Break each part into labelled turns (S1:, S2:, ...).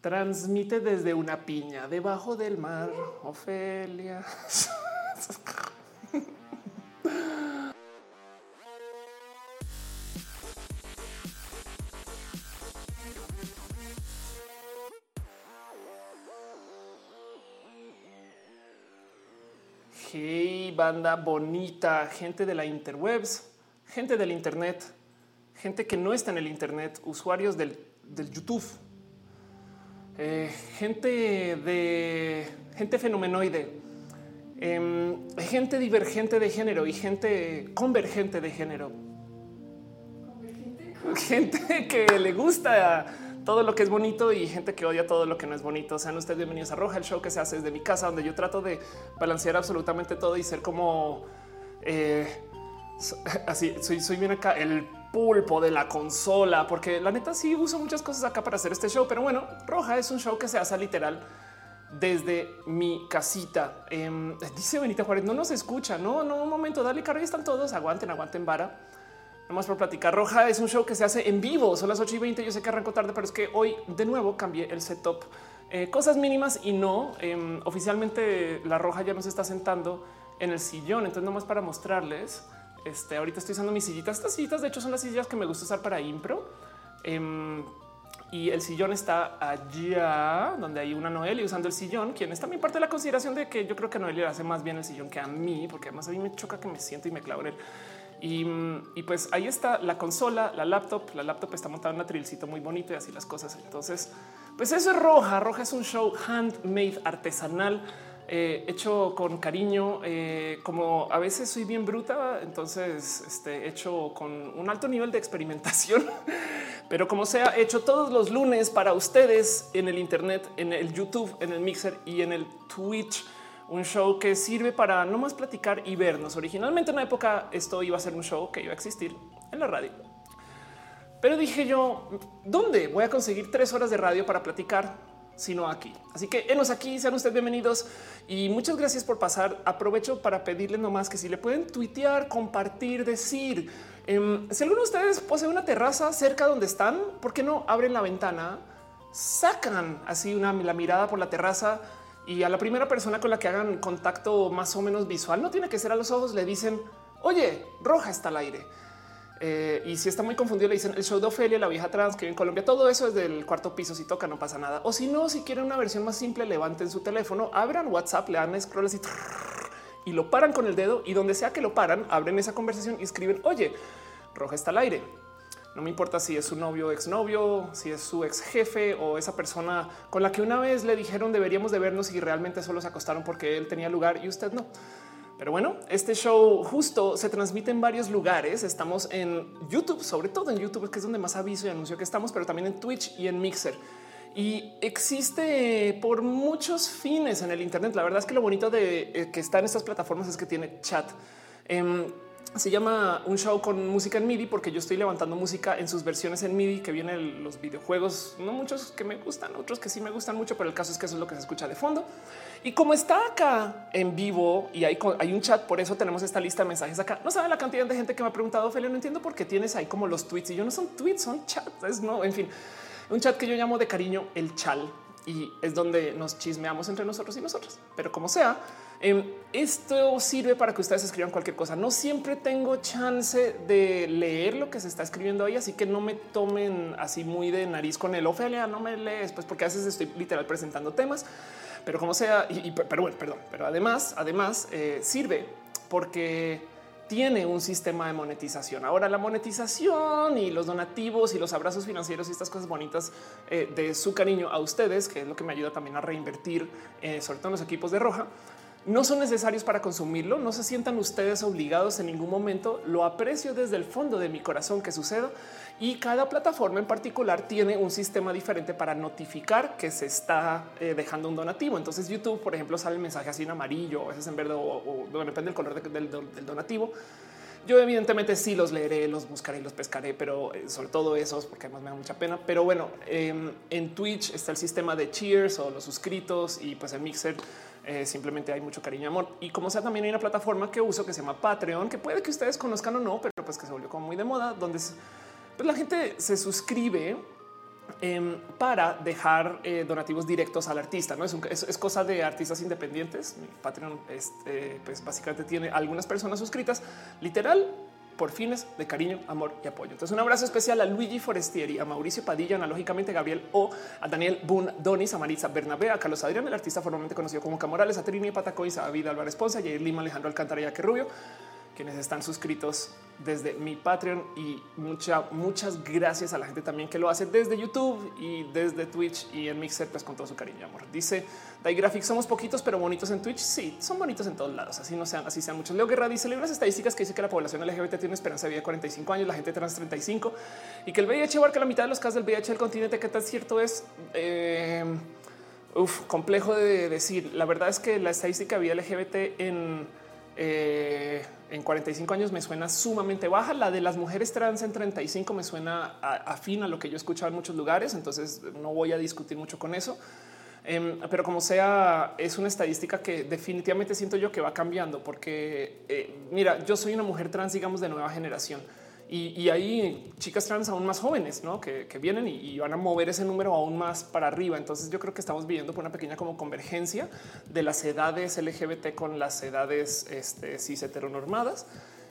S1: Transmite desde una piña debajo del mar, Ofelia. Hey, banda bonita, gente de la interwebs, gente del Internet, gente que no está en el Internet, usuarios del, YouTube, eh, gente de gente fenomenoide, em, gente divergente de género y gente convergente de género. Gente que le gusta todo lo que es bonito y gente que odia todo lo que no es bonito. Sean ustedes bienvenidos a Roja, el show que se hace desde mi casa, donde yo trato de balancear absolutamente todo y ser como eh, así. Soy, soy bien acá el pulpo de la consola, porque la neta sí uso muchas cosas acá para hacer este show. Pero bueno, Roja es un show que se hace literal desde mi casita. Em, dice Benita Juárez, no nos escucha. No, no, un momento, dale, caro, están todos. Aguanten, aguanten, vara más por platicar. Roja es un show que se hace en vivo. Son las 8 y 20. Yo sé que arrancó tarde, pero es que hoy de nuevo cambié el setup. Eh, cosas mínimas y no. Em, oficialmente la Roja ya nos está sentando en el sillón. Entonces, nomás para mostrarles. Este ahorita estoy usando mis sillitas. Estas sillitas, de hecho, son las sillas que me gusta usar para impro. Em, y el sillón está allá donde hay una Noelia usando el sillón, quien es también parte de la consideración de que yo creo que Noelia hace más bien el sillón que a mí, porque además a mí me choca que me siento y me clavo en él. Y, pues ahí está la consola, la laptop. La laptop está montada en un trilcito muy bonito y así las cosas. Entonces, pues eso es Roja. Roja es un show handmade, artesanal, eh, hecho con cariño. Eh, como a veces soy bien bruta, entonces este, hecho con un alto nivel de experimentación. Pero como sea, hecho todos los lunes para ustedes en el Internet, en el YouTube, en el Mixer y en el Twitch un show que sirve para no más platicar y vernos. Originalmente en una época esto iba a ser un show que iba a existir en la radio. Pero dije yo, ¿dónde voy a conseguir tres horas de radio para platicar? Sino aquí. Así que enos aquí, sean ustedes bienvenidos y muchas gracias por pasar. Aprovecho para pedirles nomás que si le pueden tuitear, compartir, decir. Em, si alguno de ustedes posee una terraza cerca donde están, ¿por qué no abren la ventana? Sacan así una la mirada por la terraza y a la primera persona con la que hagan contacto más o menos visual, no tiene que ser a los ojos, le dicen, oye, roja está al aire. Eh, y si está muy confundido, le dicen el show de Ofelia, la vieja trans que vive en Colombia. Todo eso es del cuarto piso. Si toca, no pasa nada. O si no, si quieren una versión más simple, levanten su teléfono, abran WhatsApp, le dan scroll así y lo paran con el dedo. Y donde sea que lo paran, abren esa conversación y escriben, oye, roja está al aire. No me importa si es su novio exnovio, si es su ex jefe o esa persona con la que una vez le dijeron deberíamos de vernos y realmente solo se acostaron porque él tenía lugar y usted no. Pero bueno, este show justo se transmite en varios lugares. Estamos en YouTube, sobre todo en YouTube, que es donde más aviso y anuncio que estamos, pero también en Twitch y en Mixer. Y existe por muchos fines en el Internet. La verdad es que lo bonito de eh, que está en estas plataformas es que tiene chat. Em, se llama un show con música en MIDI porque yo estoy levantando música en sus versiones en MIDI que vienen los videojuegos, no muchos que me gustan, otros que sí me gustan mucho, pero el caso es que eso es lo que se escucha de fondo. Y como está acá en vivo y hay, hay un chat, por eso tenemos esta lista de mensajes acá. No sabe la cantidad de gente que me ha preguntado, Felipe, no entiendo por qué tienes ahí como los tweets y yo no son tweets, son chats, no, en fin, un chat que yo llamo de cariño el chal y es donde nos chismeamos entre nosotros y nosotros. Pero como sea, Em, esto sirve para que ustedes escriban cualquier cosa. No siempre tengo chance de leer lo que se está escribiendo ahí, así que no me tomen así muy de nariz con el Ofelia, no me lees, pues porque a veces estoy literal presentando temas, pero como sea, pero bueno, perdón, pero además, además eh, sirve porque tiene un sistema de monetización. Ahora la monetización y los donativos y los abrazos financieros y estas cosas bonitas eh, de su cariño a ustedes, que es lo que me ayuda también a reinvertir, eh, sobre todo en los equipos de Roja, no son necesarios para consumirlo. No se sientan ustedes obligados en ningún momento. Lo aprecio desde el fondo de mi corazón que suceda y cada plataforma en particular tiene un sistema diferente para notificar que se está eh, dejando un donativo. Entonces YouTube, por ejemplo, sale el mensaje así en amarillo, a veces en verde o, depende del color del, donativo. Yo evidentemente sí los leeré, los buscaré y los pescaré, pero eh, sobre todo esos porque además me da mucha pena. Pero bueno, em, en Twitch está el sistema de cheers o los suscritos y pues en Mixer eh, simplemente hay mucho cariño y amor. Y como sea, también hay una plataforma que uso que se llama Patreon, que puede que ustedes conozcan o no, pero pues que se volvió como muy de moda, donde pues la gente se suscribe em, para dejar eh, donativos directos al artista. No es, es, cosa de artistas independientes. Patreon este, pues básicamente tiene algunas personas suscritas, literal por fines de cariño, amor y apoyo. Entonces, un abrazo especial a Luigi Forestieri, a Mauricio Padilla, analógicamente Gabriel O, a Daniel Boone, Donis, a Maritza Bernabé, a Carlos Adrián, el artista formalmente conocido como Camorales, a Trini Patacois, a David Álvarez Ponce, a Jair Lima, Alejandro Alcántara y Rubio, quienes están suscritos desde mi Patreon y mucha, muchas gracias a la gente también que lo hace desde YouTube y desde Twitch y en Mixer, pues con todo su cariño y amor. Dice Graphics, somos poquitos, pero bonitos en Twitch. Sí, son bonitos en todos lados. Así no sean, así sean muchos. Leo Guerra dice, leo unas estadísticas que dice que la población LGBT tiene esperanza de vida de 45 años, la gente trans 35 y que el VIH abarca la mitad de los casos del VIH del continente. ¿Qué tan cierto es? Eh, uf, complejo de decir. La verdad es que la estadística de vida LGBT en eh, en 45 años me suena sumamente baja. La de las mujeres trans en 35 me suena afín a, lo que yo he escuchado en muchos lugares. Entonces no voy a discutir mucho con eso. Em, pero como sea, es una estadística que definitivamente siento yo que va cambiando porque eh, mira, yo soy una mujer trans, digamos, de nueva generación y, hay chicas trans aún más jóvenes ¿no? que, vienen y, van a mover ese número aún más para arriba. Entonces yo creo que estamos viviendo por una pequeña como convergencia de las edades LGBT con las edades este, cis heteronormadas.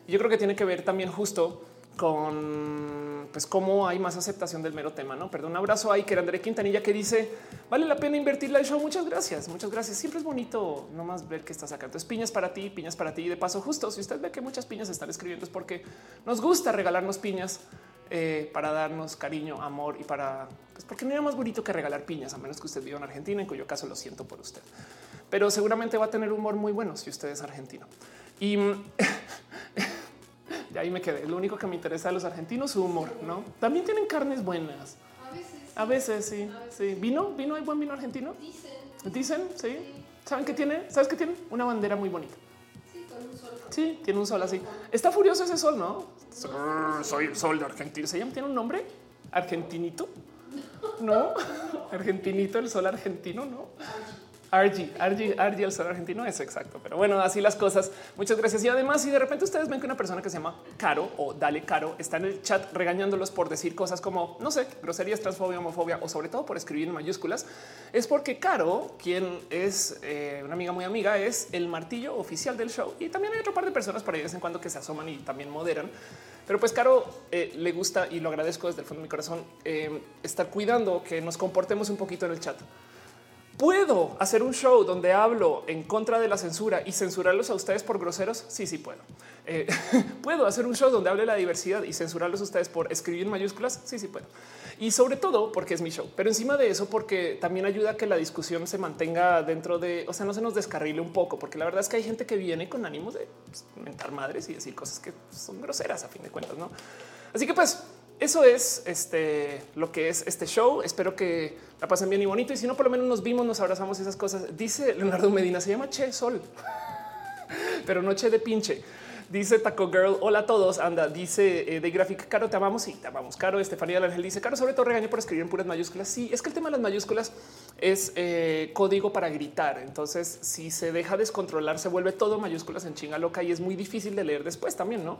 S1: Y yo creo que tiene que ver también justo con pues cómo hay más aceptación del mero tema. No, perdón, un abrazo ahí que era André Quintanilla que dice vale la pena invertir el show. Muchas gracias, muchas gracias. Siempre es bonito nomás ver que estás acá. Entonces, piñas para ti, piñas para ti. Y de paso, justo si usted ve que muchas piñas están escribiendo es porque nos gusta regalarnos piñas eh, para darnos cariño, amor y para pues porque no era más bonito que regalar piñas, a menos que usted viva en Argentina, en cuyo caso lo siento por usted, pero seguramente va a tener humor muy bueno si usted es argentino. Y Y ahí me quedé. Lo único que me interesa de los argentinos su humor, ¿no? También tienen carnes buenas. A veces. sí. sí. ¿Vino? ¿Vino? ¿Hay buen vino argentino? Dicen. Dicen, sí. ¿Saben qué tiene? ¿Sabes qué tiene? Una bandera muy bonita. Sí, con un sol. Sí, tiene un sol así. Está furioso ese sol, ¿no? Soy el sol de Argentina. ¿Se llama? ¿Tiene un nombre? ¿Argentinito? No. ¿Argentinito, el sol argentino? No. RG, RG, RG, el sol argentino es exacto. Pero bueno, así las cosas. Muchas gracias. Y además, si de repente ustedes ven que una persona que se llama Caro o Dale Caro está en el chat regañándolos por decir cosas como, no sé, groserías, transfobia, homofobia o sobre todo por escribir en mayúsculas, es porque Caro, quien es eh, una amiga muy amiga, es el martillo oficial del show. Y también hay otro par de personas por ahí de vez en cuando que se asoman y también moderan. Pero pues Caro eh, le gusta y lo agradezco desde el fondo de mi corazón eh, estar cuidando que nos comportemos un poquito en el chat. ¿Puedo hacer un show donde hablo en contra de la censura y censurarlos a ustedes por groseros? Sí, sí puedo. Eh, ¿Puedo hacer un show donde hable la diversidad y censurarlos a ustedes por escribir en mayúsculas? Sí, sí puedo. Y sobre todo porque es mi show. Pero encima de eso, porque también ayuda a que la discusión se mantenga dentro de, o sea, no se nos descarrile un poco, porque la verdad es que hay gente que viene con ánimos de pues, mentar madres y decir cosas que son groseras a fin de cuentas, ¿no? Así que pues eso es este, lo que es este show. Espero que la pasen bien y bonito. Y si no, por lo menos nos vimos, nos abrazamos esas cosas. Dice Leonardo Medina, se llama Che Sol, pero no Che de pinche. Dice Taco Girl, hola a todos. Anda, dice eh, de Graphic Caro, te amamos y te amamos. Caro, Estefanía del Ángel dice Caro, sobre todo regaño por escribir en puras mayúsculas. Sí, es que el tema de las mayúsculas es eh, código para gritar. Entonces, si se deja descontrolar, se vuelve todo mayúsculas en chinga loca y es muy difícil de leer después también, no?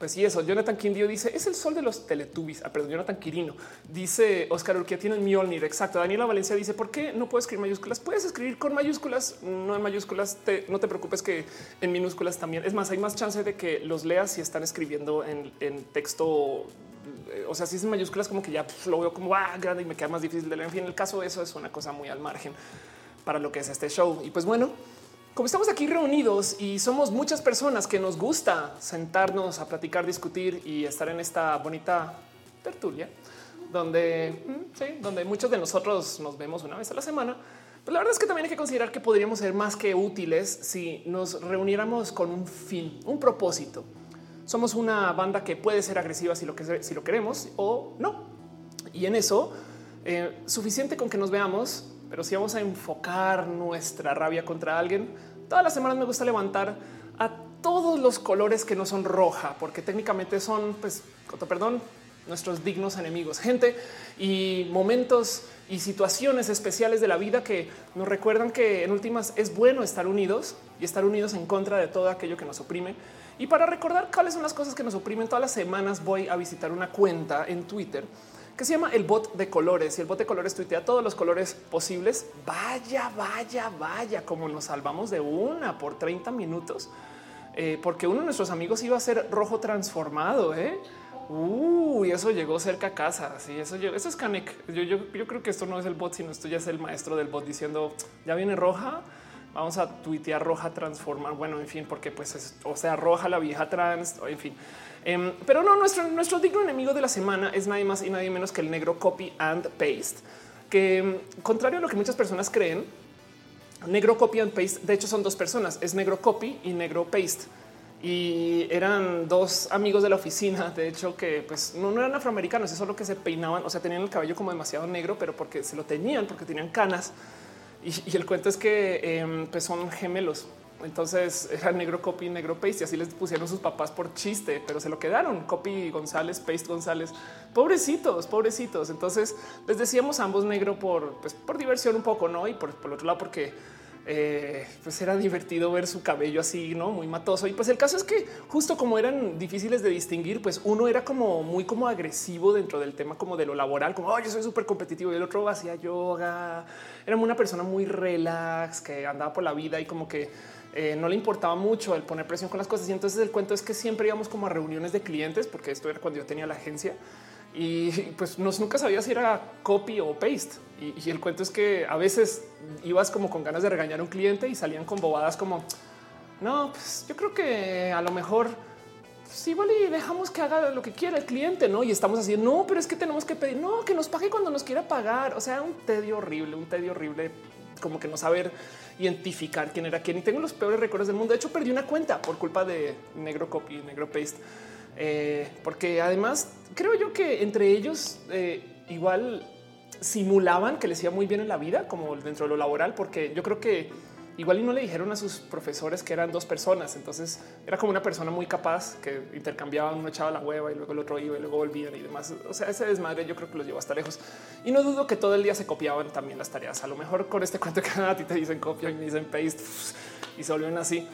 S1: Pues sí, eso. Jonathan Quindio dice es el sol de los Teletubbies. Ah, perdón, Jonathan Quirino dice Oscar Urquía tiene el Mjolnir. Exacto. Daniela Valencia dice por qué no puedo escribir mayúsculas. Puedes escribir con mayúsculas, no en mayúsculas. no te preocupes que en minúsculas también. Es más, hay más chance de que los leas si están escribiendo en, texto. Eh, o sea, si es en mayúsculas, como que ya lo veo como ah, grande y me queda más difícil de leer. En fin, el caso, eso es una cosa muy al margen para lo que es este show. Y pues bueno, como estamos aquí reunidos y somos muchas personas que nos gusta sentarnos a platicar, discutir y estar en esta bonita tertulia donde, mm, sí, donde muchos de nosotros nos vemos una vez a la semana. Pues la verdad es que también hay que considerar que podríamos ser más que útiles si nos reuniéramos con un fin, un propósito. Somos una banda que puede ser agresiva si lo, que, si lo queremos o no. Y en eso, eh, suficiente con que nos veamos, pero si vamos a enfocar nuestra rabia contra alguien, todas las semanas me gusta levantar a todos los colores que no son roja, porque técnicamente son, pues, perdón, nuestros dignos enemigos, gente y momentos y situaciones especiales de la vida que nos recuerdan que en últimas es bueno estar unidos y estar unidos en contra de todo aquello que nos oprime. Y para recordar cuáles son las cosas que nos oprimen, todas las semanas voy a visitar una cuenta en Twitter que se llama el bot de colores y el bot de colores tuitea todos los colores posibles. Vaya, vaya, vaya, como nos salvamos de una por 30 minutos, eh, porque uno de nuestros amigos iba a ser rojo transformado. ¿eh? Uh, y eso llegó cerca a casa. Sí, eso, eso es Canek. Yo, yo, yo creo que esto no es el bot, sino esto ya es el maestro del bot diciendo ya viene roja vamos a tuitear roja transformar. Bueno, en fin, porque pues es, o sea, roja la vieja trans, en fin. Em, pero no, nuestro, nuestro digno enemigo de la semana es nadie más y nadie menos que el negro copy and paste, que em, contrario a lo que muchas personas creen, negro copy and paste, de hecho son dos personas, es negro copy y negro paste. Y eran dos amigos de la oficina, de hecho, que pues no, no eran afroamericanos, es solo que se peinaban, o sea, tenían el cabello como demasiado negro, pero porque se lo tenían, porque tenían canas y, el cuento es que em, pues son gemelos. Entonces era negro copy, negro paste y así les pusieron sus papás por chiste, pero se lo quedaron copy González, paste González. Pobrecitos, pobrecitos. Entonces les decíamos ambos negro por, pues, por diversión un poco, no? Y por, por otro lado, porque eh, pues era divertido ver su cabello así, no muy matoso. Y pues el caso es que justo como eran difíciles de distinguir, pues uno era como muy como agresivo dentro del tema como de lo laboral, como yo soy súper competitivo y el otro hacía yoga. Era una persona muy relax que andaba por la vida y como que eh, no le importaba mucho el poner presión con las cosas. Y entonces el cuento es que siempre íbamos como a reuniones de clientes, porque esto era cuando yo tenía la agencia y pues nunca sabía si era copy o paste. Y, el cuento es que a veces ibas como con ganas de regañar a un cliente y salían con bobadas como no, pues yo creo que a lo mejor sí, vale, dejamos que haga lo que quiera el cliente, no? Y estamos así, no, pero es que tenemos que pedir, no, que nos pague cuando nos quiera pagar. O sea, un tedio horrible, un tedio horrible, como que no saber identificar quién era quién. Y tengo los peores recuerdos del mundo. De hecho, perdí una cuenta por culpa de negro copy, negro paste. Eh, porque además creo yo que entre ellos eh, igual simulaban que les iba muy bien en la vida, como dentro de lo laboral, porque yo creo que igual y no le dijeron a sus profesores que eran dos personas. Entonces era como una persona muy capaz que intercambiaban, uno echaba la hueva y luego el otro iba y luego volvían y demás. O sea, ese desmadre yo creo que los llevó hasta lejos y no dudo que todo el día se copiaban también las tareas. A lo mejor con este cuento que a ti te dicen copia y me dicen paste y se volvieron así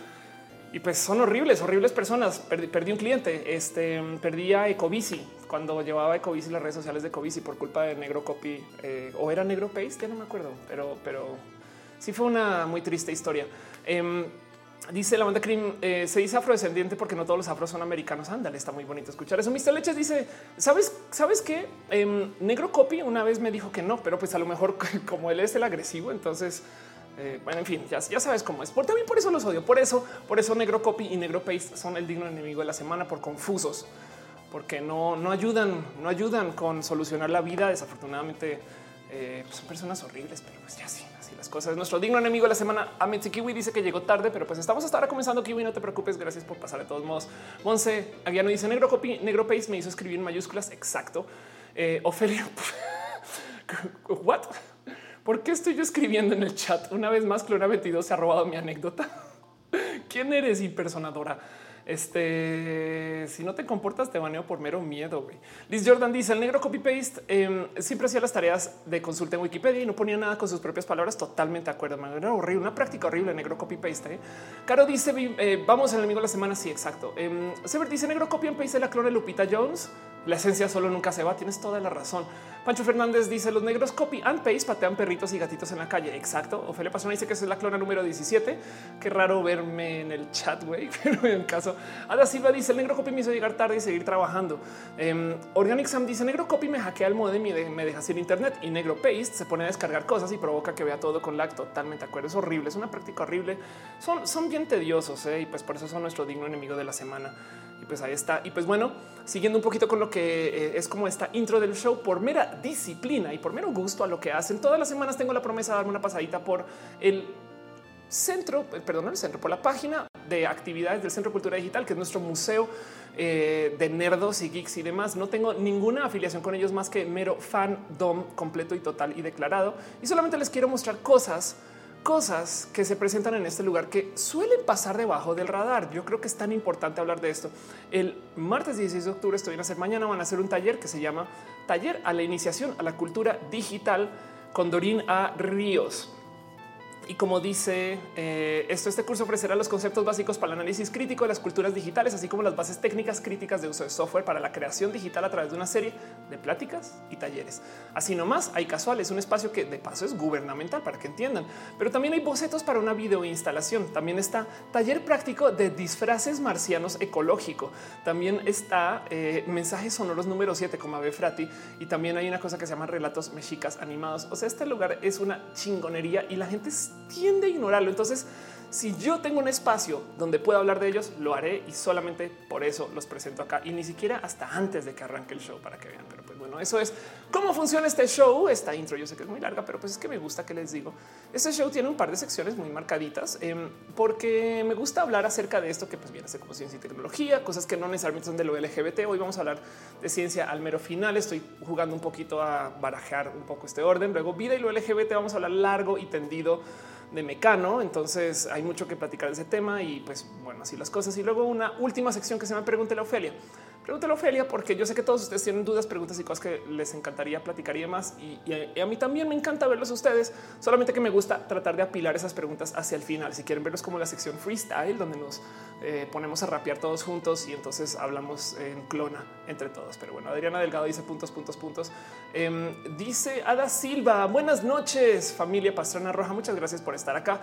S1: y pues son horribles, horribles personas. Perdí, un cliente, este perdí a Ecobici cuando llevaba Ecobici las redes sociales de Ecobici por culpa de Negro Copy eh, o era Negro Paste, ya no me acuerdo, pero, pero sí fue una muy triste historia. Em, dice la banda Cream, eh, se dice afrodescendiente porque no todos los afros son americanos. Ándale, está muy bonito escuchar eso. Mr. Leches dice, ¿sabes, sabes qué? Em, Negro Copy una vez me dijo que no, pero pues a lo mejor como él es el agresivo, entonces eh, bueno, en fin, ya, sabes cómo es. Por también por eso los odio. Por eso, por eso negro copy y negro paste son el digno enemigo de la semana por confusos, porque no, no ayudan, no ayudan con solucionar la vida. Desafortunadamente eh, pues son personas horribles, pero pues ya sí, así las cosas. Nuestro digno enemigo de la semana, Amitzi Kiwi dice que llegó tarde, pero pues estamos hasta ahora comenzando. Kiwi, no te preocupes. Gracias por pasar de todos modos. Monse Aguiano dice negro copy, negro paste me hizo escribir en mayúsculas. Exacto. Eh, Ofelia, what? ¿Por qué estoy yo escribiendo en el chat? Una vez más, Clora 22 se ha robado mi anécdota. ¿Quién eres, impersonadora? Este, si no te comportas, te baneo por mero miedo. Güey. Liz Jordan dice: el negro copy paste em, siempre hacía las tareas de consulta en Wikipedia y no ponía nada con sus propias palabras. Totalmente de acuerdo. Man. Era horrible, una práctica horrible. Negro copy paste. ¿eh? Caro dice: eh, Vamos al enemigo de la semana. Sí, exacto. Eh, Sever dice: Negro copy and paste de la clona Lupita Jones. La esencia solo nunca se va. Tienes toda la razón. Pancho Fernández dice los negros copy and paste patean perritos y gatitos en la calle. Exacto. Ofelia Pasona dice que es la clona número 17. Qué raro verme en el chat, güey. Pero en caso, Ada Silva dice el negro copy me hizo llegar tarde y seguir trabajando. Eh, Organic Sam dice negro copy me hackea el modem y me deja sin internet y negro paste se pone a descargar cosas y provoca que vea todo con lag. Totalmente de acuerdo. Es horrible. Es una práctica horrible. Son, son bien tediosos ¿eh? y pues por eso son nuestro digno enemigo de la semana. Y pues ahí está. Y pues bueno, siguiendo un poquito con lo que eh, es como esta intro del show, por mera disciplina y por mero gusto a lo que hacen, todas las semanas tengo la promesa de darme una pasadita por el centro, eh, perdón, el centro, por la página de actividades del Centro Cultura Digital, que es nuestro museo eh, de nerdos y geeks y demás. No tengo ninguna afiliación con ellos más que mero fandom completo y total y declarado. Y solamente les quiero mostrar cosas cosas que se presentan en este lugar que suelen pasar debajo del radar. Yo creo que es tan importante hablar de esto. El martes 16 de octubre estoy en hacer mañana van a hacer un taller que se llama Taller a la iniciación a la cultura digital con Dorín A Ríos. Y como dice eh, esto, este curso ofrecerá los conceptos básicos para el análisis crítico de las culturas digitales, así como las bases técnicas críticas de uso de software para la creación digital a través de una serie de pláticas y talleres. Así nomás hay casuales, un espacio que de paso es gubernamental para que entiendan, pero también hay bocetos para una video instalación. También está taller práctico de disfraces marcianos ecológico. También está eh, mensajes sonoros número 7 como Ave Frati y también hay una cosa que se llama relatos mexicas animados. O sea, este lugar es una chingonería y la gente tiende a ignorarlo. Entonces, si yo tengo un espacio donde puedo hablar de ellos, lo haré y solamente por eso los presento acá y ni siquiera hasta antes de que arranque el show para que vean. Pero pues bueno, eso es cómo funciona este show. Esta intro yo sé que es muy larga, pero pues es que me gusta que les digo. Este show tiene un par de secciones muy marcaditas em, porque me gusta hablar acerca de esto que pues viene a ser como ciencia y tecnología, cosas que no necesariamente son de lo LGBT. Hoy vamos a hablar de ciencia al mero final. Estoy jugando un poquito a barajar un poco este orden. Luego vida y lo LGBT vamos a hablar largo y tendido de Mecano. Entonces hay mucho que platicar de ese tema y pues bueno, así las cosas. Y luego una última sección que se me pregunte la Ofelia. Pregúntale a Ofelia, porque yo sé que todos ustedes tienen dudas, preguntas y cosas que les encantaría platicar y más. Y, a, mí también me encanta verlos a ustedes, solamente que me gusta tratar de apilar esas preguntas hacia el final. Si quieren verlos como la sección freestyle, donde nos eh, ponemos a rapear todos juntos y entonces hablamos en clona entre todos. Pero bueno, Adriana Delgado dice puntos, puntos, puntos. Em, dice Ada Silva, buenas noches, familia Pastrana Roja. Muchas gracias por estar acá.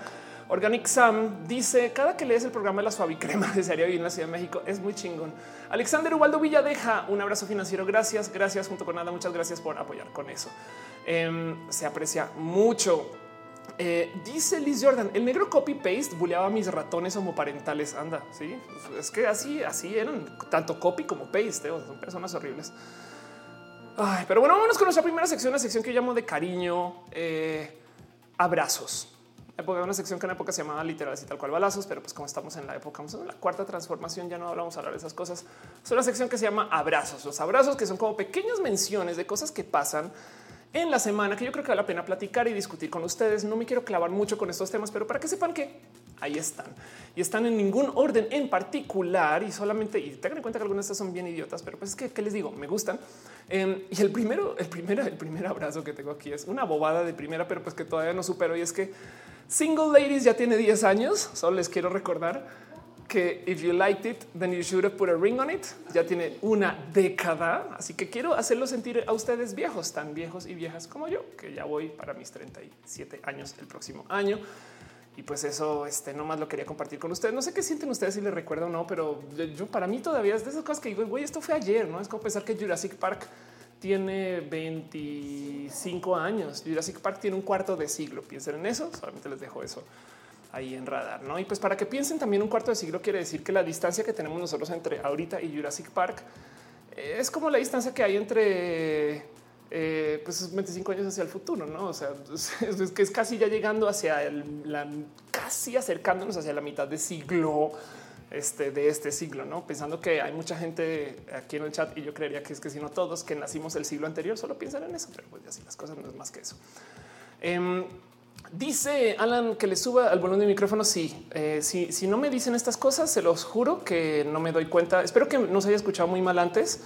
S1: Organic Sam dice cada que lees el programa de la suavicrema desearía vivir en la Ciudad de México. Es muy chingón. Alexander Ubaldo Villadeja, un abrazo financiero. Gracias, gracias junto con nada. Muchas gracias por apoyar con eso. Em, se aprecia mucho. Eh, dice Liz Jordan, el negro copy paste buleaba a mis ratones homoparentales. Anda, sí, es que así, así eran tanto copy como paste. Son personas horribles. pero bueno, vámonos con nuestra primera sección, la sección que llamo de cariño, eh, abrazos época, una sección que en época se llamaba literal y tal cual balazos, pero pues como estamos en la época, en la cuarta transformación, ya no hablamos a hablar de esas cosas. Es una sección que se llama abrazos, los abrazos que son como pequeñas menciones de cosas que pasan en la semana que yo creo que vale la pena platicar y discutir con ustedes. No me quiero clavar mucho con estos temas, pero para que sepan que ahí están y están en ningún orden en particular y solamente y tengan en cuenta que algunas de estas son bien idiotas, pero pues es que ¿qué les digo, me gustan. Em, y el primero, el primero, el primer abrazo que tengo aquí es una bobada de primera, pero pues que todavía no supero y es que Single Ladies ya tiene 10 años. Solo les quiero recordar que if you liked it, then you should have put a ring on it. Ya tiene una década. Así que quiero hacerlo sentir a ustedes viejos, tan viejos y viejas como yo, que ya voy para mis 37 años el próximo año. Y pues eso, este, nomás lo quería compartir con ustedes. No sé qué sienten ustedes si les recuerdo o no, pero yo para mí todavía es de esas cosas que digo, güey, esto fue ayer, no es como pensar que Jurassic Park tiene 25 años. Jurassic Park tiene un cuarto de siglo. Piensen en eso. Solamente les dejo eso ahí en radar. ¿no? Y pues para que piensen también un cuarto de siglo quiere decir que la distancia que tenemos nosotros entre ahorita y Jurassic Park es como la distancia que hay entre eh, pues 25 años hacia el futuro, no? O sea, es, que es casi ya llegando hacia la casi acercándonos hacia la mitad de siglo este, de este siglo, no pensando que hay mucha gente aquí en el chat y yo creería que es que si no todos que nacimos el siglo anterior solo piensan en eso, pero pues así las cosas no es más que eso. Em, dice Alan que le suba al volumen de micrófono. Sí, eh, si, si no me dicen estas cosas, se los juro que no me doy cuenta. Espero que no se haya escuchado muy mal antes.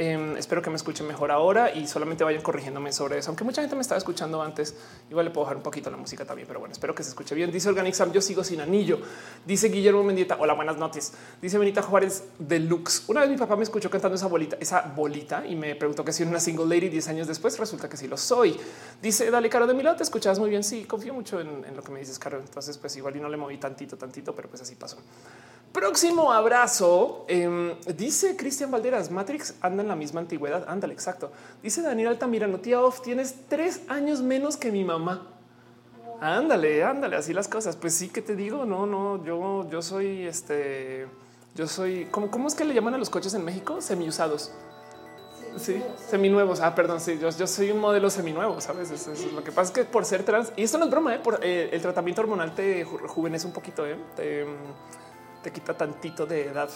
S1: Em, espero que me escuchen mejor ahora y solamente vayan corrigiéndome sobre eso. Aunque mucha gente me estaba escuchando antes, igual le puedo bajar un poquito la música también, pero bueno, espero que se escuche bien. Dice Organic Sam, yo sigo sin anillo. Dice Guillermo Mendieta, hola, buenas noches. Dice Benita Juárez Deluxe. Una vez mi papá me escuchó cantando esa bolita, esa bolita y me preguntó que si era una single lady 10 años después. Resulta que sí lo soy. Dice, dale, Caro, de mi te escuchas muy bien. Sí, confío mucho en, en lo que me dices, Caro. Entonces, pues igual y no le moví tantito, tantito, pero pues así pasó. Próximo abrazo. Em, dice Cristian Valderas, Matrix anda en la misma antigüedad. Ándale, exacto. Dice Daniel Altamirano, tía Off, tienes tres años menos que mi mamá. Ándale, ándale, así las cosas. Pues sí que te digo, no, no, yo, yo soy este, yo soy, ¿cómo, cómo es que le llaman a los coches en México? Semiusados. Sí, seminuevos. Ah, perdón. Sí, yo, yo soy un modelo seminuevo. Sabes, eso, es lo que pasa es que por ser trans y esto no es broma, ¿eh? por eh, el tratamiento hormonal te rejuvenece un poquito. ¿eh? Te, te quita tantito de edad.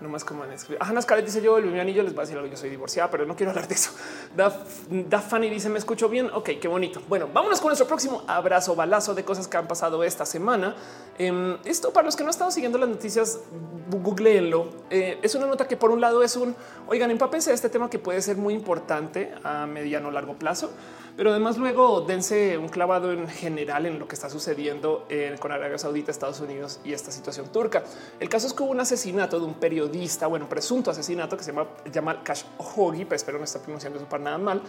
S1: No más como en escribir. Ah, Nascaret dice yo, el anillo les va a decir algo. Yo soy divorciada, pero no quiero hablar de eso. Da, Fanny dice me escucho bien. Ok, qué bonito. Bueno, vámonos con nuestro próximo abrazo, balazo de cosas que han pasado esta semana. Em, esto para los que no están siguiendo las noticias, googleenlo. Eh, es una nota que por un lado es un oigan, empápense este tema que puede ser muy importante a mediano o largo plazo Pero además luego dense un clavado en general en lo que está sucediendo con Arabia Saudita, Estados Unidos y esta situación turca. El caso es que hubo un asesinato de un periodista, bueno, presunto asesinato que se llama Jamal Khashoggi, pero espero no estar pronunciando eso para nada mal,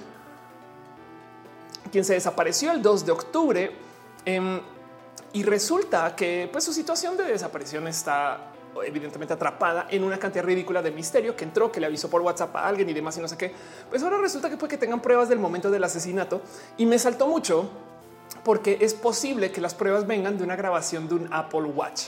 S1: quien se desapareció el 2 de octubre. Em, y resulta que pues, su situación de desaparición está evidentemente atrapada en una cantidad ridícula de misterio que entró, que le avisó por WhatsApp a alguien y demás y no sé qué. Pues ahora resulta que puede que tengan pruebas del momento del asesinato y me saltó mucho porque es posible que las pruebas vengan de una grabación de un Apple Watch.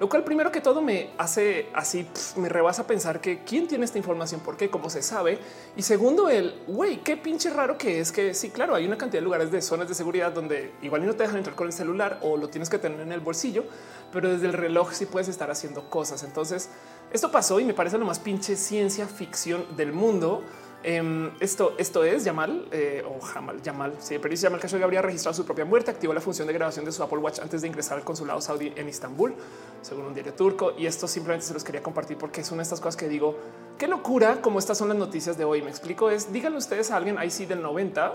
S1: Lo cual primero que todo me hace así, me rebasa pensar que quién tiene esta información, por qué, cómo se sabe. Y segundo, el güey, qué pinche raro que es que sí, claro, hay una cantidad de lugares de zonas de seguridad donde igual no te dejan entrar con el celular o lo tienes que tener en el bolsillo, pero desde el reloj sí puedes estar haciendo cosas. Entonces, esto pasó y me parece lo más pinche ciencia ficción del mundo Em, esto, esto es Yamal eh, o Jamal Yamal. Sí, pero dice Yamal Khashoggi habría registrado su propia muerte, activó la función de grabación de su Apple Watch antes de ingresar al consulado saudí en Istambul, según un diario turco. Y esto simplemente se los quería compartir porque es una de estas cosas que digo qué locura. Como estas son las noticias de hoy. Me explico. Es díganle ustedes a alguien ahí sí del 90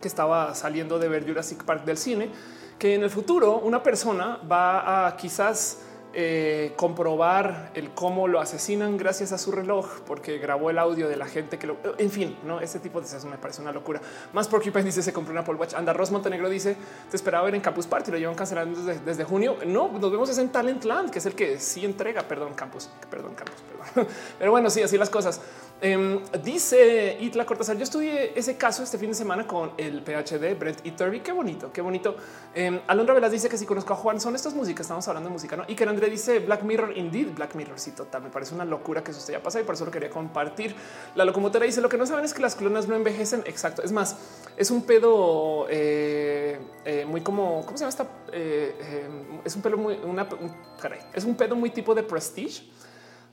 S1: que estaba saliendo de ver Jurassic Park del cine, que en el futuro una persona va a quizás eh, comprobar el cómo lo asesinan gracias a su reloj, porque grabó el audio de la gente que lo, en fin, no, este tipo de cosas me parece una locura. Más Porcupine dice se compró una Apple Watch. Anda Ross Montenegro dice te esperaba ver en Campus Party, lo llevan cancelando desde, junio. No, nos vemos en Talentland, que es el que sí entrega. Perdón, Campus, perdón, Campus, perdón. Pero bueno, sí, así las cosas. Em, dice Itla Cortázar, yo estudié ese caso este fin de semana con el PhD Brent y Turby. Qué bonito, qué bonito. Eh, Alondra Velas dice que si conozco a Juan, son estas músicas, estamos hablando de música, ¿no? Y que André dice Black Mirror, indeed, Black Mirror, sí, total, me parece una locura que eso ya pasado y por eso lo quería compartir. La locomotora dice, lo que no saben es que las clonas no envejecen, exacto. Es más, es un pedo eh, eh, muy como, ¿cómo se llama esta? es un pelo muy, una, caray, es un pedo muy tipo de prestige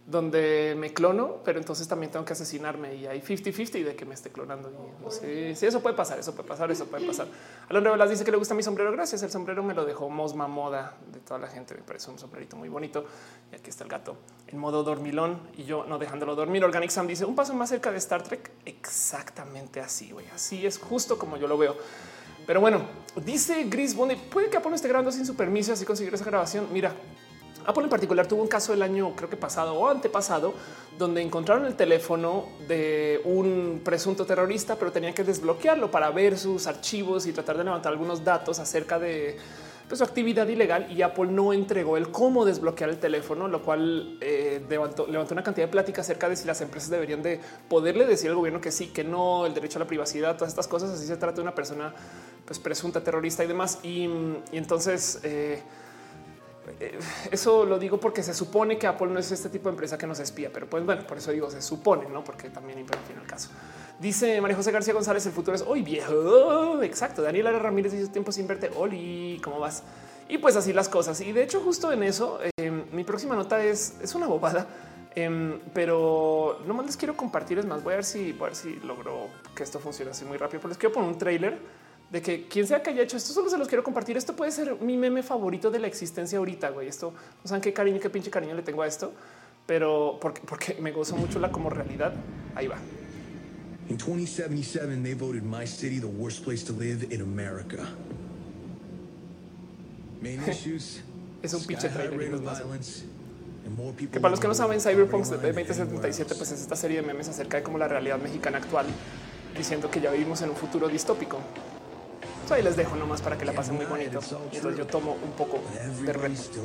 S1: donde me clono, pero entonces también tengo que asesinarme y hay 50-50 de que me esté clonando. Y no sé si eso puede pasar, eso puede pasar, eso puede pasar. Alondra Velas dice que le gusta mi sombrero. Gracias. El sombrero me lo dejó Mosma Moda de toda la gente. Me parece un sombrerito muy bonito. Y aquí está el gato en modo dormilón y yo no dejándolo dormir. Organic Sam dice un paso más cerca de Star Trek. Exactamente así, güey. Así es justo como yo lo veo. Pero bueno, dice Gris Bonde, puede que Apple esté grabando sin su permiso, así conseguir esa grabación. Mira, Apple en particular tuvo un caso el año, creo que pasado o antepasado, donde encontraron el teléfono de un presunto terrorista, pero tenían que desbloquearlo para ver sus archivos y tratar de levantar algunos datos acerca de pues, su actividad ilegal y Apple no entregó el cómo desbloquear el teléfono, lo cual eh, levantó, una cantidad de plática acerca de si las empresas deberían de poderle decir al gobierno que sí, que no, el derecho a la privacidad, todas estas cosas. Así se trata de una persona pues, presunta terrorista y demás. Y, entonces eh, eso lo digo porque se supone que Apple no es este tipo de empresa que nos espía, pero pues bueno, por eso digo se supone, no porque también tiene el caso. Dice María José García González: el futuro es hoy viejo. Exacto. Daniela Ramírez dice tiempo sin verte. Oli, ¿cómo vas? Y pues así las cosas. Y de hecho, justo en eso, em, mi próxima nota es, es una bobada, em, pero no más les quiero compartir. Es más, voy a ver si, voy a ver si logro que esto funcione así muy rápido. Pero les quiero poner un trailer de que quien sea que haya hecho esto, solo se los quiero compartir. Esto puede ser mi meme favorito de la existencia ahorita. Güey, esto no saben qué cariño, qué pinche cariño le tengo a esto, pero porque, porque me gozo mucho la como realidad. Ahí va. In 2077, they voted my city the worst place to live in America. Main issues, es un pinche trailer. Que para los que no saben, Cyberpunk 2077 pues es esta serie de memes acerca de cómo la realidad mexicana actual, diciendo que ya vivimos en un futuro distópico. Ahí les dejo nomás para que la pasen muy bonito. Entonces yo tomo un poco de reto.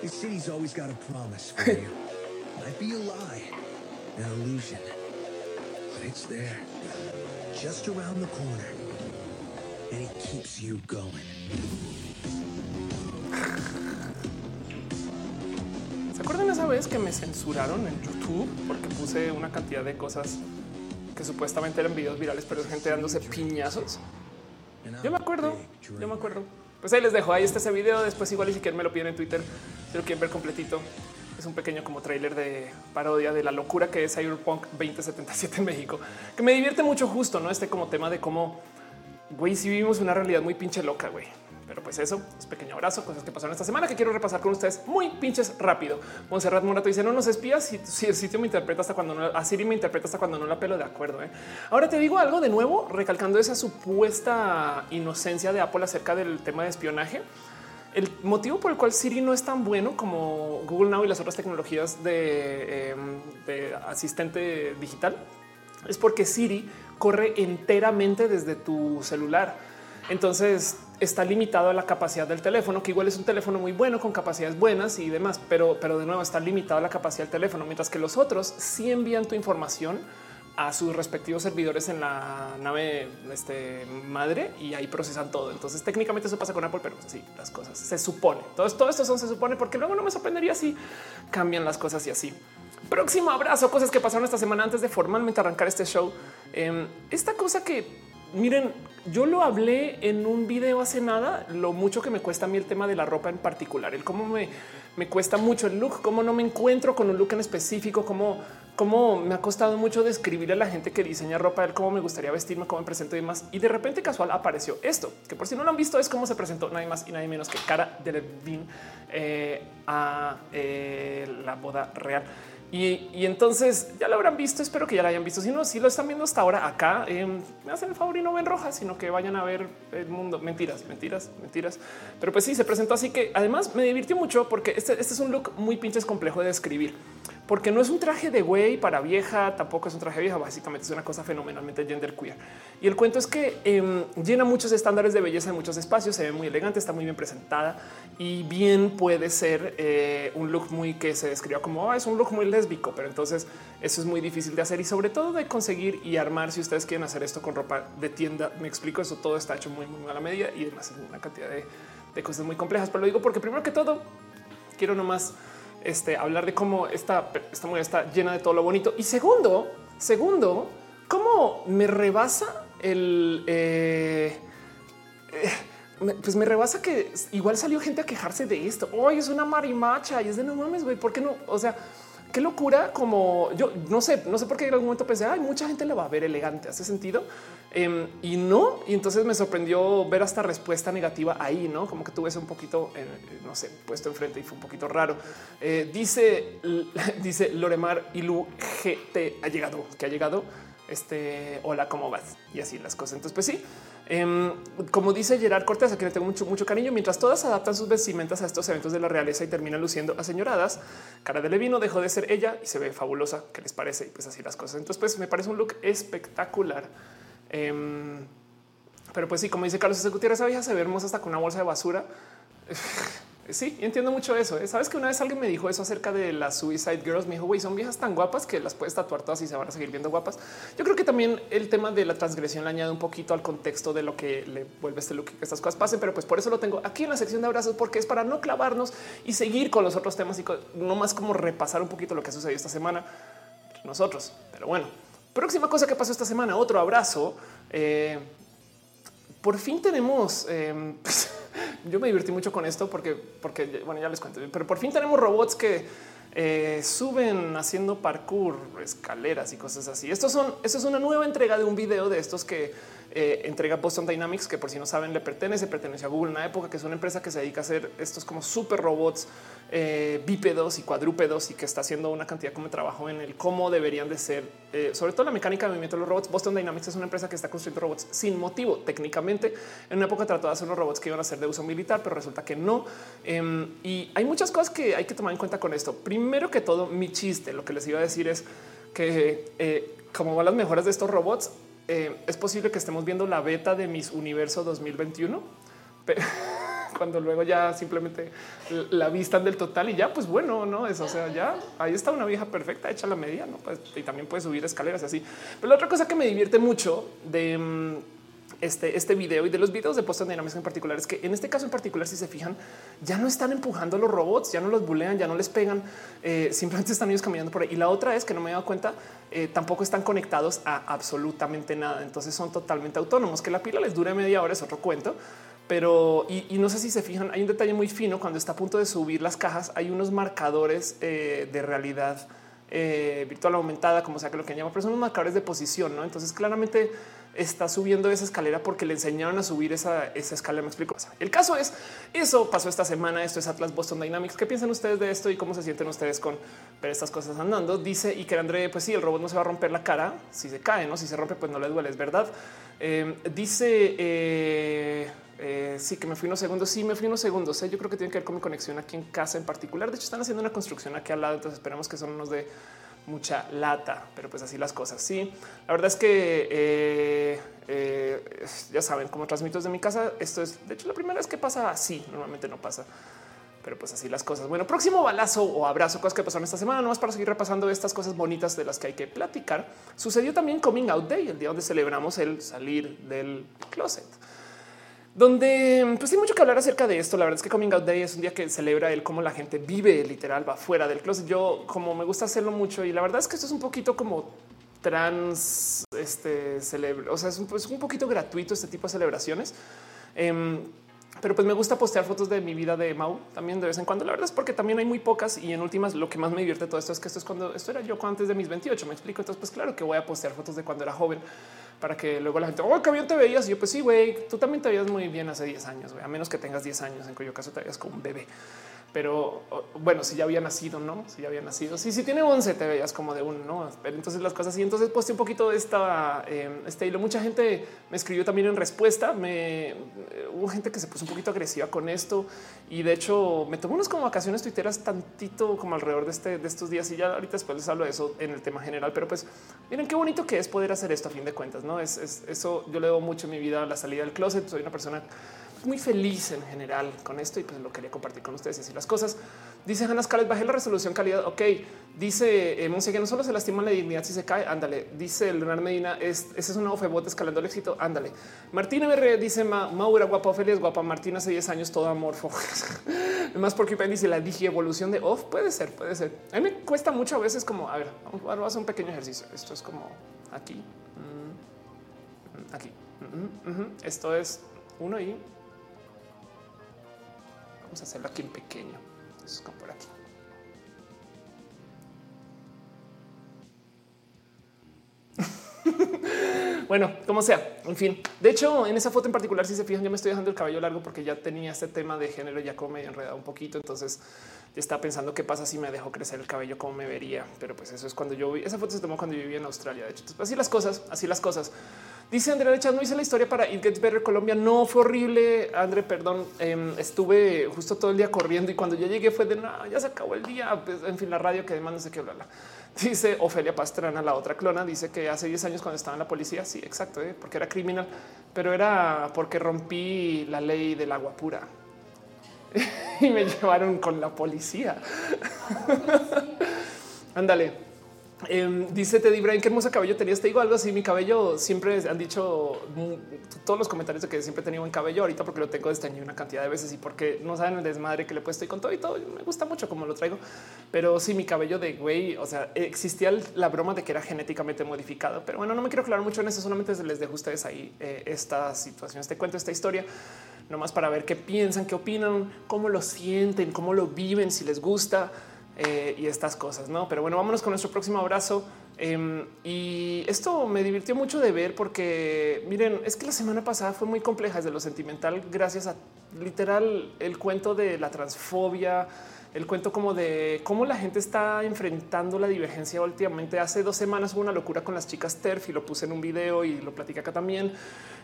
S1: This city's always got a promise for you. Might be a lie, an illusion, but it's there, just around the corner, and it keeps you going. ¿Se acuerdan esa vez que me censuraron en YouTube porque puse una cantidad de cosas que supuestamente eran videos virales, pero es gente dándose piñazos. Yo me acuerdo, yo me acuerdo. Pues ahí les dejo, ahí está ese video. Después igual y si quieren me lo piden en Twitter, si lo quieren ver completito. Es un pequeño como tráiler de parodia de la locura que es Cyberpunk 2077 en México, que me divierte mucho justo, ¿no? Este como tema de cómo, güey, si vivimos una realidad muy pinche loca, güey. Pero pues eso es pequeño abrazo, cosas que pasaron esta semana que quiero repasar con ustedes muy pinches rápido. Monserrat Morato dice no nos espías si, el sitio me interpreta hasta cuando no, a Siri me interpreta hasta cuando no la pelo de acuerdo. ¿eh? Ahora te digo algo de nuevo, recalcando esa supuesta inocencia de Apple acerca del tema de espionaje. El motivo por el cual Siri no es tan bueno como Google Now y las otras tecnologías de, em, de asistente digital es porque Siri corre enteramente desde tu celular. Entonces está limitado a la capacidad del teléfono, que igual es un teléfono muy bueno con capacidades buenas y demás, pero, pero de nuevo está limitado a la capacidad del teléfono, mientras que los otros sí envían tu información a sus respectivos servidores en la nave este, madre y ahí procesan todo. Entonces técnicamente eso pasa con Apple, pero sí, las cosas se supone. Todo, todo esto son se supone porque luego no me sorprendería si cambian las cosas y así. Próximo abrazo, cosas que pasaron esta semana antes de formalmente arrancar este show. Em, esta cosa que miren, yo lo hablé en un video hace nada, lo mucho que me cuesta a mí el tema de la ropa en particular, el cómo me, me cuesta mucho el look, cómo no me encuentro con un look en específico, cómo, cómo me ha costado mucho describir a la gente que diseña ropa, el cómo me gustaría vestirme, cómo me presento y demás. Y de repente casual apareció esto, que por si no lo han visto es cómo se presentó nadie más y nadie menos que Cara de Levine eh, a eh, la boda real. Y, entonces ya lo habrán visto. Espero que ya lo hayan visto. Si no, si lo están viendo hasta ahora acá, eh, me hacen el favor y no ven roja, sino que vayan a ver el mundo. Mentiras, mentiras, mentiras. Pero pues sí, se presentó así que además me divirtió mucho porque este, este es un look muy pinches complejo de describir porque no es un traje de güey para vieja, tampoco es un traje vieja, básicamente es una cosa fenomenalmente genderqueer. Y el cuento es que em, llena muchos estándares de belleza en muchos espacios, se ve muy elegante, está muy bien presentada y bien puede ser eh, un look muy que se describa como ah, es un look muy lésbico, pero entonces eso es muy difícil de hacer y sobre todo de conseguir y armar si ustedes quieren hacer esto con ropa de tienda. Me explico, eso todo está hecho muy, muy mala medida y además es una cantidad de cosas muy complejas, pero lo digo porque primero que todo quiero nomás este, hablar de cómo esta, esta mujer está llena de todo lo bonito. Y segundo, segundo, cómo me rebasa el... Eh, eh, pues me rebasa que igual salió gente a quejarse de esto. Hoy es una marimacha y es de no mames, güey, ¿por qué no? O sea, qué locura como yo no sé, no sé por qué en algún momento pensé, hay mucha gente la va a ver elegante, hace sentido em, y no. Y entonces me sorprendió ver hasta respuesta negativa ahí, no como que tuve ese un poquito, eh, no sé, puesto enfrente y fue un poquito raro. Eh, dice, dice Loremar Ilu GT ha llegado, que ha llegado. Este hola, ¿cómo vas? Y así las cosas. Entonces, pues sí, Em, como dice Gerard Cortés, a quien le tengo mucho, mucho cariño, mientras todas adaptan sus vestimentas a estos eventos de la realeza y terminan luciendo aseñoradas, cara de Levino dejó de ser ella y se ve fabulosa. ¿Qué les parece? Y pues así las cosas. Entonces, pues me parece un look espectacular. Em, pero pues sí, como dice Carlos Gutiérrez, esa vieja se ve hermosa hasta con una bolsa de basura. Sí, entiendo mucho eso. ¿eh? Sabes que una vez alguien me dijo eso acerca de las Suicide Girls. Me dijo, güey, son viejas tan guapas que las puedes tatuar todas y se van a seguir viendo guapas. Yo creo que también el tema de la transgresión le añade un poquito al contexto de lo que le vuelve este look que estas cosas pasen. Pero pues por eso lo tengo aquí en la sección de abrazos, porque es para no clavarnos y seguir con los otros temas y no más como repasar un poquito lo que sucedió esta semana nosotros. Pero bueno, próxima cosa que pasó esta semana, otro abrazo. Eh, por fin tenemos. Eh, yo me divertí mucho con esto porque, porque bueno, ya les cuento, pero por fin tenemos robots que eh, suben haciendo parkour, escaleras y cosas así. Estos son, esto es una nueva entrega de un video de estos que eh, entrega Boston Dynamics, que por si no saben, le pertenece, pertenece a Google en una época que es una empresa que se dedica a hacer estos como super robots eh, bípedos y cuadrúpedos y que está haciendo una cantidad como trabajo en el cómo deberían de ser, eh, sobre todo la mecánica de movimiento de los robots. Boston Dynamics es una empresa que está construyendo robots sin motivo. Técnicamente, en una época trató de hacer unos robots que iban a ser de uso militar, pero resulta que no. Em, y hay muchas cosas que hay que tomar en cuenta con esto. Primero que todo, mi chiste, lo que les iba a decir es que como van las mejoras de estos robots, eh, es posible que estemos viendo la beta de Miss Universo 2021, pero cuando luego ya simplemente la vistan del total y ya, pues bueno, no es, o sea, ya ahí está una vieja perfecta hecha la medida, no pues, y también puede subir escaleras y así. Pero la otra cosa que me divierte mucho de mm, este, este video y de los videos de Boston Dynamics en particular es que en este caso en particular, si se fijan, ya no están empujando a los robots, ya no los bulean, ya no les pegan, eh, simplemente están ellos caminando por ahí. Y la otra es que no me he dado cuenta, eh, tampoco están conectados a absolutamente nada. Entonces son totalmente autónomos. Que la pila les dure media hora es otro cuento. Pero y, no sé si se fijan, hay un detalle muy fino cuando está a punto de subir las cajas. Hay unos marcadores eh, de realidad virtual aumentada, como sea que lo que llama, pero son unos marcadores de posición. ¿no? Entonces, claramente está subiendo esa escalera porque le enseñaron a subir esa, esa escalera. Me explico. El caso es eso pasó esta semana. Esto es Atlas Boston Dynamics. ¿Qué piensan ustedes de esto y cómo se sienten ustedes con ver estas cosas andando? Dice y que André, pues sí, el robot no se va a romper la cara si se cae, no? Si se rompe, pues no le duele, es verdad. Em, dice eh, eh, sí que me fui unos segundos. Sí, me fui unos segundos. ¿eh? Yo creo que tiene que ver con mi conexión aquí en casa en particular. De hecho, están haciendo una construcción aquí al lado. Entonces esperemos que son unos de mucha lata, pero pues así las cosas. Sí, la verdad es que eh, eh, ya saben, como transmito desde mi casa, esto es de hecho la primera vez que pasa así. Normalmente no pasa, pero pues así las cosas. Bueno, próximo balazo o abrazo, cosas que pasaron esta semana, nomás para seguir repasando estas cosas bonitas de las que hay que platicar. Sucedió también Coming Out Day, el día donde celebramos el salir del closet donde pues hay mucho que hablar acerca de esto. La verdad es que Coming Out Day es un día que celebra el cómo la gente vive literal, va fuera del closet. Yo como me gusta hacerlo mucho y la verdad es que esto es un poquito como trans, este celebra, o sea, es un, pues, un poquito gratuito este tipo de celebraciones. Em, pero pues me gusta postear fotos de mi vida de Mau también de vez en cuando. La verdad es porque también hay muy pocas y en últimas lo que más me divierte todo esto es que esto es cuando esto era yo antes de mis 28. Me explico. Entonces, pues claro que voy a postear fotos de cuando era joven para que luego la gente, oh, qué te veías. Y yo, pues sí, güey, tú también te veías muy bien hace 10 años, a menos que tengas 10 años, en cuyo caso te veías como un bebé pero bueno, si ya había nacido, no, si ya había nacido, sí, si tiene 11, te veías como de un no. Pero entonces las cosas y entonces pues un poquito de esta eh, este hilo. Mucha gente me escribió también en respuesta. Me eh, hubo gente que se puso un poquito agresiva con esto y de hecho me tomó unas como vacaciones tuiteras tantito como alrededor de este de estos días y ya ahorita después les hablo de eso en el tema general. Pero pues miren qué bonito que es poder hacer esto a fin de cuentas. No es, es eso. Yo le debo mucho en mi vida a la salida del closet. Soy una persona muy feliz en general con esto y pues lo quería compartir con ustedes y así las cosas. Dice Hannah Scarlett, bajé la resolución calidad. Ok, dice eh, que no solo se lastima la dignidad si se cae. Ándale, dice Leonardo Medina. Es, ese es un nuevo febote escalando el éxito. Ándale. Martina BR dice Ma, Maura guapa, Ofelia es guapa. Martina hace 10 años, todo amorfo. Más porque dice la digi evolución de off. Puede ser, puede ser. A mí me cuesta mucho a veces como a ver, vamos a hacer un pequeño ejercicio. Esto es como aquí, mm, mm, aquí. Mm, Esto es uno y Vamos a hacerlo aquí en pequeño. es como por aquí. bueno, como sea, en fin. De hecho, en esa foto en particular, si se fijan, yo me estoy dejando el cabello largo porque ya tenía este tema de género ya como medio enredado un poquito. Entonces estaba pensando qué pasa si me dejo crecer el cabello, cómo me vería. Pero pues eso es cuando yo vi esa foto se tomó cuando yo vivía en Australia. De hecho, así las cosas, así las cosas. Dice Andrea Lechas, no hice la historia para It Gets Better Colombia. No fue horrible. André, perdón. Em, estuve justo todo el día corriendo y cuando ya llegué fue de no, ya se acabó el día. Pues, en fin, la radio que además no sé qué hablar. Dice Ofelia Pastrana, la otra clona, dice que hace 10 años cuando estaba en la policía, sí, exacto, ¿eh? porque era criminal, pero era porque rompí la ley del agua pura y me llevaron con la policía. Ándale. Eh, dice Teddy Brian, qué hermoso cabello tenías. Te digo algo así. Mi cabello siempre han dicho todos los comentarios de que siempre he tenido buen cabello ahorita porque lo tengo este año una cantidad de veces y porque no saben el desmadre que le he puesto y con todo y todo. Me gusta mucho como lo traigo, pero sí, mi cabello de güey. O sea, existía la broma de que era genéticamente modificado, pero bueno, no me quiero aclarar mucho en eso. Solamente les dejo ustedes ahí eh, esta situación, este cuento, esta historia nomás para ver qué piensan, qué opinan, cómo lo sienten, cómo lo viven, si les gusta. Eh, y estas cosas, ¿no? Pero bueno, vámonos con nuestro próximo abrazo. Em, y esto me divirtió mucho de ver porque, miren, es que la semana pasada fue muy compleja desde lo sentimental gracias a literal el cuento de la transfobia, el cuento como de cómo la gente está enfrentando la divergencia últimamente. Hace dos semanas hubo una locura con las chicas TERF y lo puse en un video y lo platicé acá también.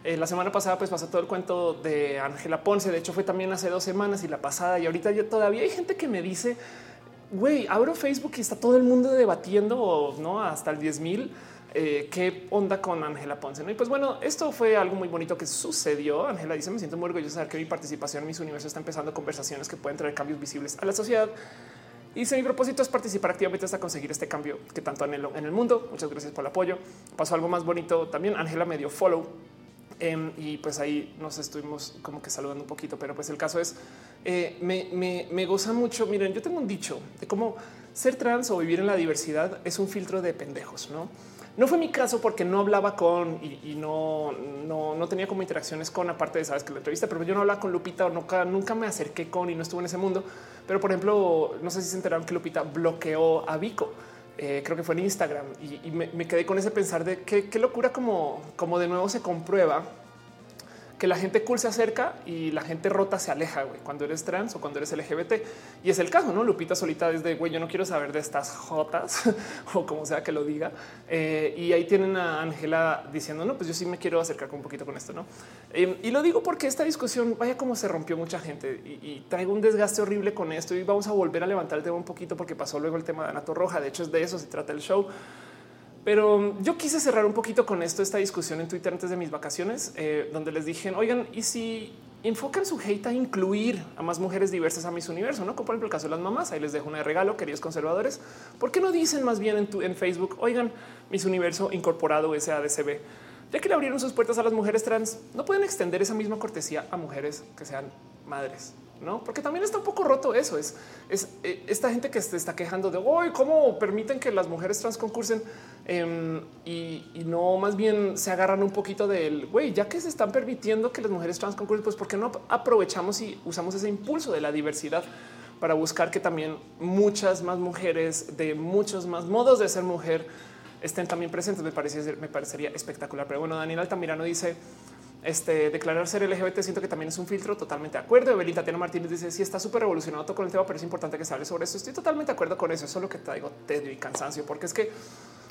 S1: Eh, la semana pasada pues pasó todo el cuento de Ángela Ponce. De hecho fue también hace dos semanas y la pasada y ahorita yo todavía hay gente que me dice güey, abro Facebook y está todo el mundo debatiendo no hasta el 10 mil. Eh, qué onda con Ángela Ponce. ¿no? Y pues bueno, esto fue algo muy bonito que sucedió. Ángela dice: Me siento muy orgullosa de saber que mi participación en mis universos está empezando conversaciones que pueden traer cambios visibles a la sociedad. Y mi propósito es participar activamente hasta conseguir este cambio que tanto anhelo en el mundo. Muchas gracias por el apoyo. Pasó algo más bonito también. Ángela me dio follow Em, y pues ahí nos estuvimos como que saludando un poquito, pero pues el caso es, eh, me, goza mucho. Miren, yo tengo un dicho de cómo ser trans o vivir en la diversidad es un filtro de pendejos, ¿no? No fue mi caso porque no hablaba con y, no, no, tenía como interacciones con, aparte de sabes que la entrevista, pero yo no hablaba con Lupita o nunca, nunca me acerqué con y no estuve en ese mundo. Pero por ejemplo, no sé si se enteraron que Lupita bloqueó a Vico eh, creo que fue en Instagram, y, me, quedé con ese pensar de qué, locura como, como de nuevo se comprueba que la gente cool se acerca y la gente rota se aleja güey, cuando eres trans o cuando eres LGBT. Y es el caso, no? Lupita solita desde güey, yo no quiero saber de estas jotas o como sea que lo diga. Eh, y ahí tienen a Ángela diciendo, no, pues yo sí me quiero acercar un poquito con esto, no? Eh, y lo digo porque esta discusión, vaya como se rompió mucha gente y, y, traigo un desgaste horrible con esto y vamos a volver a levantar el tema un poquito porque pasó luego el tema de Anato Roja. De hecho, es de eso se trata el show. Pero yo quise cerrar un poquito con esto, esta discusión en Twitter antes de mis vacaciones, eh, donde les dije, oigan, ¿y si enfocan su hate a incluir a más mujeres diversas a mis universo? No como por ejemplo el caso de las mamás. Ahí les dejo una de regalo, queridos conservadores. ¿Por qué no dicen más bien en, tu, en Facebook, oigan, mis universo incorporado SADCB? Ya que le abrieron sus puertas a las mujeres trans, no pueden extender esa misma cortesía a mujeres que sean madres no? Porque también está un poco roto eso. Es, es eh, esta gente que se está quejando de hoy, cómo permiten que las mujeres trans concursen em, y, no más bien se agarran un poquito del güey, ya que se están permitiendo que las mujeres trans concursen, pues porque no aprovechamos y usamos ese impulso de la diversidad para buscar que también muchas más mujeres de muchos más modos de ser mujer estén también presentes. Me parece, me parecería espectacular. Pero bueno, Daniel Altamirano dice este, declarar ser LGBT siento que también es un filtro totalmente de acuerdo. Evelyn Tatiana Martínez dice si está súper revolucionado todo con el tema, pero es importante que se hable sobre eso. Estoy totalmente de acuerdo con eso. Eso es lo que traigo tedio y cansancio, porque es que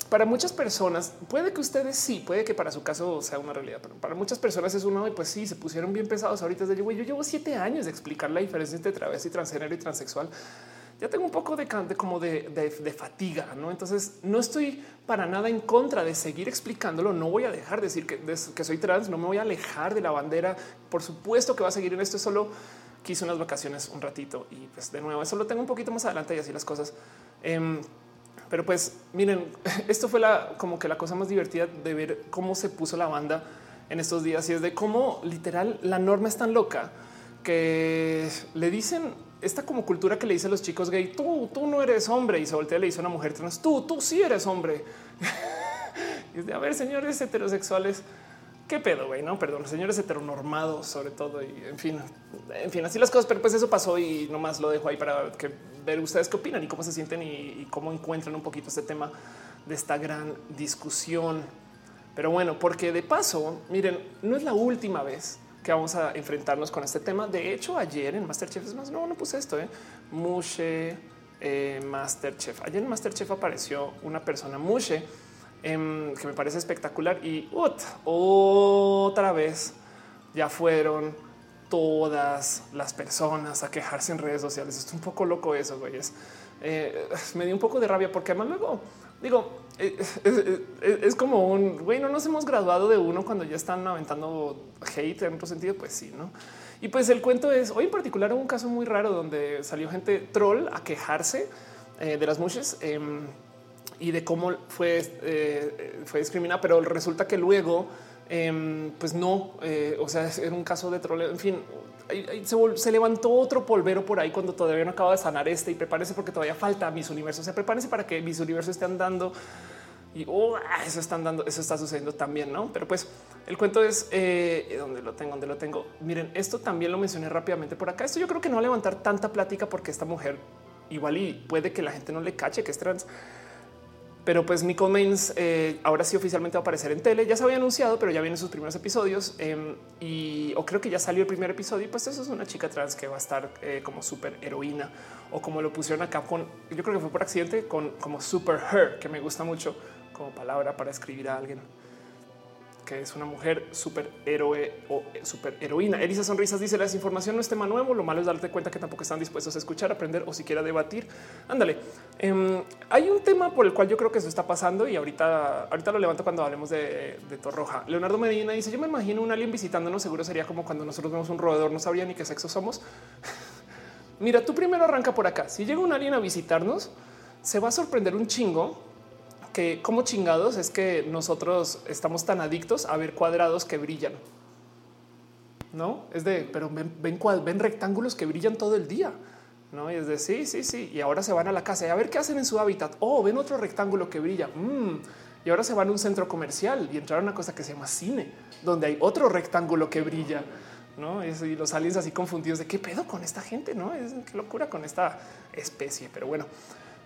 S1: para muchas personas puede que ustedes sí, puede que para su caso sea una realidad, pero para muchas personas es uno y pues sí, se pusieron bien pesados ahorita. De yo, yo llevo siete años de explicar la diferencia entre travesti, transgénero y transexual ya tengo un poco de, como de, fatiga, ¿no? Entonces no estoy para nada en contra de seguir explicándolo. No voy a dejar de decir que, que soy trans, no me voy a alejar de la bandera. Por supuesto que va a seguir en esto, solo quise unas vacaciones un ratito y pues de nuevo eso lo tengo un poquito más adelante y así las cosas. Em, pero pues miren, esto fue la, como que la cosa más divertida de ver cómo se puso la banda en estos días y es de cómo literal la norma es tan loca que le dicen esta como cultura que le dice a los chicos gay, tú, tú no eres hombre y se voltea y le dice a una mujer trans, tú, tú sí eres hombre. y es de a ver, señores heterosexuales, qué pedo, güey, no, perdón, señores heteronormados sobre todo y en fin, en fin, así las cosas, pero pues eso pasó y nomás lo dejo ahí para que ver ustedes qué opinan y cómo se sienten y, y cómo encuentran un poquito este tema de esta gran discusión. Pero bueno, porque de paso, miren, no es la última vez que vamos a enfrentarnos con este tema. De hecho, ayer en Masterchef es más, no, no puse esto, eh. Mushe eh, Masterchef. Ayer en Masterchef apareció una persona Mushe em, que me parece espectacular y otra vez ya fueron todas las personas a quejarse en redes sociales. Es un poco loco eso, güey. Eh, me dio un poco de rabia porque además luego digo, eh, es, como un güey, no nos hemos graduado de uno cuando ya están aventando hate en otro sentido. Pues sí, no? Y pues el cuento es hoy en particular un caso muy raro donde salió gente troll a quejarse eh, de las mushes em, y de cómo fue, eh, fue discriminada, pero resulta que luego, em, pues no, o sea, era un caso de troll. En fin, se, levantó otro polvero por ahí cuando todavía no acaba de sanar este y prepárese porque todavía falta mis universos. Se prepárese para que mis universos estén dando y oh, eso están dando, eso está sucediendo también, no? Pero pues el cuento es eh, donde lo tengo, donde lo tengo. Miren, esto también lo mencioné rápidamente por acá. Esto yo creo que no va a levantar tanta plática porque esta mujer igual y puede que la gente no le cache que es trans pero pues Nicole Maines eh, ahora sí oficialmente va a aparecer en tele. Ya se había anunciado, pero ya vienen sus primeros episodios em, y o creo que ya salió el primer episodio. Y pues eso es una chica trans que va a estar eh, como super heroína o como lo pusieron acá con yo creo que fue por accidente con como super her, que me gusta mucho como palabra para escribir a alguien que es una mujer súper héroe o eh, súper heroína. Elisa Sonrisas dice la desinformación no es tema nuevo. Lo malo es darte cuenta que tampoco están dispuestos a escuchar, aprender o siquiera debatir. Ándale. Em, hay un tema por el cual yo creo que eso está pasando y ahorita, ahorita lo levanto cuando hablemos de, de Torroja. Leonardo Medina dice: Yo me imagino un alien visitándonos. Seguro sería como cuando nosotros vemos un roedor, no sabría ni qué sexo somos. Mira, tú primero arranca por acá. Si llega un alien a visitarnos, se va a sorprender un chingo que como chingados es que nosotros estamos tan adictos a ver cuadrados que brillan. No es de, pero ven, ven, rectángulos que brillan todo el día. No y es de sí, sí, sí. Y ahora se van a la casa y a ver qué hacen en su hábitat. Oh, ven otro rectángulo que brilla. Mm. Y ahora se van a un centro comercial y entraron a una cosa que se llama cine, donde hay otro rectángulo que brilla. No y los aliens así confundidos de qué pedo con esta gente. No es locura con esta especie. Pero bueno,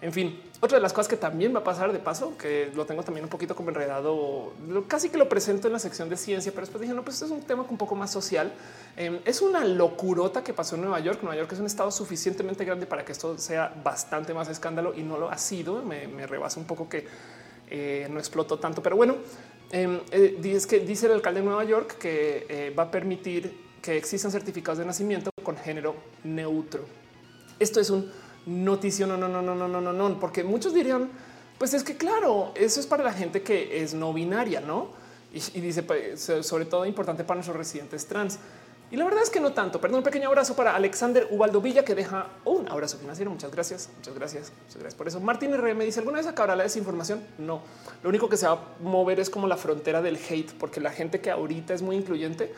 S1: En fin, otra de las cosas que también va a pasar de paso, que lo tengo también un poquito como enredado, casi que lo presento en la sección de ciencia, pero después dije, no, pues es un tema un poco más social. Em, es una locurota que pasó en Nueva York. Nueva York es un estado suficientemente grande para que esto sea bastante más escándalo y no lo ha sido. Me, rebasa un poco que eh, no explotó tanto, pero bueno, em, eh, dice que dice el alcalde de Nueva York que eh, va a permitir que existan certificados de nacimiento con género neutro. Esto es un noticia. No, no, no, no, no, no, no, no, porque muchos dirían, pues es que claro, eso es para la gente que es no binaria, no? Y, dice pues, sobre todo importante para nuestros residentes trans. Y la verdad es que no tanto. Perdón, un pequeño abrazo para Alexander Ubaldo Villa, que deja un abrazo financiero. Muchas gracias, muchas gracias, muchas gracias por eso. Martín R. me dice: ¿Alguna vez acabará la desinformación? No. Lo único que se va a mover es como la frontera del hate, porque la gente que ahorita es muy incluyente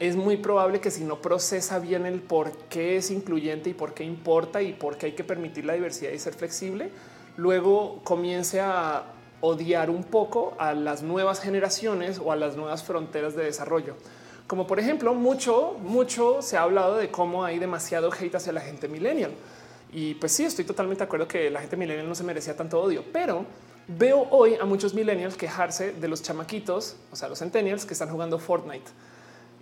S1: es muy probable que si no procesa bien el por qué es incluyente y por qué importa y por qué hay que permitir la diversidad y ser flexible, luego comience a odiar un poco a las nuevas generaciones o a las nuevas fronteras de desarrollo. Como por ejemplo, mucho, mucho se ha hablado de cómo hay demasiado hate hacia la gente millennial. Y pues sí, estoy totalmente de acuerdo que la gente millennial no se merecía tanto odio, pero veo hoy a muchos millennials quejarse de los chamaquitos, o sea, los centennials que están jugando Fortnite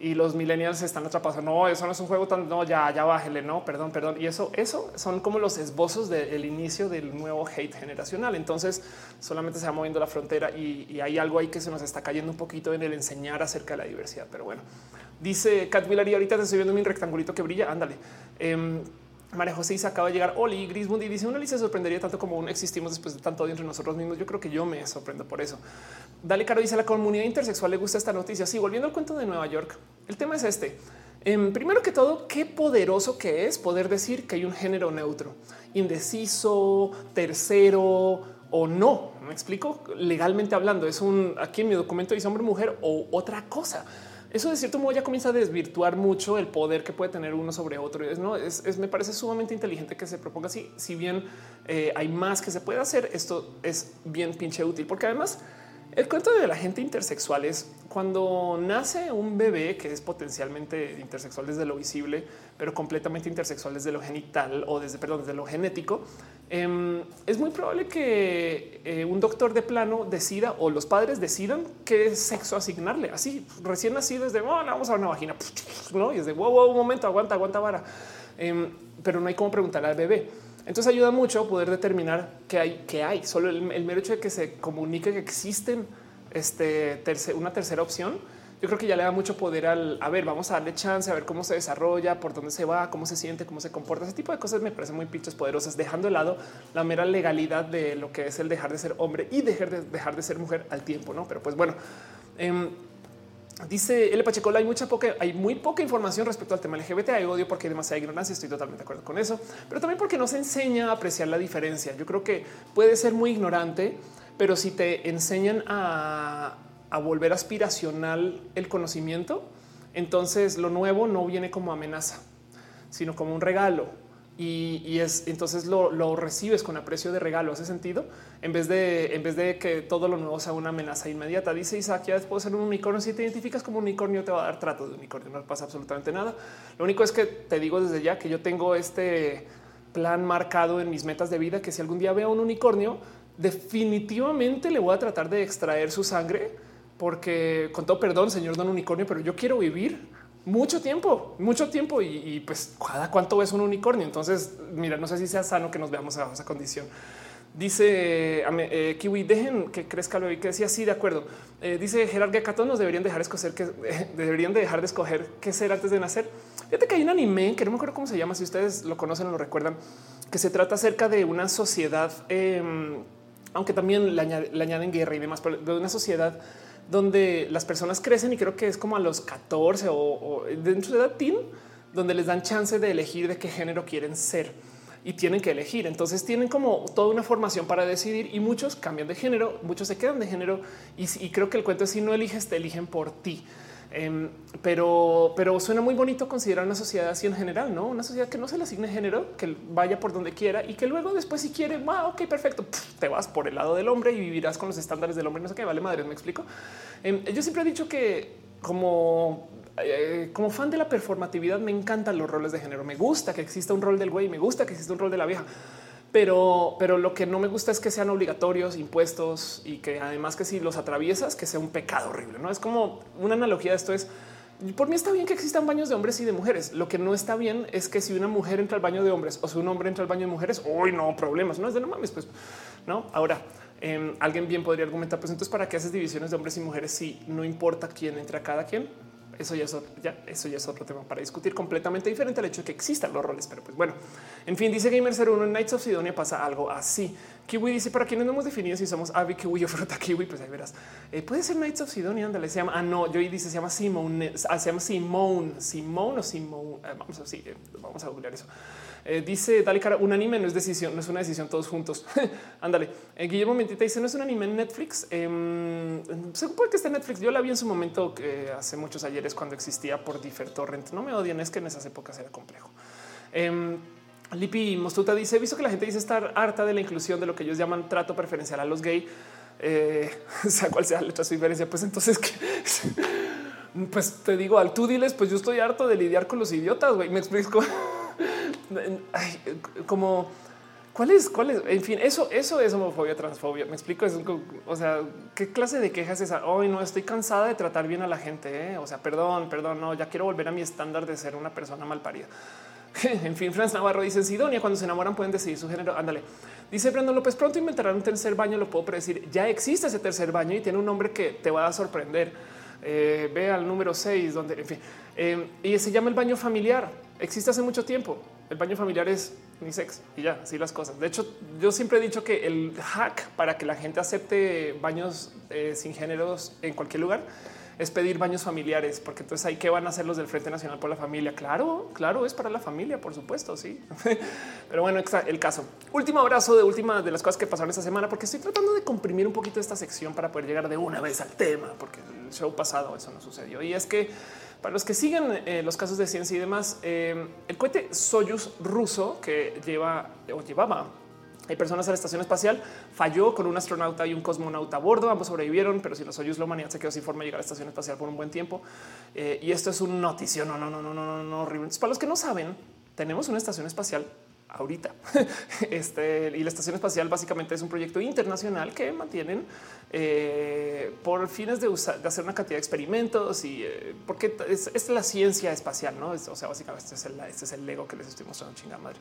S1: y los millennials están atrapados. No, eso no es un juego tan, no, ya, ya bájele, no, perdón, perdón. Y eso, eso son como los esbozos del inicio del nuevo hate generacional. Entonces solamente se va moviendo la frontera y, hay algo ahí que se nos está cayendo un poquito en el enseñar acerca de la diversidad. Pero bueno, dice Cat Villari, ahorita te estoy viendo mi rectangulito que brilla. Ándale. Em, María José se acaba de llegar. Oli Grismundi dice una lista sorprendería tanto como existimos después de tanto odio entre nosotros mismos. Yo creo que yo me sorprendo por eso. Dale Caro dice la comunidad intersexual le gusta esta noticia. Sí, volviendo al cuento de Nueva York, el tema es este. Em, primero que todo, qué poderoso que es poder decir que hay un género neutro, indeciso, tercero o no. Me explico legalmente hablando. Es un aquí en mi documento dice hombre, mujer o otra cosa eso de cierto modo ya comienza a desvirtuar mucho el poder que puede tener uno sobre otro. Es, no es, me parece sumamente inteligente que se proponga así. Si bien eh, hay más que se puede hacer, esto es bien pinche útil, porque además el cuento de la gente intersexual es cuando nace un bebé que es potencialmente intersexual desde lo visible, pero completamente intersexual desde lo genital o desde, perdón, desde lo genético. Em, es muy probable que eh, un doctor de plano decida o los padres decidan qué sexo asignarle. Así recién nacido desde bueno, vamos a una vagina ¿no? y es de wow, wow, un momento, aguanta, aguanta vara. Em, pero no hay cómo preguntarle al bebé. Entonces ayuda mucho poder determinar qué hay, qué hay. Solo el, mero hecho de que se comunique que existen este, una tercera opción. Yo creo que ya le da mucho poder al a ver, vamos a darle chance a ver cómo se desarrolla, por dónde se va, cómo se siente, cómo se comporta. Ese tipo de cosas me parecen muy pinches poderosas, dejando de lado la mera legalidad de lo que es el dejar de ser hombre y dejar de, dejar de ser mujer al tiempo. No, pero pues bueno, em, Dice el Pacheco, hay mucha poca, hay muy poca información respecto al tema LGBT. Hay odio porque hay demasiada ignorancia. Estoy totalmente de acuerdo con eso, pero también porque no se enseña a apreciar la diferencia. Yo creo que puede ser muy ignorante, pero si te enseñan a, a volver aspiracional el conocimiento, entonces lo nuevo no viene como amenaza, sino como un regalo y, es entonces lo, recibes con aprecio de regalo. Hace sentido en vez de en vez de que todo lo nuevo sea una amenaza inmediata. Dice Isaac, ya después ser un unicornio. Si te identificas como un unicornio, te va a dar trato de unicornio. No pasa absolutamente nada. Lo único es que te digo desde ya que yo tengo este plan marcado en mis metas de vida, que si algún día veo un unicornio, definitivamente le voy a tratar de extraer su sangre, porque con todo perdón, señor don unicornio, pero yo quiero vivir mucho tiempo, mucho tiempo y, pues cada cuánto ves un unicornio. Entonces, mira, no sé si sea sano que nos veamos a esa condición. Dice eh, Kiwi, dejen que crezca bebé, que decía sí, de acuerdo. Eh, dice Gerard Gecatón, nos deberían dejar escoger que deberían de dejar de escoger qué ser antes de nacer. Fíjate que hay un anime que no me acuerdo cómo se llama, si ustedes lo conocen o lo recuerdan, que se trata acerca de una sociedad, em, aunque también le, añaden guerra y demás, pero de una sociedad donde las personas crecen y creo que es como a los 14 o, dentro de edad teen, donde les dan chance de elegir de qué género quieren ser y tienen que elegir. Entonces tienen como toda una formación para decidir y muchos cambian de género, muchos se quedan de género y, y creo que el cuento es si no eliges, te eligen por ti. Em, pero, pero suena muy bonito considerar una sociedad así en general, no una sociedad que no se le asigne género, que vaya por donde quiera y que luego después, si quiere, va, ok, perfecto, te vas por el lado del hombre y vivirás con los estándares del hombre. No sé qué vale madre. Me explico. Em, yo siempre he dicho que como eh, como fan de la performatividad, me encantan los roles de género. Me gusta que exista un rol del güey, me gusta que exista un rol de la vieja pero, pero lo que no me gusta es que sean obligatorios, impuestos y que además que si los atraviesas, que sea un pecado horrible. No es como una analogía de esto es por mí está bien que existan baños de hombres y de mujeres. Lo que no está bien es que si una mujer entra al baño de hombres o si un hombre entra al baño de mujeres, hoy no problemas. No es de no mames, pues no. Ahora em, alguien bien podría argumentar, pues entonces para qué haces divisiones de hombres y mujeres si no importa quién entra cada quien eso ya es otro, ya, eso ya es otro tema para discutir completamente diferente al hecho de que existan los roles. Pero pues bueno, en fin, dice Gamer 01 en Nights of Sidonia pasa algo así. Kiwi dice para quienes no hemos definido si somos Avi, Kiwi o Fruta Kiwi, pues ahí verás. Eh, puede ser Nights of Sidonia. Ándale, se llama. Ah, no, yo dice se llama Simone, ah, se llama Simone, Simone o Simone. Eh, vamos a sí, eh, vamos a googlear eso. Eh, dice Dale Cara, un anime no es decisión, no es una decisión todos juntos. Ándale. Eh, Guillermo Mentita dice, no es un anime en Netflix. Eh, se supone que está en Netflix. Yo la vi en su momento hace muchos ayeres cuando existía por Differ Torrent. No me odian, es que en esas épocas era complejo. Eh, Lipi Mostuta dice: He visto que la gente dice estar harta de la inclusión de lo que ellos llaman trato preferencial a los gay, eh, sea cual sea la letra su diferencia. Pues entonces, que pues te digo al tú diles, pues yo estoy harto de lidiar con los idiotas. güey. Me explico. Como cuál es, cuál es, en fin, eso, eso es homofobia, transfobia. Me explico. Es, o sea, qué clase de quejas es esa. Hoy no estoy cansada de tratar bien a la gente. ¿eh? O sea, perdón, perdón, no, ya quiero volver a mi estándar de ser una persona mal parida. en fin, Franz Navarro dice Sidonia, cuando se enamoran pueden decidir su género. Ándale. Dice Brandon López, pronto inventarán un tercer baño, lo puedo predecir. Ya existe ese tercer baño y tiene un nombre que te va a sorprender. Eh, ve al número 6, donde, en fin, eh, y se llama el baño familiar. Existe hace mucho tiempo. El baño familiar es unisex y ya, así las cosas. De hecho, yo siempre he dicho que el hack para que la gente acepte baños eh, sin géneros en cualquier lugar es pedir baños familiares, porque entonces ahí qué van a hacer los del Frente Nacional por la Familia. Claro, claro, es para la familia, por supuesto. Sí, pero bueno, el caso. Último abrazo de última de las cosas que pasaron esta semana, porque estoy tratando de comprimir un poquito esta sección para poder llegar de una vez al tema, porque el show pasado eso no sucedió. Y es que para los que siguen eh, los casos de ciencia y demás, eh, el cohete Soyuz ruso que lleva o llevaba hay personas a la estación espacial falló con un astronauta y un cosmonauta a bordo. Ambos sobrevivieron, pero si los Soyuz la humanidad se quedó sin forma de llegar a la estación espacial por un buen tiempo. Eh, y esto es un noticio. No, no, no, no, no, no, horrible. Entonces, para los que no saben, tenemos una estación espacial ahorita. Este y la estación espacial básicamente es un proyecto internacional que mantienen eh, por fines de, usar, de hacer una cantidad de experimentos y eh, porque es, la ciencia espacial, no? o sea, básicamente este es, el, este es el Lego que les estoy mostrando, chingada madre.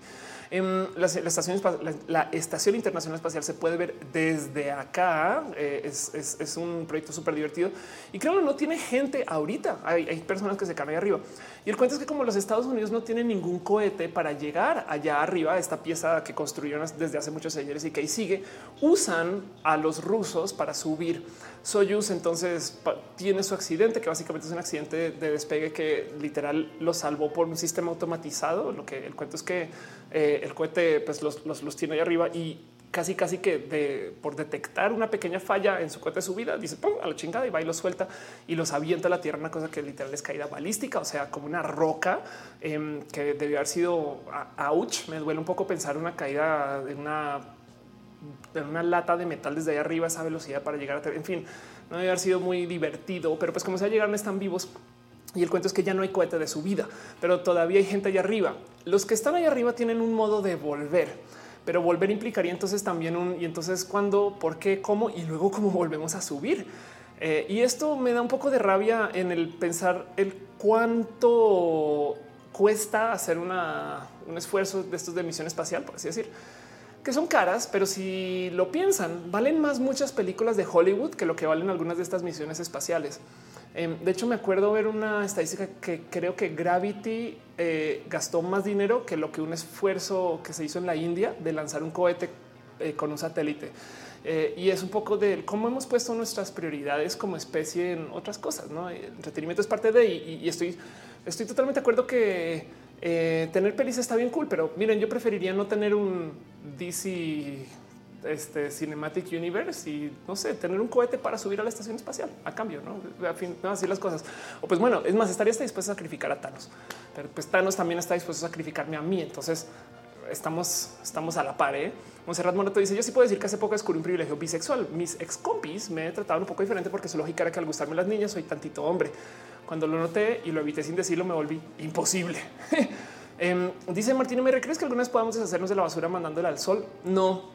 S1: Em, la, estación, la, estación internacional espacial se puede ver desde acá. Eh, es, es, es, un proyecto súper divertido y que no tiene gente ahorita. Hay, hay personas que se quedan ahí arriba y el cuento es que como los Estados Unidos no tienen ningún cohete para llegar allá arriba, esta pieza que construyeron desde hace muchos años y que ahí sigue, usan a los rusos para subir. Soyuz entonces tiene su accidente, que básicamente es un accidente de despegue que literal lo salvó por un sistema automatizado. Lo que el cuento es que eh, el cohete pues los, los, los tiene ahí arriba y casi, casi que por detectar una pequeña falla en su cohete de subida, dice ¡pum! a la chingada y va y lo suelta y los avienta a la tierra. Una cosa que literal es caída balística, o sea, como una roca eh, que debió haber sido ouch. Me duele un poco pensar una caída de una, de una lata de metal desde ahí arriba, esa velocidad para llegar a. En fin, no debe haber sido muy divertido, pero pues como se llegaron, están vivos. Y el cuento es que ya no hay cohete de subida, pero todavía hay gente allá arriba. Los que están ahí arriba tienen un modo de volver pero volver implicaría entonces también un y entonces cuándo, por qué, cómo y luego cómo volvemos a subir. Eh, y esto me da un poco de rabia en el pensar el cuánto cuesta hacer una, un esfuerzo de estos de misión espacial, por así decir, que son caras, pero si lo piensan, valen más muchas películas de Hollywood que lo que valen algunas de estas misiones espaciales. Em, de hecho, me acuerdo ver una estadística que creo que Gravity eh, gastó más dinero que lo que un esfuerzo que se hizo en la India de lanzar un cohete eh, con un satélite. Eh, y es un poco de cómo hemos puesto nuestras prioridades como especie en otras cosas. ¿no? El entretenimiento es parte de y, y estoy, estoy totalmente de acuerdo que tener pelis está bien cool, pero miren, yo preferiría no tener un DC este Cinematic Universe y no sé, tener un cohete para subir a la estación espacial a cambio, no? A así las cosas. O pues bueno, es más, estaría dispuesto a sacrificar a Thanos, pero pues Thanos también está dispuesto a sacrificarme a mí. Entonces estamos, estamos a la par. ¿eh? Monserrat Morato dice: Yo sí puedo decir que hace poco descubrí un privilegio bisexual. Mis ex compis me trataban un poco diferente porque su lógica era que al gustarme las niñas soy tantito hombre. Cuando lo noté y lo evité sin decirlo, me volví imposible. Em, dice Martín, ¿me crees que alguna vez podamos deshacernos de la basura mandándola al sol? No,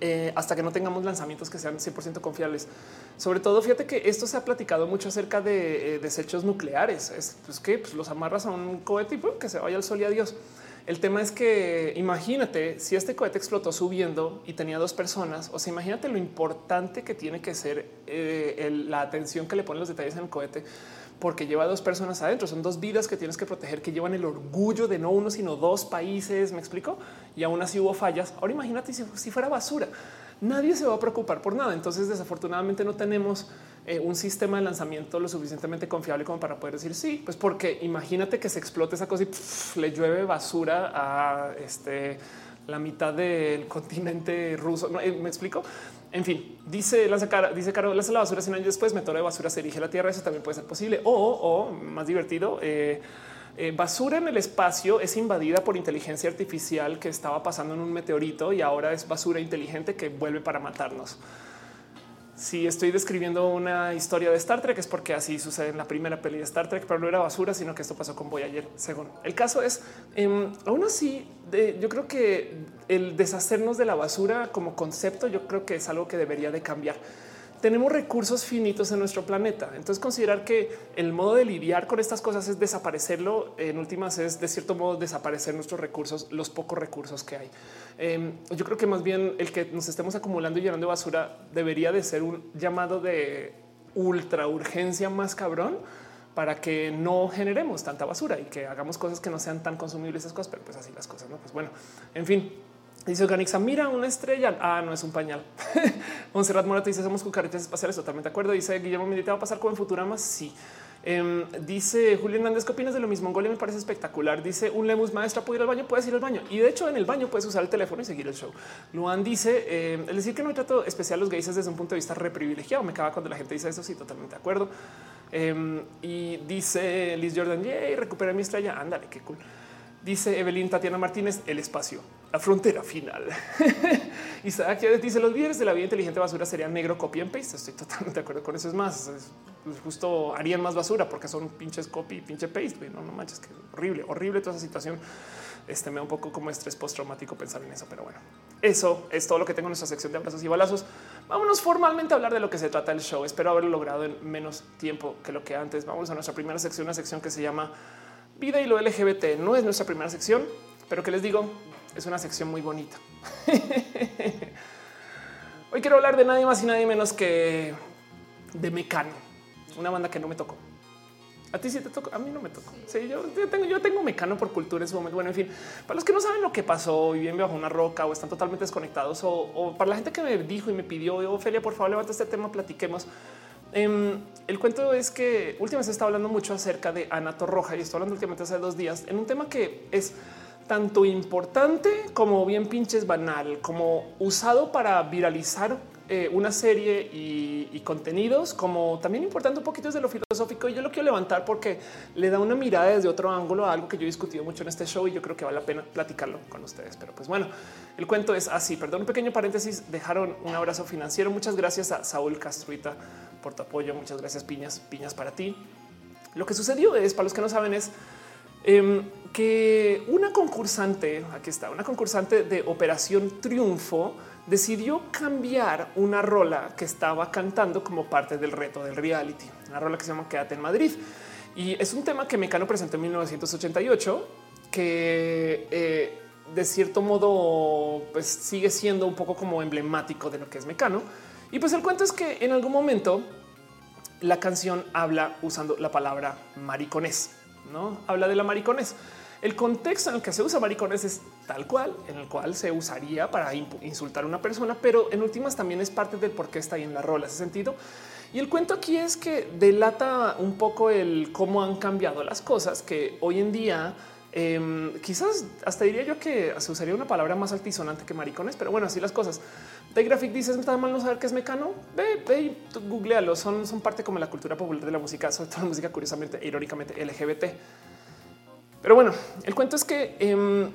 S1: eh, hasta que no tengamos lanzamientos que sean 100% confiables. Sobre todo, fíjate que esto se ha platicado mucho acerca de eh, desechos nucleares. Es pues, que pues, los amarras a un cohete y que se vaya al sol y adiós. El tema es que imagínate si este cohete explotó subiendo y tenía dos personas, o sea, imagínate lo importante que tiene que ser eh, la atención que le ponen los detalles en el cohete porque lleva dos personas adentro. Son dos vidas que tienes que proteger, que llevan el orgullo de no uno, sino dos países. Me explico. Y aún así hubo fallas. Ahora imagínate si, fuera basura. Nadie se va a preocupar por nada. Entonces, desafortunadamente, no tenemos eh, un sistema de lanzamiento lo suficientemente confiable como para poder decir sí. Pues porque imagínate que se explote esa cosa y le llueve basura a este la mitad del continente ruso. ¿Me explico? En fin, dice lanza cara, dice Caro, lanza la basura 100 años después, meteoro de basura se dirige a la Tierra. Eso también puede ser posible. O, o más divertido, eh, eh, basura en el espacio es invadida por inteligencia artificial que estaba pasando en un meteorito y ahora es basura inteligente que vuelve para matarnos si estoy describiendo una historia de Star Trek es porque así sucede en la primera peli de Star Trek, pero no era basura, sino que esto pasó con Voyager. Según el caso es, em, aún así, yo creo que el deshacernos de la basura como concepto, yo creo que es algo que debería de cambiar tenemos recursos finitos en nuestro planeta. Entonces considerar que el modo de lidiar con estas cosas es desaparecerlo. En últimas es de cierto modo desaparecer nuestros recursos, los pocos recursos que hay. Em, yo creo que más bien el que nos estemos acumulando y llenando basura debería de ser un llamado de ultra urgencia más cabrón para que no generemos tanta basura y que hagamos cosas que no sean tan consumibles esas cosas, pero pues así las cosas, ¿no? Pues bueno, en fin, Dice Organixa, mira una estrella. Ah, no es un pañal. Monserrat Morata dice somos cucarachitas espaciales. Totalmente de acuerdo. Dice Guillermo Medita va a pasar como en Futurama. Sí. Em, dice Julián Hernández, ¿qué opinas de lo mismo? Mongolia me parece espectacular. Dice un Lemus maestra, puede ir al baño, puedes ir al baño. Y de hecho, en el baño puedes usar el teléfono y seguir el show. Luan dice, em, el decir que no hay trato especial a los gays desde un punto de vista reprivilegiado. Me acaba cuando la gente dice eso. Sí, totalmente de acuerdo. Em, y dice Liz Jordan, yay, recupera mi estrella. Ándale, qué cool. Dice Evelyn Tatiana Martínez, el espacio, la frontera final. y dice los líderes de la vida inteligente basura serían negro copy and paste. Estoy totalmente de acuerdo con eso. Es más, justo harían más basura porque son pinches copy pinche paste. No, no manches, que horrible, horrible toda esa situación. Este me da un poco como estrés postraumático pensar en eso, pero bueno, eso es todo lo que tengo en nuestra sección de abrazos y balazos. Vámonos formalmente a hablar de lo que se trata el show. Espero haberlo logrado en menos tiempo que lo que antes. Vamos a nuestra primera sección, una sección que se llama Vida y lo LGBT no es nuestra primera sección, pero que les digo, es una sección muy bonita. Hoy quiero hablar de nadie más y nadie menos que de Mecano, una banda que no me tocó. A ti sí te tocó, a mí no me tocó. Sí, yo, tengo, yo tengo Mecano por cultura en su momento. Bueno, en fin, para los que no saben lo que pasó y viven bajo una roca o están totalmente desconectados o, para la gente que me dijo y me pidió, Ofelia, por favor, levanta este tema, platiquemos. Em, el cuento es que últimamente se está hablando mucho acerca de Ana Roja y estoy hablando últimamente hace dos días en un tema que es tanto importante como bien pinches banal, como usado para viralizar eh, una serie y, contenidos, como también importante un poquito desde lo filosófico. Y yo lo quiero levantar porque le da una mirada desde otro ángulo a algo que yo he discutido mucho en este show y yo creo que vale la pena platicarlo con ustedes. Pero pues bueno, el cuento es así. Perdón, un pequeño paréntesis. Dejaron un abrazo financiero. Muchas gracias a Saúl Castruita por tu apoyo. Muchas gracias, piñas, piñas para ti. Lo que sucedió es, para los que no saben, es em, que una concursante, aquí está, una concursante de Operación Triunfo decidió cambiar una rola que estaba cantando como parte del reto del reality, una rola que se llama Quédate en Madrid. Y es un tema que Mecano presentó en 1988, que eh, de cierto modo pues sigue siendo un poco como emblemático de lo que es Mecano. Y pues el cuento es que en algún momento la canción habla usando la palabra maricones, no habla de la maricones. El contexto en el que se usa maricones es tal cual, en el cual se usaría para insultar a una persona, pero en últimas también es parte del por qué está ahí en la rola, ese sentido. Y el cuento aquí es que delata un poco el cómo han cambiado las cosas, que hoy en día em, quizás hasta diría yo que se usaría una palabra más altisonante que maricones, pero bueno, así las cosas. De Graphic dices, está mal no saber qué es mecano. Ve, ve googlealo. Son, son parte como la cultura popular de la música, sobre todo la música curiosamente, irónicamente LGBT. Pero bueno, el cuento es que em,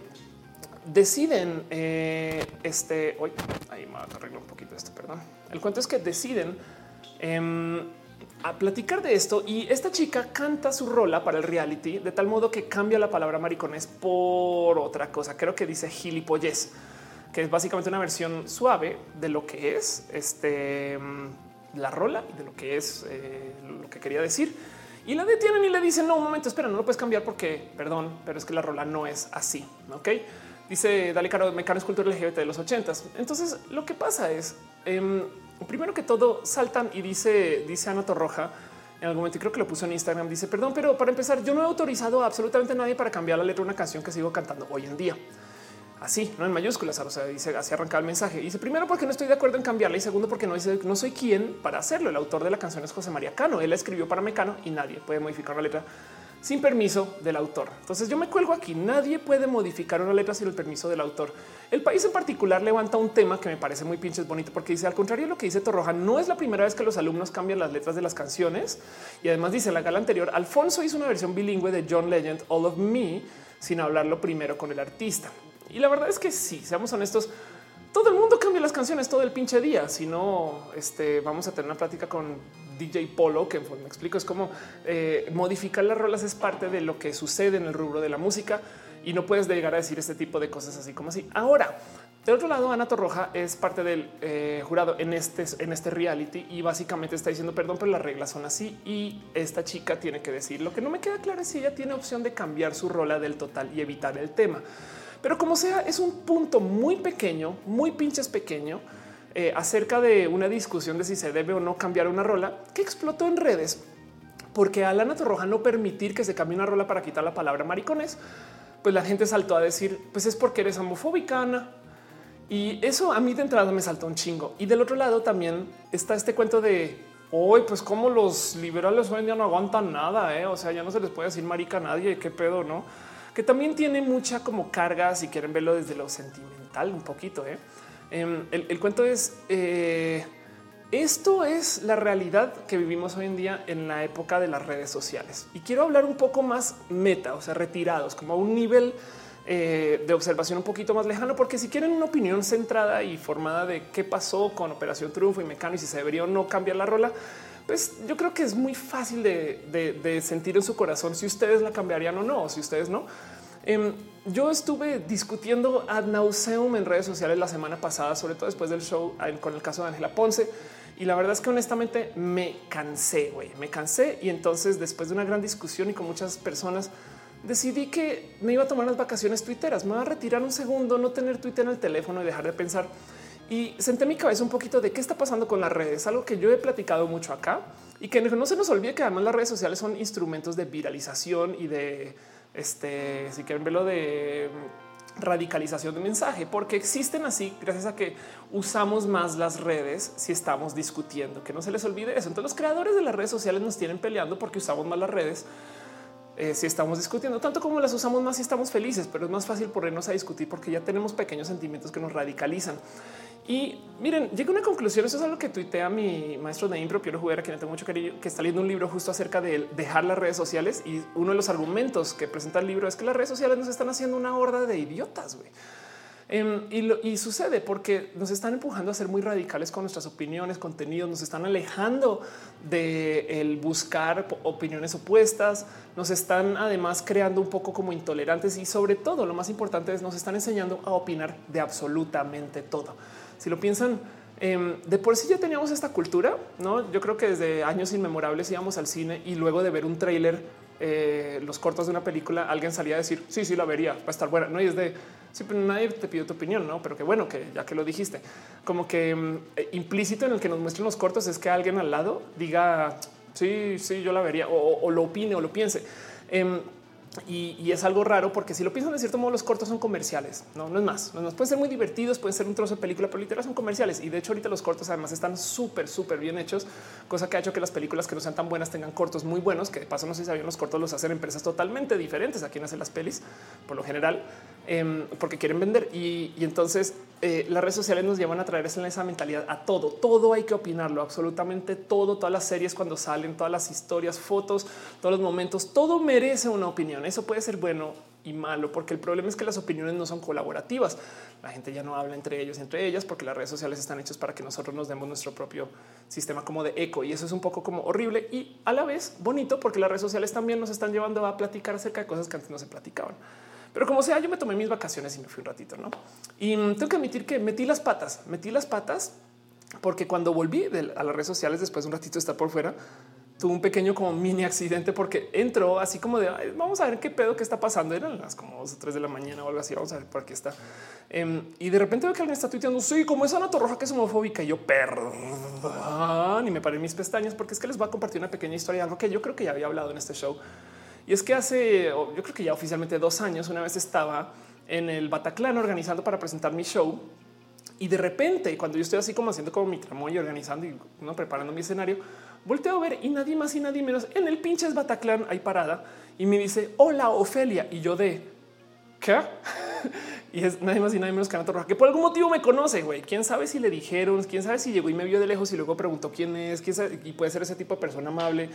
S1: deciden eh, este hoy ahí me arreglo un poquito esto, perdón. El cuento es que deciden em, a platicar de esto y esta chica canta su rola para el reality de tal modo que cambia la palabra maricones por otra cosa. Creo que dice gilipollez, que es básicamente una versión suave de lo que es este mm, la rola y de lo que es eh, lo que quería decir. Y la detienen y le dicen no, un momento, espera, no lo puedes cambiar porque perdón, pero es que la rola no es así. Ok, dice Dale Caro, Mecano es cultura LGBT de los ochentas. Entonces lo que pasa es em, primero que todo saltan y dice, dice Ana Torroja en algún momento, y creo que lo puso en Instagram, dice, perdón, pero para empezar, yo no he autorizado a absolutamente nadie para cambiar la letra de una canción que sigo cantando hoy en día. Así, no en mayúsculas, o sea, dice así arranca el mensaje. Dice primero porque no estoy de acuerdo en cambiarla y segundo porque no, dice, no soy quien para hacerlo. El autor de la canción es José María Cano. Él escribió para Mecano y nadie puede modificar la letra sin permiso del autor. Entonces yo me cuelgo aquí. Nadie puede modificar una letra sin el permiso del autor. El país en particular levanta un tema que me parece muy pinches bonito porque dice al contrario de lo que dice Torroja, no es la primera vez que los alumnos cambian las letras de las canciones y además dice la gala anterior, Alfonso hizo una versión bilingüe de John Legend, All of Me, sin hablarlo primero con el artista. Y la verdad es que sí, seamos honestos, todo el mundo cambia las canciones todo el pinche día. Si no, este, vamos a tener una plática con DJ Polo, que me explico, es como eh, modificar las rolas es parte de lo que sucede en el rubro de la música y no puedes llegar a decir este tipo de cosas así como así. Ahora, de otro lado, Ana Torroja es parte del eh, jurado en este, en este reality y básicamente está diciendo perdón, pero las reglas son así y esta chica tiene que decir lo que no me queda claro es si ella tiene opción de cambiar su rola del total y evitar el tema. Pero como sea, es un punto muy pequeño, muy pinches pequeño eh, acerca de una discusión de si se debe o no cambiar una rola que explotó en redes porque a Lana Torroja no permitir que se cambie una rola para quitar la palabra maricones, pues la gente saltó a decir, pues es porque eres homofóbica, Ana. Y eso a mí de entrada me saltó un chingo. Y del otro lado también está este cuento de hoy, pues como los liberales hoy en día no aguantan nada, ¿eh? o sea, ya no se les puede decir marica a nadie, qué pedo, no? Que también tiene mucha como carga, si quieren verlo desde lo sentimental, un poquito. ¿eh? Em, el, cuento es eh, esto es la realidad que vivimos hoy en día en la época de las redes sociales. Y quiero hablar un poco más meta, o sea, retirados, como a un nivel eh, de observación un poquito más lejano, porque si quieren una opinión centrada y formada de qué pasó con Operación Triunfo y Mecano y si se debería o no cambiar la rola, pues yo creo que es muy fácil de, sentir en su corazón si ustedes la cambiarían o no, o si ustedes no. Em, yo estuve discutiendo ad nauseum en redes sociales la semana pasada, sobre todo después del show con el caso de Ángela Ponce. Y la verdad es que honestamente me cansé, güey, me cansé. Y entonces después de una gran discusión y con muchas personas, decidí que me iba a tomar las vacaciones tuiteras. Me voy a retirar un segundo, no tener Twitter en el teléfono y dejar de pensar. Y senté mi cabeza un poquito de qué está pasando con las redes, algo que yo he platicado mucho acá y que no se nos olvide que además las redes sociales son instrumentos de viralización y de este, si quieren verlo de radicalización de mensaje, porque existen así gracias a que usamos más las redes si estamos discutiendo, que no se les olvide eso. Entonces los creadores de las redes sociales nos tienen peleando porque usamos más las redes. Eh, si estamos discutiendo tanto como las usamos más, si estamos felices, pero es más fácil ponernos a discutir porque ya tenemos pequeños sentimientos que nos radicalizan. Y miren, llega una conclusión. Eso es algo que tuitea mi maestro de impro, Piero Juguera, quien tengo mucho cariño, que está leyendo un libro justo acerca de dejar las redes sociales. Y uno de los argumentos que presenta el libro es que las redes sociales nos están haciendo una horda de idiotas. güey. Em, y, sucede porque nos están empujando a ser muy radicales con nuestras opiniones, contenidos, nos están alejando de el buscar opiniones opuestas, nos están además creando un poco como intolerantes y sobre todo lo más importante es nos están enseñando a opinar de absolutamente todo. Si lo piensan, em, de por sí ya teníamos esta cultura, no? Yo creo que desde años inmemorables íbamos al cine y luego de ver un tráiler, eh, los cortos de una película, alguien salía a decir sí, sí, la vería, va a estar buena. No y es de sí, pero nadie te pidió tu opinión, no? Pero qué bueno que ya que lo dijiste, como que em, eh, implícito en el que nos muestren los cortos es que alguien al lado diga sí, sí, yo la vería o, lo opine o lo piense. Y, es algo raro porque si lo piensan de cierto modo, los cortos son comerciales. No, no es más. No, pueden ser muy divertidos, pueden ser un trozo de película, pero literal son comerciales. Y de hecho, ahorita los cortos además están súper, súper bien hechos, cosa que ha hecho que las películas que no sean tan buenas tengan cortos muy buenos. Que de paso, no sé si sabían, los cortos los hacen empresas totalmente diferentes a quien hace las pelis por lo general, em, porque quieren vender. Y, entonces eh, las redes sociales nos llevan a traer esa mentalidad a todo. Todo hay que opinarlo, absolutamente todo. Todas las series cuando salen, todas las historias, fotos, todos los momentos, todo merece una opinión. Eso puede ser bueno y malo, porque el problema es que las opiniones no son colaborativas. La gente ya no habla entre ellos, entre ellas, porque las redes sociales están hechas para que nosotros nos demos nuestro propio sistema como de eco. Y eso es un poco como horrible y a la vez bonito, porque las redes sociales también nos están llevando a platicar acerca de cosas que antes no se platicaban. Pero como sea, yo me tomé mis vacaciones y me fui un ratito, ¿no? Y tengo que admitir que metí las patas, metí las patas, porque cuando volví a las redes sociales después de un ratito de estar por fuera, tuvo un pequeño como mini accidente porque entró así como de vamos a ver qué pedo que está pasando. Eran las como dos o tres de la mañana o algo así. Vamos a ver por qué está. Em, y de repente veo que alguien está tuiteando. Sí, como es Ana Torroja que es homofóbica. Y yo perdón y me paré mis pestañas porque es que les voy a compartir una pequeña historia, algo que yo creo que ya había hablado en este show. Y es que hace yo creo que ya oficialmente dos años, una vez estaba en el Bataclan organizando para presentar mi show. Y de repente, cuando yo estoy así como haciendo como mi tramo y organizando y ¿no? preparando mi escenario, volteo a ver y nadie más y nadie menos en el pinches Bataclan hay parada y me dice hola Ofelia y yo de qué y es nadie más y nadie menos que Ana Roja que por algún motivo me conoce. Güey, quién sabe si le dijeron, quién sabe si llegó y me vio de lejos y luego preguntó quién es, quién sabe, y puede ser ese tipo de persona amable.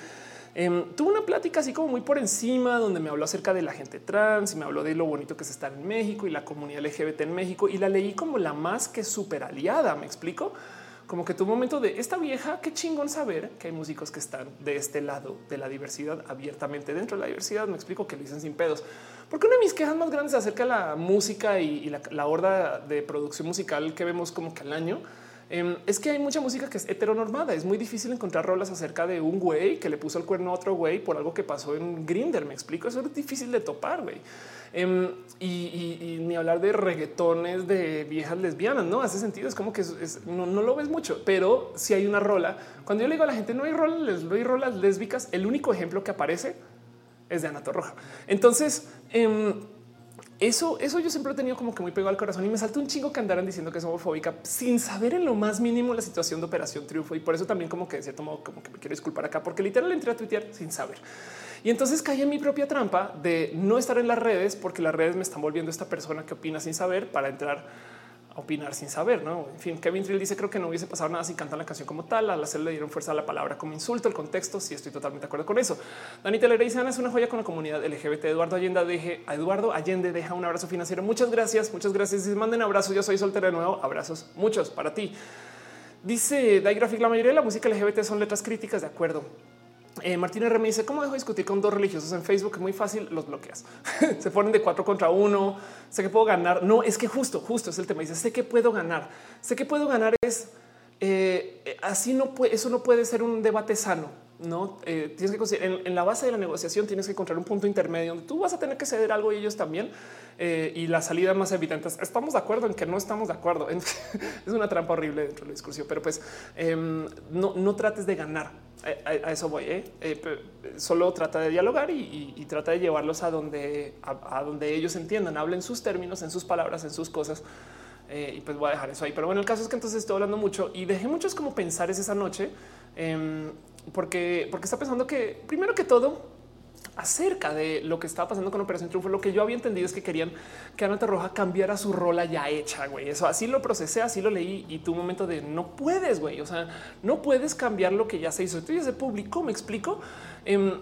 S1: Eh, tuve una plática así como muy por encima, donde me habló acerca de la gente trans y me habló de lo bonito que es estar en México y la comunidad LGBT en México. Y la leí como la más que súper aliada. Me explico como que tu momento de esta vieja, qué chingón saber que hay músicos que están de este lado de la diversidad abiertamente dentro de la diversidad. Me explico que lo dicen sin pedos, porque una de mis quejas más grandes acerca de la música y, la, horda de producción musical que vemos como que al año em, es que hay mucha música que es heteronormada. Es muy difícil encontrar rolas acerca de un güey que le puso el cuerno a otro güey por algo que pasó en Grinder. Me explico. Eso es difícil de topar. Güey. Em, y, ni hablar de reggaetones de viejas lesbianas, no hace sentido. Es como que no, lo ves mucho, pero si hay una rola. Cuando yo le digo a la gente no hay rolas, no hay rolas lésbicas, el único ejemplo que aparece es de Anato Roja. Entonces, em, eso, eso yo siempre he tenido como que muy pegado al corazón y me salta un chingo que andaran diciendo que es homofóbica sin saber en lo más mínimo la situación de Operación Triunfo. Y por eso también como que de cierto modo como que me quiero disculpar acá, porque literal entré a tuitear sin saber. Y entonces caí en mi propia trampa de no estar en las redes porque las redes me están volviendo esta persona que opina sin saber para entrar a opinar sin saber. No, en fin, Kevin Trill dice: Creo que no hubiese pasado nada si cantan la canción como tal. A la le dieron fuerza a la palabra como insulto, el contexto. Sí, estoy totalmente de acuerdo con eso. Dani Telera dice: Ana es una joya con la comunidad LGBT. Eduardo Allende, deje a Eduardo Allende, deja un abrazo financiero. Muchas gracias, muchas gracias. Y manden abrazos. Yo soy soltera de nuevo. Abrazos, muchos para ti. Dice Graphic, la mayoría de la música LGBT son letras críticas, de acuerdo. Eh, Martín R me dice cómo dejo discutir con dos religiosos en Facebook. Muy fácil, los bloqueas. Se ponen de cuatro contra uno. Sé que puedo ganar. No es que justo, justo es el tema. Dice sé que puedo ganar. Sé que puedo ganar es eh, así. No puede, eso no puede ser un debate sano. No eh, tienes que conseguir en, la base de la negociación. Tienes que encontrar un punto intermedio donde tú vas a tener que ceder algo y ellos también. Eh, y la salida más evidente es estamos de acuerdo en que no estamos de acuerdo. es una trampa horrible dentro del discurso, pero pues em, no, no trates de ganar a, eso voy. ¿eh? Eh, solo trata de dialogar y, trata de llevarlos a donde, a, donde ellos entiendan, hablen sus términos, en sus palabras, en sus cosas. Y pues voy a dejar eso ahí. Pero bueno, el caso es que entonces estoy hablando mucho y dejé muchos como pensar esa noche, em, porque, porque está pensando que primero que todo, acerca de lo que estaba pasando con Operación Triunfo. Lo que yo había entendido es que querían que Ana Roja cambiara su rola ya hecha, güey. Eso así lo procesé, así lo leí y tu momento de no puedes, güey. O sea, no puedes cambiar lo que ya se hizo. Esto ya se publicó, me explico. Em,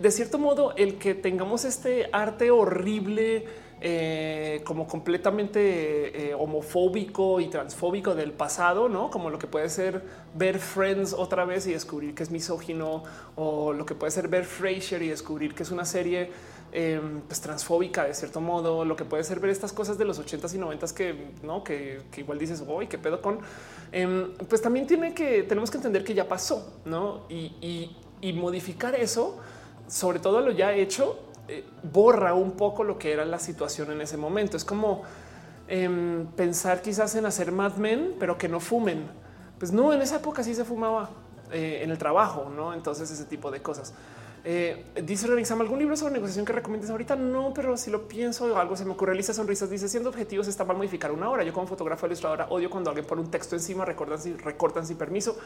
S1: de cierto modo, el que tengamos este arte horrible eh, como completamente eh, homofóbico y transfóbico del pasado, no como lo que puede ser ver Friends otra vez y descubrir que es misógino, o lo que puede ser ver Frasier y descubrir que es una serie em, pues, transfóbica de cierto modo, lo que puede ser ver estas cosas de los ochentas y noventas que no, que, igual dices, voy, qué pedo con, em, pues también tiene que tenemos que entender que ya pasó, no? y, y modificar eso, sobre todo lo ya hecho, eh, borra un poco lo que era la situación en ese momento. Es como em, pensar quizás en hacer Mad Men, pero que no fumen. Pues no, en esa época sí se fumaba eh, en el trabajo, no? Entonces ese tipo de cosas. Eh, dice Renixam, ¿algún libro sobre negociación que recomiendes ahorita? No, pero si lo pienso, algo se me ocurre. Lisa Sonrisas dice, siendo objetivos está mal modificar una hora. Yo como fotógrafo ilustradora odio cuando alguien pone un texto encima, recortan, recortan sin permiso,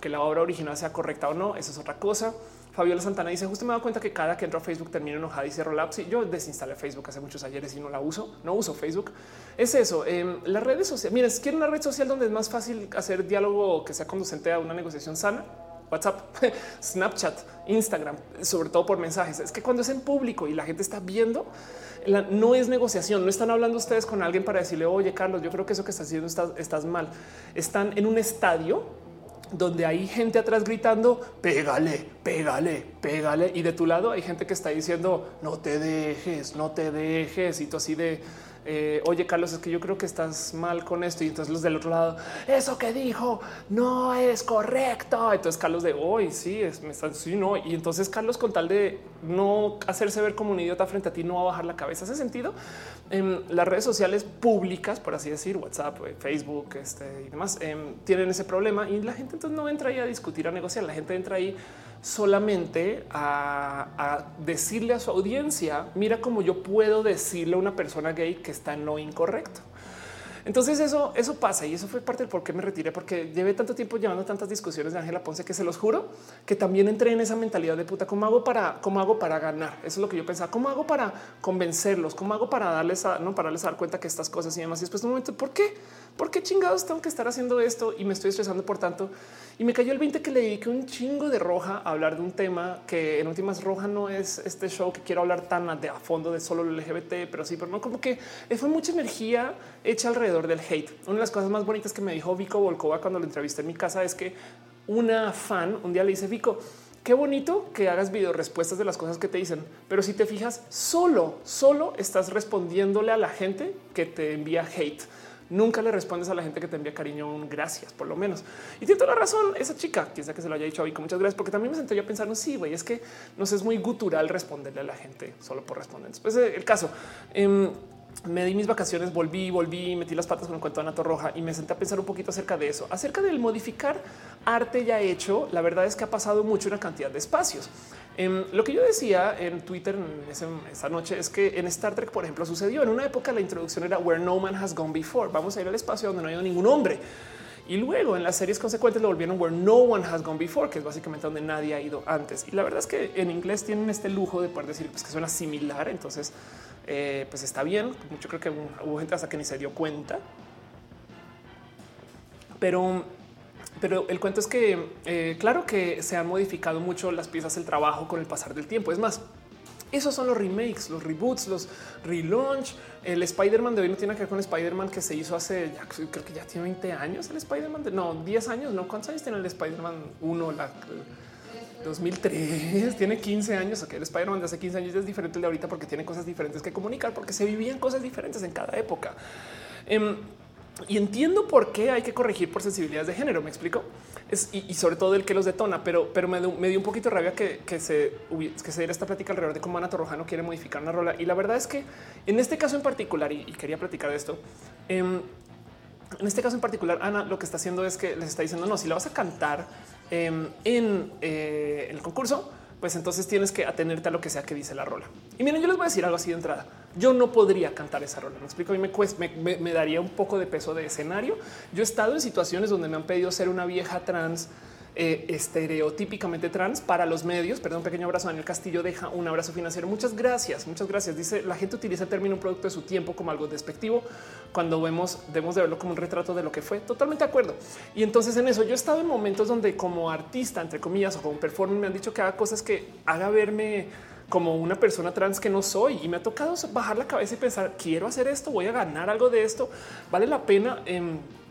S1: que la obra original sea correcta o no. Eso es otra cosa. Fabiola Santana dice justo me dado cuenta que cada que entro a Facebook termino enojada y cierro la app. Sí, yo desinstalé Facebook hace muchos ayeres y no la uso. No uso Facebook. Es eso. Eh, las redes sociales. Mira, si quieren una red social donde es más fácil hacer diálogo que sea conducente a una negociación sana, WhatsApp, Snapchat, Instagram, sobre todo por mensajes. Es que cuando es en público y la gente está viendo, no es negociación. No están hablando ustedes con alguien para decirle, oye, Carlos, yo creo que eso que estás haciendo estás, mal. Están en un estadio donde hay gente atrás gritando, pégale, pégale, pégale. Y de tu lado hay gente que está diciendo, no te dejes, no te dejes. Y tú así de, eh, oye Carlos, es que yo creo que estás mal con esto. Y entonces los del otro lado, eso que dijo no es correcto. Entonces Carlos de hoy sí, es, me están, sí, no. Y entonces Carlos con tal de no hacerse ver como un idiota frente a ti, no va a bajar la cabeza. Hace sentido en las redes sociales públicas, por así decir, WhatsApp, eh, Facebook este, y demás, em, tienen ese problema y la gente entonces no entra ahí a discutir, a negociar. La gente entra ahí solamente a, decirle a su audiencia, mira cómo yo puedo decirle a una persona gay que está no incorrecto. Entonces eso, eso pasa y eso fue parte del por qué me retiré, porque llevé tanto tiempo llevando tantas discusiones de Ángela Ponce que se los juro que también entré en esa mentalidad de puta. ¿Cómo hago para, cómo hago para ganar? Eso es lo que yo pensaba. ¿Cómo hago para convencerlos? ¿Cómo hago para darles a, no para darles a dar cuenta que estas cosas y demás? Y después de un momento, ¿por qué? ¿Por qué chingados tengo que estar haciendo esto y me estoy estresando por tanto? Y me cayó el 20 que le dediqué un chingo de roja a hablar de un tema que en últimas roja no es este show que quiero hablar tan de a fondo de solo el LGBT, pero sí, pero no como que fue mucha energía hecha alrededor del hate. Una de las cosas más bonitas que me dijo Vico Volkova cuando lo entrevisté en mi casa es que una fan un día le dice Vico, qué bonito que hagas video respuestas de las cosas que te dicen, pero si te fijas, solo, solo estás respondiéndole a la gente que te envía hate nunca le respondes a la gente que te envía cariño un gracias, por lo menos. Y tiene toda la razón esa chica, quien sea que se lo haya dicho hoy, con muchas gracias, porque también me senté yo pensando, sí, güey, es que nos es muy gutural responderle a la gente solo por responder. Después eh, el caso. Em, me di mis vacaciones, volví, volví, metí las patas con el cuento de Anato Roja y me senté a pensar un poquito acerca de eso, acerca del modificar arte ya hecho. La verdad es que ha pasado mucho una cantidad de espacios. Em, lo que yo decía en Twitter esa noche es que en Star Trek, por ejemplo, sucedió en una época la introducción era where no man has gone before. Vamos a ir al espacio donde no hay ningún hombre. Y luego en las series consecuentes lo volvieron where no one has gone before, que es básicamente donde nadie ha ido antes. Y la verdad es que en inglés tienen este lujo de poder decir pues, que suena similar. Entonces, eh, pues está bien. Yo creo que hubo gente hasta que ni se dio cuenta. Pero pero el cuento es que, eh, claro que se han modificado mucho las piezas del trabajo con el pasar del tiempo. Es más, esos son los remakes, los reboots, los relaunch. El Spider-Man de hoy no tiene que ver con Spider-Man que se hizo hace, creo que ya tiene 20 años. El Spider-Man, no, 10 años, no. ¿Cuántos años tiene el Spider-Man 1? La, 2003 tiene 15 años. Ok, el Spider-Man de hace 15 años es diferente de ahorita porque tiene cosas diferentes que comunicar, porque se vivían cosas diferentes en cada época. Em, y entiendo por qué hay que corregir por sensibilidades de género. Me explico y, sobre todo el que los detona, pero, pero me, dio un poquito de rabia que, se, que se diera esta plática alrededor de cómo Ana Torrojano quiere modificar una rola. Y la verdad es que en este caso en particular, y, quería platicar de esto, em, en este caso en particular, Ana lo que está haciendo es que les está diciendo no, si la vas a cantar em, en eh, el concurso, pues entonces tienes que atenerte a lo que sea que dice la rola. Y miren, yo les voy a decir algo así de entrada. Yo no podría cantar esa rola. Me explico. A mí me, me, daría un poco de peso de escenario. Yo he estado en situaciones donde me han pedido ser una vieja trans eh, estereotípicamente trans para los medios. Perdón, un pequeño abrazo. Daniel Castillo deja un abrazo financiero. Muchas gracias, muchas gracias. Dice la gente utiliza el término producto de su tiempo como algo despectivo cuando vemos, debemos de verlo como un retrato de lo que fue. Totalmente de acuerdo. Y entonces en eso yo he estado en momentos donde como artista, entre comillas, o como performer, me han dicho que haga cosas que haga verme como una persona trans que no soy y me ha tocado bajar la cabeza y pensar quiero hacer esto, voy a ganar algo de esto, vale la pena. en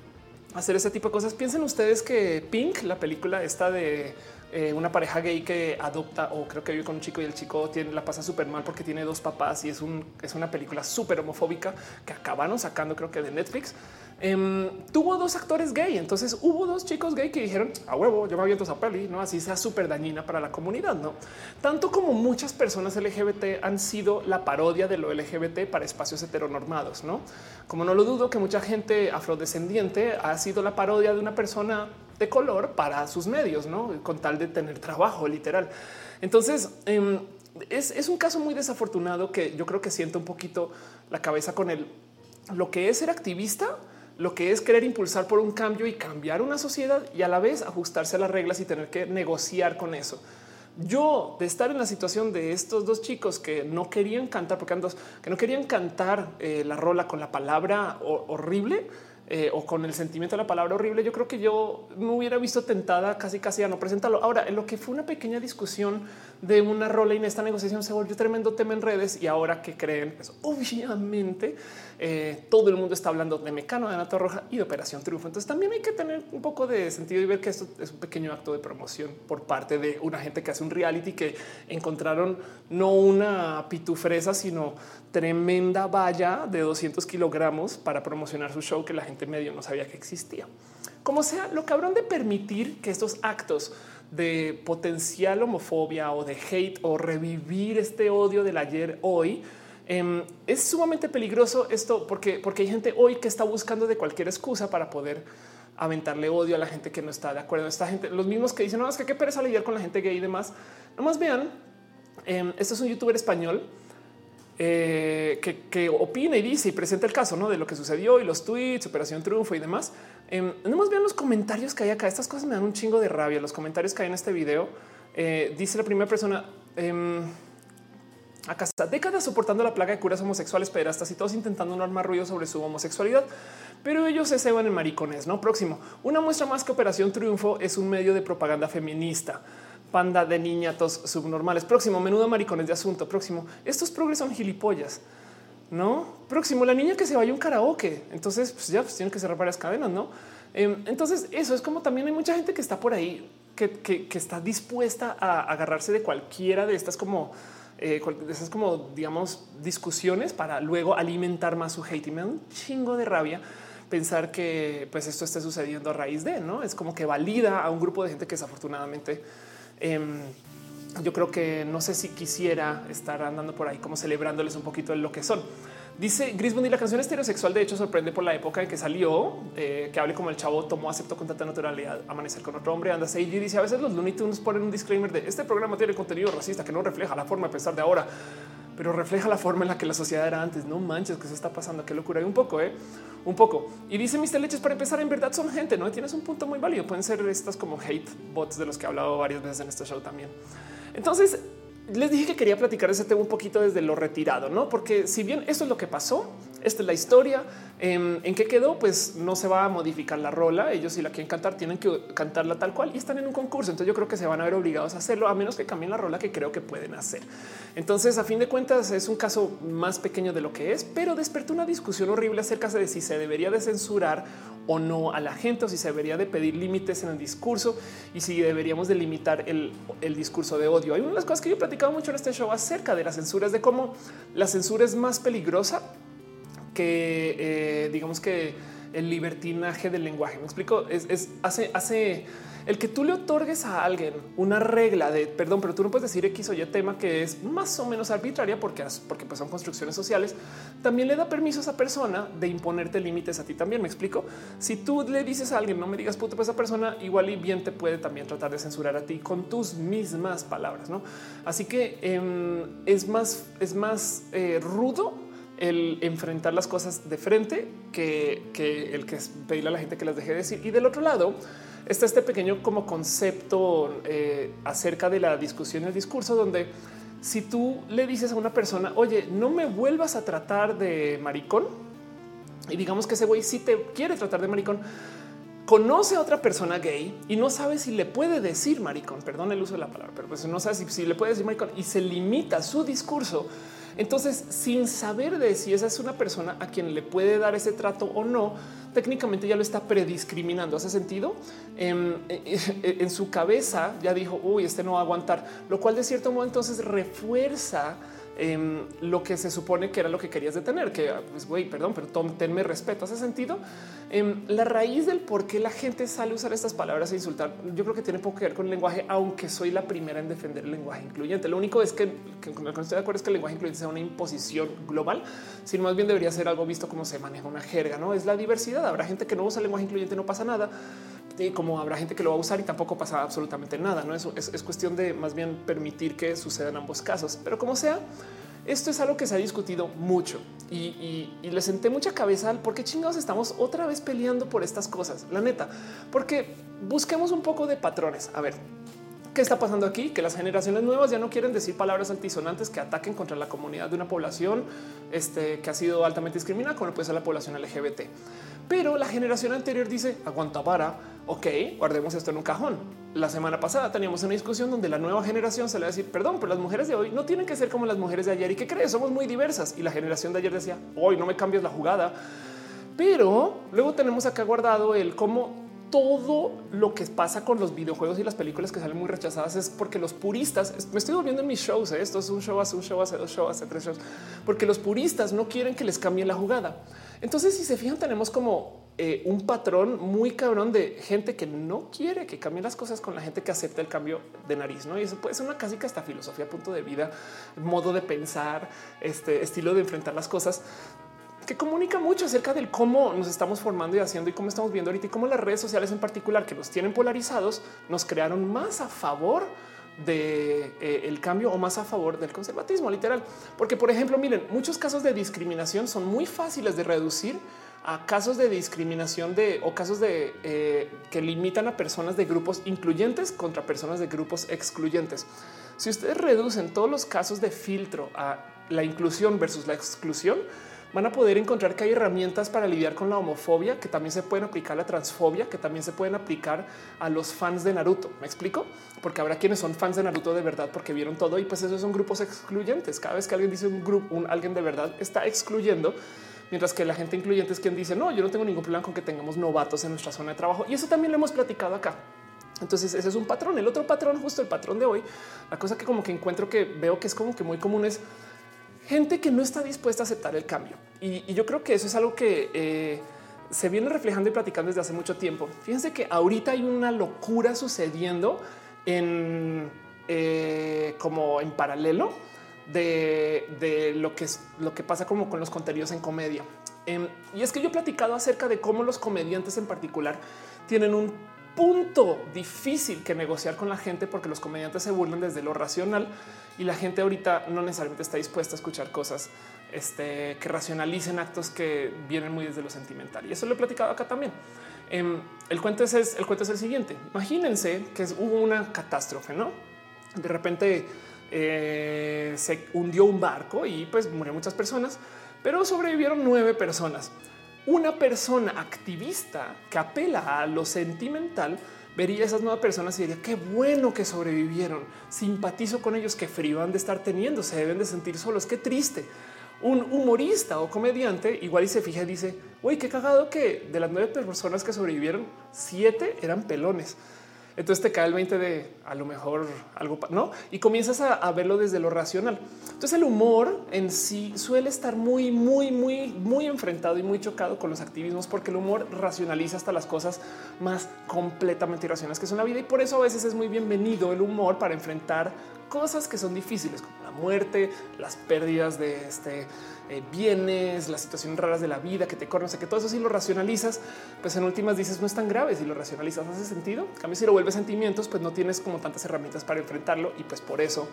S1: hacer ese tipo de cosas. Piensen ustedes que Pink, la película esta de eh, una pareja gay que adopta o creo que vive con un chico y el chico tiene, la pasa súper mal porque tiene dos papás y es, un, es una película súper homofóbica que acabaron sacando creo que de Netflix. Em, tuvo dos actores gay. Entonces hubo dos chicos gay que dijeron a huevo, yo me aviento esa peli, no así sea súper dañina para la comunidad. No tanto como muchas personas LGBT han sido la parodia de lo LGBT para espacios heteronormados. No como no lo dudo que mucha gente afrodescendiente ha sido la parodia de una persona de color para sus medios, no con tal de tener trabajo literal. Entonces, em, es, es, un caso muy desafortunado que yo creo que siento un poquito la cabeza con el lo que es ser activista lo que es querer impulsar por un cambio y cambiar una sociedad y a la vez ajustarse a las reglas y tener que negociar con eso. Yo de estar en la situación de estos dos chicos que no querían cantar, porque dos que no querían cantar eh, la rola con la palabra horrible eh, o con el sentimiento de la palabra horrible, yo creo que yo me hubiera visto tentada casi casi a no presentarlo. Ahora, en lo que fue una pequeña discusión de una rola y en esta negociación se volvió tremendo tema en redes y ahora que creen, pues obviamente eh, todo el mundo está hablando de Mecano, de Nato Roja y de Operación Triunfo. Entonces también hay que tener un poco de sentido y ver que esto es un pequeño acto de promoción por parte de una gente que hace un reality que encontraron no una pitufresa, sino tremenda valla de 200 kilogramos para promocionar su show que la gente medio no sabía que existía. Como sea, lo cabrón de permitir que estos actos de potencial homofobia o de hate o revivir este odio del ayer hoy Em, es sumamente peligroso esto porque, porque hay gente hoy que está buscando de cualquier excusa para poder aventarle odio a la gente que no está de acuerdo. Esta gente, los mismos que dicen, no, es que qué pereza lidiar con la gente gay y demás. Nomás vean, eh, este es un youtuber español eh, que, opina y dice y presenta el caso ¿no? de lo que sucedió y los tweets, Operación Triunfo y demás. Eh, nomás vean los comentarios que hay acá. Estas cosas me dan un chingo de rabia. Los comentarios que hay en este video. Eh, dice la primera persona. Acá está décadas soportando la plaga de curas homosexuales, pederastas y todos intentando no armar ruido sobre su homosexualidad, pero ellos se ceban en maricones. No próximo. Una muestra más que Operación Triunfo es un medio de propaganda feminista. Panda de niñatos subnormales. Próximo, menudo maricones de asunto. Próximo, estos progres son gilipollas. No próximo, la niña que se vaya un karaoke. Entonces, pues ya pues, tienen que cerrar varias cadenas, no? Em, entonces, eso es como también hay mucha gente que está por ahí que, que está dispuesta a agarrarse de cualquiera de estas como eh, esas como digamos discusiones para luego alimentar más su hate y me da un chingo de rabia pensar que pues esto esté sucediendo a raíz de no es como que valida a un grupo de gente que desafortunadamente em, yo creo que no sé si quisiera estar andando por ahí como celebrándoles un poquito de lo que son. Dice Grisbund y la canción heterosexual de hecho sorprende por la época en que salió, eh, que hable como el chavo tomó, aceptó con tanta naturalidad amanecer con otro hombre, anda y dice a veces los Looney Tunes ponen un disclaimer de este programa tiene contenido racista que no refleja la forma de pensar de ahora, pero refleja la forma en la que la sociedad era antes. No manches, que eso está pasando, qué locura. Y un poco, eh, un poco. Y dice Mr. Leches para empezar, en verdad son gente, no tienes un punto muy válido. Pueden ser estas como hate bots de los que he hablado varias veces en este show también. Entonces, les dije que quería platicar ese tema un poquito desde lo retirado, no? Porque si bien eso es lo que pasó, esta es la historia em, en qué quedó, pues no se va a modificar la rola. Ellos, si la quieren cantar, tienen que cantarla tal cual y están en un concurso. Entonces, yo creo que se van a ver obligados a hacerlo, a menos que cambien la rola que creo que pueden hacer. Entonces, a fin de cuentas, es un caso más pequeño de lo que es, pero despertó una discusión horrible acerca de si se debería de censurar o no a la gente o si se debería de pedir límites en el discurso y si deberíamos de limitar el, discurso de odio. Hay una de las cosas que yo he platicado mucho en este show acerca de las censuras, de cómo la censura es más peligrosa que eh, digamos que el libertinaje del lenguaje. Me explico. Es, hace, hace el que tú le otorgues a alguien una regla de perdón, pero tú no puedes decir X o Y tema que es más o menos arbitraria porque, porque pues son construcciones sociales. También le da permiso a esa persona de imponerte límites a ti también. Me explico. Si tú le dices a alguien no me digas puto, pues esa persona igual y bien te puede también tratar de censurar a ti con tus mismas palabras. No, así que em, es más, es más eh, rudo el enfrentar las cosas de frente que, el que pedirle a la gente que las deje decir. Y del otro lado está este pequeño como concepto eh, acerca de la discusión y el discurso, donde si tú le dices a una persona, oye, no me vuelvas a tratar de maricón, y digamos que ese güey sí te quiere tratar de maricón, conoce a otra persona gay y no sabe si le puede decir maricón, perdón el uso de la palabra, pero pues no sabe si, si le puede decir maricón y se limita su discurso entonces, sin saber de si esa es una persona a quien le puede dar ese trato o no, técnicamente ya lo está prediscriminando. ¿Hace sentido? En, en, su cabeza ya dijo, uy, este no va a aguantar, lo cual de cierto modo entonces refuerza Em, lo que se supone que era lo que querías detener, que pues güey, perdón, pero Tom, tenme respeto. Hace sentido. Em, la raíz del por qué la gente sale a usar estas palabras e insultar, yo creo que tiene poco que ver con el lenguaje, aunque soy la primera en defender el lenguaje incluyente. Lo único es que, que con estoy de acuerdo es que el lenguaje incluyente sea una imposición global, sino más bien debería ser algo visto como se maneja una jerga, no es la diversidad. Habrá gente que no usa el lenguaje incluyente, no pasa nada y como habrá gente que lo va a usar y tampoco pasa absolutamente nada. No Eso es, cuestión de más bien permitir que sucedan ambos casos, pero como sea, esto es algo que se ha discutido mucho y, le senté mucha cabeza al por qué chingados estamos otra vez peleando por estas cosas. La neta, porque busquemos un poco de patrones. A ver, ¿Qué está pasando aquí? Que las generaciones nuevas ya no quieren decir palabras altisonantes que ataquen contra la comunidad de una población este, que ha sido altamente discriminada, como puede ser la población LGBT. Pero la generación anterior dice aguanta para, ok, guardemos esto en un cajón. La semana pasada teníamos una discusión donde la nueva generación se a decir, perdón, pero las mujeres de hoy no tienen que ser como las mujeres de ayer. ¿Y qué crees? Somos muy diversas. Y la generación de ayer decía, hoy no me cambies la jugada. Pero luego tenemos acá guardado el cómo todo lo que pasa con los videojuegos y las películas que salen muy rechazadas es porque los puristas, me estoy volviendo en mis shows, ¿eh? esto es un show hace un show, hace dos shows, hace tres shows, porque los puristas no quieren que les cambien la jugada. Entonces, si se fijan, tenemos como eh, un patrón muy cabrón de gente que no quiere que cambien las cosas con la gente que acepta el cambio de nariz, ¿no? Y eso puede ser una casi que hasta filosofía, punto de vida, modo de pensar, este estilo de enfrentar las cosas que comunica mucho acerca del cómo nos estamos formando y haciendo y cómo estamos viendo ahorita y cómo las redes sociales en particular que nos tienen polarizados nos crearon más a favor de eh, el cambio o más a favor del conservatismo literal. Porque, por ejemplo, miren, muchos casos de discriminación son muy fáciles de reducir a casos de discriminación de o casos de eh, que limitan a personas de grupos incluyentes contra personas de grupos excluyentes. Si ustedes reducen todos los casos de filtro a la inclusión versus la exclusión, van a poder encontrar que hay herramientas para lidiar con la homofobia que también se pueden aplicar a la transfobia, que también se pueden aplicar a los fans de Naruto. Me explico, porque habrá quienes son fans de Naruto de verdad porque vieron todo y pues esos son grupos excluyentes. Cada vez que alguien dice un grupo, un alguien de verdad está excluyendo. Mientras que la gente incluyente es quien dice no, yo no tengo ningún problema con que tengamos novatos en nuestra zona de trabajo y eso también lo hemos platicado acá. Entonces ese es un patrón. El otro patrón, justo el patrón de hoy, la cosa que como que encuentro que veo que es como que muy común es gente que no está dispuesta a aceptar el cambio. Y, yo creo que eso es algo que eh, se viene reflejando y platicando desde hace mucho tiempo. Fíjense que ahorita hay una locura sucediendo en eh, como en paralelo de, lo que es lo que pasa como con los contenidos en comedia. Em, y es que yo he platicado acerca de cómo los comediantes en particular tienen un punto difícil que negociar con la gente porque los comediantes se burlan desde lo racional y la gente ahorita no necesariamente está dispuesta a escuchar cosas este, que racionalicen actos que vienen muy desde lo sentimental. Y eso lo he platicado acá también. Em, el cuento es el siguiente. Imagínense que hubo una catástrofe, no? De repente eh, se hundió un barco y pues murieron muchas personas, pero sobrevivieron nueve personas una persona activista que apela a lo sentimental vería a esas nuevas personas y diría qué bueno que sobrevivieron. Simpatizo con ellos, qué frío han de estar teniendo, se deben de sentir solos, qué triste. Un humorista o comediante igual y se fija y dice, uy, qué cagado que de las nueve personas que sobrevivieron, siete eran pelones. Entonces te cae el 20 de a lo mejor algo, no? Y comienzas a, verlo desde lo racional. Entonces el humor en sí suele estar muy, muy, muy, muy enfrentado y muy chocado con los activismos, porque el humor racionaliza hasta las cosas más completamente irracionales que son la vida. Y por eso a veces es muy bienvenido el humor para enfrentar cosas que son difíciles, como la muerte, las pérdidas de este eh, bienes, las situaciones raras de la vida que te conoce, que todo eso si lo racionalizas, pues en últimas dices no es tan grave. Si lo racionalizas hace sentido. En cambio, si lo vuelves sentimientos, pues no tienes como tantas herramientas para enfrentarlo y pues por eso,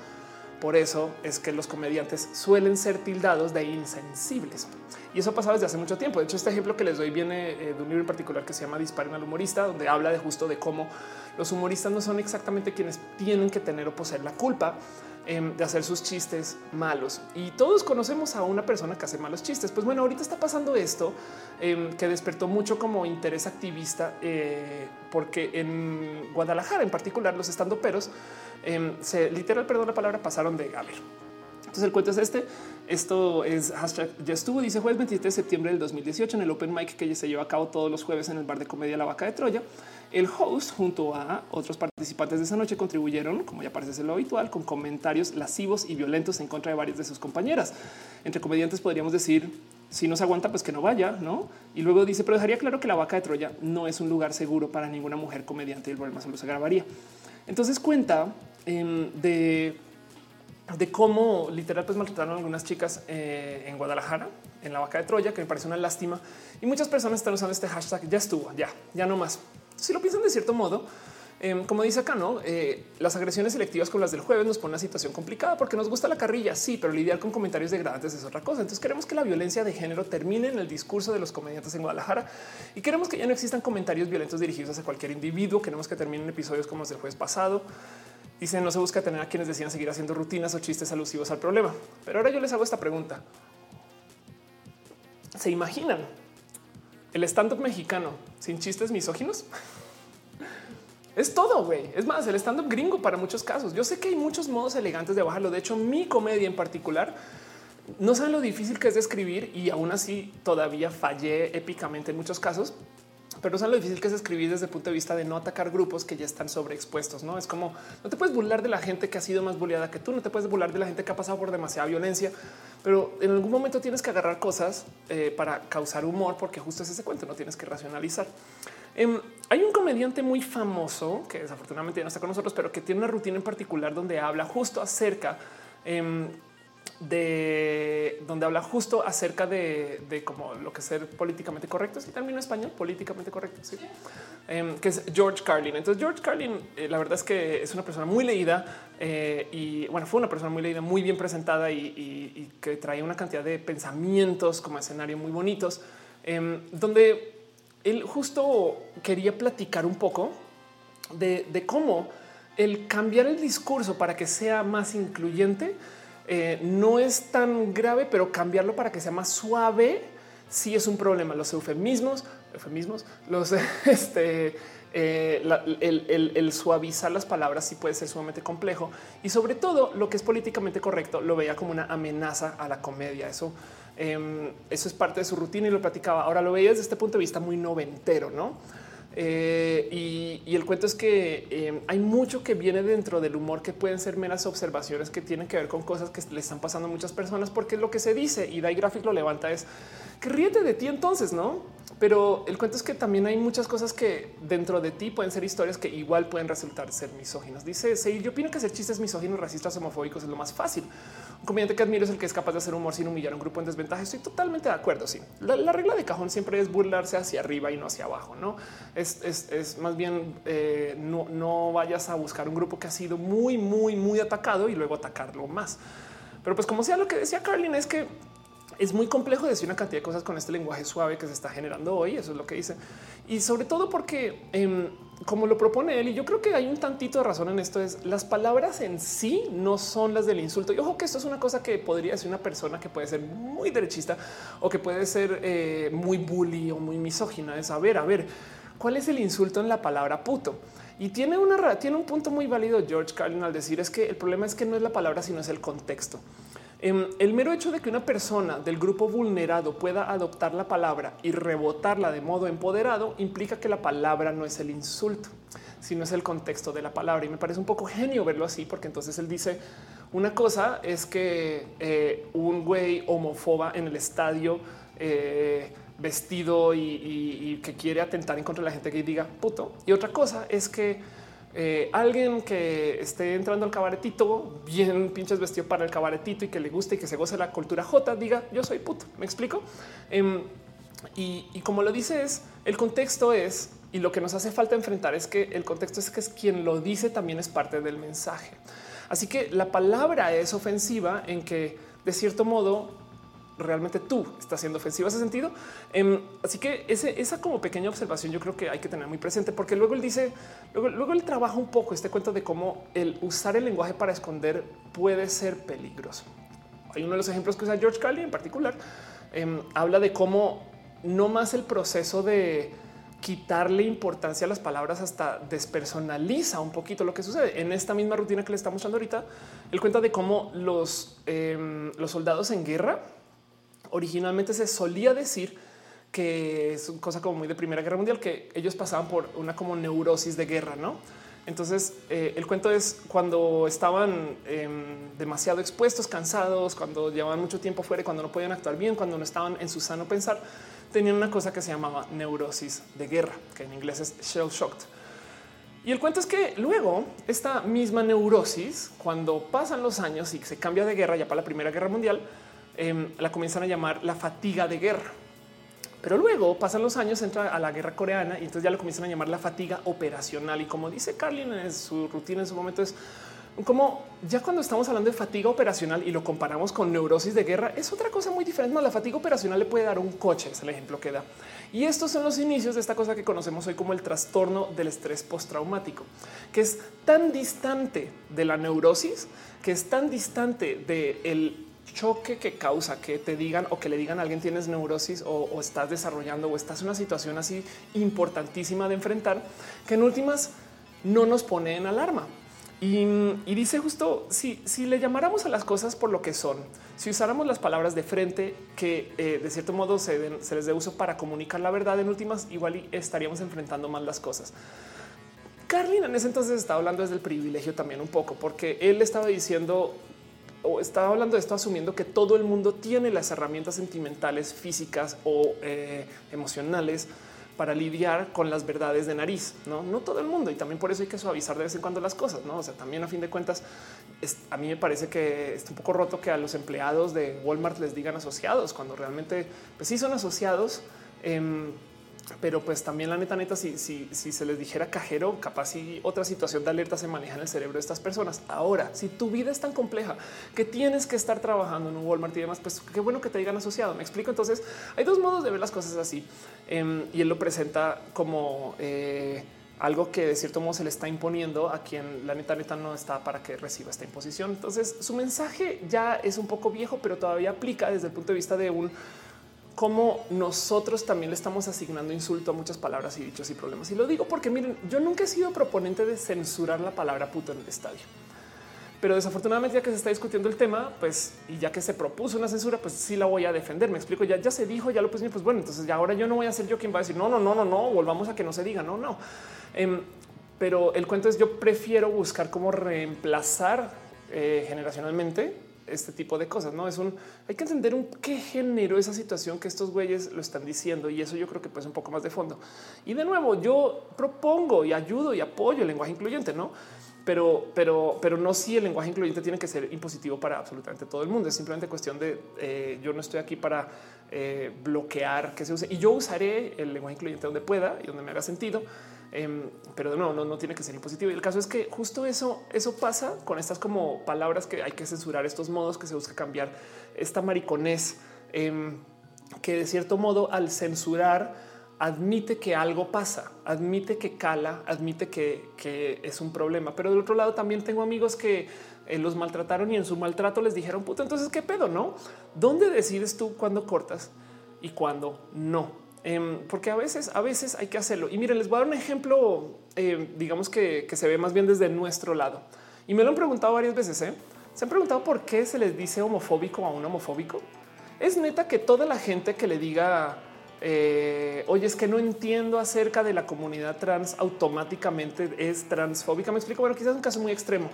S1: por eso es que los comediantes suelen ser tildados de insensibles. Y eso ha pasado desde hace mucho tiempo. De hecho, este ejemplo que les doy viene eh, de un libro en particular que se llama Disparen al humorista, donde habla de justo de cómo los humoristas no son exactamente quienes tienen que tener o poseer la culpa, Em, de hacer sus chistes malos. Y todos conocemos a una persona que hace malos chistes. Pues bueno, ahorita está pasando esto em, que despertó mucho como interés activista, eh, porque en Guadalajara en particular los estandoperos eh, se literal, perdón la palabra, pasaron de a ver. Entonces el cuento es este. Esto es hashtag ya estuvo, dice jueves 27 de septiembre del 2018 en el open mic que se lleva a cabo todos los jueves en el bar de comedia La Vaca de Troya. El host junto a otros participantes de esa noche contribuyeron, como ya parece ser lo habitual, con comentarios lascivos y violentos en contra de varias de sus compañeras. Entre comediantes podríamos decir, si no se aguanta, pues que no vaya, ¿no? Y luego dice, pero dejaría claro que la vaca de Troya no es un lugar seguro para ninguna mujer comediante y el problema solo se grabaría. Entonces cuenta em, de, cómo literal pues maltrataron a algunas chicas eh, en Guadalajara, en la vaca de Troya, que me parece una lástima. Y muchas personas están usando este hashtag, ya estuvo, ya, ya no más. Si lo piensan de cierto modo, em, como dice acá, eh, las agresiones selectivas con las del jueves nos pone una situación complicada porque nos gusta la carrilla. Sí, pero lidiar con comentarios degradantes es otra cosa. Entonces queremos que la violencia de género termine en el discurso de los comediantes en Guadalajara y queremos que ya no existan comentarios violentos dirigidos hacia cualquier individuo. Queremos que terminen episodios como los del jueves pasado. Dice no se busca tener a quienes decían seguir haciendo rutinas o chistes alusivos al problema. Pero ahora yo les hago esta pregunta. ¿Se imaginan el stand-up mexicano sin chistes misóginos? Es todo, güey. Es más, el stand-up gringo para muchos casos. Yo sé que hay muchos modos elegantes de bajarlo. De hecho, mi comedia en particular no saben lo difícil que es de escribir y aún así todavía fallé épicamente en muchos casos pero no saben lo difícil que es escribir desde el punto de vista de no atacar grupos que ya están sobreexpuestos. No es como no te puedes burlar de la gente que ha sido más bulleada que tú, no te puedes burlar de la gente que ha pasado por demasiada violencia, pero en algún momento tienes que agarrar cosas eh, para causar humor, porque justo es ese cuento, no tienes que racionalizar. Em, hay un comediante muy famoso que desafortunadamente no está con nosotros, pero que tiene una rutina en particular donde habla justo acerca em, de donde habla justo acerca de, como lo que es ser políticamente correcto. Si término español, políticamente correcto, ¿sí? Em, que es George Carlin. Entonces, George Carlin, eh, la verdad es que es una persona muy leída eh, y bueno, fue una persona muy leída, muy bien presentada y, que trae una cantidad de pensamientos como escenario muy bonitos, donde él justo quería platicar un poco de, cómo el cambiar el discurso para que sea más incluyente eh, no es tan grave, pero cambiarlo para que sea más suave sí es un problema. Los eufemismos, eufemismos, los este, eh, el, suavizar las palabras sí puede ser sumamente complejo y sobre todo lo que es políticamente correcto lo veía como una amenaza a la comedia. Eso, em, eso es parte de su rutina y lo platicaba. Ahora lo veía desde este punto de vista muy noventero, no? Eh, y, el cuento es que eh, hay mucho que viene dentro del humor que pueden ser meras observaciones que tienen que ver con cosas que le están pasando a muchas personas, porque lo que se dice y Dai Graphic lo levanta es que ríete de ti entonces, no? Pero el cuento es que también hay muchas cosas que dentro de ti pueden ser historias que igual pueden resultar ser misóginas. Dice, sí, yo opino que hacer chistes misóginos, racistas, homofóbicos es lo más fácil. Un que admiro es el que es capaz de hacer humor sin humillar a un grupo en desventaja. Estoy totalmente de acuerdo. Sí, la, regla de cajón siempre es burlarse hacia arriba y no hacia abajo. No es, más bien eh, no, no vayas a buscar un grupo que ha sido muy, muy, muy atacado y luego atacarlo más. Pero pues como sea lo que decía Carlin es que es muy complejo decir una cantidad de cosas con este lenguaje suave que se está generando hoy. Eso es lo que dice. Y sobre todo porque, em, como lo propone él, y yo creo que hay un tantito de razón en esto, es las palabras en sí no son las del insulto. Y ojo que esto es una cosa que podría decir una persona que puede ser muy derechista o que puede ser eh, muy bully o muy misógina. Es a ver, a ver, ¿cuál es el insulto en la palabra puto? Y tiene una tiene un punto muy válido George Carlin al decir es que el problema es que no es la palabra, sino es el contexto. Em, el mero hecho de que una persona del grupo vulnerado pueda adoptar la palabra y rebotarla de modo empoderado implica que la palabra no es el insulto, sino es el contexto de la palabra. Y me parece un poco genio verlo así, porque entonces él dice una cosa es que eh, un güey homófoba en el estadio eh, vestido y, y, que quiere atentar en contra de la gente que diga puto. Y otra cosa es que eh, alguien que esté entrando al cabaretito, bien pinches vestido para el cabaretito y que le guste y que se goce la cultura J, diga yo soy puto. Me explico. Em, y, como lo dice es el contexto es y lo que nos hace falta enfrentar es que el contexto es que es quien lo dice también es parte del mensaje. Así que la palabra es ofensiva en que de cierto modo realmente tú estás siendo ofensivo ese sentido. Em, así que esa como pequeña observación yo creo que hay que tener muy presente porque luego él dice, luego, luego él trabaja un poco este cuento de cómo el usar el lenguaje para esconder puede ser peligroso. Hay uno de los ejemplos que usa George Carlin en particular. Em, habla de cómo no más el proceso de quitarle importancia a las palabras hasta despersonaliza un poquito lo que sucede en esta misma rutina que le está mostrando ahorita. Él cuenta de cómo los, em, los soldados en guerra originalmente se solía decir que es una cosa como muy de Primera Guerra Mundial, que ellos pasaban por una como neurosis de guerra, ¿no? Entonces, eh, el cuento es cuando estaban em, demasiado expuestos, cansados, cuando llevaban mucho tiempo fuera, cuando no podían actuar bien, cuando no estaban en su sano pensar, tenían una cosa que se llamaba neurosis de guerra, que en inglés es shell shocked. Y el cuento es que luego esta misma neurosis, cuando pasan los años y se cambia de guerra ya para la Primera Guerra Mundial, Em, la comienzan a llamar la fatiga de guerra. Pero luego pasan los años, entra a la guerra coreana y entonces ya lo comienzan a llamar la fatiga operacional. Y como dice Carlin en su rutina en su momento es como ya cuando estamos hablando de fatiga operacional y lo comparamos con neurosis de guerra, es otra cosa muy diferente. No, la fatiga operacional le puede dar un coche, es el ejemplo que da. Y estos son los inicios de esta cosa que conocemos hoy como el trastorno del estrés postraumático, que es tan distante de la neurosis, que es tan distante del choque que causa que te digan o que le digan a alguien tienes neurosis o, estás desarrollando o estás en una situación así importantísima de enfrentar, que en últimas no nos pone en alarma. Y, dice justo si, si le llamáramos a las cosas por lo que son, si usáramos las palabras de frente que eh, de cierto modo se, les dé uso para comunicar la verdad, en últimas igual estaríamos enfrentando mal las cosas. Carlin en ese entonces estaba hablando desde el privilegio también un poco, porque él estaba diciendo o estaba hablando de esto asumiendo que todo el mundo tiene las herramientas sentimentales, físicas o eh, emocionales para lidiar con las verdades de nariz. No, no todo el mundo. Y también por eso hay que suavizar de vez en cuando las cosas. No, o sea, también a fin de cuentas, a mí me parece que está un poco roto que a los empleados de Walmart les digan asociados cuando realmente, pues sí son asociados. Em, pero pues también la neta, neta, si, si, si se les dijera cajero, capaz si otra situación de alerta se maneja en el cerebro de estas personas. Ahora, si tu vida es tan compleja que tienes que estar trabajando en un Walmart y demás, pues qué bueno que te digan asociado. Me explico. Entonces hay dos modos de ver las cosas así em, y él lo presenta como eh, algo que de cierto modo se le está imponiendo a quien la neta neta no está para que reciba esta imposición. Entonces su mensaje ya es un poco viejo, pero todavía aplica desde el punto de vista de un cómo nosotros también le estamos asignando insulto a muchas palabras y dichos y problemas. Y lo digo porque miren, yo nunca he sido proponente de censurar la palabra puto en el estadio. Pero desafortunadamente ya que se está discutiendo el tema, pues y ya que se propuso una censura, pues sí la voy a defender. Me explico, ya, se dijo, ya lo pues, pues bueno, entonces ya ahora yo no voy a ser yo quien va a decir no, no, no, no, no, volvamos a que no se diga, no, no. Em, pero el cuento es yo prefiero buscar cómo reemplazar eh, generacionalmente este tipo de cosas. No es un hay que entender un qué generó esa situación que estos güeyes lo están diciendo y eso yo creo que pues un poco más de fondo. Y de nuevo, yo propongo y ayudo y apoyo el lenguaje incluyente, no? Pero, pero, pero no si el lenguaje incluyente tiene que ser impositivo para absolutamente todo el mundo. Es simplemente cuestión de eh, yo no estoy aquí para eh, bloquear que se use y yo usaré el lenguaje incluyente donde pueda y donde me haga sentido Em, pero de nuevo, no, no tiene que ser impositivo. Y el caso es que justo eso, eso pasa con estas como palabras que hay que censurar, estos modos que se busca cambiar, esta mariconés em, que de cierto modo al censurar admite que algo pasa, admite que cala, admite que, que es un problema. Pero del otro lado también tengo amigos que eh, los maltrataron y en su maltrato les dijeron, puto, entonces qué pedo, ¿no? ¿Dónde decides tú cuándo cortas y cuándo no? Em, porque a veces, a veces hay que hacerlo. Y miren, les voy a dar un ejemplo, em, digamos que, se ve más bien desde nuestro lado. Y me lo han preguntado varias veces. ¿eh? Se han preguntado por qué se les dice homofóbico a un homofóbico. Es neta que toda la gente que le diga, eh, oye, es que no entiendo acerca de la comunidad trans, automáticamente es transfóbica. Me explico. Bueno, quizás es un caso muy extremo,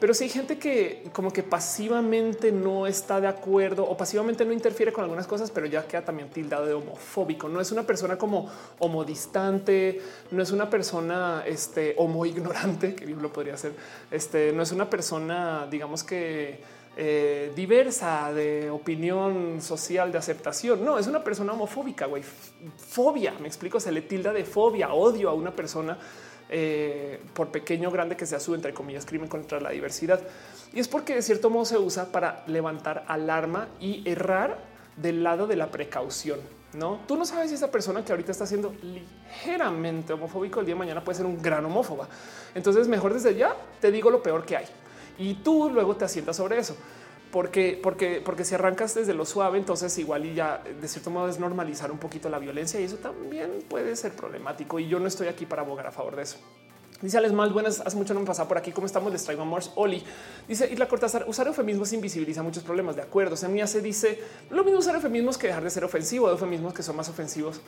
S1: pero si hay gente que como que pasivamente no está de acuerdo o pasivamente no interfiere con algunas cosas, pero ya queda también tildado de homofóbico. No es una persona como homodistante, no es una persona este, homo ignorante, que bien lo podría ser. Este, no es una persona, digamos que eh, diversa de opinión social, de aceptación. No, es una persona homofóbica, güey. Fobia, me explico, se le tilda de fobia, odio a una persona eh, por pequeño o grande que sea su, entre comillas, crimen contra la diversidad. Y es porque de cierto modo se usa para levantar alarma y errar del lado de la precaución. No, tú no sabes si esa persona que ahorita está siendo ligeramente homofóbico el día de mañana puede ser un gran homófoba. Entonces, mejor desde ya te digo lo peor que hay y tú luego te asientas sobre eso porque, porque, porque si arrancas desde lo suave, entonces igual y ya de cierto modo es normalizar un poquito la violencia y eso también puede ser problemático. Y yo no estoy aquí para abogar a favor de eso. Dice Alex Mal, buenas, hace mucho no me pasaba por aquí. ¿Cómo estamos? Les traigo a Mars Oli. Dice Isla Cortázar, usar eufemismos invisibiliza muchos problemas. De acuerdo. Se me hace, dice lo mismo usar eufemismos que dejar de ser ofensivo, de eufemismos que son más ofensivos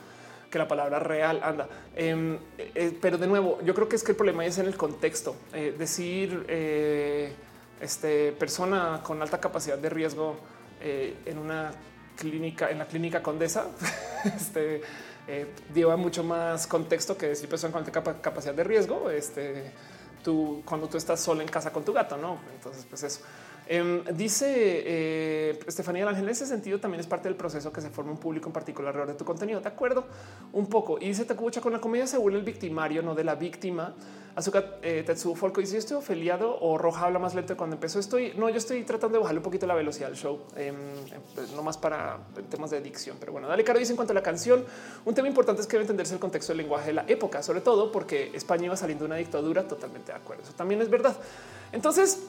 S1: que la palabra real anda. Em, eh, pero de nuevo, yo creo que es que el problema es en el contexto. Eh, decir eh, este, persona con alta capacidad de riesgo eh, en una clínica, en la clínica Condesa, este, eh, lleva mucho más contexto que decir persona con alta capacidad de riesgo. Este, tú, cuando tú estás solo en casa con tu gato, no? Entonces, pues eso. Em, dice eh, Estefanía Ángel, en ese sentido también es parte del proceso que se forma un público en particular alrededor de tu contenido. De acuerdo, un poco. Y dice Tacucha con la comedia se vuelve el victimario, no de la víctima. Azúcar eh, Tetsuo Folco dice: Yo estoy ofeliado o Roja habla más lento cuando empezó. Estoy, no, yo estoy tratando de bajarle un poquito la velocidad al show, em, pues, no más para temas de adicción. Pero bueno, dale, Caro dice en cuanto a la canción, un tema importante es que debe entenderse el contexto del lenguaje de la época, sobre todo porque España iba saliendo de una dictadura. Totalmente de acuerdo. Eso también es verdad. Entonces,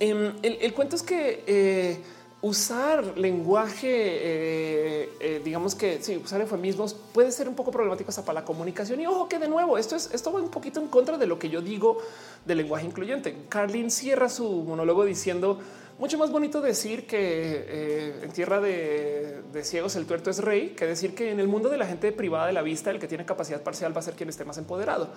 S1: em, el, cuento es que eh, usar lenguaje, eh, eh, digamos que sí, usar eufemismos puede ser un poco problemático hasta para la comunicación. Y ojo que de nuevo, esto es esto va un poquito en contra de lo que yo digo del lenguaje incluyente. Carlin cierra su monólogo diciendo mucho más bonito decir que eh, en tierra de, ciegos el tuerto es rey que decir que en el mundo de la gente privada de la vista, el que tiene capacidad parcial va a ser quien esté más empoderado.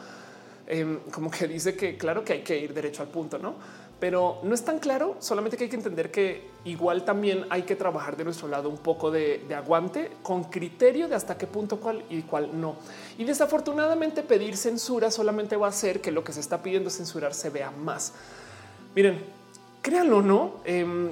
S1: Em, como que dice que claro que hay que ir derecho al punto, no? Pero no es tan claro. Solamente que hay que entender que igual también hay que trabajar de nuestro lado un poco de, aguante con criterio de hasta qué punto cuál y cuál no. Y desafortunadamente pedir censura solamente va a hacer que lo que se está pidiendo censurar se vea más. Miren, créanlo no. Em,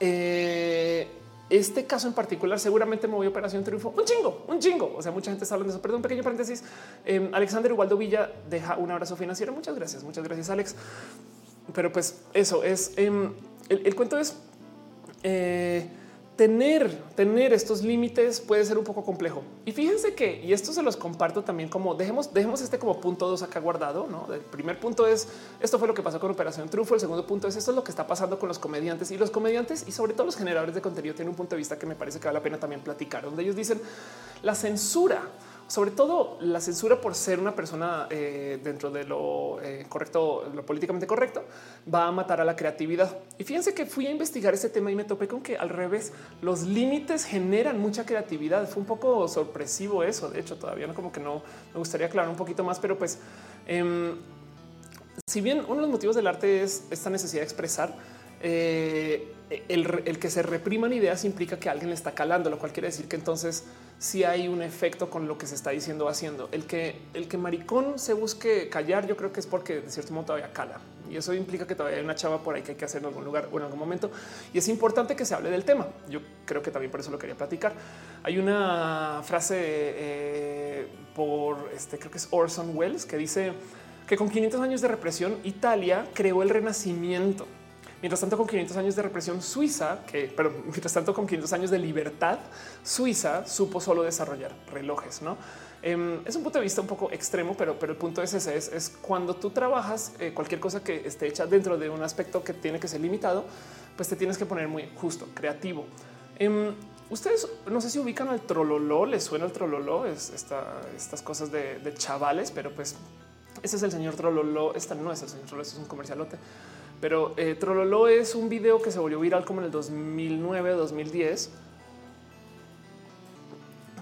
S1: eh, este caso en particular seguramente movió Operación Triunfo un chingo, un chingo. O sea, mucha gente está hablando de eso. Perdón, pequeño paréntesis. Eh, Alexander Igualdo Villa deja un abrazo financiero. Muchas gracias. Muchas gracias, Alex pero pues eso es em, el, cuento es eh, tener, tener estos límites puede ser un poco complejo. Y fíjense que, y esto se los comparto también como dejemos, dejemos este como punto dos acá guardado. ¿no? El primer punto es esto fue lo que pasó con Operación Trufo. El segundo punto es esto es lo que está pasando con los comediantes y los comediantes y sobre todo los generadores de contenido tienen un punto de vista que me parece que vale la pena también platicar, donde ellos dicen la censura sobre todo la censura por ser una persona eh, dentro de lo eh, correcto, lo políticamente correcto, va a matar a la creatividad. Y fíjense que fui a investigar ese tema y me topé con que al revés, los límites generan mucha creatividad. Fue un poco sorpresivo eso. De hecho, todavía no como que no me gustaría aclarar un poquito más, pero pues em, si bien uno de los motivos del arte es esta necesidad de expresar, eh, el, que se repriman ideas implica que alguien le está calando, lo cual quiere decir que entonces si hay un efecto con lo que se está diciendo o haciendo. El que el que maricón se busque callar, yo creo que es porque de cierto modo todavía cala. Y eso implica que todavía hay una chava por ahí que hay que hacer en algún lugar o en algún momento. Y es importante que se hable del tema. Yo creo que también por eso lo quería platicar. Hay una frase eh, por este, creo que es Orson Welles, que dice que con 500 años de represión, Italia creó el renacimiento. Mientras tanto, con 500 años de represión suiza, que pero mientras tanto, con 500 años de libertad, Suiza supo solo desarrollar relojes. No em, es un punto de vista un poco extremo, pero, pero el punto es ese: es, cuando tú trabajas eh, cualquier cosa que esté hecha dentro de un aspecto que tiene que ser limitado, pues te tienes que poner muy justo, creativo. Em, ustedes no sé si ubican al trololó, les suena el trololó, es estas cosas de, chavales, pero pues ese es el señor trololó. Esta no es el señor trololó, es un comercialote. Pero eh, Trololo es un video que se volvió viral como en el 2009, 2010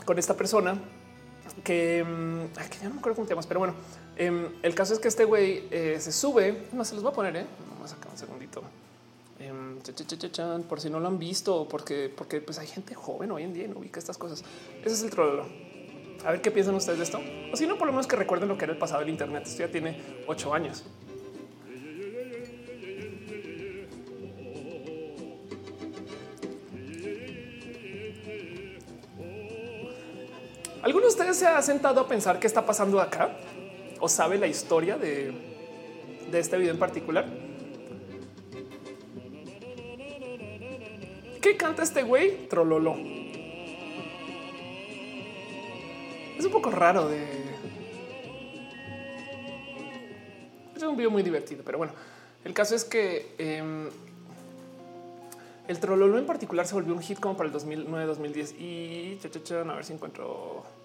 S1: con esta persona que, mm, que ya no me acuerdo cómo te llamas, pero bueno, em, el caso es que este güey eh, se sube, no se los voy a poner, ¿eh? vamos acá un segundito. Em, por si no lo han visto, porque, porque pues hay gente joven hoy en día y no ubica estas cosas. Ese es el Trololo. A ver qué piensan ustedes de esto. O si no, por lo menos que recuerden lo que era el pasado del Internet. Esto ya tiene ocho años. ¿Alguno de ustedes se ha sentado a pensar qué está pasando acá? ¿O sabe la historia de, este video en particular? ¿Qué canta este güey? Trololo. Es un poco raro de... Es un video muy divertido, pero bueno, el caso es que em, el Trololo en particular se volvió un hit como para el 2009, 2010 y a ver si encuentro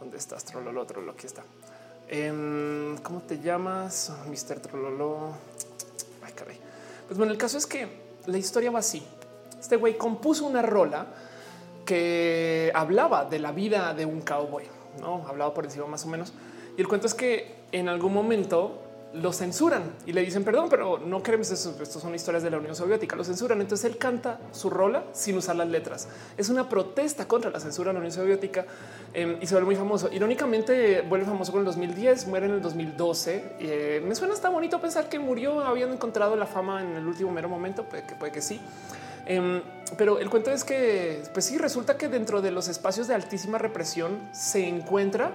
S1: dónde estás. Trololo, Trololo, aquí está. Em, ¿Cómo te llamas? Mr. Trololo. Ay, caray. Pues bueno, el caso es que la historia va así. Este güey compuso una rola que hablaba de la vida de un cowboy, no hablaba por encima más o menos. Y el cuento es que en algún momento lo censuran y le dicen perdón, pero no queremos eso. Estos son historias de la Unión Soviética. Lo censuran. Entonces él canta su rola sin usar las letras. Es una protesta contra la censura de la Unión Soviética em, y se vuelve muy famoso. Irónicamente, vuelve famoso con el 2010, muere en el 2012. Eh, me suena hasta bonito pensar que murió habiendo encontrado la fama en el último mero momento, puede que puede que sí. Em, pero el cuento es que, pues sí, resulta que dentro de los espacios de altísima represión se encuentra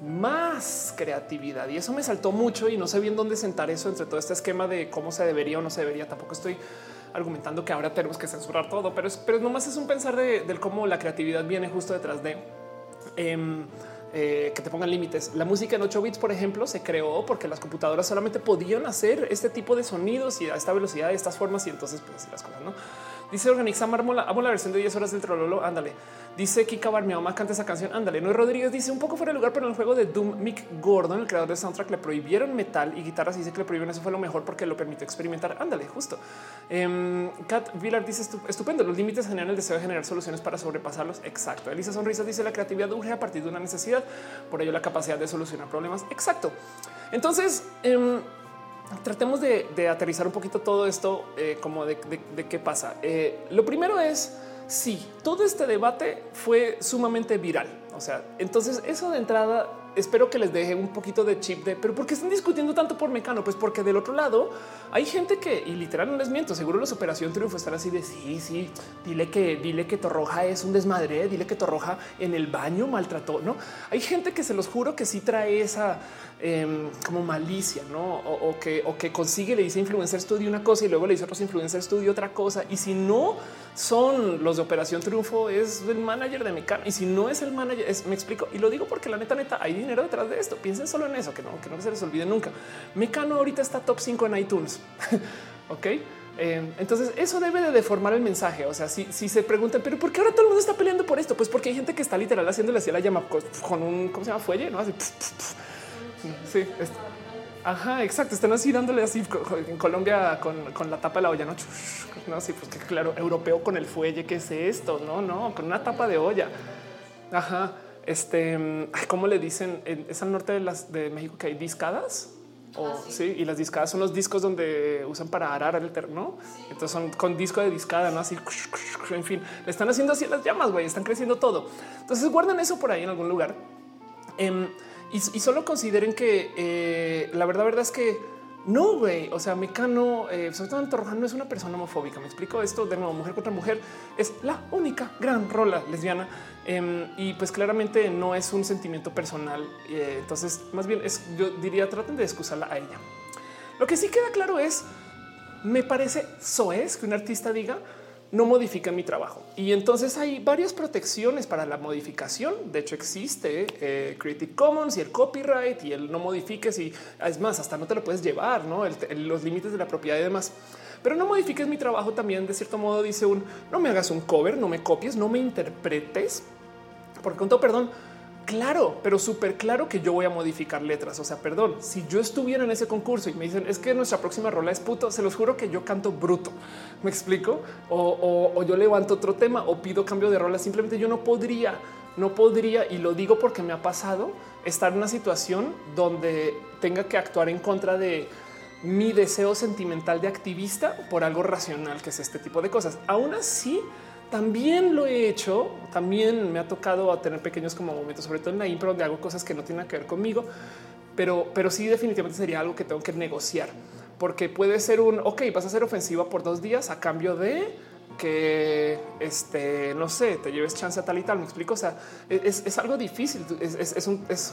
S1: más creatividad y eso me saltó mucho y no sé bien dónde sentar eso entre todo este esquema de cómo se debería o no se debería. Tampoco estoy argumentando que ahora tenemos que censurar todo, pero es, pero nomás es un pensar de, cómo la creatividad viene justo detrás de em, eh, que te pongan límites. La música en 8 bits, por ejemplo, se creó porque las computadoras solamente podían hacer este tipo de sonidos y a esta velocidad, de estas formas y entonces pues así las cosas, ¿no? Dice Organixa Mármola, amo la versión de 10 horas del Trololo. Ándale. Dice Kika Bar, mi mamá canta esa canción. Ándale. Noé Rodríguez dice un poco fuera de lugar, pero en el juego de Doom, Mick Gordon, el creador de soundtrack, le prohibieron metal y guitarras. Y dice que le prohibieron. Eso fue lo mejor porque lo permitió experimentar. Ándale, justo. Um, Kat Villar dice estupendo. Los límites generan el deseo de generar soluciones para sobrepasarlos. Exacto. Elisa Sonrisas dice la creatividad urge a partir de una necesidad, por ello la capacidad de solucionar problemas. Exacto. Entonces, um, tratemos de, aterrizar un poquito todo esto, eh, como de, qué pasa. Eh, lo primero es, sí, todo este debate fue sumamente viral. O sea, entonces eso de entrada espero que les deje un poquito de chip de, pero ¿por qué están discutiendo tanto por Mecano? Pues porque del otro lado hay gente que, y literal no les miento, seguro los Operación Triunfo están así de, sí, sí, dile que, dile que Torroja es un desmadre, dile que Torroja en el baño maltrató, ¿no? Hay gente que se los juro que sí trae esa em, como malicia, ¿no? O, que, o que consigue, le dice Influencer Studio una cosa y luego le dice otros Influencer Studio otra cosa. Y si no son los de Operación Triunfo, es el manager de Mecano. Y si no es el manager, me explico. Y lo digo porque la neta, neta, hay dinero detrás de esto. Piensen solo en eso, que no, que no se les olvide nunca. Mecano ahorita está top 5 en iTunes. ok. Eh, entonces eso debe de deformar el mensaje. O sea, si, si, se preguntan, pero ¿por qué ahora todo el mundo está peleando por esto? Pues porque hay gente que está literal haciéndole así la llama con un, ¿cómo se llama? Fuelle, ¿no? Así, sí, Ajá, exacto. Están así dándole así en Colombia con, con la tapa de la olla, no? No, sí, pues que claro, europeo con el fuelle, ¿qué es esto? No, no, con una tapa de olla. Ajá. Este, ¿cómo le dicen? Es al norte de las de México que hay discadas. O, ah, sí. y las discadas son los discos donde usan para arar el terreno. Entonces son con disco de discada, no así. En fin, le están haciendo así las llamas, güey, están creciendo todo. Entonces guarden eso por ahí en algún lugar em, y, solo consideren que eh, la verdad, verdad es que no, güey. O sea, Mecano, eh, sobre todo Torroja, no es una persona homofóbica. Me explico esto de nuevo, mujer contra mujer. Es la única gran rola lesbiana em, y pues claramente no es un sentimiento personal. Eh, entonces, más bien es, yo diría, traten de excusarla a ella. Lo que sí queda claro es, me parece soez que un artista diga, no modifica mi trabajo. Y entonces hay varias protecciones para la modificación. De hecho, existe eh, Creative Commons y el copyright y el no modifiques. Y es más, hasta no te lo puedes llevar, no los límites de la propiedad y demás. Pero no modifiques mi trabajo también. De cierto modo, dice un no me hagas un cover, no me copies, no me interpretes. Con todo perdón, claro, pero súper claro que yo voy a modificar letras. O sea, perdón, si yo estuviera en ese concurso y me dicen es que nuestra próxima rola es puto, se los juro que yo canto bruto. Me explico o, yo levanto otro tema o pido cambio de rola. Simplemente yo no podría, no podría y lo digo porque me ha pasado estar en una situación donde tenga que actuar en contra de mi deseo sentimental de activista por algo racional que es este tipo de cosas. Aún así, también lo he hecho, también me ha tocado tener pequeños como momentos, sobre todo en la impro, donde hago cosas que no tienen que ver conmigo, pero, pero sí definitivamente sería algo que tengo que negociar, porque puede ser un, ok, vas a ser ofensiva por dos días a cambio de que este, no sé, te lleves chance a tal y tal. Me explico. O sea, es, es algo difícil. Es, es, un, es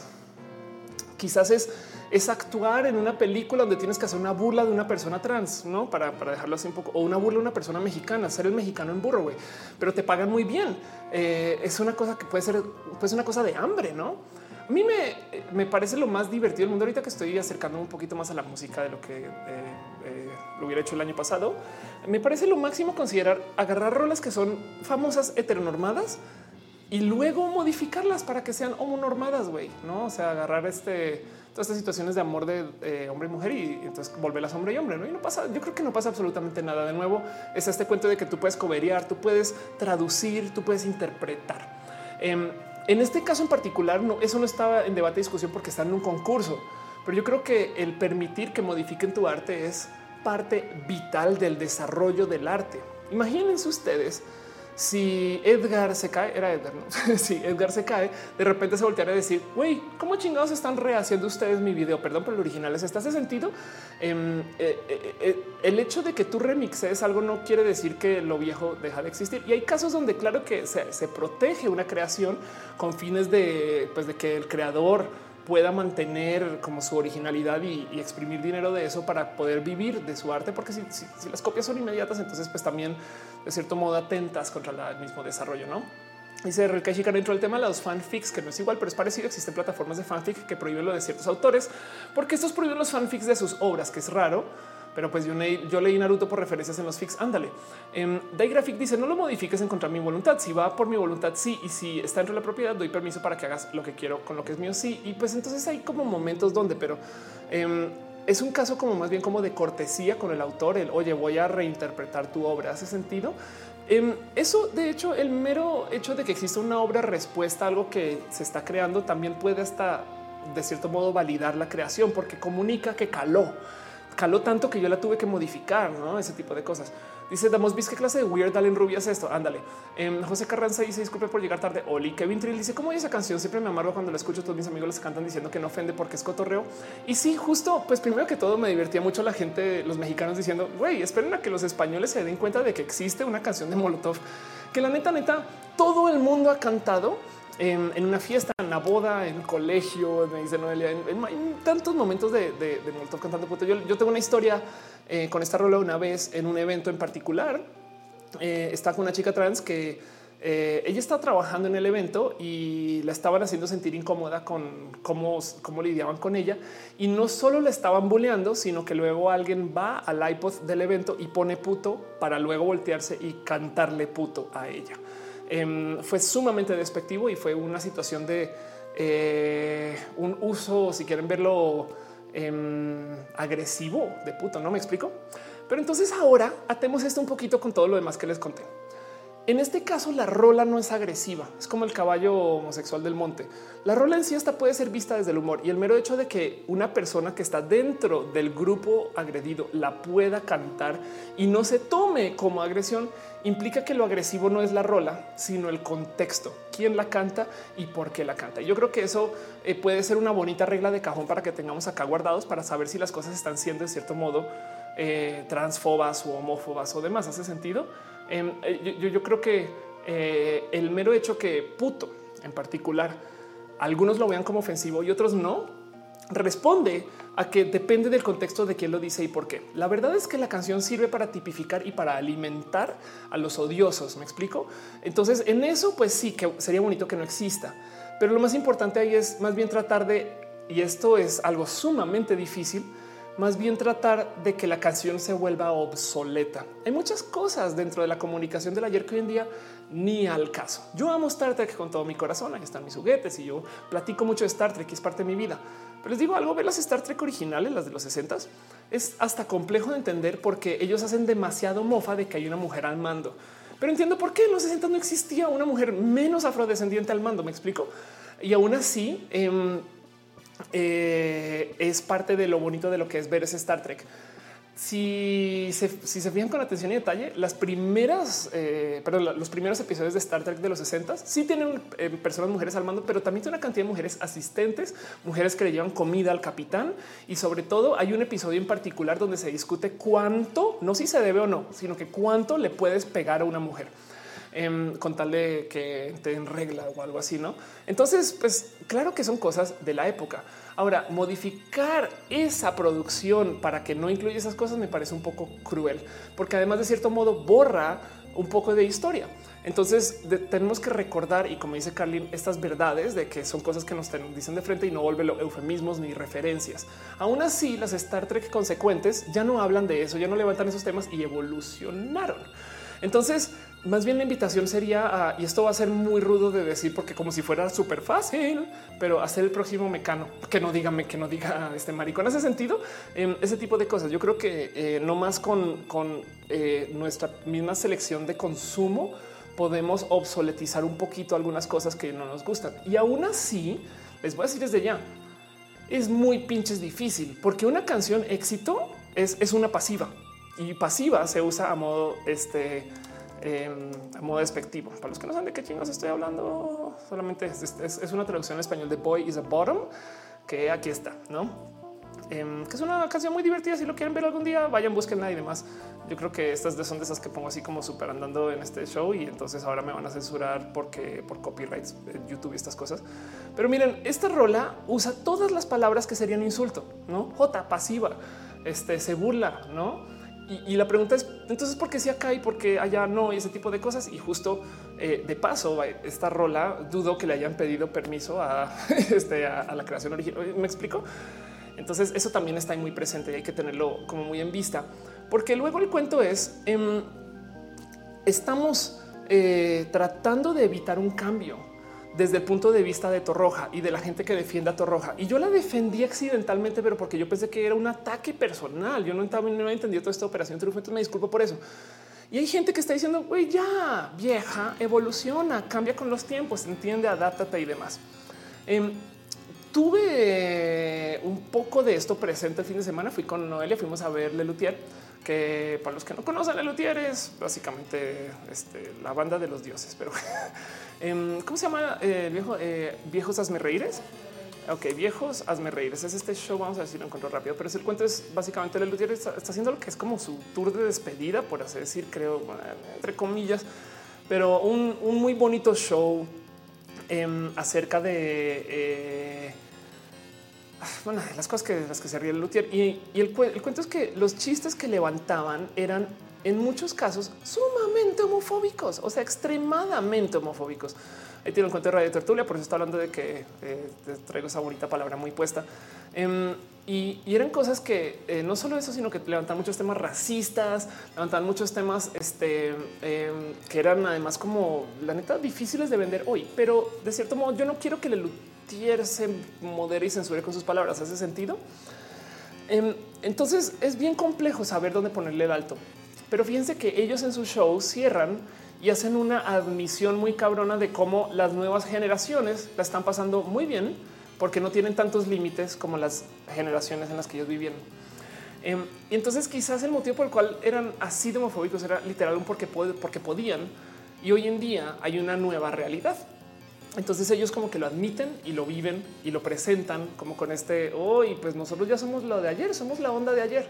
S1: quizás es es actuar en una película donde tienes que hacer una burla de una persona trans, no para, dejarlo así un poco, o una burla de una persona mexicana, ser el mexicano en burro, güey, pero te pagan muy bien. Eh, es una cosa que puede ser, pues una cosa de hambre, no? A mí me, me, parece lo más divertido del mundo ahorita que estoy acercando un poquito más a la música de lo que eh, eh, lo hubiera hecho el año pasado. Me parece lo máximo considerar agarrar rolas que son famosas heteronormadas y luego modificarlas para que sean homonormadas, güey, no? O sea, agarrar este todas estas situaciones de amor de eh, hombre y mujer y entonces volverlas hombre y hombre. ¿no? Y no pasa, yo creo que no pasa absolutamente nada. De nuevo, es este cuento de que tú puedes coveriar, tú puedes traducir, tú puedes interpretar. Em, en este caso en particular, no, eso no estaba en debate y discusión porque está en un concurso, pero yo creo que el permitir que modifiquen tu arte es parte vital del desarrollo del arte. Imagínense ustedes si Edgar se cae, era Edgar, ¿no? si Edgar se cae, de repente se volteará a decir, güey, ¿cómo chingados están rehaciendo ustedes mi video? Perdón, pero el original es este. ¿Hace sentido? Em, eh, eh, eh, el hecho de que tú remixes algo no quiere decir que lo viejo deja de existir. Y hay casos donde claro que se, protege una creación con fines de, pues, de que el creador pueda mantener como su originalidad y, exprimir dinero de eso para poder vivir de su arte, porque si, las copias son inmediatas, entonces pues también de cierto modo atentas contra el mismo desarrollo, ¿no? Dice Chica dentro del tema de los fanfics, que no es igual, pero es parecido. Existen plataformas de fanfic que prohíben lo de ciertos autores, porque estos prohíben los fanfics de sus obras, que es raro. Pero pues yo, leí Naruto por referencias en los fics. Ándale. Um, Graphic dice no lo modifiques en contra de mi voluntad. Si va por mi voluntad, sí. Y si está dentro de la propiedad, doy permiso para que hagas lo que quiero con lo que es mío. Sí. Y pues entonces hay como momentos donde, pero em, es un caso como más bien como de cortesía con el autor. El oye, voy a reinterpretar tu obra. Hace sentido. Em, eso, de hecho, el mero hecho de que exista una obra respuesta a algo que se está creando también puede hasta de cierto modo validar la creación porque comunica que caló, caló tanto que yo la tuve que modificar, ¿no? Ese tipo de cosas. Dice Damos ¿qué clase de weird Allen Rubia es esto? Ándale. Em, José Carranza dice disculpe por llegar tarde. Oli Kevin Trill dice cómo esa canción siempre me amargo cuando la escucho. Todos mis amigos les cantan diciendo que no ofende porque es cotorreo. Y sí, justo, pues primero que todo me divertía mucho la gente, los mexicanos diciendo güey, esperen a que los españoles se den cuenta de que existe una canción de Molotov que la neta, neta, todo el mundo ha cantado en, una fiesta, en una boda, en colegio, me dice Noelia, en, tantos momentos de, de, Molotov cantando. Yo, yo tengo una historia eh, con esta rola una vez en un evento en particular. Eh, está con una chica trans que eh, ella está trabajando en el evento y la estaban haciendo sentir incómoda con cómo, cómo lidiaban con ella. Y no solo la estaban bulleando, sino que luego alguien va al iPod del evento y pone puto para luego voltearse y cantarle puto a ella. Em, fue sumamente despectivo y fue una situación de eh, un uso, si quieren verlo, em, agresivo de puto. No me explico. Pero entonces ahora atemos esto un poquito con todo lo demás que les conté. En este caso, la rola no es agresiva, es como el caballo homosexual del monte. La rola en sí hasta puede ser vista desde el humor y el mero hecho de que una persona que está dentro del grupo agredido la pueda cantar y no se tome como agresión implica que lo agresivo no es la rola, sino el contexto, quién la canta y por qué la canta. Yo creo que eso eh, puede ser una bonita regla de cajón para que tengamos acá guardados para saber si las cosas están siendo de cierto modo eh, transfobas o homófobas o demás. ¿Hace sentido? Em, eh, yo, creo que el mero hecho que puto en particular, algunos lo vean como ofensivo y otros no, responde a que depende del contexto de quién lo dice y por qué. La verdad es que la canción sirve para tipificar y para alimentar a los odiosos. Me explico. Entonces, en eso, pues sí que sería bonito que no exista, pero lo más importante ahí es más bien tratar de, y esto es algo sumamente difícil, más bien tratar de que la canción se vuelva obsoleta. Hay muchas cosas dentro de la comunicación del ayer que hoy en día ni al caso. Yo amo Star Trek con todo mi corazón. Ahí están mis juguetes y yo platico mucho de Star Trek, y es parte de mi vida. Pero les digo algo, ver las Star Trek originales, las de los 60 es hasta complejo de entender porque ellos hacen demasiado mofa de que hay una mujer al mando. Pero entiendo por qué en los 60 no existía una mujer menos afrodescendiente al mando. Me explico. Y aún así, em, eh, es parte de lo bonito de lo que es ver ese Star Trek si se, si se fijan con atención y detalle, las primeras, eh, perdón, los primeros episodios de Star Trek de los 60 sí tienen eh, personas mujeres al mando, pero también tiene una cantidad de mujeres asistentes, mujeres que le llevan comida al capitán y sobre todo hay un episodio en particular donde se discute cuánto, no si se debe o no, sino que cuánto le puedes pegar a una mujer. Em, con tal de que te en regla o algo así, ¿no? Entonces, pues claro que son cosas de la época. Ahora, modificar esa producción para que no incluya esas cosas me parece un poco cruel, porque además de cierto modo borra un poco de historia. Entonces tenemos que recordar y como dice Carlin, estas verdades de que son cosas que nos dicen de frente y no vuelven eufemismos ni referencias. Aún así, las Star Trek consecuentes ya no hablan de eso, ya no levantan esos temas y evolucionaron. Entonces, más bien la invitación sería, y esto va a ser muy rudo de decir porque como si fuera súper fácil, pero hacer el próximo mecano, que no dígame, que no diga este maricón, hace sentido, em, ese tipo de cosas. Yo creo que eh, no más con, eh, nuestra misma selección de consumo podemos obsoletizar un poquito algunas cosas que no nos gustan. Y aún así, les voy a decir desde ya, es muy pinches difícil porque una canción éxito es, es una pasiva y pasiva se usa a modo este Em, a modo despectivo. Para los que no saben de qué chingos estoy hablando, solamente es, una traducción en español de Boy is a Bottom, que aquí está, ¿no? Em, que es una canción muy divertida. Si lo quieren ver algún día, vayan, búsquenla y demás. Yo creo que estas son de esas que pongo así como súper andando en este show y entonces ahora me van a censurar porque por copyrights, YouTube y estas cosas. Pero miren, esta rola usa todas las palabras que serían insulto, no J pasiva, este se burla, no? Y, la pregunta es entonces por qué si acá y por qué allá no y ese tipo de cosas. Y justo eh, de paso, esta rola dudo que le hayan pedido permiso a, este, a, la creación original. Me explico. Entonces eso también está muy presente y hay que tenerlo como muy en vista, porque luego el cuento es em, estamos eh, tratando de evitar un cambio desde el punto de vista de Torroja y de la gente que defiende a Torroja. Y yo la defendí accidentalmente, pero porque yo pensé que era un ataque personal. Yo no, estaba, no entendido toda esta operación triunfo, entonces me disculpo por eso. Y hay gente que está diciendo, güey, ya vieja, evoluciona, cambia con los tiempos, entiende, adáptate y demás. Em, tuve un poco de esto presente el fin de semana. Fui con Noelia, fuimos a ver Lelutier, que para los que no conocen, Lelutier es básicamente este, la banda de los dioses, pero Em, ¿Cómo se llama el eh, viejo? Eh, viejos hazme reíres. Ok, viejos hazme reíres. Es este show. Vamos a ver si lo encuentro rápido, pero el cuento es básicamente el Lutier está, haciendo lo que es como su tour de despedida, por así decir, creo, entre comillas, pero un, muy bonito show em, acerca de eh, bueno, las cosas que las que se ríe el Lutier. Y, el, el cuento es que los chistes que levantaban eran en muchos casos sumamente homofóbicos, o sea, extremadamente homofóbicos. Ahí tiene un cuento de Radio Tertulia, por eso está hablando de que eh, traigo esa bonita palabra muy puesta. Em, y, eran cosas que eh, no solo eso, sino que levantan muchos temas racistas, levantan muchos temas este, em, que eran además como la neta difíciles de vender hoy. Pero de cierto modo, yo no quiero que le se modere y censure con sus palabras. ¿Hace sentido? Em, entonces es bien complejo saber dónde ponerle el alto. Pero fíjense que ellos en su show cierran y hacen una admisión muy cabrona de cómo las nuevas generaciones la están pasando muy bien porque no tienen tantos límites como las generaciones en las que ellos vivieron. Em, y entonces quizás el motivo por el cual eran así de homofóbicos era literal un porque, porque podían. Y hoy en día hay una nueva realidad. Entonces ellos como que lo admiten y lo viven y lo presentan como con este hoy, pues nosotros ya somos lo de ayer, somos la onda de ayer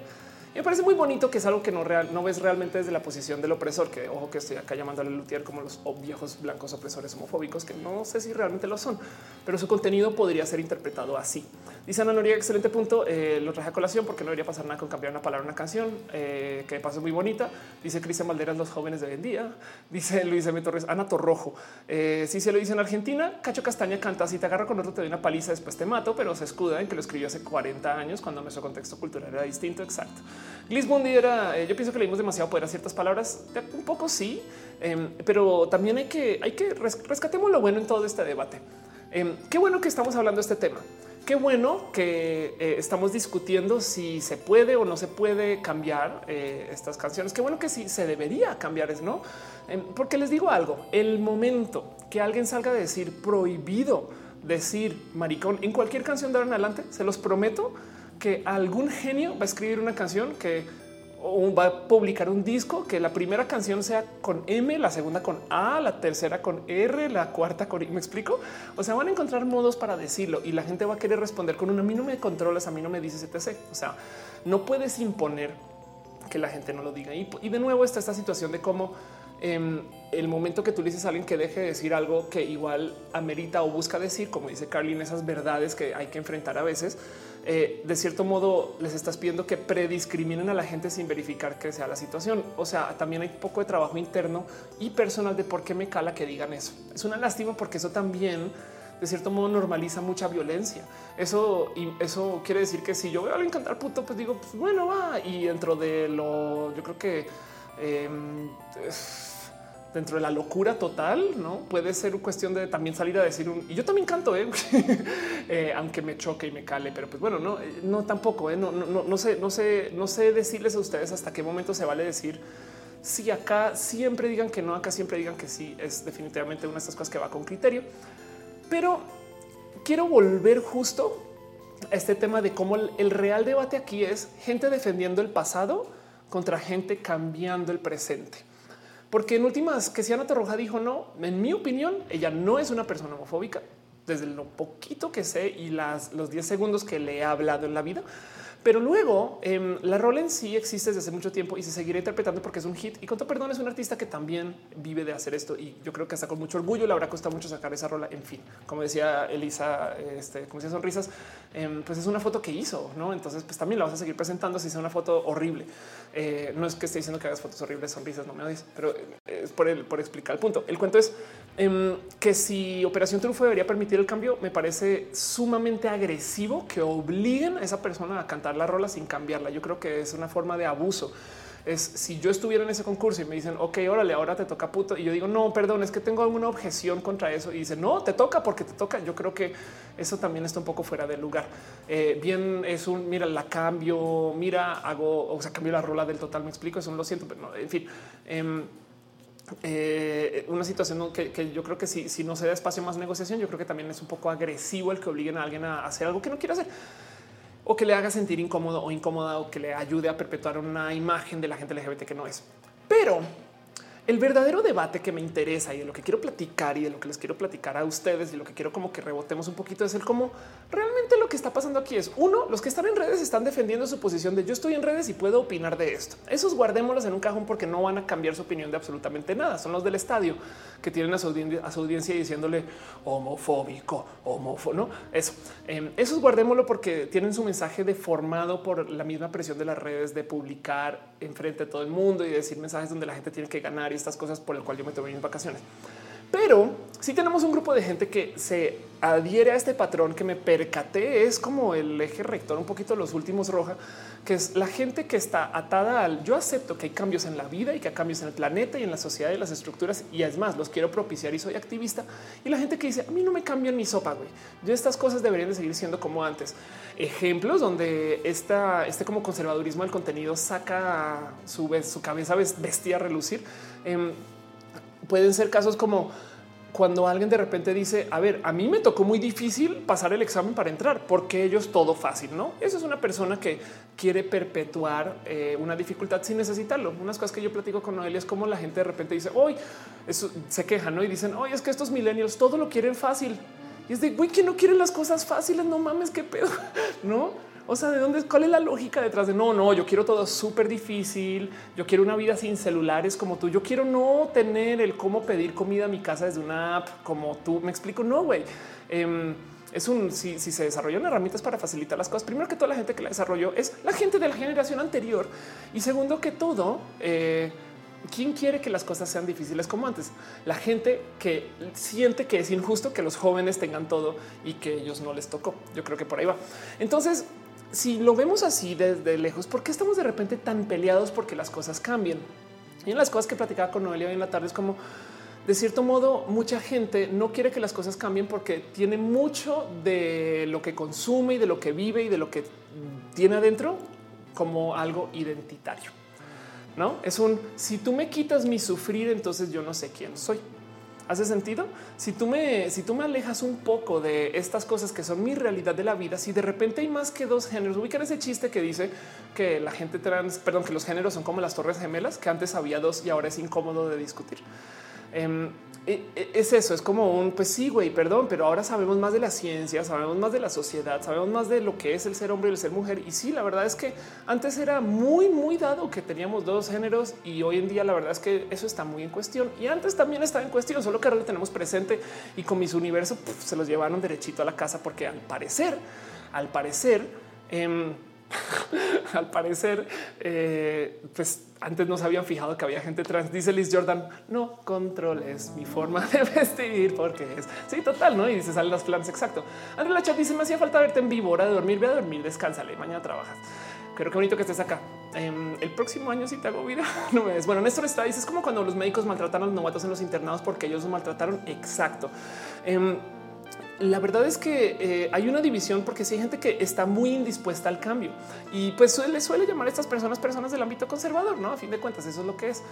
S1: me parece muy bonito que es algo que no, real, no ves realmente desde la posición del opresor, que ojo que estoy acá llamándole Lutier como los viejos blancos opresores homofóbicos, que no sé si realmente lo son, pero su contenido podría ser interpretado así. Dice Ana Noria, excelente punto. Eh, lo traje a colación porque no debería pasar nada con cambiar una palabra una canción eh, que pasa muy bonita. Dice Cristian Valderas, los jóvenes de hoy en día. Dice Luis M. Torres, Ana Torrojo. Eh, si se lo dice en Argentina, Cacho Castaña canta, si te agarro con otro te doy una paliza, después te mato, pero se escuda en que lo escribió hace 40 años cuando nuestro contexto cultural era distinto. Exacto. Liz Bondi era, eh, yo pienso que leímos demasiado poder a ciertas palabras, un poco sí, em, pero también hay que, hay que rescatemos lo bueno en todo este debate. Em, qué bueno que estamos hablando de este tema. Qué bueno que eh, estamos discutiendo si se puede o no se puede cambiar eh, estas canciones. Qué bueno que sí se debería cambiar, es no, em, porque les digo algo. El momento que alguien salga a decir prohibido decir maricón en cualquier canción de ahora en adelante, se los prometo que algún genio va a escribir una canción que va a publicar un disco que la primera canción sea con M, la segunda con A, la tercera con R, la cuarta con I. ¿Me explico? O sea, van a encontrar modos para decirlo y la gente va a querer responder con un a mí no me controlas, a mí no me dices etc. O sea, no puedes imponer que la gente no lo diga. Y, y de nuevo está esta situación de cómo en el momento que tú le dices a alguien que deje de decir algo que igual amerita o busca decir, como dice Carlin, esas verdades que hay que enfrentar a veces, eh, de cierto modo les estás pidiendo que prediscriminen a la gente sin verificar que sea la situación. O sea, también hay poco de trabajo interno y personal de por qué me cala que digan eso. Es una lástima porque eso también de cierto modo normaliza mucha violencia. Eso eso quiere decir que si yo veo a alguien cantar puto, pues digo, pues bueno, va. Y dentro de lo, yo creo que em, dentro de la locura total, no puede ser cuestión de también salir a decir un y yo también canto, ¿eh? Eh, aunque me choque y me cale, pero pues bueno, no, eh, no tampoco, no, no, sé, no sé, no sé decirles a ustedes hasta qué momento se vale decir si acá siempre digan que no, acá siempre digan que sí, es definitivamente una de estas cosas que va con criterio, pero quiero volver justo a este tema de cómo el real debate aquí es gente defendiendo el pasado contra gente cambiando el presente. Porque en últimas, que Siana Torroja dijo no, en mi opinión, ella no es una persona homofóbica, desde lo poquito que sé y las, los 10 segundos que le he hablado en la vida. Pero luego em, la rola en sí existe desde hace mucho tiempo y se seguirá interpretando porque es un hit. Y con todo perdón es un artista que también vive de hacer esto y yo creo que hasta con mucho orgullo le habrá costado mucho sacar esa rola. En fin, como decía Elisa, este, como decía Sonrisas, em, pues es una foto que hizo, ¿no? Entonces pues también la vas a seguir presentando si es una foto horrible. Eh, no es que esté diciendo que hagas fotos horribles, sonrisas, no me odies, pero es por, el, explicar el punto. El cuento es em, que si Operación Triunfo debería permitir el cambio, me parece sumamente agresivo que obliguen a esa persona a cantar la rola sin cambiarla. Yo creo que es una forma de abuso. Es si yo estuviera en ese concurso y me dicen, ok, órale, ahora te toca puto. Y yo digo, no, perdón, es que tengo alguna objeción contra eso. Y dice, no, te toca porque te toca. Yo creo que eso también está un poco fuera de lugar. Eh, bien, es un, mira, la cambio, mira, hago, o sea, cambio la rola del total. Me explico, eso no lo siento, pero no, en fin. Em, eh, una situación que, yo creo que si, si no se da espacio más negociación, yo creo que también es un poco agresivo el que obliguen a alguien a hacer algo que no quiere hacer o que le haga sentir incómodo o incómoda o que le ayude a perpetuar una imagen de la gente LGBT que no es. Pero el verdadero debate que me interesa y de lo que quiero platicar y de lo que les quiero platicar a ustedes y lo que quiero como que rebotemos un poquito es el cómo realmente lo que está pasando aquí es uno, los que están en redes están defendiendo su posición de yo estoy en redes y puedo opinar de esto. Esos guardémoslos en un cajón porque no van a cambiar su opinión de absolutamente nada. Son los del estadio que tienen a su, audiencia, diciéndole homofóbico, homófobo, no eso. Em, esos guardémoslo porque tienen su mensaje deformado por la misma presión de las redes de publicar enfrente de todo el mundo y decir mensajes donde la gente tiene que ganar estas cosas por el cual yo me tomé mis vacaciones. Pero si tenemos un grupo de gente que se adhiere a este patrón que me percaté, es como el eje rector, un poquito los últimos roja, que es la gente que está atada al yo acepto que hay cambios en la vida y que hay cambios en el planeta y en la sociedad y las estructuras. Y es más, los quiero propiciar y soy activista. Y la gente que dice a mí no me cambian mi sopa, güey. Yo estas cosas deberían de seguir siendo como antes. Ejemplos donde esta, este como conservadurismo del contenido saca su, su cabeza bestia a relucir. Em, pueden ser casos como cuando alguien de repente dice, a ver, a mí me tocó muy difícil pasar el examen para entrar, porque ellos todo fácil, ¿no? Esa es una persona que quiere perpetuar eh, una dificultad sin necesitarlo. Unas cosas que yo platico con Noelia es como la gente de repente dice, hoy se quejan ¿no? y dicen, oye, es que estos millennials todo lo quieren fácil. Y es de, güey, que no quieren las cosas fáciles, no mames, qué pedo, ¿no? O sea, ¿de dónde? ¿Cuál es la lógica detrás de no, no, yo quiero todo súper difícil, yo quiero una vida sin celulares como tú, yo quiero no tener el cómo pedir comida a mi casa desde una app como tú, me explico, no, güey. Em, es un si, si, se desarrollan herramientas para facilitar las cosas. Primero que toda la gente que la desarrolló es la gente de la generación anterior y segundo que todo, eh, ¿Quién quiere que las cosas sean difíciles como antes? La gente que siente que es injusto que los jóvenes tengan todo y que ellos no les tocó. Yo creo que por ahí va. Entonces, si lo vemos así desde lejos, ¿por qué estamos de repente tan peleados porque las cosas cambien? Y en las cosas que platicaba con Noelia hoy en la tarde es como, de cierto modo, mucha gente no quiere que las cosas cambien porque tiene mucho de lo que consume y de lo que vive y de lo que tiene adentro como algo identitario. No es un si tú me quitas mi sufrir, entonces yo no sé quién soy. ¿Hace sentido? Si tú me, si tú me alejas un poco de estas cosas que son mi realidad de la vida, si de repente hay más que dos géneros, ubican ese chiste que dice que la gente trans, perdón, que los géneros son como las torres gemelas, que antes había dos y ahora es incómodo de discutir. Em, es eso, es como un pues sí, güey, perdón, pero ahora sabemos más de la ciencia, sabemos más de la sociedad, sabemos más de lo que es el ser hombre y el ser mujer. Y sí, la verdad es que antes era muy, muy dado que teníamos dos géneros y hoy en día la verdad es que eso está muy en cuestión. Y antes también estaba en cuestión, solo que ahora lo tenemos presente y con mis universos se los llevaron derechito a la casa porque al parecer, al parecer, em, al parecer, eh, pues antes no se habían fijado que había gente trans. Dice Liz Jordan, no controles mi forma de vestir porque es sí, total, no? Y se salen las planes. Exacto. Andrea Lacha dice: Me hacía falta verte en vivo, hora de dormir, ve a dormir, descánsale. Mañana trabajas. Creo que bonito que estés acá. Em, el próximo año, si te hago vida, no me ves. Bueno, Néstor está dice: Es como cuando los médicos maltratan a los novatos en los internados porque ellos los maltrataron. Exacto. Em, la verdad es que eh, hay una división porque si hay gente que está muy indispuesta al cambio y pues suele, suele llamar a estas personas personas del ámbito conservador, no? A fin de cuentas, eso es lo que es.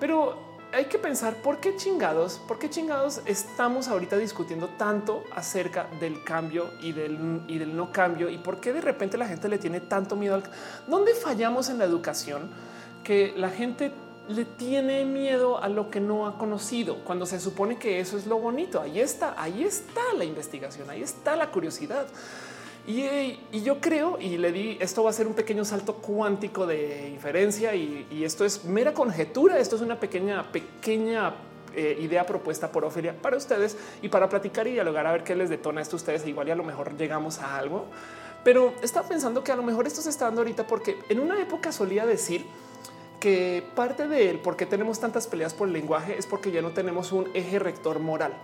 S1: Pero hay que pensar por qué chingados, por qué chingados estamos ahorita discutiendo tanto acerca del cambio y del, y del no cambio y por qué de repente la gente le tiene tanto miedo al dónde fallamos en la educación que la gente le tiene miedo a lo que no ha conocido cuando se supone que eso es lo bonito. Ahí está, ahí está la investigación, ahí está la curiosidad. Y, yo creo y le di esto va a ser un pequeño salto cuántico de inferencia y, y esto es mera conjetura. Esto es una pequeña, pequeña eh, idea propuesta por Ofelia para ustedes y para platicar y dialogar a ver qué les detona esto a ustedes. E igual y a lo mejor llegamos a algo, pero estaba pensando que a lo mejor esto se está dando ahorita porque en una época solía decir que parte de él, porque tenemos tantas peleas por el lenguaje, es porque ya no tenemos un eje rector moral.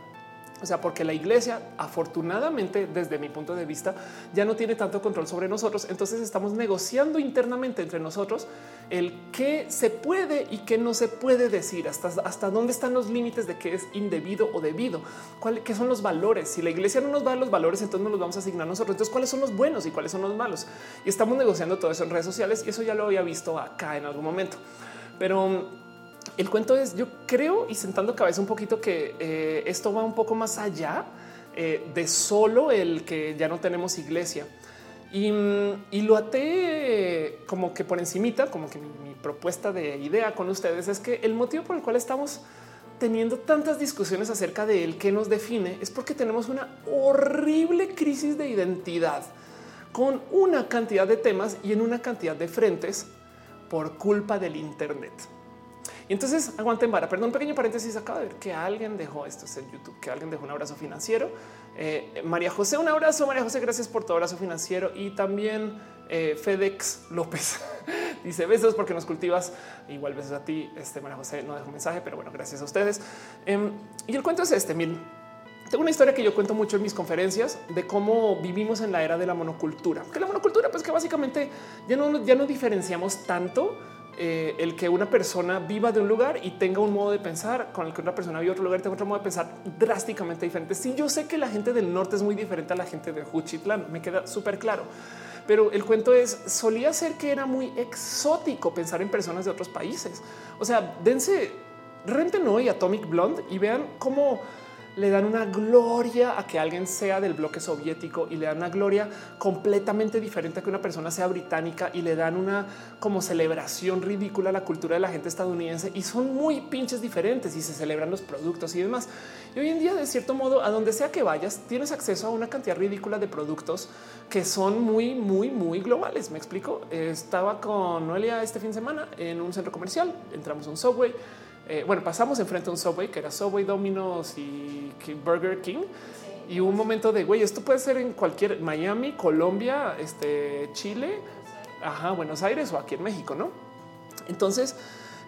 S1: O sea, porque la iglesia, afortunadamente, desde mi punto de vista, ya no tiene tanto control sobre nosotros. Entonces estamos negociando internamente entre nosotros el qué se puede y qué no se puede decir, hasta, hasta dónde están los límites de qué es indebido o debido, cuáles qué son los valores. Si la iglesia no nos da los valores, entonces nos los vamos a asignar nosotros. Entonces, cuáles son los buenos y cuáles son los malos. Y estamos negociando todo eso en redes sociales y eso ya lo había visto acá en algún momento. Pero el cuento es, yo creo y sentando cabeza un poquito que eh, esto va un poco más allá eh, de solo el que ya no tenemos iglesia. Y, lo até como que por encimita, como que mi, propuesta de idea con ustedes es que el motivo por el cual estamos teniendo tantas discusiones acerca de él que nos define es porque tenemos una horrible crisis de identidad con una cantidad de temas y en una cantidad de frentes por culpa del Internet. Entonces aguanten vara. Perdón, un pequeño paréntesis. Acaba de ver que alguien dejó esto es en YouTube, que alguien dejó un abrazo financiero. Eh, María José, un abrazo. María José, gracias por tu abrazo financiero. Y también eh, FedEx López dice besos porque nos cultivas. Igual besos a ti. Este María José no dejó mensaje, pero bueno, gracias a ustedes. Em, y el cuento es este. Miren, tengo una historia que yo cuento mucho en mis conferencias de cómo vivimos en la era de la monocultura. Que la monocultura, pues que básicamente ya no, ya no diferenciamos tanto eh, el que una persona viva de un lugar y tenga un modo de pensar con el que una persona vive otro lugar tenga otro modo de pensar drásticamente diferente. Sí, yo sé que la gente del norte es muy diferente a la gente de Juchitlán, me queda súper claro. Pero el cuento es, solía ser que era muy exótico pensar en personas de otros países. O sea, dense, renten hoy Atomic Blonde y vean cómo le dan una gloria a que alguien sea del bloque soviético y le dan una gloria completamente diferente a que una persona sea británica y le dan una como celebración ridícula a la cultura de la gente estadounidense y son muy pinches diferentes y se celebran los productos y demás. Y hoy en día, de cierto modo, a donde sea que vayas, tienes acceso a una cantidad ridícula de productos que son muy, muy, muy globales. Me explico. Estaba con Noelia este fin de semana en un centro comercial, entramos a un subway eh, bueno, pasamos enfrente a un Subway que era Subway, Domino's y Burger King. Y un momento de güey, esto puede ser en cualquier Miami, Colombia, este Chile, ajá, Buenos Aires o aquí en México, no? Entonces,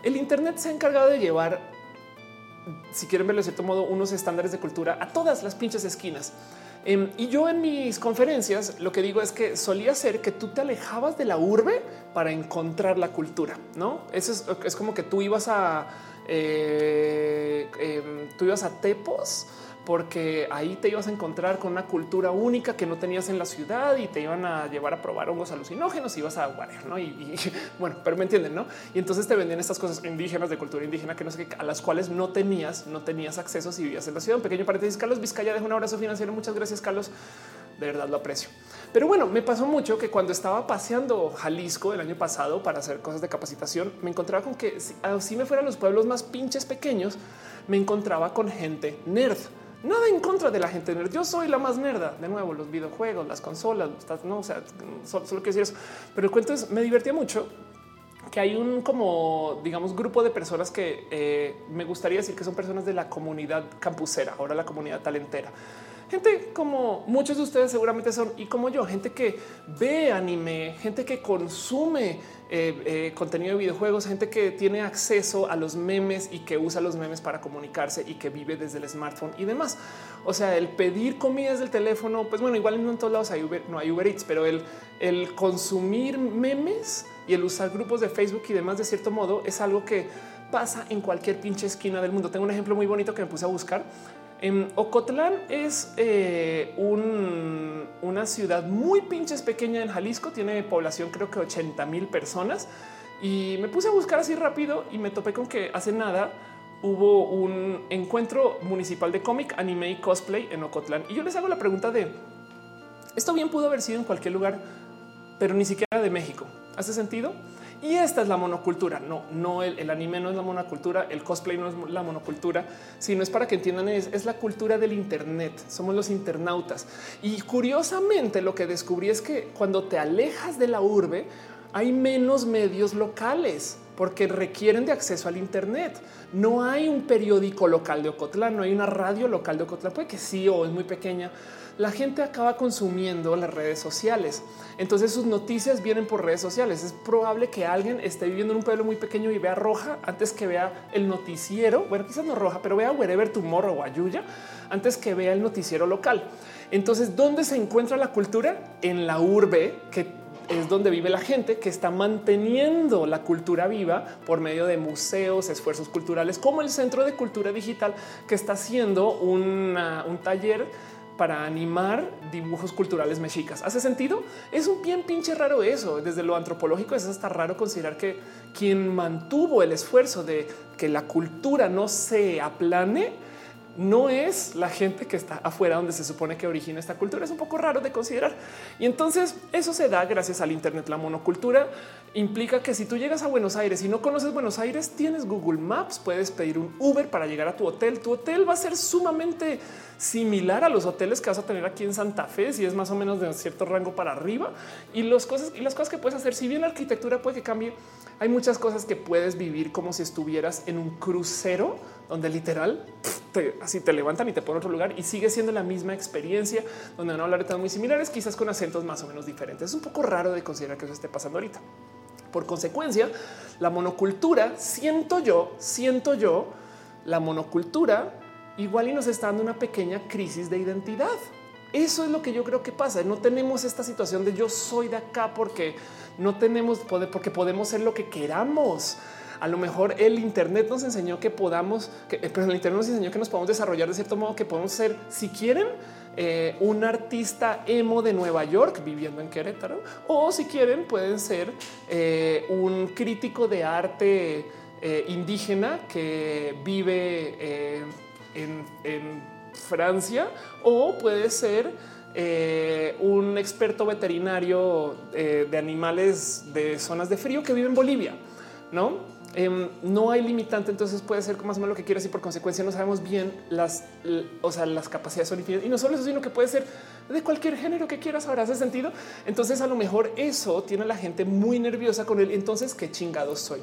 S1: el Internet se ha encargado de llevar, si quieren verlo de cierto modo, unos estándares de cultura a todas las pinches esquinas. Em, y yo en mis conferencias lo que digo es que solía ser que tú te alejabas de la urbe para encontrar la cultura, no? Eso es, es como que tú ibas a eh, em, tú ibas a Tepos porque ahí te ibas a encontrar con una cultura única que no tenías en la ciudad y te iban a llevar a probar hongos alucinógenos y ibas a guardar, ¿no? Y, bueno, pero me entienden, ¿no? Y entonces te vendían estas cosas indígenas de cultura indígena que no sé qué, a las cuales no tenías, no tenías acceso si vivías en la ciudad. Un pequeño paréntesis, Carlos Vizcaya deja un abrazo financiero. Muchas gracias, Carlos. De verdad lo aprecio. Pero bueno, me pasó mucho que cuando estaba paseando Jalisco el año pasado para hacer cosas de capacitación, me encontraba con que si me fueran los pueblos más pinches pequeños, me encontraba con gente nerd. Nada en contra de la gente nerd. Yo soy la más nerda. De nuevo, los videojuegos, las consolas, no, o sea, solo, quiero decir eso. Pero el cuento es, me divertía mucho que hay un como, digamos, grupo de personas que eh, me gustaría decir que son personas de la comunidad campusera, ahora la comunidad talentera gente como muchos de ustedes seguramente son y como yo, gente que ve anime, gente que consume eh, eh, contenido de videojuegos, gente que tiene acceso a los memes y que usa los memes para comunicarse y que vive desde el smartphone y demás. O sea, el pedir comida desde el teléfono, pues bueno, igual no en todos lados hay no hay Uber Eats, pero el, el consumir memes y el usar grupos de Facebook y demás de cierto modo es algo que pasa en cualquier pinche esquina del mundo. Tengo un ejemplo muy bonito que me puse a buscar en Ocotlán es eh, una ciudad muy pinches pequeña en Jalisco, tiene población creo que 80 mil personas y me puse a buscar así rápido y me topé con que hace nada hubo un encuentro municipal de cómic, anime y cosplay en Ocotlán. Y yo les hago la pregunta de esto bien pudo haber sido en cualquier lugar, pero ni siquiera de México. ¿Hace sentido? Y esta es la monocultura. No, no el, anime no es la monocultura, el cosplay no es la monocultura, sino es para que entiendan es, la cultura del Internet. Somos los internautas. Y curiosamente lo que descubrí es que cuando te alejas de la urbe, hay menos medios locales porque requieren de acceso al Internet. No hay un periódico local de Ocotlán, no hay una radio local de Ocotlán, puede que sí o es muy pequeña. La gente acaba consumiendo las redes sociales. Entonces sus noticias vienen por redes sociales. Es probable que alguien esté viviendo en un pueblo muy pequeño y vea Roja antes que vea el noticiero. Bueno, quizás no Roja, pero vea Wherever Tomorrow o Ayuya antes que vea el noticiero local. Entonces, ¿dónde se encuentra la cultura? En la urbe que es donde vive la gente que está manteniendo la cultura viva por medio de museos, esfuerzos culturales, como el Centro de Cultura Digital, que está haciendo un taller para animar dibujos culturales mexicas. ¿Hace sentido? Es un bien pinche raro eso. Desde lo antropológico es hasta raro considerar que quien mantuvo el esfuerzo de que la cultura no se aplane no es la gente que está afuera donde se supone que origina esta cultura. Es un poco raro de considerar. Y entonces eso se da gracias al Internet. La monocultura implica que si tú llegas a Buenos Aires y no conoces Buenos Aires, tienes Google Maps, puedes pedir un Uber para llegar a tu hotel. Tu hotel va a ser sumamente similar a los hoteles que vas a tener aquí en Santa Fe, si es más o menos de un cierto rango para arriba. Y cosas y las cosas que puedes hacer, si bien la arquitectura puede que cambie, hay muchas cosas que puedes vivir como si estuvieras en un crucero donde literal así te levantan y te ponen a otro lugar y sigue siendo la misma experiencia donde van a hablar de temas muy similares, quizás con acentos más o menos diferentes. Es un poco raro de considerar que eso esté pasando ahorita. Por consecuencia, la monocultura, siento yo, siento yo, la monocultura igual y nos está dando una pequeña crisis de identidad. Eso es lo que yo creo que pasa. No tenemos esta situación de yo soy de acá porque no tenemos poder, porque podemos ser lo que queramos. A lo mejor el Internet nos enseñó que podamos, eh, pero el Internet nos enseñó que nos podemos desarrollar de cierto modo, que podemos ser, si quieren, eh, un artista emo de Nueva York viviendo en Querétaro, o si quieren, pueden ser eh, un crítico de arte indígena que vive en, Francia, o puede ser un experto veterinario de animales de zonas de frío que vive en Bolivia, no? Em, no hay limitante, entonces puede ser más o menos lo que quieras y por consecuencia no sabemos bien las, o sea, las capacidades son infinitas y no solo eso, sino que puede ser de cualquier género que quieras. Ahora hace sentido. Entonces, a lo mejor eso tiene a la gente muy nerviosa con él. Entonces, qué chingados soy.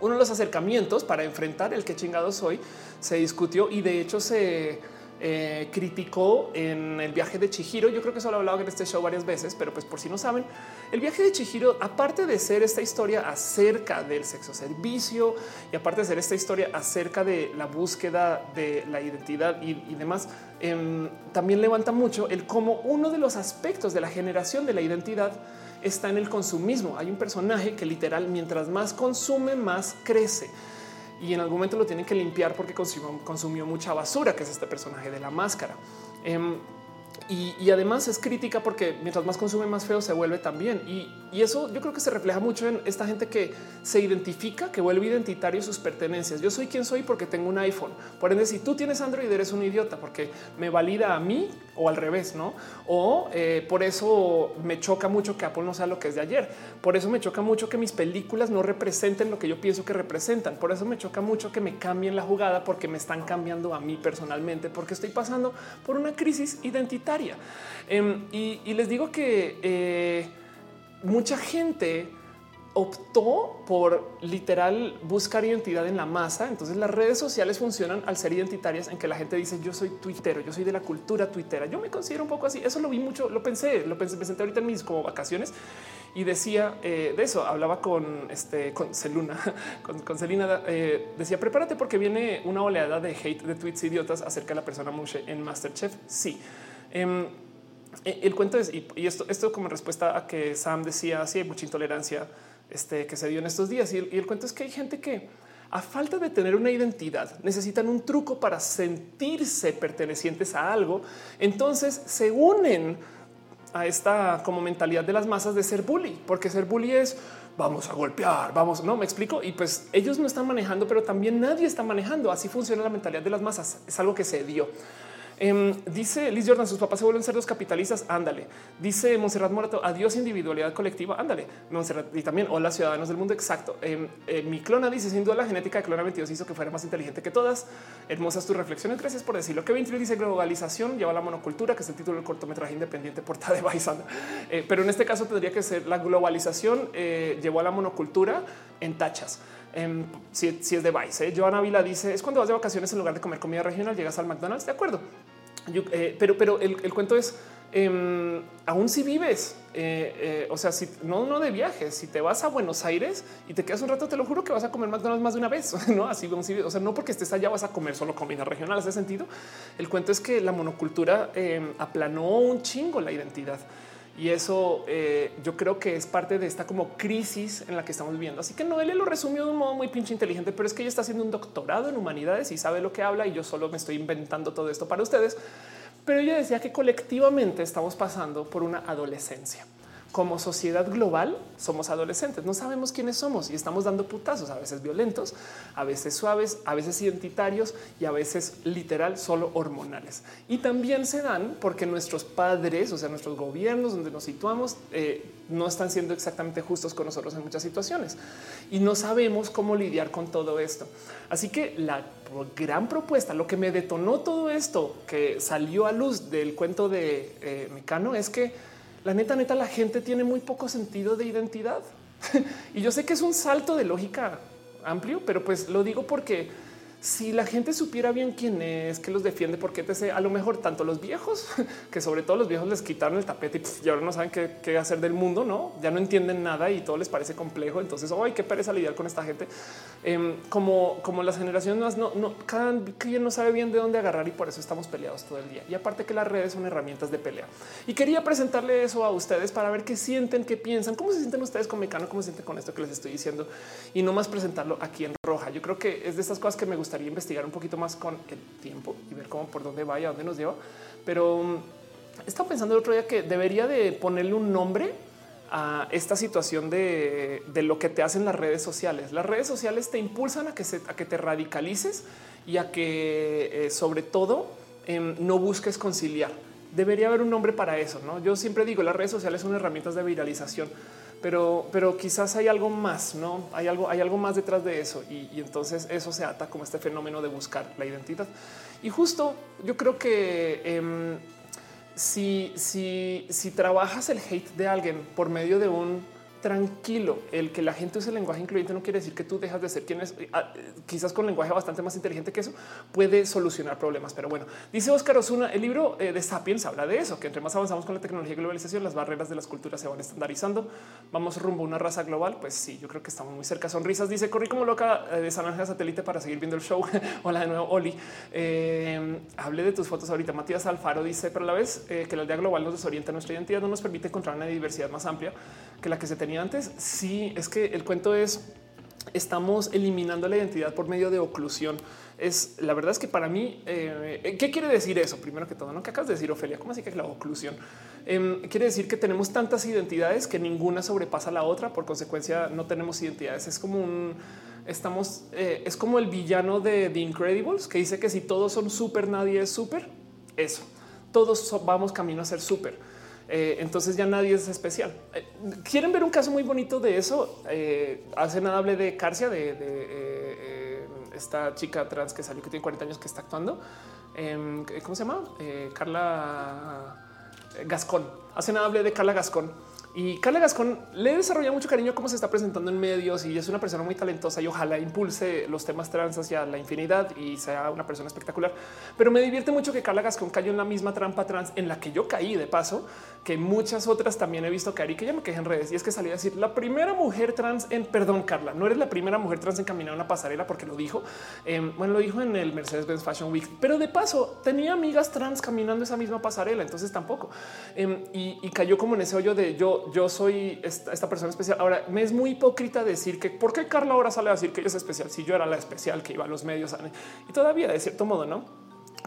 S1: Uno de los acercamientos para enfrentar el qué chingados soy se discutió y de hecho se eh, criticó en el viaje de Chihiro. Yo creo que eso lo he hablado en este show varias veces, pero pues por si no saben, el viaje de Chihiro, aparte de ser esta historia acerca del sexo servicio y aparte de ser esta historia acerca de la búsqueda de la identidad y, demás, em, también levanta mucho el cómo uno de los aspectos de la generación de la identidad está en el consumismo. Hay un personaje que literal, mientras más consume, más crece y en algún momento lo tienen que limpiar porque consumió, mucha basura, que es este personaje de la máscara. Em, y, además es crítica porque mientras más consume, más feo se vuelve también. Y, eso yo creo que se refleja mucho en esta gente que se identifica, que vuelve identitario sus pertenencias. Yo soy quien soy porque tengo un iPhone. Por ende, si tú tienes Android, eres un idiota porque me valida a mí o al revés, no? O eh, por eso me choca mucho que Apple no sea lo que es de ayer. Por eso me choca mucho que mis películas no representen lo que yo pienso que representan. Por eso me choca mucho que me cambien la jugada porque me están cambiando a mí personalmente, porque estoy pasando por una crisis identitaria Em, y, les digo que eh, mucha gente optó por literal buscar identidad en la masa. Entonces las redes sociales funcionan al ser identitarias en que la gente dice yo soy tuitero, yo soy de la cultura tuitera. Yo me considero un poco así. Eso lo vi mucho, lo pensé, lo pensé, presenté ahorita en mis como vacaciones y decía eh, de eso. Hablaba con este con Celuna, con, Celina. Eh, decía prepárate porque viene una oleada de hate de tweets idiotas acerca de la persona Mushe en Masterchef. Sí. Em, e, el cuento es, y, esto, esto como respuesta a que Sam decía, sí, hay mucha intolerancia este, que se dio en estos días. Y el, cuento es que hay gente que a falta de tener una identidad necesitan un truco para sentirse pertenecientes a algo. Entonces se unen a esta como mentalidad de las masas de ser bully, porque ser bully es vamos a golpear, vamos, no me explico. Y pues ellos no están manejando, pero también nadie está manejando. Así funciona la mentalidad de las masas. Es algo que se dio. Em, dice Liz Jordan, sus papás se vuelven cerdos capitalistas. Ándale. Dice Monserrat Morato, adiós individualidad colectiva. Ándale. Monserrat, y también hola ciudadanos del mundo. Exacto. Em, eh, mi clona dice sin duda la genética de clona 22 hizo que fuera más inteligente que todas. Hermosas tus reflexiones. Gracias por decirlo. Kevin Trill dice globalización lleva a la monocultura, que es el título del cortometraje independiente portada de Baisanda. Eh, pero en este caso tendría que ser la globalización eh, llevó a la monocultura en tachas. Em, si, es de Vice. Joana Vila dice es cuando vas de vacaciones en lugar de comer comida regional, llegas al McDonald's. De acuerdo, eh, pero, pero el, cuento es em, aún si vives, eh, o sea, si no, no de viajes, si te vas a Buenos Aires y te quedas un rato, te lo juro que vas a comer McDonald's más de una vez, no así, o sea, no porque estés allá vas a comer solo comida regional. Hace sentido. El cuento es que la monocultura em, aplanó un chingo la identidad. Y eso eh, yo creo que es parte de esta como crisis en la que estamos viviendo. Así que Noelia lo resumió de un modo muy pinche inteligente, pero es que ella está haciendo un doctorado en humanidades y sabe lo que habla y yo solo me estoy inventando todo esto para ustedes. Pero ella decía que colectivamente estamos pasando por una adolescencia como sociedad global somos adolescentes, no sabemos quiénes somos y estamos dando putazos, a veces violentos, a veces suaves, a veces identitarios y a veces literal solo hormonales. Y también se dan porque nuestros padres, o sea, nuestros gobiernos donde nos situamos, eh, no están siendo exactamente justos con nosotros en muchas situaciones y no sabemos cómo lidiar con todo esto. Así que la gran propuesta, lo que me detonó todo esto que salió a luz del cuento de eh, Mecano es que la neta, neta, la gente tiene muy poco sentido de identidad. y yo sé que es un salto de lógica amplio, pero pues lo digo porque si la gente supiera bien quién es, que los defiende, porque te a lo mejor tanto los viejos, que sobre todo los viejos les quitaron el tapete y, ahora no saben qué, hacer del mundo, no, ya no entienden nada y todo les parece complejo. Entonces, ay, qué pereza lidiar con esta gente. Em, como, como las generaciones más, no, no, cada quien no sabe bien de dónde agarrar y por eso estamos peleados todo el día. Y aparte que las redes son herramientas de pelea. Y quería presentarle eso a ustedes para ver qué sienten, qué piensan, cómo se sienten ustedes con Mecano, cómo se sienten con esto que les estoy diciendo y no más presentarlo aquí en roja. Yo creo que es de estas cosas que me gusta investigar un poquito más con el tiempo y ver cómo por dónde vaya, dónde nos lleva. Pero mm, he estado pensando el otro día que debería de ponerle un nombre a esta situación de, lo que te hacen las redes sociales. Las redes sociales te impulsan a que, a que te radicalices y a que eh, sobre todo em, no busques conciliar. Debería haber un nombre para eso. ¿no? Yo siempre digo, las redes sociales son herramientas de viralización pero, pero quizás hay algo más, no hay algo, hay algo más detrás de eso. Y, entonces eso se ata como este fenómeno de buscar la identidad. Y justo yo creo que em, si, si, si trabajas el hate de alguien por medio de un tranquilo. El que la gente use el lenguaje incluyente no quiere decir que tú dejas de ser quien es. Ah, quizás con lenguaje bastante más inteligente que eso puede solucionar problemas. Pero bueno, dice Oscar Osuna, el libro eh, de Sapiens habla de eso, que entre más avanzamos con la tecnología y globalización, las barreras de las culturas se van estandarizando. Vamos rumbo a una raza global. Pues sí, yo creo que estamos muy cerca. Sonrisas dice corrí como loca eh, de San Ángel Satélite para seguir viendo el show. Hola de nuevo, Oli. Eh, hablé de tus fotos ahorita. Matías Alfaro dice, pero a la vez que la aldea global nos desorienta nuestra identidad, no nos permite encontrar una diversidad más amplia que la que se tenía antes. Sí, es que el cuento es estamos eliminando la identidad por medio de oclusión. Es la verdad es que para mí, eh, ¿qué quiere decir eso? Primero que todo, no que acabas de decir, Ofelia, ¿cómo así que la oclusión? Em, quiere decir que tenemos tantas identidades que ninguna sobrepasa la otra. Por consecuencia, no tenemos identidades. Es como un estamos, eh, es como el villano de The Incredibles que dice que si todos son súper, nadie es súper. Eso todos vamos camino a ser súper eh, entonces ya nadie es especial. Eh, ¿Quieren ver un caso muy bonito de eso? Eh, hace nada hablé de Carcia, de, esta chica trans que salió, que tiene 40 años, que está actuando. Em, ¿Cómo se llama? Carla Gascón. Hace nada hablé de Carla Gascón y Carla Gascón le desarrolla mucho cariño cómo se está presentando en medios y es una persona muy talentosa y ojalá impulse los temas trans hacia la infinidad y sea una persona espectacular. Pero me divierte mucho que Carla Gascón cayó en la misma trampa trans en la que yo caí de paso, que muchas otras también he visto caer y que ya me quejé en redes. Y es que salí a decir la primera mujer trans en perdón, Carla, no eres la primera mujer trans en caminar una pasarela porque lo dijo. Em, bueno, lo dijo en el Mercedes-Benz Fashion Week, pero de paso tenía amigas trans caminando esa misma pasarela. Entonces tampoco y, y cayó como en ese hoyo de yo yo, soy esta, persona especial. Ahora me es muy hipócrita decir que por qué Carla ahora sale a decir que ella es especial si yo era la especial que iba a los medios y todavía de cierto modo, no?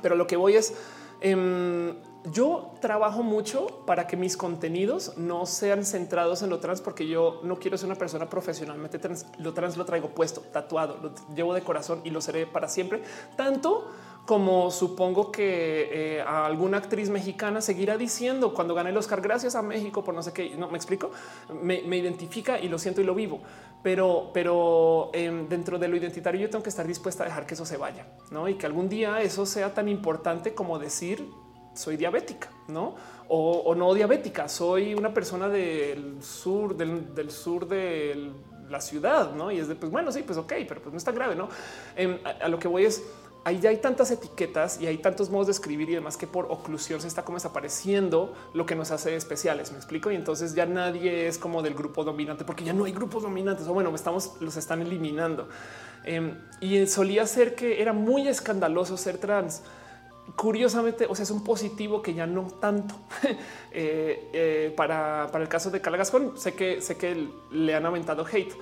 S1: Pero lo que voy es em, yo trabajo mucho para que mis contenidos no sean centrados en lo trans, porque yo no quiero ser una persona profesionalmente trans. Lo trans lo traigo puesto, tatuado, lo llevo de corazón y lo seré para siempre, tanto como supongo que eh, a alguna actriz mexicana seguirá diciendo cuando gane el Oscar, gracias a México por no sé qué. No me explico, me, identifica y lo siento y lo vivo, pero, pero em, dentro de lo identitario yo tengo que estar dispuesta a dejar que eso se vaya ¿no? y que algún día eso sea tan importante como decir soy diabética, no? O, no diabética, soy una persona del sur, del, sur de la ciudad, no? Y es de pues bueno, sí, pues ok, pero pues no está grave, no? Em, a lo que voy es ahí ya hay tantas etiquetas y hay tantos modos de escribir y demás que por oclusión se está como desapareciendo lo que nos hace especiales. Me explico. Y entonces ya nadie es como del grupo dominante porque ya no hay grupos dominantes o bueno, estamos, los están eliminando. Em, y solía ser que era muy escandaloso ser trans. Curiosamente, o sea, es un positivo que ya no tanto eh, eh, para, para el caso de Calagascón. Sé que sé que le han aumentado hate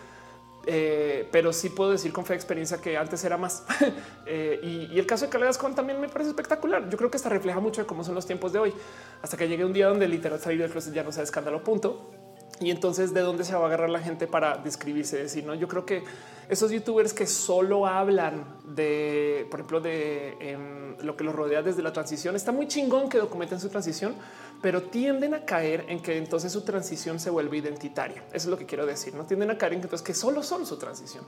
S1: eh, pero sí puedo decir con fe de experiencia que antes era más. Eh, y, el caso de Calegascon también me parece espectacular. Yo creo que esta refleja mucho de cómo son los tiempos de hoy, hasta que llegue un día donde literal salir del closet ya no sea escándalo, punto. Y entonces, ¿de dónde se va a agarrar la gente para describirse? Decir, no, yo creo que esos youtubers que solo hablan de, por ejemplo, de em, lo que los rodea desde la transición, está muy chingón que documenten su transición, pero tienden a caer en que entonces su transición se vuelve identitaria. Eso es lo que quiero decir. No tienden a caer en que entonces que solo son su transición.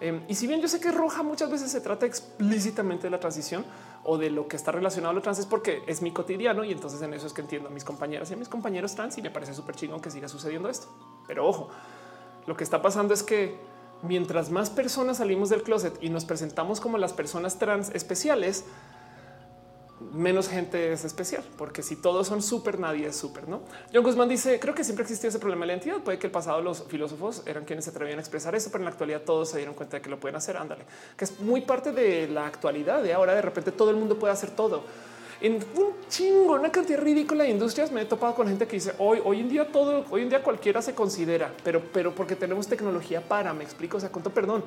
S1: Em, y si bien yo sé que roja muchas veces se trata explícitamente de la transición o de lo que está relacionado a lo trans, es porque es mi cotidiano y entonces en eso es que entiendo a mis compañeras y a mis compañeros trans y me parece súper chingón que siga sucediendo esto. Pero ojo, lo que está pasando es que mientras más personas salimos del closet y nos presentamos como las personas trans especiales, menos gente es especial, porque si todos son súper, nadie es súper, ¿no? John Guzmán dice, creo que siempre existió ese problema de la identidad. Puede que el pasado los filósofos eran quienes se atrevían a expresar eso, pero en la actualidad todos se dieron cuenta de que lo pueden hacer, ándale, que es muy parte de la actualidad de ahora, de repente todo el mundo puede hacer todo. En un chingo, una cantidad ridícula de industrias me he topado con gente que dice hoy, hoy en día todo, hoy en día cualquiera se considera, pero, pero porque tenemos tecnología para, me explico, o sea, con perdón,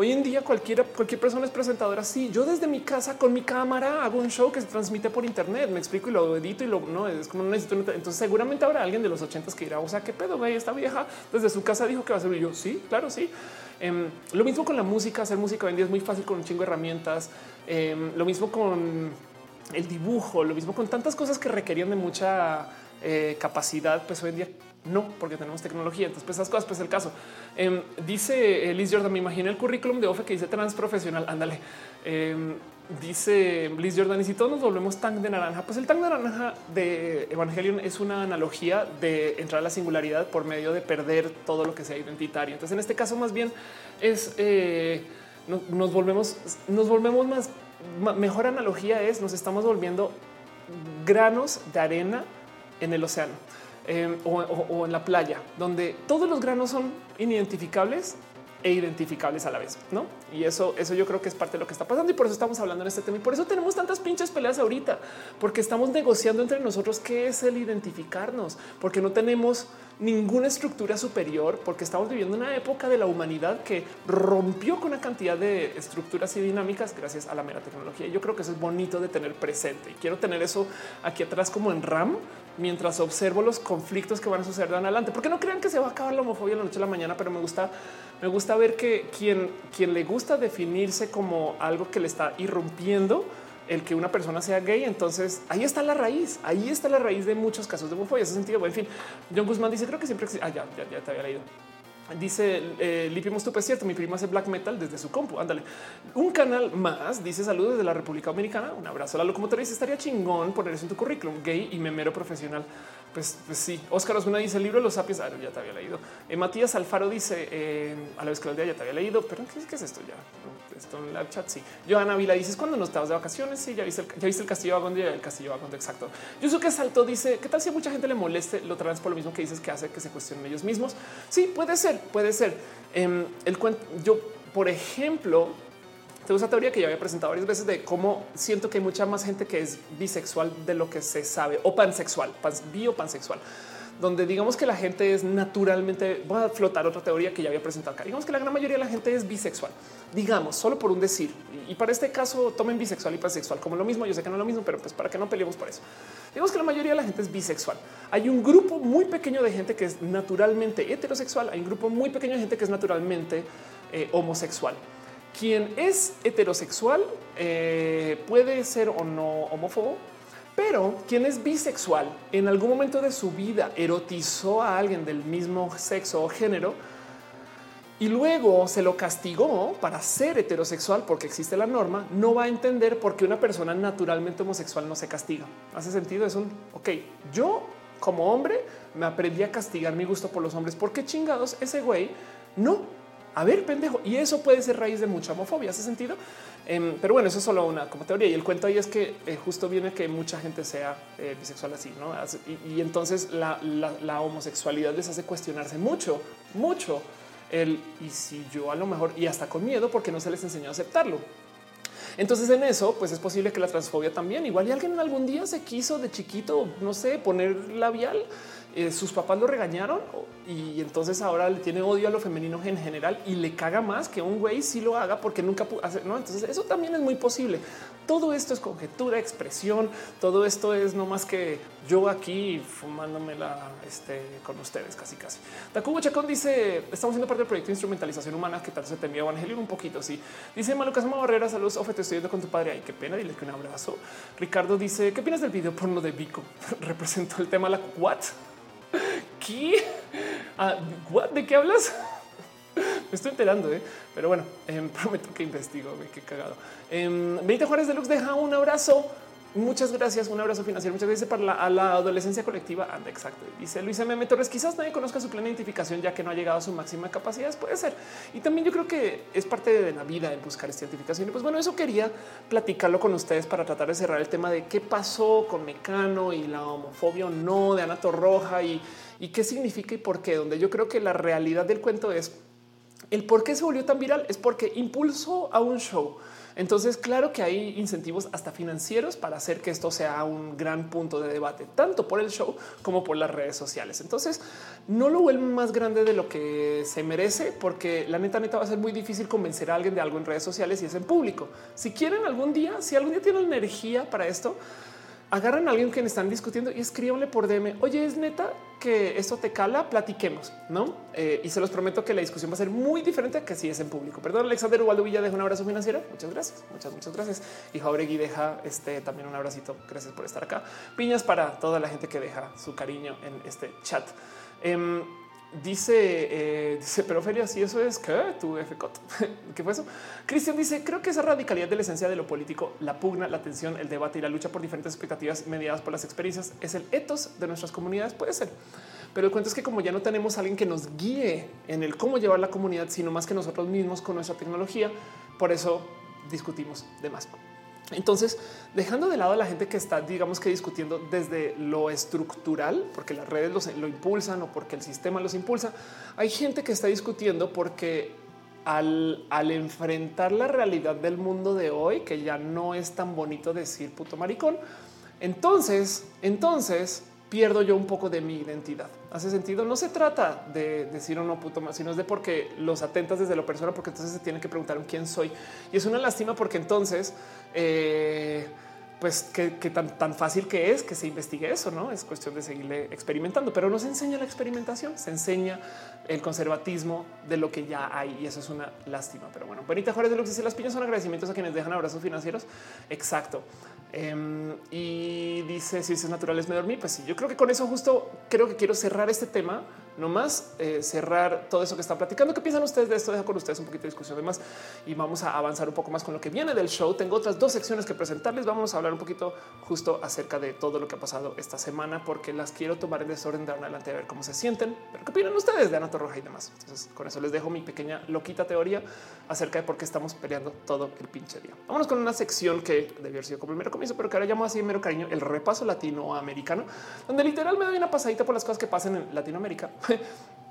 S1: Hoy en día cualquiera, cualquier persona es presentadora. Sí, yo desde mi casa con mi cámara hago un show que se transmite por internet. Me explico y lo edito y lo no es como no necesito. Entonces seguramente habrá alguien de los ochentas que dirá, o sea, qué pedo, güey, esta vieja desde su casa dijo que va a ser yo. Sí, claro, sí. Em, lo mismo con la música, hacer música hoy en día es muy fácil con un chingo de herramientas. Em, lo mismo con el dibujo, lo mismo con tantas cosas que requerían de mucha eh, capacidad, pues hoy en día no, porque tenemos tecnología. Entonces, pues esas cosas, pues el caso. Em, dice Liz Jordan, me imagino el currículum de OFE que dice trans profesional. Ándale. Em, dice Liz Jordan, y si todos nos volvemos tan de naranja, pues el tan de naranja de Evangelion es una analogía de entrar a la singularidad por medio de perder todo lo que sea identitario. Entonces, en este caso, más bien es eh, nos volvemos, nos volvemos más. Mejor analogía es nos estamos volviendo granos de arena en el océano. Em, o, en la playa, donde todos los granos son inidentificables e identificables a la vez, ¿no? Y eso, eso yo creo que es parte de lo que está pasando y por eso estamos hablando en este tema y por eso tenemos tantas pinches peleas ahorita, porque estamos negociando entre nosotros qué es el identificarnos, porque no tenemos ninguna estructura superior, porque estamos viviendo una época de la humanidad que rompió con una cantidad de estructuras y dinámicas gracias a la mera tecnología. Yo creo que eso es bonito de tener presente y quiero tener eso aquí atrás como en RAM mientras observo los conflictos que van a suceder en adelante, porque no crean que se va a acabar la homofobia la noche a la mañana, pero me gusta, me gusta ver que quien, quien le gusta definirse como algo que le está irrumpiendo, el que una persona sea gay. Entonces ahí está la raíz. Ahí está la raíz de muchos casos de homofobia. Ese sentido. en fin, John Guzmán dice: Creo que siempre ah, ya, ya, ya te había leído. Dice eh, Lipi es cierto. Mi prima hace black metal desde su compu. Ándale. Un canal más dice saludos desde la República Dominicana. Un abrazo a la locomotora. Dice estaría chingón poner eso en tu currículum gay y memero profesional. Pues, pues, sí, Oscar Osuna dice el libro de los sapiens. Ah, ya te había leído. Eh, Matías Alfaro dice eh, a la vez día ya te había leído, pero ¿qué, es esto ya? Esto en la chat. Sí, Johanna Vila dices cuando nos estabas de vacaciones. Sí, ya viste el, ya viste el castillo vagón, el castillo vagón. Exacto. Yo que saltó dice qué tal si a mucha gente le moleste lo trans por lo mismo que dices que hace que se cuestionen ellos mismos. Sí, puede ser, puede ser. Em, yo, por ejemplo, tengo esa teoría que ya había presentado varias veces de cómo siento que hay mucha más gente que es bisexual de lo que se sabe o pansexual, bi o pansexual donde digamos que la gente es naturalmente, voy a flotar otra teoría que ya había presentado acá, digamos que la gran mayoría de la gente es bisexual, digamos, solo por un decir. Y para este caso tomen bisexual y pansexual como lo mismo, yo sé que no es lo mismo, pero pues para que no peleemos por eso. Digamos que la mayoría de la gente es bisexual. Hay un grupo muy pequeño de gente que es naturalmente heterosexual, hay un grupo muy pequeño de gente que es naturalmente eh, homosexual. Quien es heterosexual eh, puede ser o no homófobo, pero quien es bisexual en algún momento de su vida erotizó a alguien del mismo sexo o género y luego se lo castigó para ser heterosexual porque existe la norma, no va a entender por qué una persona naturalmente homosexual no se castiga. Hace sentido, es un ok. Yo como hombre me aprendí a castigar mi gusto por los hombres. ¿Por qué chingados ese güey no a ver, pendejo. Y eso puede ser raíz de mucha homofobia. ¿Hace sentido? Em, pero bueno, eso es solo una como teoría. Y el cuento ahí es que eh, justo viene que mucha gente sea eh, bisexual así, ¿no? Y, entonces la, homosexualidad les hace cuestionarse mucho, mucho el y si yo a lo mejor y hasta con miedo porque no se les enseñó a aceptarlo. Entonces en eso, pues es posible que la transfobia también, igual y alguien algún día se quiso de chiquito, no sé, poner labial eh, sus papás lo regañaron y entonces ahora le tiene odio a lo femenino en general y le caga más que un güey si lo haga porque nunca hace. No, entonces eso también es muy posible. Todo esto es conjetura, expresión. Todo esto es no más que yo aquí fumándomela este, con ustedes casi casi. Takubo Chacón dice estamos siendo parte del proyecto de instrumentalización humana. ¿Qué tal se te envía Evangelio un poquito? Sí, dice Malucas Barrera. Saludos. Ofe, te estoy viendo con tu padre. Ay, qué pena. Dile que un abrazo. Ricardo dice qué opinas del video porno de Vico? Representó el tema la what? ¿Qué? Ah, ¿De qué hablas? Me estoy enterando, ¿eh? pero bueno, em, prometo que investigo. Qué cagado. Eh, Benita Juárez Deluxe deja un abrazo. Muchas gracias. Un abrazo financiero. Muchas gracias para la, la adolescencia colectiva. Anda, exacto. Dice Luis M. Torres. Quizás nadie conozca su plena identificación ya que no ha llegado a su máxima capacidad. Puede ser. Y también yo creo que es parte de la vida el buscar esta identificación. Y pues bueno, eso quería platicarlo con ustedes para tratar de cerrar el tema de qué pasó con Mecano y la homofobia o no de Ana Torroja y, y qué significa y por qué. Donde yo creo que la realidad del cuento es el por qué se volvió tan viral es porque impulsó a un show entonces, claro que hay incentivos hasta financieros para hacer que esto sea un gran punto de debate, tanto por el show como por las redes sociales. Entonces, no lo vuelven más grande de lo que se merece, porque la neta, neta va a ser muy difícil convencer a alguien de algo en redes sociales y es en público. Si quieren algún día, si algún día tienen energía para esto, agarren a alguien que están discutiendo y escríbanle por DM. Oye, es neta que esto te cala, platiquemos, no? Eh, y se los prometo que la discusión va a ser muy diferente que si es en público. Perdón, Alexander Ubaldo Villa deja un abrazo financiero. Muchas gracias, muchas, muchas gracias. Y Jauregui deja este también un abracito. Gracias por estar acá. Piñas para toda la gente que deja su cariño en este chat. Em, Dice, eh, dice, pero Ophelia, si eso es que tu F ¿qué fue eso? Cristian dice, creo que esa radicalidad de la esencia de lo político, la pugna, la tensión, el debate y la lucha por diferentes expectativas mediadas por las experiencias es el etos de nuestras comunidades. Puede ser, pero el cuento es que como ya no tenemos alguien que nos guíe en el cómo llevar la comunidad, sino más que nosotros mismos con nuestra tecnología, por eso discutimos de más. Entonces, dejando de lado a la gente que está, digamos que discutiendo desde lo estructural, porque las redes lo impulsan o porque el sistema los impulsa, hay gente que está discutiendo porque al, al, enfrentar la realidad del mundo de hoy, que ya no es tan bonito decir puto maricón, entonces, entonces pierdo yo un poco de mi identidad. Hace sentido. No se trata de decir o no puto más, sino es de porque los atentas desde lo personal, porque entonces se tienen que preguntar quién soy. Y es una lástima porque entonces, eh, pues que, tan, tan fácil que es que se investigue eso, no es cuestión de seguirle experimentando, pero no se enseña la experimentación, se enseña el conservatismo de lo que ya hay y eso es una lástima. Pero bueno, Benita Juárez de que dice las piñas son agradecimientos a quienes dejan abrazos financieros. Exacto. Em, y dice si es natural es me dormí. Pues sí, yo creo que con eso justo creo que quiero cerrar este tema no más eh, cerrar todo eso que está platicando. ¿Qué piensan ustedes de esto? Dejo con ustedes un poquito de discusión de más y vamos a avanzar un poco más con lo que viene del show. Tengo otras dos secciones que presentarles. Vamos a hablar un poquito justo acerca de todo lo que ha pasado esta semana, porque las quiero tomar en desorden de adelante a ver cómo se sienten. Pero qué opinan ustedes de Ana Roja y demás. Entonces, con eso les dejo mi pequeña loquita teoría acerca de por qué estamos peleando todo el pinche día. Vámonos con una sección que debió haber sido como primero comienzo, pero que ahora llamo así en mero cariño el repaso latinoamericano, donde literal me doy una pasadita por las cosas que pasan en Latinoamérica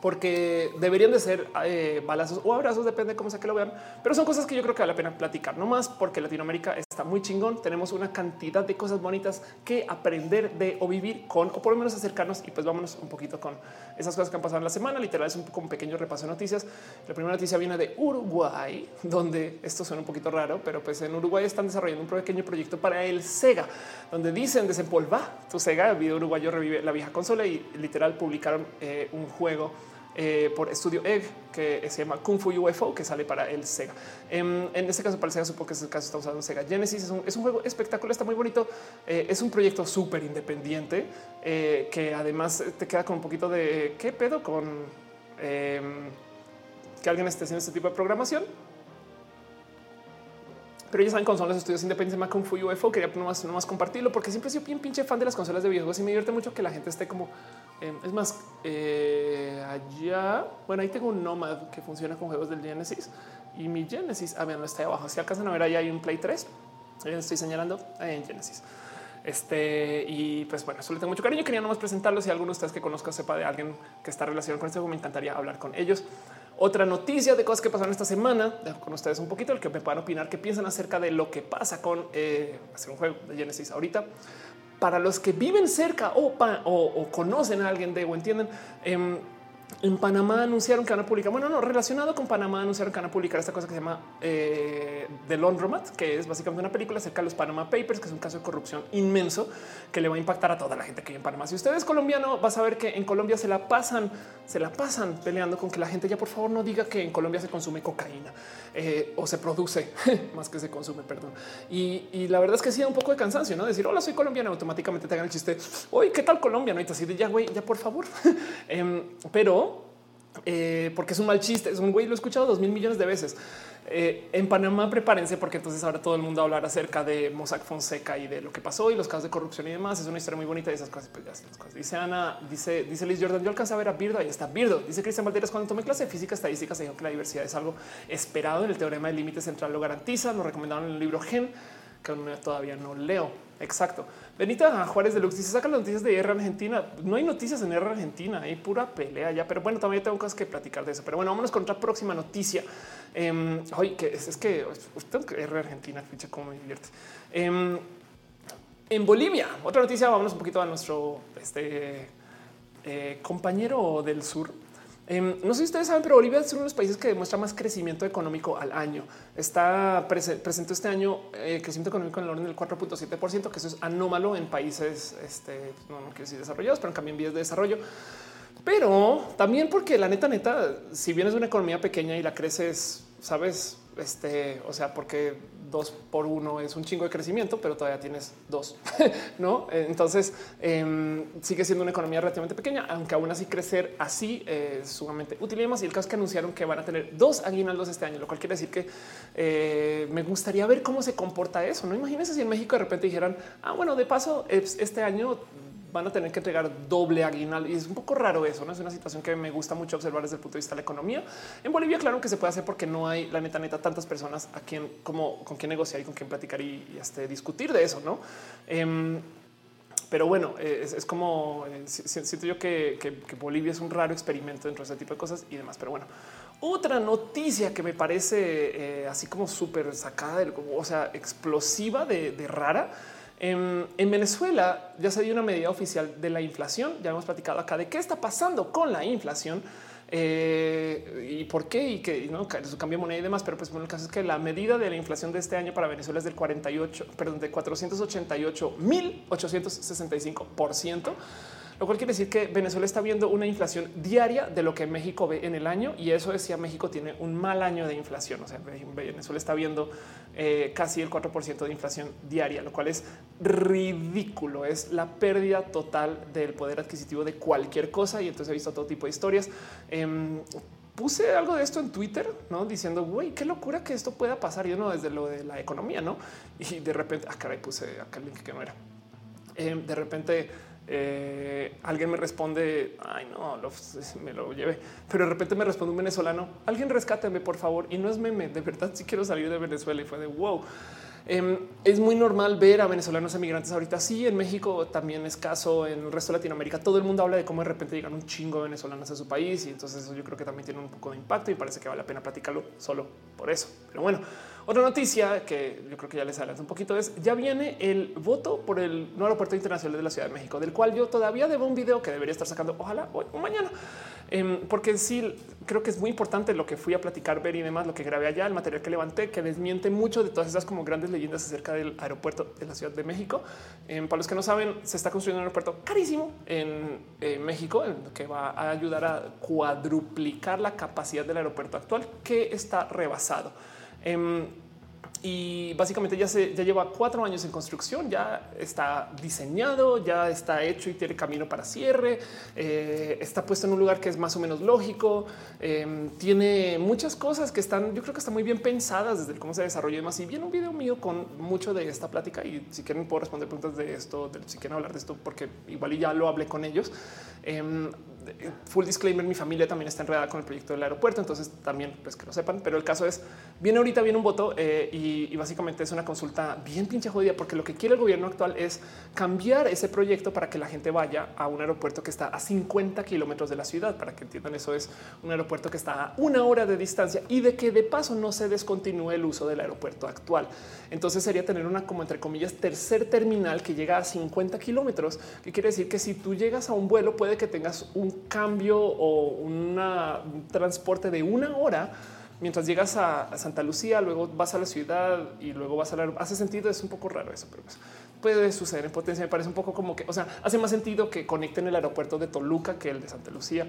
S1: porque deberían de ser eh, balazos o abrazos, depende de cómo sea que lo vean, pero son cosas que yo creo que vale la pena platicar, no más porque Latinoamérica está muy chingón, tenemos una cantidad de cosas bonitas que aprender de o vivir con o por lo menos acercarnos y pues vámonos un poquito con esas cosas que han pasado en la semana, literal es un, pequeño repaso de noticias. La primera noticia viene de Uruguay, donde esto suena un poquito raro, pero pues en Uruguay están desarrollando un pequeño proyecto para el Sega, donde dicen desempolva tu Sega, el video uruguayo revive la vieja consola y literal publicaron eh, un juego eh, por Estudio Egg, que se llama Kung Fu UFO, que sale para el Sega. En, este caso, para el Sega, supongo que es el caso, estamos usando Sega Genesis. Es un, juego espectacular, está muy bonito. Eh, es un proyecto súper independiente eh, que además te queda con un poquito de qué pedo con em, que alguien esté haciendo este tipo de programación. Pero ya saben cómo son los estudios independientes de Kung Fu UFO. Quería nomás, nomás compartirlo porque siempre he sido bien pinche fan de las consolas de videojuegos y me divierte mucho que la gente esté como Em, es más, eh, allá, bueno, ahí tengo un Nomad que funciona con juegos del Genesis y mi Genesis, ah, bien, está abajo. Si alcanzan a ver, ahí hay un Play 3. Ahí estoy señalando ahí en Genesis. Este y pues bueno, solo tengo mucho cariño. Quería nomás presentarlos. Si alguno de ustedes que conozca sepa de alguien que está relacionado con este juego, me encantaría hablar con ellos. Otra noticia de cosas que pasaron esta semana, dejo con ustedes un poquito el que me puedan opinar, qué piensan acerca de lo que pasa con eh, hacer un juego de Genesis ahorita para los que viven cerca o, conocen a alguien de o entienden. Em, en Panamá anunciaron que van a publicar, bueno, no, relacionado con Panamá anunciaron que van a publicar esta cosa que se llama eh, The Laundromat, que es básicamente una película acerca de los Panama Papers, que es un caso de corrupción inmenso que le va a impactar a toda la gente que vive en Panamá. Si usted es colombiano, vas a ver que en Colombia se la pasan, se la pasan peleando con que la gente ya por favor no diga que en Colombia se consume cocaína eh, o se produce más que se consume, perdón. Y, la verdad es que sí un poco de cansancio, no decir hola, soy colombiano, automáticamente te hagan el chiste. Hoy, ¿qué tal Colombia? No, y así de ya, güey, ya por favor. Em, pero eh, porque es un mal chiste. Es un güey, lo he escuchado dos mil millones de veces. Eh, en Panamá, prepárense porque entonces ahora todo el mundo hablar acerca de Mossack Fonseca y de lo que pasó y los casos de corrupción y demás. Es una historia muy bonita y esas cosas. Pues cosas. Dice Ana, dice, dice Liz Jordan. Yo alcancé a ver a Birdo. Ahí está Birdo. Dice Cristian Valderas. Cuando tomé clase de física estadística, se dijo que la diversidad es algo esperado. En el teorema del límite central lo garantiza. Nos recomendaron en el libro Gen, que todavía no leo. Exacto. Benita Juárez de Lux dice saca las noticias de guerra Argentina. No hay noticias en guerra Argentina, hay pura pelea ya, pero bueno, también tengo cosas que platicar de eso. Pero bueno, vámonos con otra próxima noticia. Eh, que es, que que guerra Argentina, ficha cómo me divierte. Em, en Bolivia, otra noticia, vámonos un poquito a nuestro este, eh, compañero del sur. Em, no sé si ustedes saben, pero Bolivia es uno de los países que demuestra más crecimiento económico al año. Está presente este año eh, crecimiento económico en el orden del 4.7%, que eso es anómalo en países, este, no, no quiero decir desarrollados, pero en cambio en vías de desarrollo. Pero también porque la neta, neta, si bien es una economía pequeña y la creces, sabes, este, o sea, porque dos por uno es un chingo de crecimiento, pero todavía tienes dos, no? Entonces em, sigue siendo una economía relativamente pequeña, aunque aún así crecer así es sumamente útil y demás. Y el caso es que anunciaron que van a tener dos aguinaldos este año, lo cual quiere decir que eh, me gustaría ver cómo se comporta eso. No imagínense si en México de repente dijeran, ah, bueno, de paso, este año van a tener que entregar doble aguinaldo. Y es un poco raro eso, ¿no? Es una situación que me gusta mucho observar desde el punto de vista de la economía. En Bolivia, claro que se puede hacer porque no hay, la neta, neta, tantas personas a quien, como con quien negociar y con quien platicar y, este, discutir de eso, ¿no? Em, pero bueno, es, como eh, siento yo que, Bolivia es un raro experimento dentro de ese tipo de cosas y demás. Pero bueno, otra noticia que me parece eh, así como súper sacada, del, o sea, explosiva de rara en, Venezuela ya se dio una medida oficial de la inflación. Ya hemos platicado acá de qué está pasando con la inflación eh, y por qué y que no cambio de moneda y demás. Pero pues bueno, el caso es que la medida de la inflación de este año para Venezuela es del 48, perdón, de 488 mil 865 por ciento lo cual quiere decir que Venezuela está viendo una inflación diaria de lo que México ve en el año y eso decía México tiene un mal año de inflación. O sea, Venezuela está viendo eh, casi el 4% de inflación diaria, lo cual es ridículo. Es la pérdida total del poder adquisitivo de cualquier cosa. Y entonces he visto todo tipo de historias. Em, puse algo de esto en Twitter, no diciendo güey, qué locura que esto pueda pasar. Yo no desde lo de la economía, no? Y de repente, ah, caray, puse acá el link que no era. Em, de repente, eh, alguien me responde, ay no, me lo llevé, pero de repente me responde un venezolano, alguien rescáteme por favor. Y no es meme, de verdad si quiero salir de Venezuela y fue de wow. Em, es muy normal ver a venezolanos emigrantes ahorita. Sí, en México también es caso, en el resto de Latinoamérica todo el mundo habla de cómo de repente llegan un chingo de venezolanos a su país y entonces eso yo creo que también tiene un poco de impacto y parece que vale la pena platicarlo solo por eso. Pero bueno, Otra noticia que yo creo que ya les adelanto un poquito es ya viene el voto por el nuevo aeropuerto internacional de la Ciudad de México, del cual yo todavía debo un video que debería estar sacando, ojalá hoy o mañana, em, porque sí creo que es muy importante lo que fui a platicar, ver y demás, lo que grabé allá, el material que levanté, que desmiente mucho de todas esas como grandes leyendas acerca del aeropuerto de la Ciudad de México. Em, para los que no saben, se está construyendo un aeropuerto carísimo en México, que va a ayudar a cuadruplicar la capacidad del aeropuerto actual, que está rebasado. Em, y básicamente ya se ya lleva cuatro años en construcción, ya está diseñado, ya está hecho y tiene camino para cierre. Eh, está puesto en un lugar que es más o menos lógico. Em, tiene muchas cosas que están, yo creo que están muy bien pensadas desde cómo se desarrolla y más. Y viene un video mío con mucho de esta plática. Y si quieren, puedo responder preguntas de esto, si quieren hablar de esto, porque igual ya lo hablé con ellos. Em, full disclaimer, mi familia también está enredada con el proyecto del aeropuerto, entonces también pues que lo sepan, pero el caso es, viene ahorita, viene un voto eh, y, básicamente es una consulta bien pinche jodida porque lo que quiere el gobierno actual es cambiar ese proyecto para que la gente vaya a un aeropuerto que está a 50 kilómetros de la ciudad, para que entiendan eso es un aeropuerto que está a una hora de distancia y de que de paso no se descontinúe el uso del aeropuerto actual. Entonces sería tener una como entre comillas tercer terminal que llega a 50 kilómetros, que quiere decir que si tú llegas a un vuelo puede que tengas un cambio o un transporte de una hora mientras llegas a Santa Lucía, luego vas a la ciudad y luego vas a la... Hace sentido, es un poco raro eso, pero pues puede suceder en potencia. Me parece un poco como que, o sea, hace más sentido que conecten el aeropuerto de Toluca que el de Santa Lucía,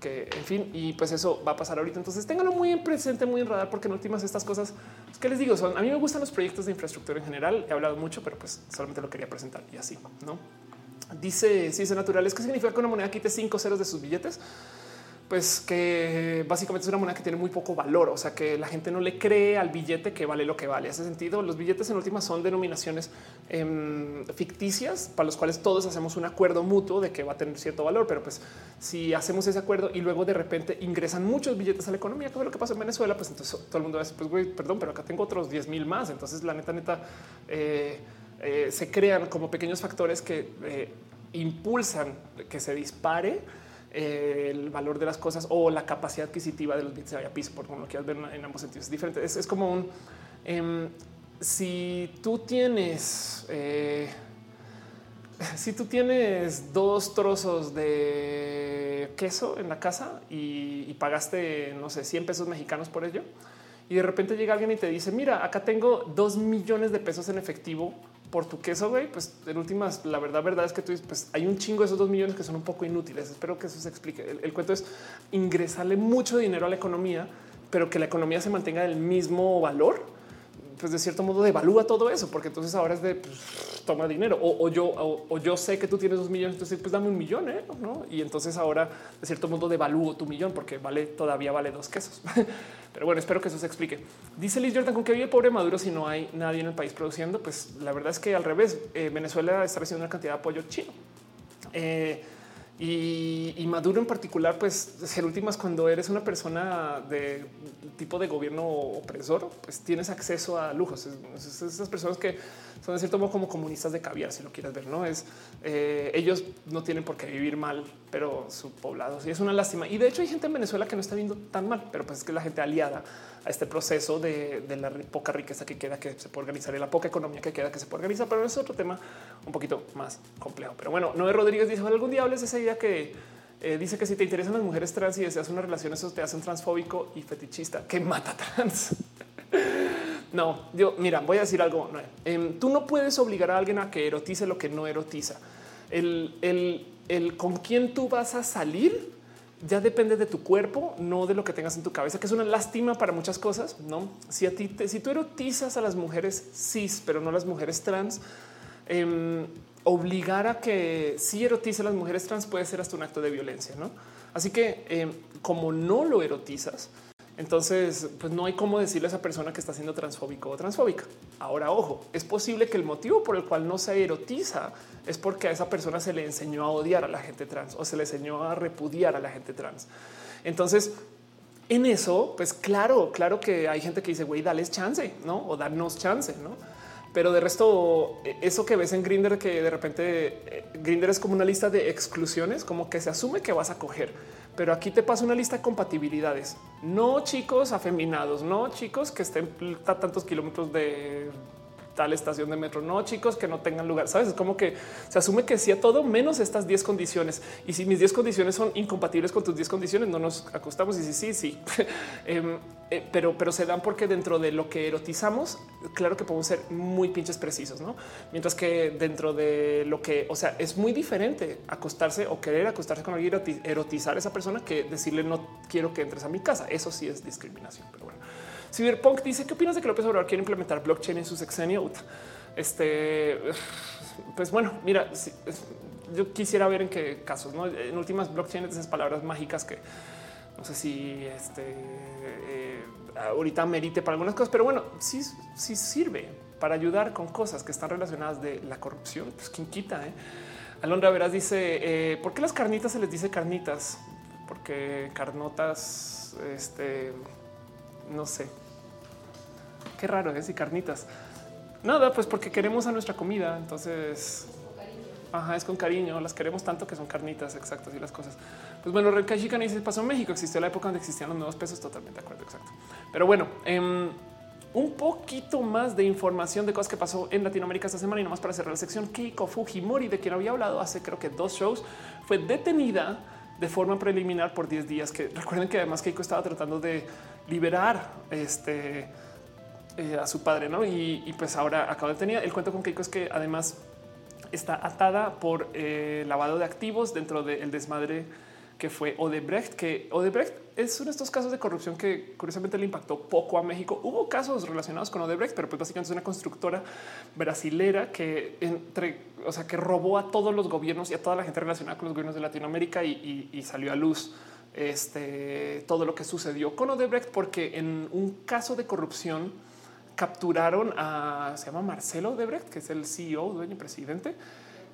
S1: que en fin, y pues eso va a pasar ahorita. Entonces ténganlo muy en presente, muy en radar, porque en últimas estas cosas, pues, ¿qué les digo? Son, a mí me gustan los proyectos de infraestructura en general. He hablado mucho, pero pues solamente lo quería presentar y así, ¿no? Dice Ciencia Naturales, ¿qué significa que una moneda quite cinco ceros de sus billetes? Pues que básicamente es una moneda que tiene muy poco valor, o sea que la gente no le cree al billete que vale lo que vale. Hace sentido. Los billetes en últimas son denominaciones em, ficticias para los cuales todos hacemos un acuerdo mutuo de que va a tener cierto valor, pero pues si hacemos ese acuerdo y luego de repente ingresan muchos billetes a la economía, que es lo que pasa en Venezuela, pues entonces todo el mundo decir, pues güey, perdón, pero acá tengo otros 10 mil más. Entonces la neta, neta, eh, eh, se crean como pequeños factores que eh, impulsan que se dispare eh, el valor de las cosas o la capacidad adquisitiva de los bits de piso, por como lo quieras ver en ambos sentidos. Es diferente. Es, como un em, si tú tienes si tú tienes dos trozos de queso en la casa y, y, pagaste, no sé, 100 pesos mexicanos por ello, y de repente llega alguien y te dice, mira, acá tengo dos millones de pesos en efectivo por tu queso, güey, pues en últimas, la verdad, verdad es que tú dices, pues hay un chingo de esos dos millones que son un poco inútiles. Espero que eso se explique. El, cuento es ingresarle mucho dinero a la economía, pero que la economía se mantenga del mismo valor. Pues de cierto modo devalúa todo eso, porque entonces ahora es de pues, toma dinero o, yo o, yo sé que tú tienes dos millones, entonces pues dame un millón, ¿eh? ¿no? Y entonces ahora de cierto modo devalúo tu millón porque vale todavía vale dos quesos. Pero bueno, espero que eso se explique. Dice Liz Jordan con que vive pobre Maduro si no hay nadie en el país produciendo. Pues la verdad es que al revés, eh, Venezuela está recibiendo una cantidad de apoyo chino. Eh, y, Maduro en particular, pues ser últimas cuando eres una persona de tipo de gobierno opresor, pues tienes acceso a lujos. esas personas que son de cierto modo como comunistas de caviar, si lo quieres ver, no es eh, ellos no tienen por qué vivir mal, pero su poblado sí es una lástima. Y de hecho hay gente en Venezuela que no está viendo tan mal, pero pues es que la gente aliada a este proceso de, la poca riqueza que queda que se puede organizar y la poca economía que queda que se puede organizar, pero es otro tema un poquito más complejo. Pero bueno, Noé Rodríguez dice algún día hables esa idea que eh, dice que si te interesan las mujeres trans y deseas una relación, eso te hace un transfóbico y fetichista que mata trans. No, yo mira, voy a decir algo. Em, tú no puedes obligar a alguien a que erotice lo que no erotiza. El, el, con quién tú vas a salir ya depende de tu cuerpo, no de lo que tengas en tu cabeza, que es una lástima para muchas cosas. No, si a ti, te, si tú erotizas a las mujeres cis, pero no a las mujeres trans, em, obligar a que si erotice a las mujeres trans puede ser hasta un acto de violencia. No, así que em, como no lo erotizas, entonces, pues no hay cómo decirle a esa persona que está siendo transfóbico o transfóbica. Ahora, ojo, es posible que el motivo por el cual no se erotiza es porque a esa persona se le enseñó a odiar a la gente trans o se le enseñó a repudiar a la gente trans. Entonces, en eso, pues claro, claro que hay gente que dice, güey, dales chance, ¿no? O darnos chance, ¿no? Pero de resto, eso que ves en Grinder, que de repente eh, Grinder es como una lista de exclusiones, como que se asume que vas a coger. Pero aquí te pasa una lista de compatibilidades. No chicos afeminados, no chicos que estén a tantos kilómetros de tal estación de metro. No, chicos, que no tengan lugar. Sabes, es como que se asume que sí a todo menos estas 10 condiciones. Y si mis 10 condiciones son incompatibles con tus 10 condiciones, no nos acostamos. Y sí, sí, sí. Em, eh, pero, pero se dan porque dentro de lo que erotizamos, claro que podemos ser muy pinches precisos, no? Mientras que dentro de lo que, o sea, es muy diferente acostarse o querer acostarse con alguien, erotizar a esa persona que decirle no quiero que entres a mi casa. Eso sí es discriminación, pero bueno. Cyberpunk dice qué opinas de que López Obrador quiere implementar blockchain en su sexenio. Este, pues bueno, mira, yo quisiera ver en qué casos, ¿no? En últimas blockchain esas palabras mágicas que no sé si este eh, ahorita merite para algunas cosas, pero bueno, sí, sí sirve para ayudar con cosas que están relacionadas de la corrupción. Pues quien quita. Eh? Alondra Veras dice eh, por qué las carnitas se les dice carnitas, porque carnotas, este, no sé, Qué raro es ¿eh? y carnitas. Nada, pues porque queremos a nuestra comida. Entonces, Ajá, es con cariño. Las queremos tanto que son carnitas exactas y las cosas. Pues bueno, Renkai Chicana dice pasó en México. Existió la época donde existían los nuevos pesos. Totalmente de acuerdo. Exacto. Pero bueno, em, un poquito más de información de cosas que pasó en Latinoamérica esta semana y nomás para cerrar la sección. Keiko Fujimori, de quien había hablado hace creo que dos shows, fue detenida de forma preliminar por 10 días. Que recuerden que además Keiko estaba tratando de liberar este eh, a su padre, ¿no? Y, pues ahora acabo de tener el cuento con Keiko es que además está atada por eh, lavado de activos dentro del desmadre que fue Odebrecht, que Odebrecht es uno de estos casos de corrupción que curiosamente le impactó poco a México. Hubo casos relacionados con Odebrecht, pero pues básicamente es una constructora brasilera que entre, o sea, que robó a todos los gobiernos y a toda la gente relacionada con los gobiernos de Latinoamérica y salió a luz este, todo lo que sucedió con Odebrecht, porque en un caso de corrupción, capturaron a, se llama Marcelo Debrecht, que es el CEO, dueño y presidente,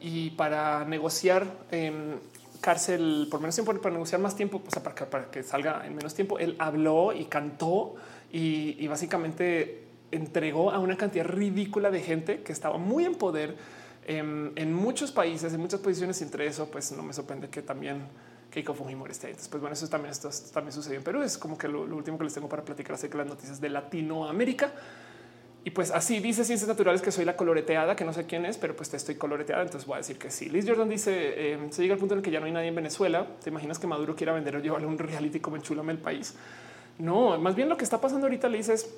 S1: y para negociar en cárcel por menos tiempo, para negociar más tiempo, o sea, para que, para que salga en menos tiempo, él habló y cantó y, básicamente entregó a una cantidad ridícula de gente que estaba muy en poder en, muchos países, en muchas posiciones. Y entre eso, pues no me sorprende que también Keiko Fujimori esté ahí. Pues bueno, eso también, esto, también sucedió en Perú. Es como que lo, lo, último que les tengo para platicar acerca de las noticias de Latinoamérica. Y pues así dice ciencias naturales que soy la coloreteada, que no sé quién es, pero pues te estoy coloreteada. Entonces voy a decir que sí. Liz Jordan dice em, se llega al punto en el que ya no hay nadie en Venezuela. Te imaginas que Maduro quiera vender o llevarle un reality como enchulame el país. No, más bien lo que está pasando ahorita, Liz, es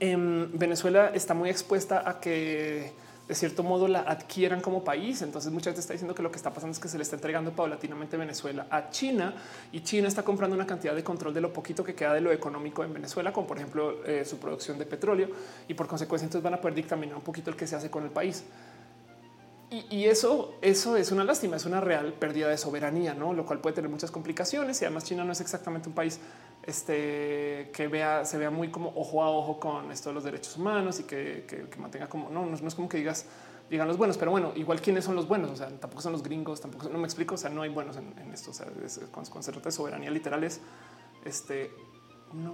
S1: em, Venezuela está muy expuesta a que de cierto modo la adquieran como país. Entonces mucha gente está diciendo que lo que está pasando es que se le está entregando paulatinamente Venezuela a China y China está comprando una cantidad de control de lo poquito que queda de lo económico en Venezuela, como por ejemplo eh, su producción de petróleo y por consecuencia entonces van a poder dictaminar un poquito el que se hace con el país. Y, eso, eso es una lástima, es una real pérdida de soberanía, ¿no? lo cual puede tener muchas complicaciones y además China no es exactamente un país este, que vea, se vea muy como ojo a ojo con esto de los derechos humanos y que, mantenga como no, no, es como que digas digan los buenos, pero bueno, igual quiénes son los buenos. O sea, tampoco son los gringos, tampoco no me explico. O sea, no hay buenos en, esto. O sea, con, se trata de soberanía literal es este no,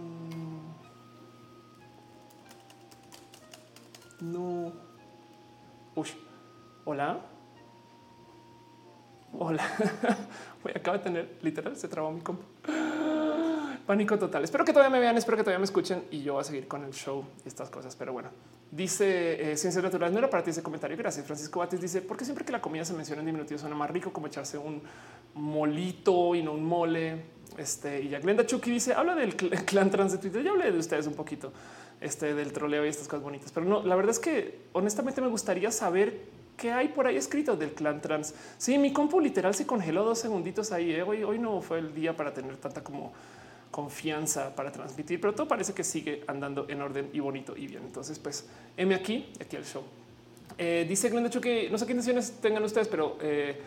S1: no. Uy, hola, hola. Voy de tener literal se trabó mi compu. Pánico total. Espero que todavía me vean, espero que todavía me escuchen y yo voy a seguir con el show y estas cosas. Pero bueno, dice eh, Ciencias Naturales. No era para ti ese comentario. Gracias. Francisco Bates dice: porque siempre que la comida se menciona en diminutivo suena más rico como echarse un molito y no un mole. Este y ya Glenda Chucky dice: habla del clan trans de Twitter. Ya hablé de ustedes un poquito este, del troleo y estas cosas bonitas, pero no, la verdad es que honestamente me gustaría saber qué hay por ahí escrito del clan trans. Sí, mi compu literal se congeló dos segunditos ahí. Eh. Hoy, hoy no fue el día para tener tanta como confianza para transmitir, pero todo parece que sigue andando en orden y bonito y bien. Entonces, pues, M aquí, aquí el show. Eh, dice Glenda que no sé qué intenciones tengan ustedes, pero eh,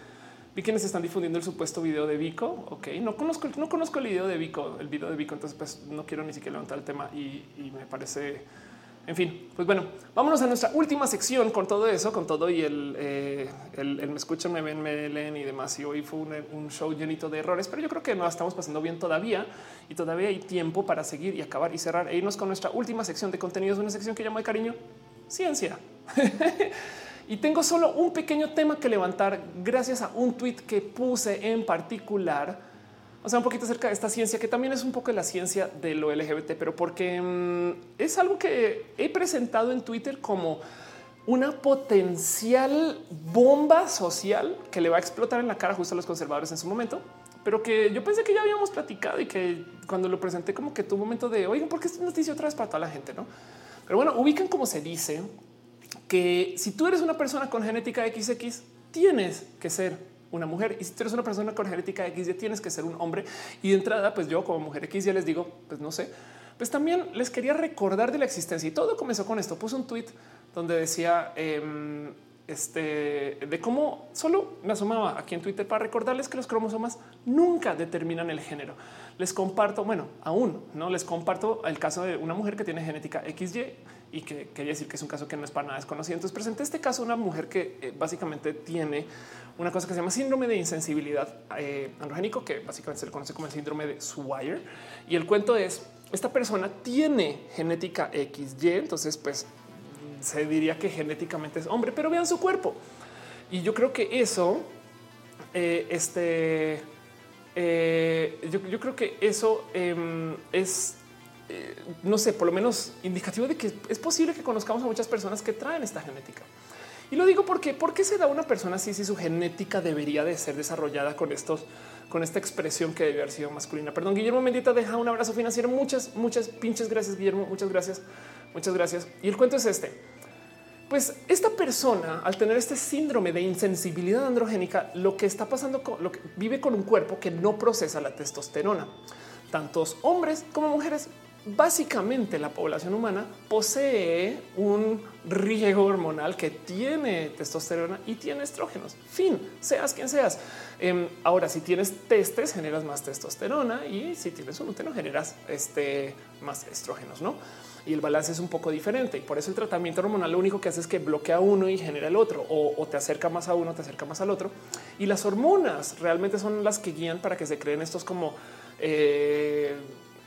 S1: vi quienes están difundiendo el supuesto video de Vico. Ok, no conozco, no conozco el video de Vico, el video de Vico, entonces pues no quiero ni siquiera levantar el tema y me parece en fin, pues bueno, vámonos a nuestra última sección con todo eso, con todo y el, eh, el, me escuchan, me ven, me leen y demás. Y hoy fue un, show llenito de errores, pero yo creo que no estamos pasando bien todavía y todavía hay tiempo para seguir y acabar y cerrar e irnos con nuestra última sección de contenidos, una sección que llamo de cariño ciencia y tengo solo un pequeño tema que levantar gracias a un tweet que puse en particular. O sea, un poquito acerca de esta ciencia, que también es un poco la ciencia de lo LGBT, pero porque mm, es algo que he presentado en Twitter como una potencial bomba social que le va a explotar en la cara justo a los conservadores en su momento, pero que yo pensé que ya habíamos platicado y que cuando lo presenté como que tuvo momento de, oigan, ¿por qué esta noticia otra vez para toda la gente? No, pero bueno, ubican como se dice que si tú eres una persona con genética XX, tienes que ser una mujer y si tú eres una persona con genética X, tienes que ser un hombre. Y de entrada, pues yo como mujer X ya les digo, pues no sé, pues también les quería recordar de la existencia y todo comenzó con esto. Puse un tweet donde decía em, este, de cómo solo me asomaba aquí en Twitter para recordarles que los cromosomas nunca determinan el género. Les comparto, bueno, aún no les comparto el caso de una mujer que tiene genética XY y que quería decir que es un caso que no es para nada desconocido. Entonces presenté este caso una mujer que eh, básicamente tiene una cosa que se llama síndrome de insensibilidad eh, androgénico, que básicamente se le conoce como el síndrome de Swire. Y el cuento es esta persona tiene genética XY, entonces pues se diría que genéticamente es hombre, pero vean su cuerpo. Y yo creo que eso, eh, este, eh, yo, creo que eso em, es, eh, no sé, por lo menos indicativo de que es posible que conozcamos a muchas personas que traen esta genética. Y lo digo porque, ¿por qué se da una persona así si su genética debería de ser desarrollada con estos, con esta expresión que debe haber sido masculina? Perdón, Guillermo Mendita deja un abrazo financiero. Muchas, muchas pinches gracias, Guillermo. Muchas gracias. Muchas gracias. Y el cuento es este. Pues esta persona, al tener este síndrome de insensibilidad androgénica, lo que está pasando, con, lo que vive con un cuerpo que no procesa la testosterona. Tantos hombres como mujeres básicamente la población humana posee un riego hormonal que tiene testosterona y tiene estrógenos. Fin, seas quien seas. Em, ahora, si tienes testes, generas más testosterona y si tienes un útero, generas este, más estrógenos, ¿no? Y el balance es un poco diferente. Y por eso el tratamiento hormonal lo único que hace es que bloquea uno y genera el otro, o, te acerca más a uno, te acerca más al otro. Y las hormonas realmente son las que guían para que se creen estos como... Eh,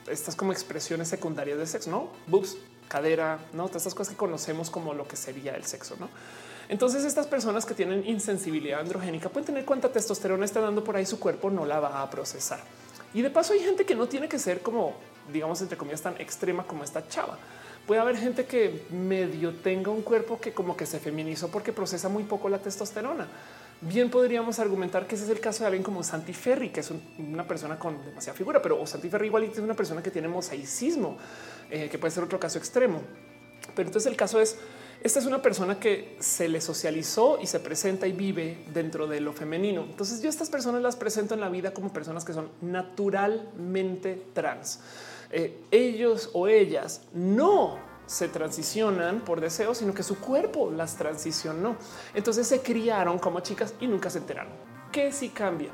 S1: estas como expresiones secundarias de sexo, no boobs, cadera, no todas estas cosas que conocemos como lo que sería el sexo, no? Entonces, estas personas que tienen insensibilidad androgénica pueden tener cuánta testosterona está dando por ahí, su cuerpo no la va a procesar. Y de paso, hay gente que no tiene que ser como, digamos, entre comillas, tan extrema como esta chava. Puede haber gente que medio tenga un cuerpo que como que se feminizó porque procesa muy poco la testosterona bien podríamos argumentar que ese es el caso de alguien como Santi Ferri, que es una persona con demasiada figura, pero Santi Ferri igual es una persona que tiene mosaicismo, eh, que puede ser otro caso extremo. Pero entonces el caso es, esta es una persona que se le socializó y se presenta y vive dentro de lo femenino. Entonces yo estas personas las presento en la vida como personas que son naturalmente trans. Eh, ellos o ellas no se transicionan por deseo, sino que su cuerpo las transicionó. Entonces se criaron como chicas y nunca se enteraron. que si cambia?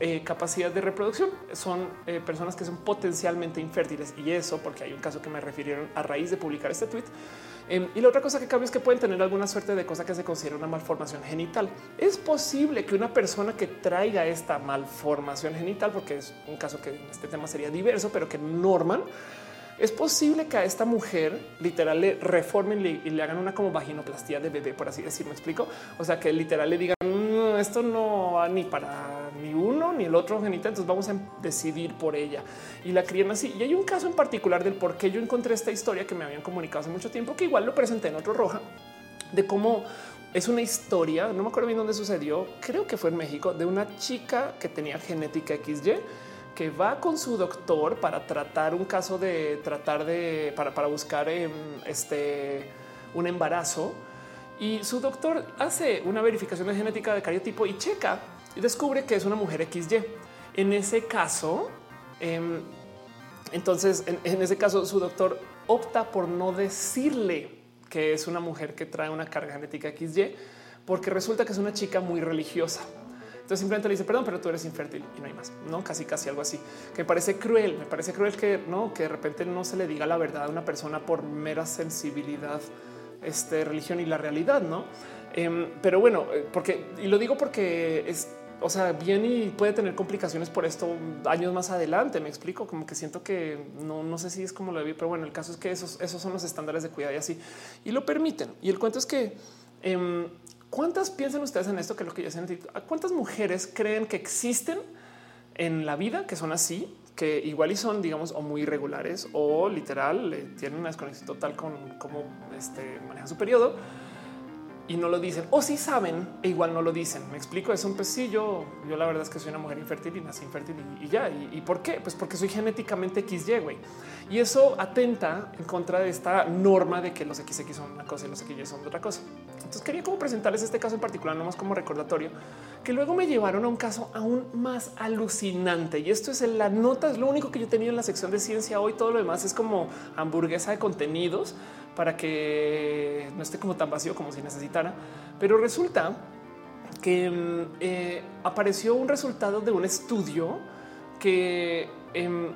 S1: Eh, capacidad de reproducción son eh, personas que son potencialmente infértiles y eso porque hay un caso que me refirieron a raíz de publicar este tweet. Em, y la otra cosa que cambia es que pueden tener alguna suerte de cosa que se considera una malformación genital. Es posible que una persona que traiga esta malformación genital, porque es un caso que este tema sería diverso, pero que norman es posible que a esta mujer literal le reformen y le hagan una como vaginoplastía de bebé, por así decir. Me explico. O sea, que literal le digan mm, esto no va ni para ni uno ni el otro genital. Entonces vamos a decidir por ella y la crían así. Y hay un caso en particular del por qué yo encontré esta historia que me habían comunicado hace mucho tiempo, que igual lo presenté en otro roja de cómo es una historia. No me acuerdo bien dónde sucedió. Creo que fue en México de una chica que tenía genética XY que va con su doctor para tratar un caso de tratar de para, para buscar em, este un embarazo y su doctor hace una verificación de genética de cariotipo y checa y descubre que es una mujer XY. En ese caso, em, entonces en, ese caso su doctor opta por no decirle que es una mujer que trae una carga genética XY porque resulta que es una chica muy religiosa. Entonces simplemente le dice, perdón, pero tú eres infértil y no hay más, no casi, casi algo así, que me parece cruel. Me parece cruel que no, que de repente no se le diga la verdad a una persona por mera sensibilidad, este religión y la realidad, no? Em, pero bueno, eh, porque y lo digo porque es o sea, bien y puede tener complicaciones por esto años más adelante. Me explico como que siento que no, no sé si es como lo vi, pero bueno, el caso es que esos, esos son los estándares de cuidado y así y lo permiten. Y el cuento es que em, cuántas piensan ustedes en esto que es lo que yo sentido. ¿Cuántas mujeres creen que existen en la vida que son así? que igual y son, digamos, o muy irregulares o literal tienen una desconexión total con cómo este, maneja su periodo y no lo dicen o si saben e igual no lo dicen. Me explico. Es un pues sí, yo, la verdad es que soy una mujer infértil y nací infértil y, ya. ¿Y, por qué? Pues porque soy genéticamente XY, güey. Y eso atenta en contra de esta norma de que los XX son una cosa y los XY son otra cosa. Entonces quería como presentarles este caso en particular, nomás como recordatorio, que luego me llevaron a un caso aún más alucinante. Y esto es en la nota, es lo único que yo tenía en la sección de ciencia hoy. Todo lo demás es como hamburguesa de contenidos para que no esté como tan vacío como si necesitara. Pero resulta que mm, eh, apareció un resultado de un estudio que em,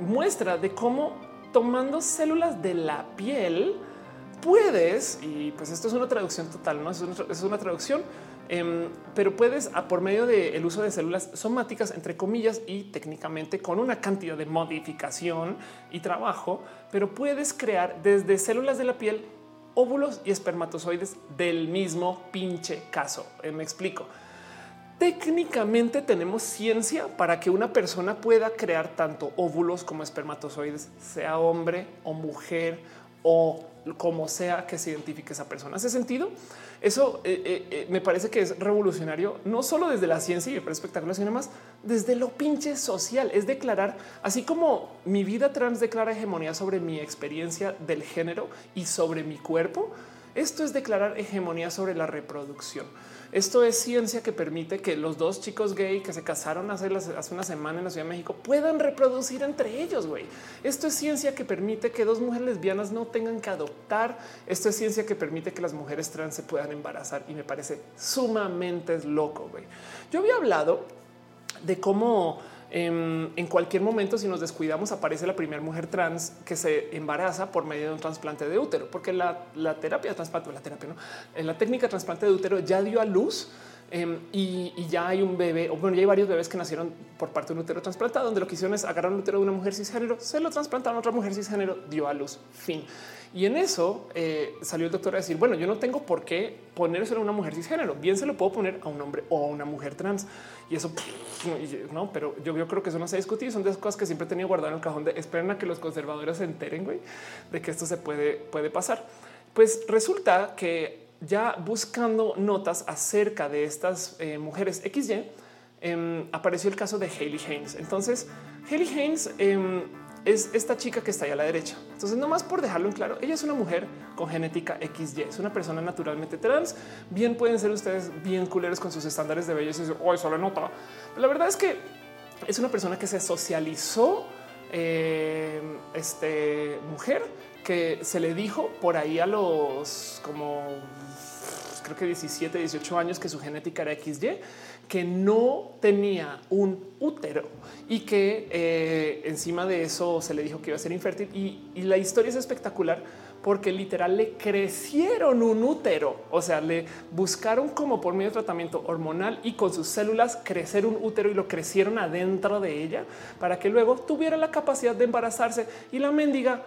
S1: muestra de cómo tomando células de la piel puedes, y pues esto es una traducción total, no es una, es una traducción Em, pero puedes a por medio del uso de células somáticas, entre comillas, y técnicamente con una cantidad de modificación y trabajo, pero puedes crear desde células de la piel óvulos y espermatozoides del mismo pinche caso. Eh, me explico. Técnicamente tenemos ciencia para que una persona pueda crear tanto óvulos como espermatozoides, sea hombre o mujer o como sea que se identifique esa persona. ¿Hace sentido? Eso eh, eh, eh, me parece que es revolucionario, no solo desde la ciencia y el espectáculo, sino más desde lo pinche social. Es declarar, así como mi vida trans declara hegemonía sobre mi experiencia del género y sobre mi cuerpo, esto es declarar hegemonía sobre la reproducción. Esto es ciencia que permite que los dos chicos gay que se casaron hace, una semana en la Ciudad de México puedan reproducir entre ellos. Güey, esto es ciencia que permite que dos mujeres lesbianas no tengan que adoptar. Esto es ciencia que permite que las mujeres trans se puedan embarazar y me parece sumamente loco. Güey, yo había hablado de cómo Em, en, cualquier momento, si nos descuidamos, aparece la primera mujer trans que se embaraza por medio de un trasplante de útero, porque la, terapia de trasplante, la terapia, no, en la técnica de trasplante de útero ya dio a luz em, y, ya hay un bebé, o bueno, ya hay varios bebés que nacieron por parte de un útero trasplantado, donde lo que hicieron es agarrar un útero de una mujer cisgénero, se lo trasplantaron a otra mujer cisgénero, dio a luz. Fin. Y en eso eh, salió el doctor a decir, bueno, yo no tengo por qué ponérselo a una mujer cisgénero, bien se lo puedo poner a un hombre o a una mujer trans. Y eso no, pero yo, creo que eso no se ha discutido. Son de esas cosas que siempre he tenido guardado en el cajón de esperen a que los conservadores se enteren güey, de que esto se puede, puede pasar. Pues resulta que ya buscando notas acerca de estas eh, mujeres XY, em, apareció el caso de Haley Haynes. Entonces, Haley Haynes em, es esta chica que está ahí a la derecha. Entonces, nomás por dejarlo en claro, ella es una mujer con genética XY, es una persona naturalmente trans. Bien pueden ser ustedes bien culeros con sus estándares de belleza y eso le nota. Pero la verdad es que es una persona que se socializó eh, este mujer que se le dijo por ahí a los como creo que 17, 18 años que su genética era XY que no tenía un útero y que eh, encima de eso se le dijo que iba a ser infértil. Y, la historia es espectacular porque literal le crecieron un útero, o sea, le buscaron como por medio de tratamiento hormonal y con sus células crecer un útero y lo crecieron adentro de ella para que luego tuviera la capacidad de embarazarse y la mendiga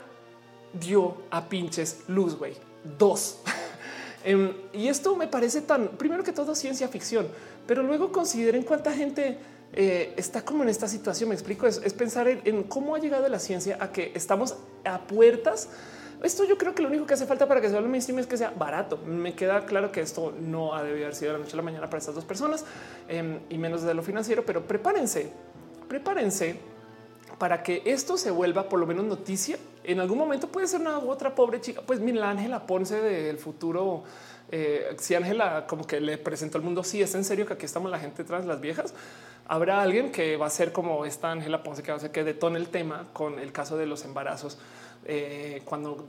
S1: dio a pinches luz, güey. Dos. Em, y esto me parece tan, primero que todo, ciencia ficción pero luego consideren cuánta gente eh, está como en esta situación. Me explico, es, pensar en, cómo ha llegado la ciencia a que estamos a puertas. Esto yo creo que lo único que hace falta para que se hable mainstream es que sea barato. Me queda claro que esto no ha debido haber sido de la noche a la mañana para estas dos personas em, y menos de lo financiero, pero prepárense, prepárense para que esto se vuelva por lo menos noticia. En algún momento puede ser una u otra pobre chica. Pues mira, Ángela Ponce del futuro eh, si Ángela como que le presentó al mundo, si es en serio que aquí estamos la gente tras las viejas, habrá alguien que va a ser como esta Ángela Ponce que hace que detone el tema con el caso de los embarazos eh, cuando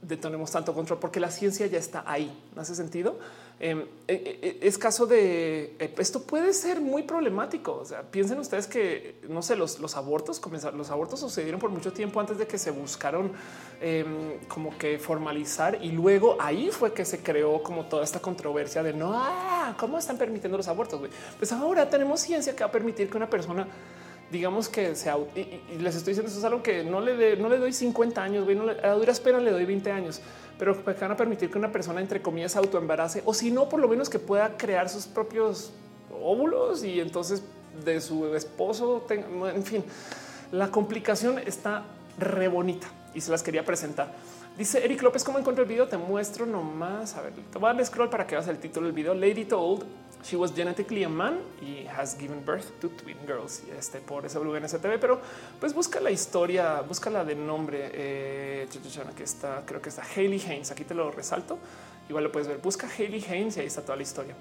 S1: detonemos tanto control, porque la ciencia ya está ahí. ¿No hace sentido? Em, e, e, e, es caso de eh, esto puede ser muy problemático. O sea, piensen ustedes que no sé, los, abortos comenzaron, los abortos sucedieron por mucho tiempo antes de que se buscaron em, como que formalizar y luego ahí fue que se creó como toda esta controversia de no, ah, cómo están permitiendo los abortos. Pues ahora tenemos ciencia que va a permitir que una persona digamos que sea y, les estoy diciendo eso es algo que no le, no le doy 50 años, no a duras penas le doy 20 años pero que van a permitir que una persona, entre comillas, autoembarace o si no, por lo menos que pueda crear sus propios óvulos y entonces de su esposo. en fin, la complicación está re bonita y se las quería presentar. Dice Eric López, ¿cómo encuentro el video? Te muestro nomás. A ver, te voy a scroll para que veas el título del video. Lady Told She was genetically a man y has given birth to twin girls. Y este por ese SWNSTV, pero pues busca la historia, busca la de nombre. Eh, aquí está, creo que está Hayley Haynes. Aquí te lo resalto. Igual lo puedes ver. Busca Hayley Haynes y ahí está toda la historia.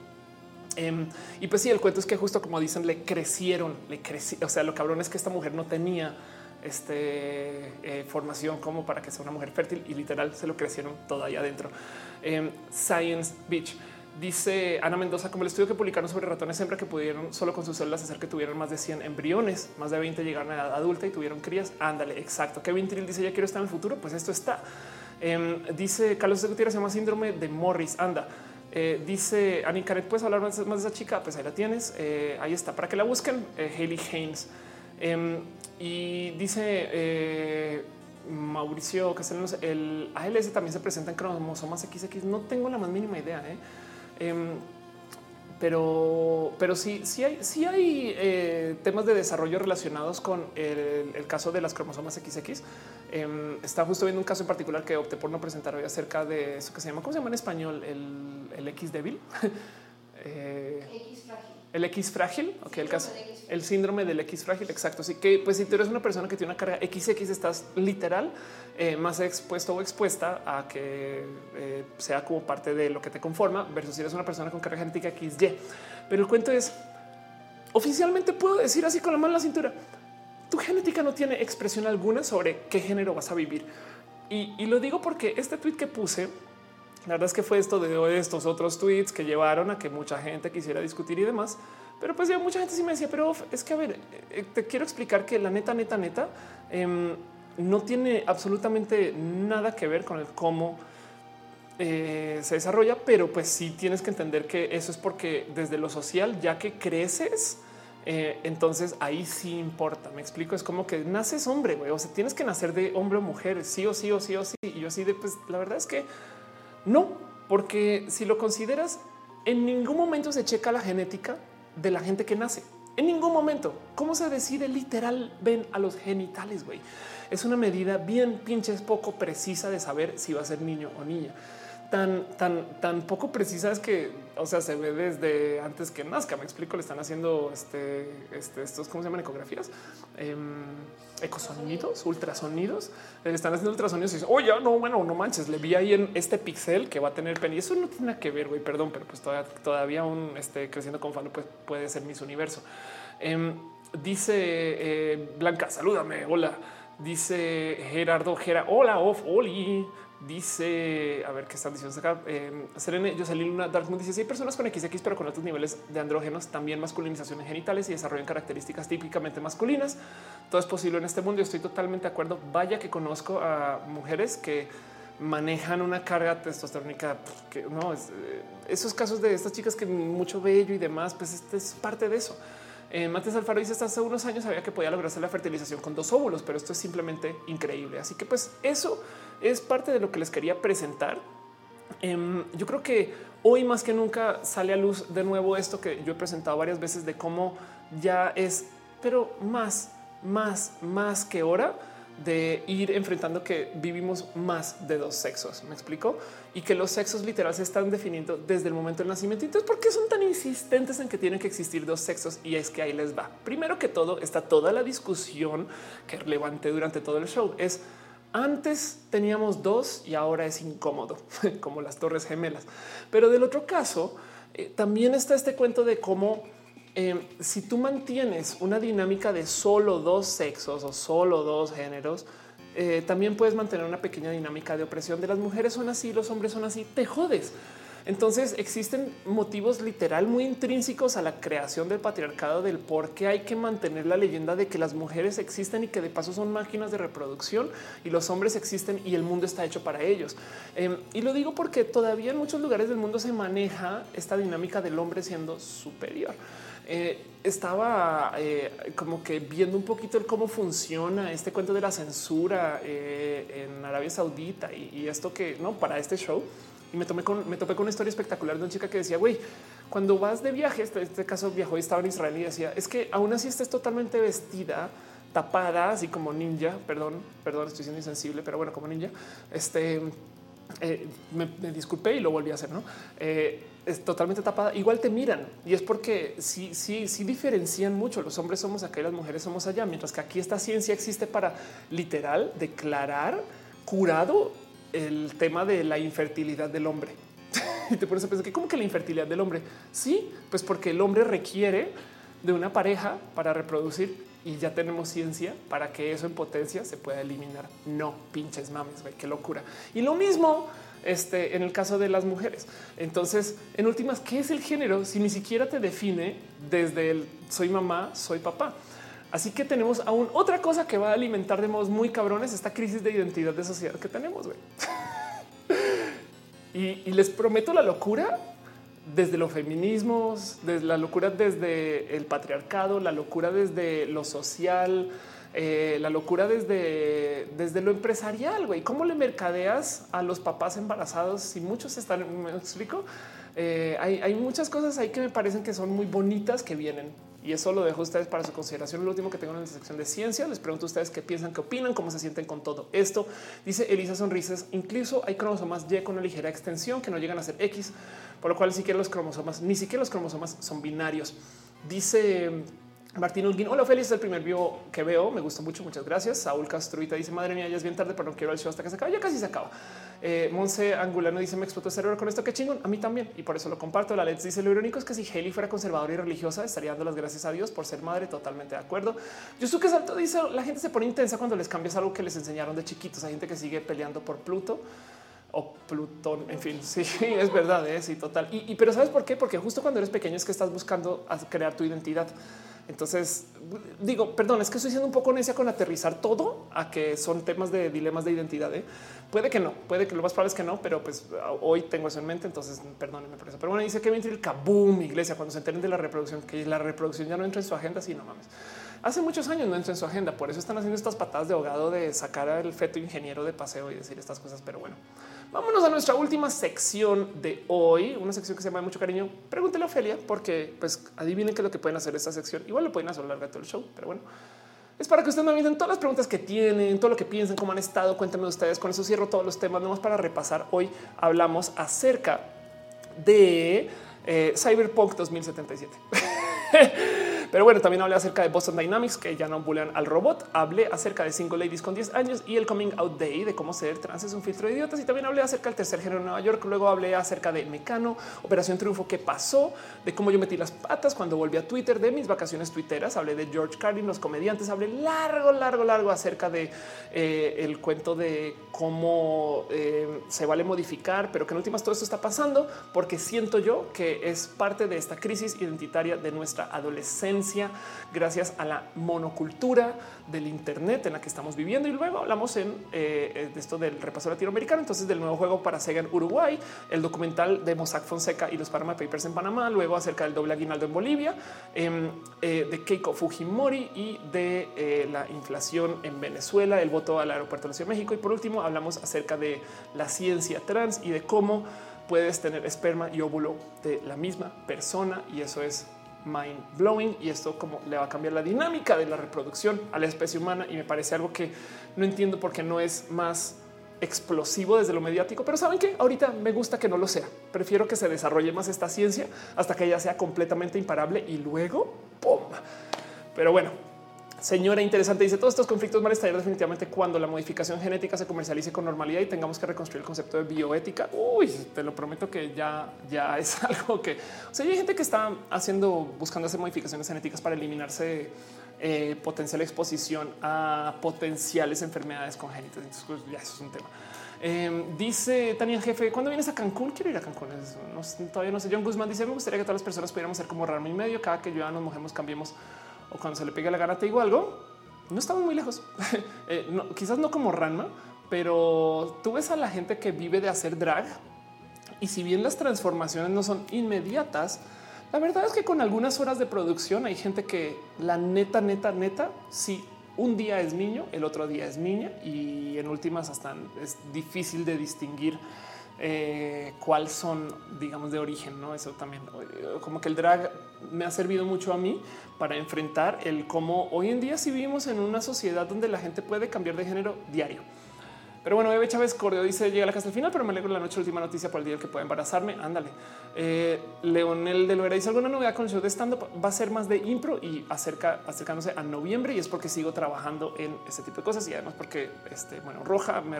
S1: Em, y pues sí, el cuento es que justo como dicen, le crecieron, le crecieron. O sea, lo cabrón es que esta mujer no tenía este, eh, formación como para que sea una mujer fértil y literal se lo crecieron todo ahí adentro. Em, Science Beach. Dice Ana Mendoza, como el estudio que publicaron sobre ratones hembra que pudieron solo con sus células hacer que tuvieran más de 100 embriones, más de 20 llegaron a edad adulta y tuvieron crías. Ándale, exacto. Kevin Trill dice, ya quiero estar en el futuro. Pues esto está. Em, dice Carlos Gutiérrez, se llama síndrome de Morris. Anda. Eh, dice Annie Caret, ¿puedes hablar más, de esa chica? Pues ahí la tienes. Eh, ahí está, para que la busquen. Hayley Haynes. Y dice... Mauricio Castellanos, el ALS también se presenta en cromosomas XX. No tengo la más mínima idea. ¿eh? Em, pero, pero sí, sí hay, sí hay eh, temas de desarrollo relacionados con el, caso de las cromosomas XX. Em, está justo viendo un caso en particular que opté por no presentar hoy acerca de eso que se llama, ¿cómo se llama en español? El, el X débil.
S2: eh, X
S1: el X frágil, ok, el caso, el síndrome del X frágil, exacto. Así que, pues, si tú eres una persona que tiene una carga XX, estás literal eh, más expuesto o expuesta a que eh, sea como parte de lo que te conforma, versus si eres una persona con carga genética XY. Pero el cuento es oficialmente puedo decir así con la mano en la cintura. Tu genética no tiene expresión alguna sobre qué género vas a vivir. Y, y lo digo porque este tweet que puse la verdad es que fue esto de estos otros tweets que llevaron a que mucha gente quisiera discutir y demás. Pero pues ya mucha gente sí me decía, pero es que a ver, eh, te quiero explicar que la neta, neta, neta, em, no tiene absolutamente nada que ver con el cómo eh, se desarrolla, pero pues sí tienes que entender que eso es porque desde lo social, ya que creces, eh, entonces ahí sí importa. Me explico. Es como que naces hombre, güey. O sea, tienes que nacer de hombre o mujer, sí o sí o sí o sí. Y yo así de pues la verdad es que no, porque si lo consideras, en ningún momento se checa la genética de la gente que nace. En ningún momento. ¿Cómo se decide literal? Ven a los genitales, güey. Es una medida bien pinches poco precisa de saber si va a ser niño o niña tan, tan, tan poco precisa es que, o sea, se ve desde antes que nazca. Me explico, le están haciendo este, este estos, ¿cómo se llaman? Ecografías, eh, ecosonidos, ultrasonidos. Le están haciendo ultrasonidos y dicen, oye, no, bueno, no manches, le vi ahí en este pixel que va a tener pen y eso no tiene nada que ver, güey, perdón, pero pues todavía, todavía un este, creciendo con fan, pues puede ser mis universo. Em, dice eh, Blanca, salúdame, hola. Dice Gerardo Gera, hola, off, Oli. Dice, a ver qué están diciendo acá. Eh, Serene Jocelyn Luna Darkmoon dice: Si hay personas con XX, pero con altos niveles de andrógenos, también masculinización en genitales y desarrollan características típicamente masculinas. Todo es posible en este mundo. Yo estoy totalmente de acuerdo. Vaya que conozco a mujeres que manejan una carga testosterónica que no es eh, esos casos de estas chicas que mucho bello y demás, pues este es parte de eso. Eh, Mates Alfaro dice hasta hace unos años sabía que podía lograrse la fertilización con dos óvulos, pero esto es simplemente increíble. Así que pues eso es parte de lo que les quería presentar. Em, yo creo que hoy más que nunca sale a luz de nuevo esto que yo he presentado varias veces de cómo ya es, pero más, más, más que hora de ir enfrentando que vivimos más de dos sexos. Me explico y que los sexos literal se están definiendo desde el momento del nacimiento. Entonces, ¿por qué son tan insistentes en que tienen que existir dos sexos? Y es que ahí les va. Primero que todo, está toda la discusión que levanté durante todo el show. Es antes teníamos dos y ahora es incómodo, como las torres gemelas. Pero del otro caso, eh, también está este cuento de cómo eh, si tú mantienes una dinámica de solo dos sexos o solo dos géneros, eh, también puedes mantener una pequeña dinámica de opresión de las mujeres son así, los hombres son así, te jodes. Entonces existen motivos literal muy intrínsecos a la creación del patriarcado del por qué hay que mantener la leyenda de que las mujeres existen y que de paso son máquinas de reproducción y los hombres existen y el mundo está hecho para ellos. Em, y lo digo porque todavía en muchos lugares del mundo se maneja esta dinámica del hombre siendo superior. Eh, estaba eh, como que viendo un poquito el cómo funciona este cuento de la censura eh, en Arabia Saudita y, y, esto que no para este show. Y me tomé con, me topé con una historia espectacular de una chica que decía, güey, cuando vas de viaje, este, este caso viajó y estaba en Israel y decía, es que aún así estés totalmente vestida, tapada, así como ninja, perdón, perdón, estoy siendo insensible, pero bueno, como ninja, este, me, me, disculpé y lo volví a hacer, ¿no? es totalmente tapada, igual te miran y es porque sí, sí, sí diferencian mucho. Los hombres somos acá y las mujeres somos allá, mientras que aquí esta ciencia existe para literal declarar curado el tema de la infertilidad del hombre. y te pones a pensar que como que la infertilidad del hombre. Sí, pues porque el hombre requiere de una pareja para reproducir y ya tenemos ciencia para que eso en potencia se pueda eliminar. No pinches mames, qué locura. Y lo mismo este, en el caso de las mujeres. Entonces, en últimas, ¿qué es el género si ni siquiera te define desde el soy mamá, soy papá? Así que tenemos aún otra cosa que va a alimentar de modos muy cabrones esta crisis de identidad de sociedad que tenemos. y, y les prometo la locura desde los feminismos, desde la locura desde el patriarcado, la locura desde lo social, eh, la locura desde, desde lo empresarial, güey. ¿Cómo le mercadeas a los papás embarazados? Si muchos están, me explico. Eh, hay, hay, muchas cosas ahí que me parecen que son muy bonitas que vienen y eso lo dejo a ustedes para su consideración. Lo último que tengo en la sección de ciencia, les pregunto a ustedes qué piensan, qué opinan, cómo se sienten con todo esto. Dice Elisa Sonrisas, incluso hay cromosomas Y con una ligera extensión que no llegan a ser X, por lo cual siquiera los cromosomas, ni siquiera los cromosomas son binarios. Dice Martín Ulguín, hola feliz, es el primer video que veo, me gustó mucho, muchas gracias. Saúl Castruita dice, madre mía, ya es bien tarde, pero no quiero el show hasta que se acabe, ya casi se acaba. Eh, Monse Angulano dice, me explotó el cerebro con esto, qué chingón, a mí también, y por eso lo comparto. La Let's dice, lo irónico es que si Haley fuera conservadora y religiosa, estaría dando las gracias a Dios por ser madre, totalmente de acuerdo. Yusuke Salto dice, la gente se pone intensa cuando les cambias algo que les enseñaron de chiquitos, hay gente que sigue peleando por Pluto o Plutón. En fin, sí, es verdad. ¿eh? Sí, total. Y, pero sabes por qué? Porque justo cuando eres pequeño es que estás buscando crear tu identidad. Entonces digo, perdón, es que estoy siendo un poco necia con aterrizar todo a que son temas de dilemas de identidad. ¿eh? Puede que no, puede que lo más probable es que no, pero pues hoy tengo eso en mente. Entonces perdónenme por eso. Pero bueno, dice que el kaboom, iglesia, cuando se enteren de la reproducción, que la reproducción ya no entra en su agenda. Sí, no mames. Hace muchos años no entra en su agenda. Por eso están haciendo estas patadas de ahogado de sacar al feto ingeniero de paseo y decir estas cosas. Pero bueno, Vámonos a nuestra última sección de hoy, una sección que se llama mucho cariño. Pregúntele a Ofelia, porque pues adivinen qué es lo que pueden hacer esta sección. Igual lo pueden hacer a lo largo de todo el show, pero bueno, es para que ustedes me avisen todas las preguntas que tienen, todo lo que piensan, cómo han estado. Cuéntenme ustedes. Con eso cierro todos los temas. Nomás para repasar. Hoy hablamos acerca de eh, Cyberpunk 2077. Pero bueno, también hablé acerca de Boston Dynamics, que ya no ambulan al robot. Hablé acerca de single ladies con 10 años y el coming out day de cómo ser trans es un filtro de idiotas. Y también hablé acerca del tercer género en Nueva York. Luego hablé acerca de Mecano, Operación Triunfo, qué pasó, de cómo yo metí las patas cuando volví a Twitter, de mis vacaciones tuiteras. Hablé de George Carlin, los comediantes. Hablé largo, largo, largo acerca de eh, el cuento de cómo eh, se vale modificar, pero que en últimas todo esto está pasando porque siento yo que es parte de esta crisis identitaria de nuestra adolescencia gracias a la monocultura del Internet en la que estamos viviendo. Y luego hablamos en eh, de esto del repaso latinoamericano, entonces del nuevo juego para Sega en Uruguay, el documental de Mossack Fonseca y los Panama Papers en Panamá, luego acerca del doble aguinaldo en Bolivia, em, eh, de Keiko Fujimori y de eh, la inflación en Venezuela, el voto al aeropuerto de la Ciudad de México. Y por último hablamos acerca de la ciencia trans y de cómo puedes tener esperma y óvulo de la misma persona y eso es mind blowing y esto como le va a cambiar la dinámica de la reproducción a la especie humana y me parece algo que no entiendo por qué no es más explosivo desde lo mediático, pero saben que ahorita me gusta que no lo sea. Prefiero que se desarrolle más esta ciencia hasta que ella sea completamente imparable y luego ¡pum! Pero bueno, Señora interesante dice todos estos conflictos van a definitivamente cuando la modificación genética se comercialice con normalidad y tengamos que reconstruir el concepto de bioética. Uy, te lo prometo que ya, ya es algo que o sea, hay gente que está haciendo, buscando hacer modificaciones genéticas para eliminarse eh, potencial exposición a potenciales enfermedades congénitas. Entonces, pues, ya eso es un tema. Em, dice Tania Jefe, ¿cuándo vienes a Cancún? Quiero ir a Cancún. todavía no sé. John Guzmán dice, me gustaría que todas las personas pudiéramos ser como Rama y medio. Cada que yo nos mojemos, cambiemos. O cuando se le pegue la gana, te digo algo. No estamos muy lejos. Eh, quizás no como Ranma, pero tú ves a la gente que vive de hacer drag. Y si bien las transformaciones no son inmediatas, la verdad es que con algunas horas de producción hay gente que la neta, neta, neta, sí un día es niño, el otro día es niña y en últimas hasta es difícil de distinguir eh, cuál son, digamos, de origen. No, eso también eh, como que el drag me ha servido mucho a mí para enfrentar el cómo hoy en día si vivimos en una sociedad donde la gente puede cambiar de género diario. Pero bueno, Eve Chávez Cordio dice llega a la casa al final, pero me alegro la noche última noticia por el día que pueda embarazarme. Ándale. Eh, Leonel de Loera dice alguna novedad con el show de stand up va a ser más de impro y acerca, acercándose a noviembre y es porque sigo trabajando en ese tipo de cosas y además porque este bueno roja me,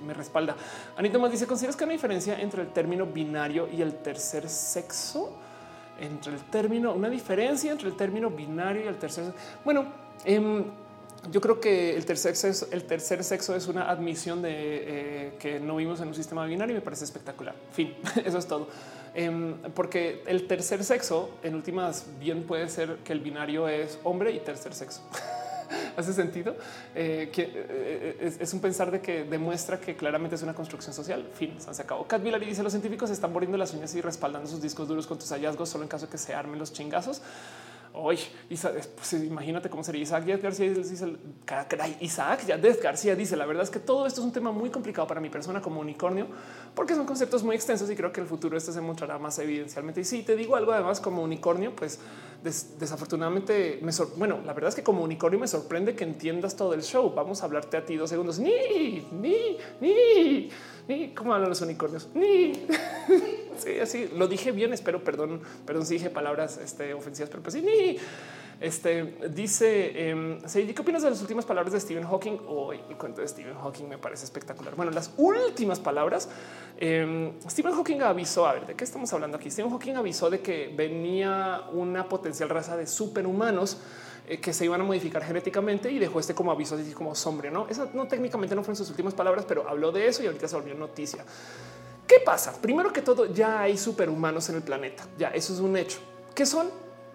S1: me, respalda. Anita más dice consideras que hay una diferencia entre el término binario y el tercer sexo entre el término, una diferencia entre el término binario y el tercer. Bueno, eh, yo creo que el tercer sexo, el tercer sexo es una admisión de eh, que no vivimos en un sistema binario y me parece espectacular. Fin, eso es todo. Em, porque el tercer sexo, en últimas, bien puede ser que el binario es hombre y tercer sexo. ¿Hace sentido? Eh, que eh, es, un pensar de que demuestra que claramente es una construcción social. Fin, se acabó. Cat Villari dice los científicos están muriendo las uñas y respaldando sus discos duros con tus hallazgos solo en caso de que se armen los chingazos. Hoy, pues, imagínate cómo sería Isaac García. Dice, Isaac García dice: La verdad es que todo esto es un tema muy complicado para mi persona como unicornio, porque son conceptos muy extensos y creo que el futuro este se mostrará más evidencialmente. Y si te digo algo, además, como unicornio, pues desafortunadamente, me bueno, la verdad es que como unicornio me sorprende que entiendas todo el show. Vamos a hablarte a ti dos segundos. Ni, ni, ni, ni, ¿cómo hablan los unicornios? Ni. sí, así lo dije bien. Espero perdón, perdón si dije palabras este, ofensivas, pero pues sí, ni. Este dice: eh, ¿Qué opinas de las últimas palabras de Stephen Hawking? Hoy el cuento de Stephen Hawking me parece espectacular. Bueno, las últimas palabras. Eh, Stephen Hawking avisó: A ver, ¿de qué estamos hablando aquí? Stephen Hawking avisó de que venía una potencial raza de superhumanos eh, que se iban a modificar genéticamente y dejó este como aviso, así como sombrio. No, eso no técnicamente no fueron sus últimas palabras, pero habló de eso y ahorita se volvió noticia. ¿Qué pasa? Primero que todo, ya hay superhumanos en el planeta. Ya eso es un hecho que son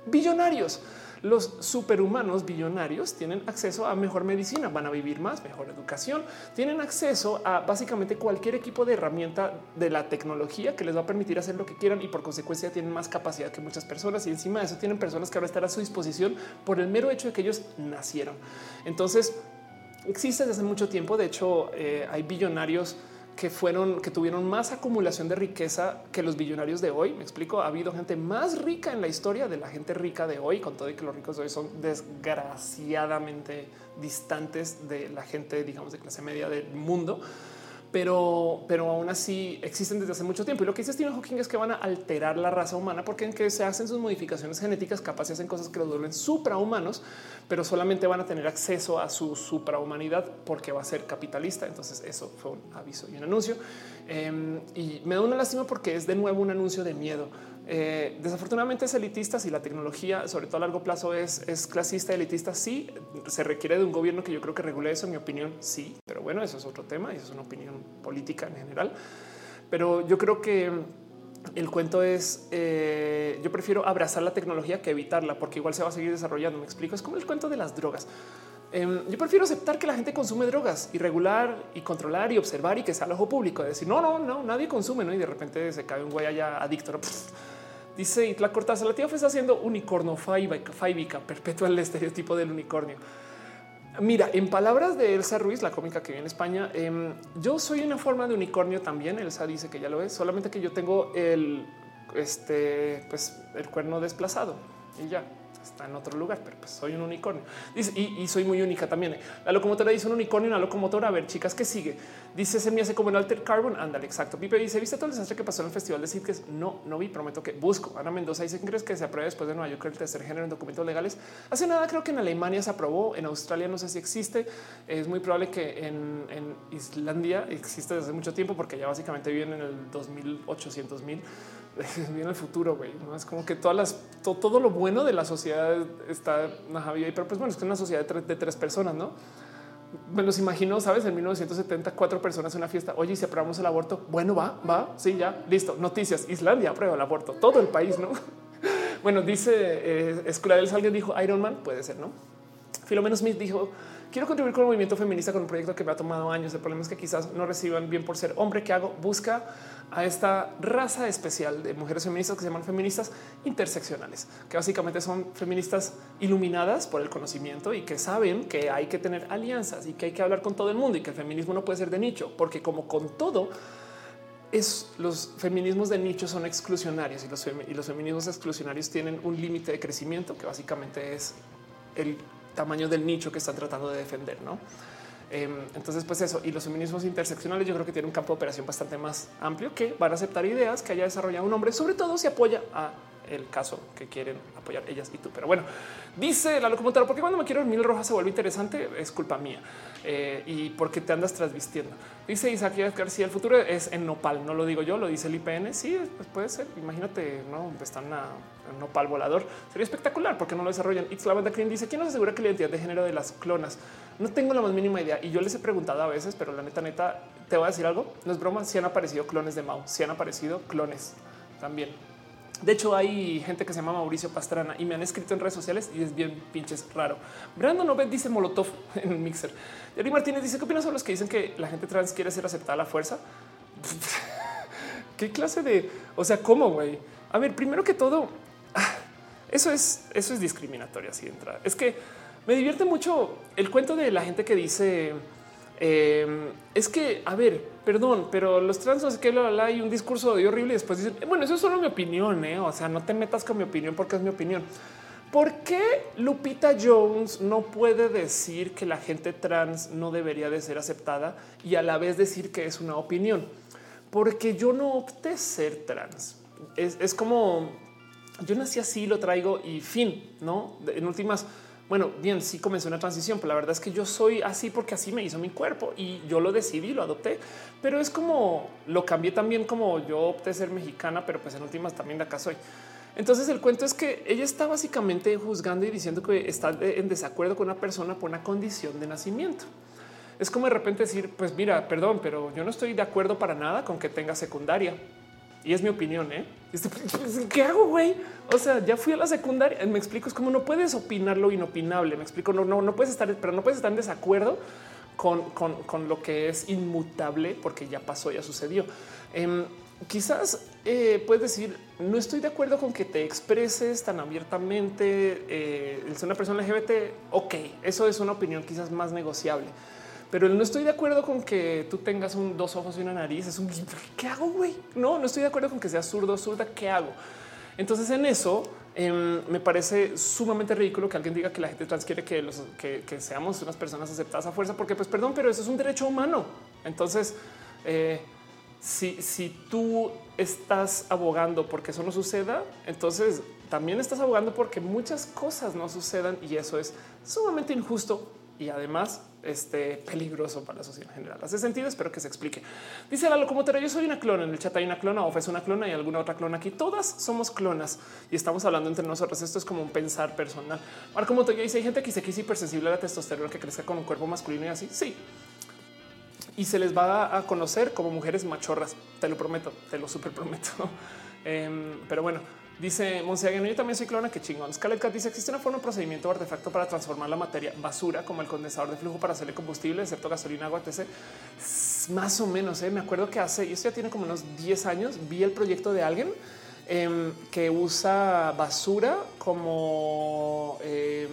S1: billonarios. Los superhumanos billonarios tienen acceso a mejor medicina, van a vivir más, mejor educación, tienen acceso a básicamente cualquier equipo de herramienta de la tecnología que les va a permitir hacer lo que quieran y por consecuencia tienen más capacidad que muchas personas y encima de eso tienen personas que ahora están a su disposición por el mero hecho de que ellos nacieron. Entonces existe desde hace mucho tiempo. De hecho, eh, hay billonarios que fueron, que tuvieron más acumulación de riqueza que los billonarios de hoy. Me explico. Ha habido gente más rica en la historia de la gente rica de hoy, con todo y que los ricos de hoy son desgraciadamente distantes de la gente, digamos, de clase media del mundo pero, pero aún así existen desde hace mucho tiempo. Y lo que dice Stephen Hawking es que van a alterar la raza humana porque en que se hacen sus modificaciones genéticas, capaz hacen cosas que los vuelven suprahumanos, pero solamente van a tener acceso a su suprahumanidad porque va a ser capitalista. Entonces eso fue un aviso y un anuncio. Em, y me da una lástima porque es de nuevo un anuncio de miedo eh, desafortunadamente es elitista si la tecnología, sobre todo a largo plazo, es, es clasista, elitista. Sí, se requiere de un gobierno que yo creo que regule eso. En mi opinión, sí, pero bueno, eso es otro tema y es una opinión política en general. Pero yo creo que el cuento es eh, yo prefiero abrazar la tecnología que evitarla, porque igual se va a seguir desarrollando. Me explico. Es como el cuento de las drogas. Em, yo prefiero aceptar que la gente consume drogas y regular y controlar y observar y que sea al ojo público. Decir no, no, no, nadie consume, no? Y de repente se cae un güey allá adicto. Dice Itla Cortázar, la tía fue haciendo unicornio faibica, perpetua el estereotipo del unicornio. Mira, en palabras de Elsa Ruiz, la cómica que vive en España, em, yo soy una forma de unicornio también. Elsa dice que ya lo es, solamente que yo tengo el, este, pues, el cuerno desplazado y ya está en otro lugar, pero pues soy un unicornio y, soy muy única también. La locomotora dice un unicornio, una locomotora. A ver, chicas, ¿qué sigue? Dice se me hace como el alter carbon. Ándale, exacto. Pipe dice: ¿Viste todo el desastre que pasó en el festival de Sitges? No, no vi, prometo que busco. Ana Mendoza dice: ¿Crees que se apruebe después de Nueva York el tercer género en documentos legales? Hace nada, creo que en Alemania se aprobó, en Australia no sé si existe. Es muy probable que en, Islandia existe desde mucho tiempo porque ya básicamente viven en el 2800 mil viene el futuro, güey. ¿no? Es como que todas las, todo, lo bueno de la sociedad está ahí, pero pues bueno, es que una sociedad de tres, personas, ¿no? Me los imagino, sabes, en 1970, cuatro personas en una fiesta. Oye, y si aprobamos el aborto, bueno, va, va, sí, ya, listo. Noticias: Islandia aprueba el aborto, todo el país, no? bueno, dice eh, alguien dijo Iron Man, puede ser, no? Filomeno Smith dijo: Quiero contribuir con el movimiento feminista con un proyecto que me ha tomado años. El problema es que quizás no reciban bien por ser hombre que hago. Busca a esta raza especial de mujeres feministas que se llaman feministas interseccionales, que básicamente son feministas iluminadas por el conocimiento y que saben que hay que tener alianzas y que hay que hablar con todo el mundo y que el feminismo no puede ser de nicho, porque como con todo, es los feminismos de nicho son exclusionarios y los, feminismos exclusionarios tienen un límite de crecimiento que básicamente es el tamaño del nicho que están tratando de defender, ¿no? Em, entonces, pues eso, y los feminismos interseccionales yo creo que tienen un campo de operación bastante más amplio que van a aceptar ideas que haya desarrollado un hombre, sobre todo si apoya a el caso que quieren apoyar ellas y tú. Pero bueno, dice la locomotora, porque cuando me quiero mil roja se vuelve interesante, es culpa mía. Eh, y porque te andas trasvistiendo. Dice Isaac García, el futuro es en nopal, no lo digo yo, lo dice el IPN. Sí, pues puede ser. Imagínate, no está en nopal volador. Sería espectacular porque no lo desarrollan. It's Lavanda Cream dice quién nos asegura que la identidad de género de las clonas. No tengo la más mínima idea y yo les he preguntado a veces, pero la neta, neta, te voy a decir algo. No es broma. Si han aparecido clones de Mao, si han aparecido clones también. De hecho, hay gente que se llama Mauricio Pastrana y me han escrito en redes sociales y es bien pinches raro. Brandon Obed dice Molotov en el mixer. Yari Martínez dice: ¿Qué opinas sobre los que dicen que la gente trans quiere ser aceptada a la fuerza? ¿Qué clase de.? O sea, ¿cómo, güey? A ver, primero que todo, eso es, eso es discriminatorio así de entrada. Es que me divierte mucho el cuento de la gente que dice Em, es que, a ver, perdón, pero los trans no sé qué, hay un discurso de horrible y después dicen, bueno, eso es solo mi opinión, ¿eh? o sea, no te metas con mi opinión porque es mi opinión. ¿Por qué Lupita Jones no puede decir que la gente trans no debería de ser aceptada y a la vez decir que es una opinión? Porque yo no opté ser trans. Es como yo nací así, lo traigo y fin, no? En últimas, bueno, bien, sí comenzó una transición, pero la verdad es que yo soy así porque así me hizo mi cuerpo y yo lo decidí, lo adopté, pero es como lo cambié también como yo opté ser mexicana, pero pues en últimas también de acá soy. Entonces el cuento es que ella está básicamente juzgando y diciendo que está en desacuerdo con una persona por una condición de nacimiento. Es como de repente decir, pues mira, perdón, pero yo no estoy de acuerdo para nada con que tenga secundaria y es mi opinión. ¿eh? Este, ¿Qué hago, güey? O sea, ya fui a la secundaria. Me explico, es como no puedes opinar lo inopinable. Me explico, no, no, no puedes estar, pero no puedes estar en desacuerdo con, con, lo que es inmutable porque ya pasó, ya sucedió. Em, quizás eh, puedes decir, no estoy de acuerdo con que te expreses tan abiertamente. Eh, es una persona LGBT. Ok, eso es una opinión quizás más negociable pero no estoy de acuerdo con que tú tengas un dos ojos y una nariz. Es un qué hago, güey? No, no estoy de acuerdo con que seas zurdo, zurda. ¿Qué hago? Entonces, en eso em, me parece sumamente ridículo que alguien diga que la gente trans quiere que, que, seamos unas personas aceptadas a fuerza, porque, pues, perdón, pero eso es un derecho humano. Entonces, eh, si, si tú estás abogando porque eso no suceda, entonces también estás abogando porque muchas cosas no sucedan y eso es sumamente injusto y además este, peligroso para la sociedad en general. Hace sentido, espero que se explique. Dice la locomotora, yo soy una clona, en el chat hay una clona, o es una clona y alguna otra clona aquí. Todas somos clonas y estamos hablando entre nosotros. Esto es como un pensar personal. Marco Montoya dice, hay gente que se quiso hipersensible a la testosterona que crezca con un cuerpo masculino y así. Sí. Y se les va a conocer como mujeres machorras. Te lo prometo, te lo super prometo. Em, pero bueno, Dice Monseagueno, yo también soy clona, que chingón. Scarlett Cat dice, existe una forma de procedimiento o artefacto para transformar la materia basura como el condensador de flujo para hacerle combustible, excepto gasolina, agua, etc. Más o menos, ¿eh? me acuerdo que hace, y esto ya tiene como unos 10 años, vi el proyecto de alguien em, que usa basura como... Em,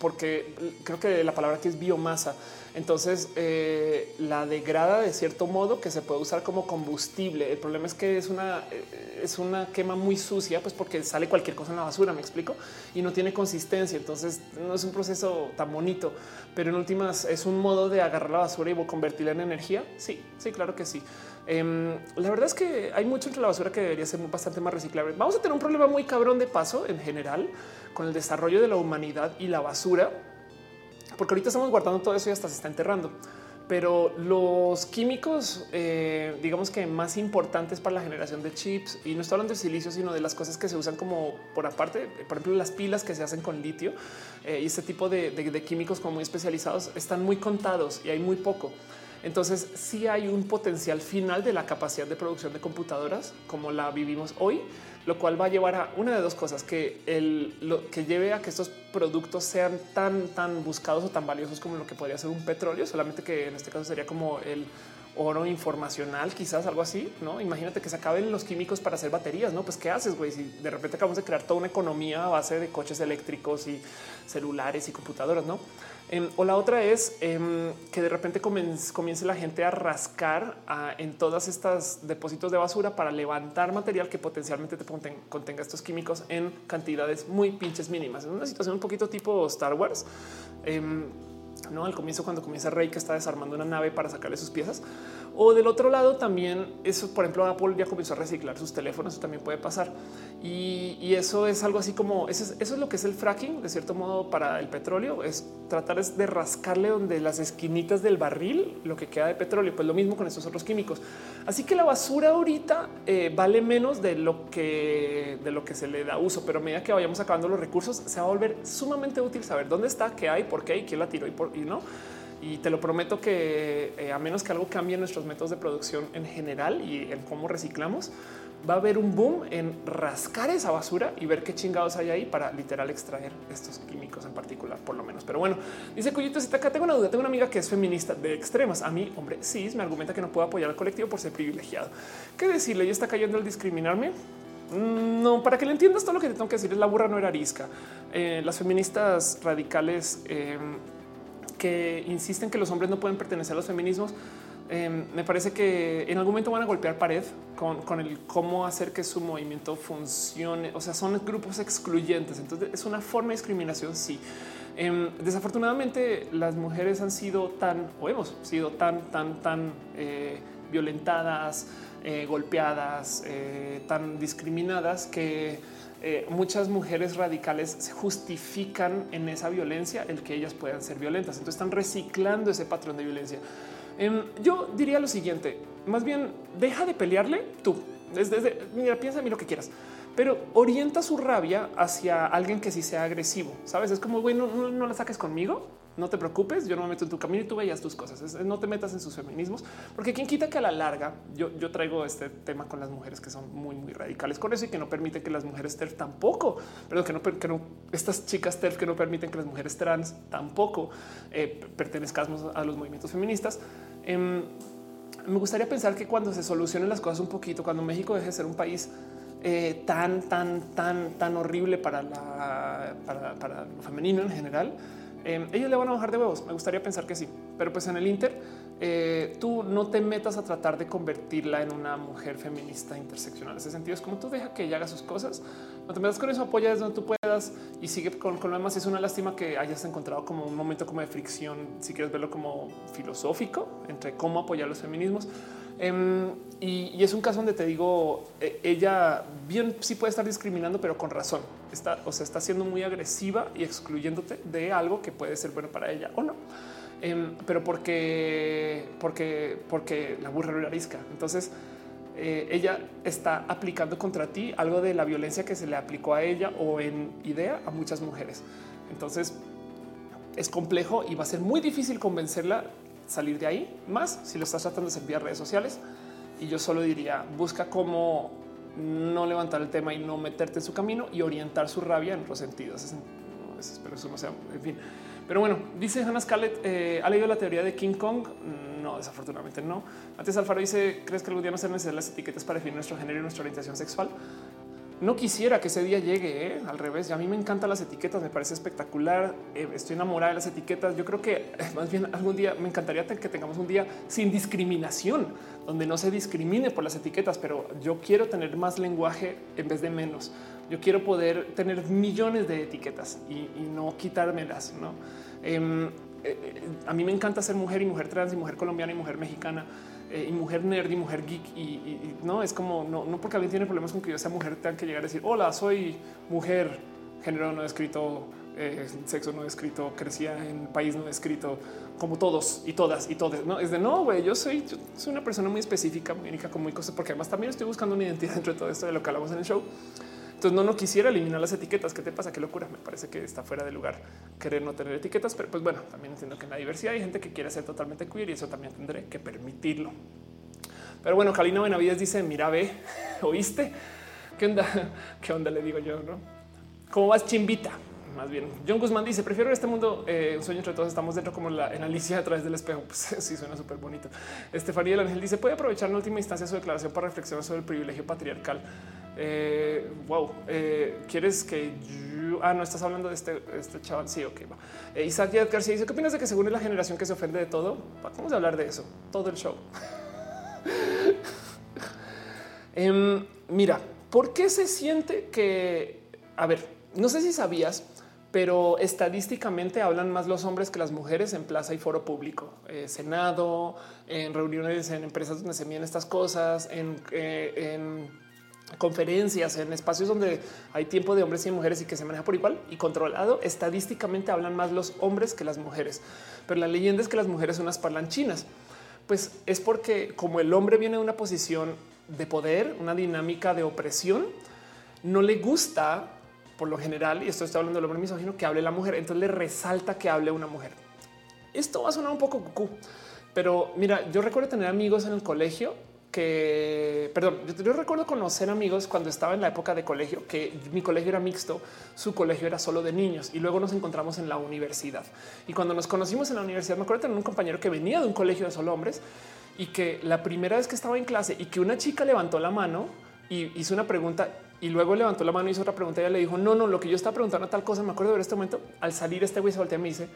S1: porque creo que la palabra aquí es biomasa entonces eh, la degrada de cierto modo que se puede usar como combustible. El problema es que es una, eh, es una quema muy sucia, pues porque sale cualquier cosa en la basura, me explico, y no tiene consistencia. Entonces no es un proceso tan bonito, pero en últimas es un modo de agarrar la basura y convertirla en energía. Sí, sí, claro que sí. Em, la verdad es que hay mucho entre la basura que debería ser bastante más reciclable. Vamos a tener un problema muy cabrón de paso en general con el desarrollo de la humanidad y la basura porque ahorita estamos guardando todo eso y hasta se está enterrando. pero los químicos, eh, digamos que más importantes para la generación de chips, y no estoy hablando de silicio, sino de las cosas que se usan como por aparte, por ejemplo, las pilas que se hacen con litio eh, y este tipo de, de químicos como muy especializados están muy contados y hay muy poco. Entonces sí hay un potencial final de la capacidad de producción de computadoras como la vivimos hoy, lo cual va a llevar a una de dos cosas que el lo que lleve a que estos productos sean tan tan buscados o tan valiosos como lo que podría ser un petróleo, solamente que en este caso sería como el oro informacional, quizás algo así, ¿no? Imagínate que se acaben los químicos para hacer baterías, ¿no? Pues ¿qué haces, güey? Si de repente acabamos de crear toda una economía a base de coches eléctricos y celulares y computadoras, ¿no? Em, o la otra es em, que de repente comience, la gente a rascar en todas estas depósitos de basura para levantar material que potencialmente te contenga estos químicos en cantidades muy pinches mínimas. Es una situación un poquito tipo Star Wars. Em, no al comienzo, cuando comienza Rey que está desarmando una nave para sacarle sus piezas, o del otro lado también eso, por ejemplo, Apple ya comenzó a reciclar sus teléfonos, eso también puede pasar. Y, eso es algo así como, eso es, lo que es el fracking, de cierto modo, para el petróleo, es tratar de rascarle donde las esquinitas del barril, lo que queda de petróleo, pues lo mismo con estos otros químicos. Así que la basura ahorita eh, vale menos de lo, que, de lo que se le da uso, pero a medida que vayamos acabando los recursos, se va a volver sumamente útil saber dónde está, qué hay, por qué y quién la tiró y, por, y no. Y te lo prometo que eh, a menos que algo cambie nuestros métodos de producción en general y en cómo reciclamos, va a haber un boom en rascar esa basura y ver qué chingados hay ahí para literal extraer estos químicos en particular, por lo menos. Pero bueno, dice Cuyito, si acá tengo una duda, tengo una amiga que es feminista de extremas. A mí, hombre, sí, me argumenta que no puedo apoyar al colectivo por ser privilegiado. ¿Qué decirle? ¿Ella está cayendo al discriminarme? Mm, no, para que le entiendas todo lo que te tengo que decir es la burra no era arisca. Eh, las feministas radicales eh, que insisten que los hombres no pueden pertenecer a los feminismos. Em, me parece que en algún momento van a golpear pared con, el cómo hacer que su movimiento funcione. O sea, son grupos excluyentes. Entonces es una forma de discriminación. Sí. Em, desafortunadamente las mujeres han sido tan o hemos sido tan, tan, tan eh, violentadas, eh, golpeadas, eh, tan discriminadas que eh, muchas mujeres radicales se justifican en esa violencia el que ellas puedan ser violentas. Entonces están reciclando ese patrón de violencia. Em, yo diría lo siguiente, más bien deja de pelearle tú. Desde, mira, piensa en mí lo que quieras, pero orienta su rabia hacia alguien que sí sea agresivo. Sabes, es como, bueno, no la saques conmigo no te preocupes, yo no me meto en tu camino y tú veías tus cosas. no te metas en sus feminismos, porque quien quita que a la larga yo, yo traigo este tema con las mujeres que son muy, muy radicales con eso y que no permite que las mujeres TERF tampoco, pero que no, que no estas chicas TERF que no permiten que las mujeres trans tampoco eh, a los movimientos feministas. Em, me gustaría pensar que cuando se solucionen las cosas un poquito, cuando México deje de ser un país eh, tan, tan, tan, tan horrible para, la, para, para lo femenino en general, Em, ellos le van a bajar de huevos. Me gustaría pensar que sí, pero pues en el Inter eh, tú no te metas a tratar de convertirla en una mujer feminista interseccional. En ese sentido es como tú deja que ella haga sus cosas. No te metas con eso, apoya desde donde tú puedas y sigue con, con lo demás. Es una lástima que hayas encontrado como un momento como de fricción, si quieres verlo como filosófico entre cómo apoyar los feminismos. Em, y, es un caso donde te digo, e, ella bien sí puede estar discriminando, pero con razón. Está, o sea, está siendo muy agresiva y excluyéndote de algo que puede ser bueno para ella o no. Em, pero porque, porque, porque la burra la arisca. Entonces, eh, ella está aplicando contra ti algo de la violencia que se le aplicó a ella o en idea a muchas mujeres. Entonces, es complejo y va a ser muy difícil convencerla salir de ahí, más si lo estás tratando de hacer vía redes sociales. Y yo solo diría, busca cómo no levantar el tema y no meterte en su camino y orientar su rabia en otros sentidos. Espero eso no sea, en fin. Pero bueno, dice Hannah Scarlett, eh, ¿ha leído la teoría de King Kong? No, desafortunadamente no. Antes Alfaro dice, ¿crees que algún día no se necesitan las etiquetas para definir nuestro género y nuestra orientación sexual? No quisiera que ese día llegue ¿eh? al revés. A mí me encantan las etiquetas, me parece espectacular. Eh, estoy enamorada de las etiquetas. Yo creo que más bien algún día me encantaría que tengamos un día sin discriminación, donde no se discrimine por las etiquetas, pero yo quiero tener más lenguaje en vez de menos. Yo quiero poder tener millones de etiquetas y, no quitármelas. ¿no? Em, eh, a mí me encanta ser mujer y mujer trans y mujer colombiana y mujer mexicana eh, y mujer nerd y mujer geek y, no es como no, no, porque alguien tiene problemas con que yo sea mujer tenga que llegar a decir hola soy mujer género no escrito eh, sexo no escrito, crecía en país no escrito, como todos y todas y todas. No es de no, güey. Yo soy, soy una persona muy específica, muy única, con muy cosas, porque además también estoy buscando una identidad dentro de todo esto de lo que hablamos en el show. Entonces no, no quisiera eliminar las etiquetas. ¿Qué te pasa? Qué locura. Me parece que está fuera de lugar querer no tener etiquetas, pero pues bueno, también entiendo que en la diversidad hay gente que quiere ser totalmente queer y eso también tendré que permitirlo. Pero bueno, Kalina Benavides dice, mira, ve, ¿oíste? ¿Qué onda? ¿Qué onda le digo yo? ¿no? ¿Cómo vas, chimbita? Más bien, John Guzmán dice: Prefiero este mundo, eh, un sueño entre todos. Estamos dentro como la, en Alicia a través del espejo. Pues sí, suena súper bonito. Estefanía del Ángel dice: Puede aprovechar en última instancia su declaración para reflexionar sobre el privilegio patriarcal. Eh, wow, eh, quieres que yo... ah, no estás hablando de este, este chaval. Sí, ok, va. Isaac García dice: ¿Qué opinas de que según es la generación que se ofende de todo? Vamos a hablar de eso todo el show. Em, mira, ¿por qué se siente que, a ver, no sé si sabías, pero estadísticamente hablan más los hombres que las mujeres en plaza y foro público, eh, senado, en reuniones, en empresas donde se miden estas cosas, en, eh, en, conferencias, en espacios donde hay tiempo de hombres y mujeres y que se maneja por igual y controlado. Estadísticamente hablan más los hombres que las mujeres, pero la leyenda es que las mujeres son unas parlanchinas. Pues es porque como el hombre viene de una posición de poder, una dinámica de opresión, no le gusta por lo general, y esto está hablando del hombre misógino, que hable la mujer. Entonces le resalta que hable una mujer. Esto va a sonar un poco cucú, pero mira, yo recuerdo tener amigos en el colegio que, perdón, yo, recuerdo conocer amigos cuando estaba en la época de colegio, que mi colegio era mixto, su colegio era solo de niños y luego nos encontramos en la universidad. Y cuando nos conocimos en la universidad, me acuerdo tener un compañero que venía de un colegio de solo hombres y que la primera vez que estaba en clase y que una chica levantó la mano y hizo una pregunta y luego levantó la mano y hizo otra pregunta. Y ella le dijo: No, no, lo que yo estaba preguntando tal cosa. Me acuerdo de ver este momento. Al salir, este güey se voltea y me dice: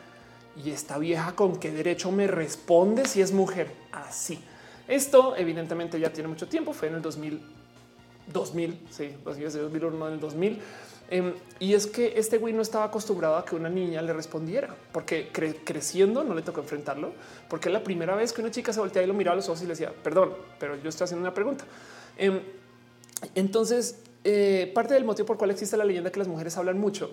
S1: Y esta vieja con qué derecho me responde si es mujer así. Esto evidentemente ya tiene mucho tiempo. Fue en el 2000, 2000, sí, 2001, en el 2000. y es que este güey no estaba acostumbrado a que una niña le respondiera, porque creciendo no le tocó enfrentarlo, porque la primera vez que una chica se voltea y lo miraba a los ojos y le decía, perdón, pero yo estoy haciendo una pregunta. Em, entonces, eh, parte del motivo por el cual existe la leyenda que las mujeres hablan mucho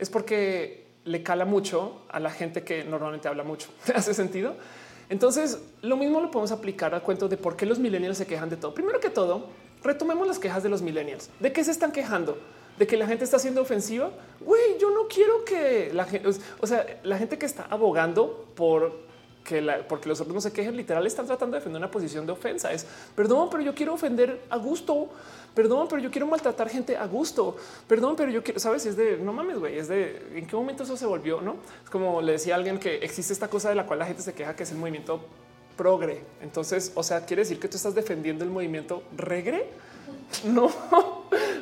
S1: es porque le cala mucho a la gente que normalmente habla mucho. ¿Hace sentido? Entonces, lo mismo lo podemos aplicar al cuento de por qué los millennials se quejan de todo. Primero que todo, retomemos las quejas de los millennials. ¿De qué se están quejando? ¿De que la gente está siendo ofensiva? Güey, yo no quiero que la gente, o sea, la gente que está abogando por que la, porque los otros no se quejen, literal están tratando de defender una posición de ofensa. Es perdón, pero yo quiero ofender a gusto. Perdón, pero yo quiero maltratar gente a gusto. Perdón, pero yo quiero, sabes, es de no mames, güey, es de en qué momento eso se volvió, no? Es como le decía alguien que existe esta cosa de la cual la gente se queja, que es el movimiento progre. Entonces, o sea, quiere decir que tú estás defendiendo el movimiento regre. No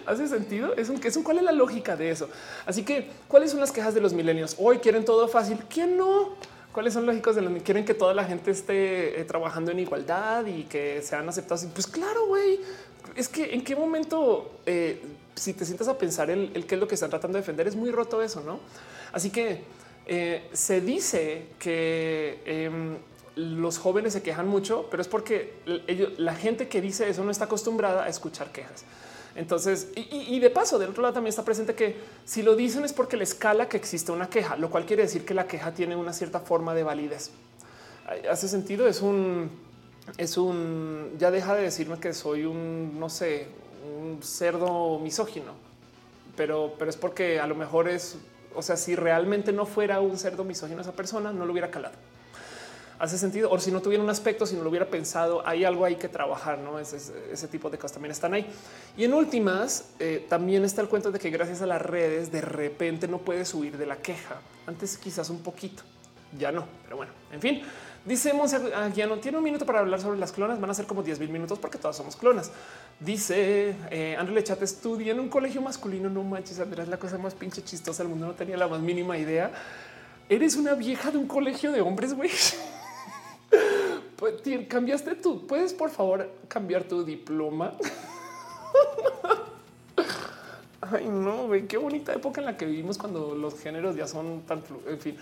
S1: hace sentido. Es un, es un cuál es la lógica de eso. Así que, ¿cuáles son las quejas de los milenios? Hoy quieren todo fácil. ¿Quién no? ¿Cuáles son lógicos de los que quieren que toda la gente esté eh, trabajando en igualdad y que sean aceptados? Pues claro, güey, es que en qué momento, eh, si te sientas a pensar el, qué es lo que están tratando de defender, es muy roto eso, ¿no? Así que eh, se dice que em, los jóvenes se quejan mucho, pero es porque la gente que dice eso no está acostumbrada a escuchar quejas. Entonces, y, de paso, del otro lado también está presente que si lo dicen es porque les escala que existe una queja, lo cual quiere decir que la queja tiene una cierta forma de validez. Hace sentido, es un es un ya deja de decirme que soy un, no sé, un cerdo misógino, pero, pero es porque a lo mejor es, o sea, si realmente no fuera un cerdo misógino esa persona, no lo hubiera calado. Hace sentido, o si no tuviera un aspecto, si no lo hubiera pensado, hay algo ahí que trabajar, no? Ese, tipo de cosas también están ahí. Y en últimas, eh, también está el cuento de que gracias a las redes, de repente no puedes huir de la queja. Antes quizás un poquito, ya no, pero bueno, en fin. Dice ya no tiene un minuto para hablar sobre las clonas. Van a ser como 10 mil minutos porque todas somos clonas. Dice eh, Andrew Lechat estudia en un colegio masculino. No manches, Andrea es la cosa más pinche chistosa del mundo. No tenía la más mínima idea. Eres una vieja de un colegio de hombres, güey. Pues, cambiaste tú. Puedes, por favor, cambiar tu diploma. Ay, no, qué bonita época en la que vivimos cuando los géneros ya son tan, en fin.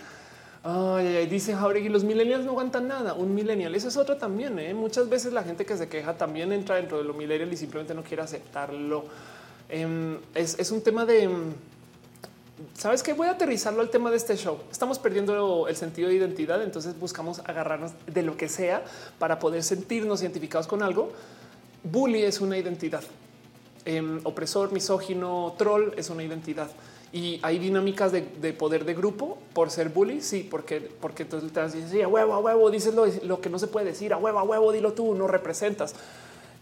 S1: Ay, dice Jauregui, los millennials no aguantan nada. Un millennial, eso es otro también. ¿eh? Muchas veces la gente que se queja también entra dentro de lo millennial y simplemente no quiere aceptarlo. Em, es, un tema de em, sabes que voy a aterrizarlo al tema de este show. Estamos perdiendo el sentido de identidad, entonces buscamos agarrarnos de lo que sea para poder sentirnos identificados con algo. Bully es una identidad. Em, opresor, misógino, troll es una identidad. Y hay dinámicas de, poder de grupo por ser bully. Sí, porque, porque entonces te dices a huevo, a huevo, dices lo, lo, que no se puede decir, a huevo, a huevo, dilo tú, no representas.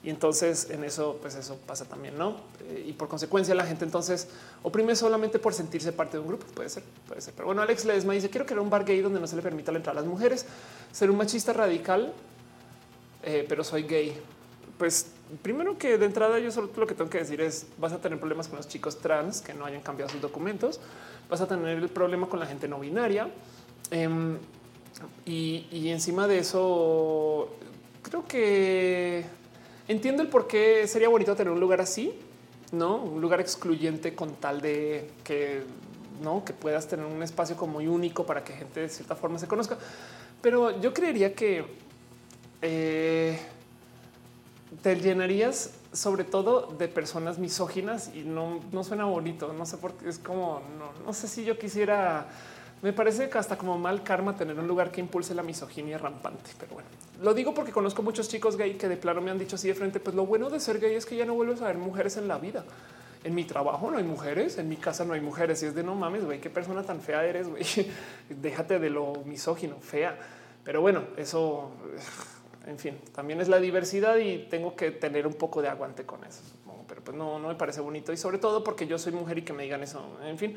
S1: Y entonces en eso, pues eso pasa también, no? Eh, y por consecuencia, la gente entonces oprime solamente por sentirse parte de un grupo. Puede ser, puede ser. Pero bueno, Alex Ledesma dice: Quiero crear un bar gay donde no se le permita la entrada a las mujeres, ser un machista radical, eh, pero soy gay. Pues primero que de entrada, yo solo lo que tengo que decir es: vas a tener problemas con los chicos trans que no hayan cambiado sus documentos, vas a tener el problema con la gente no binaria. Em, y, y encima de eso, creo que Entiendo el por qué sería bonito tener un lugar así, no un lugar excluyente con tal de que no que puedas tener un espacio como muy único para que gente de cierta forma se conozca. Pero yo creería que eh, te llenarías sobre todo de personas misóginas y no, no suena bonito. No sé por qué es como no, no sé si yo quisiera me parece que hasta como mal karma tener un lugar que impulse la misoginia rampante. Pero bueno, lo digo porque conozco muchos chicos gay que de plano me han dicho así de frente. Pues lo bueno de ser gay es que ya no vuelves a ver mujeres en la vida. En mi trabajo no hay mujeres, en mi casa no hay mujeres. Y es de no mames, güey, qué persona tan fea eres, güey. Déjate de lo misógino, fea. Pero bueno, eso, en fin, también es la diversidad y tengo que tener un poco de aguante con eso. Pero pues no, no me parece bonito y sobre todo porque yo soy mujer y que me digan eso. En fin,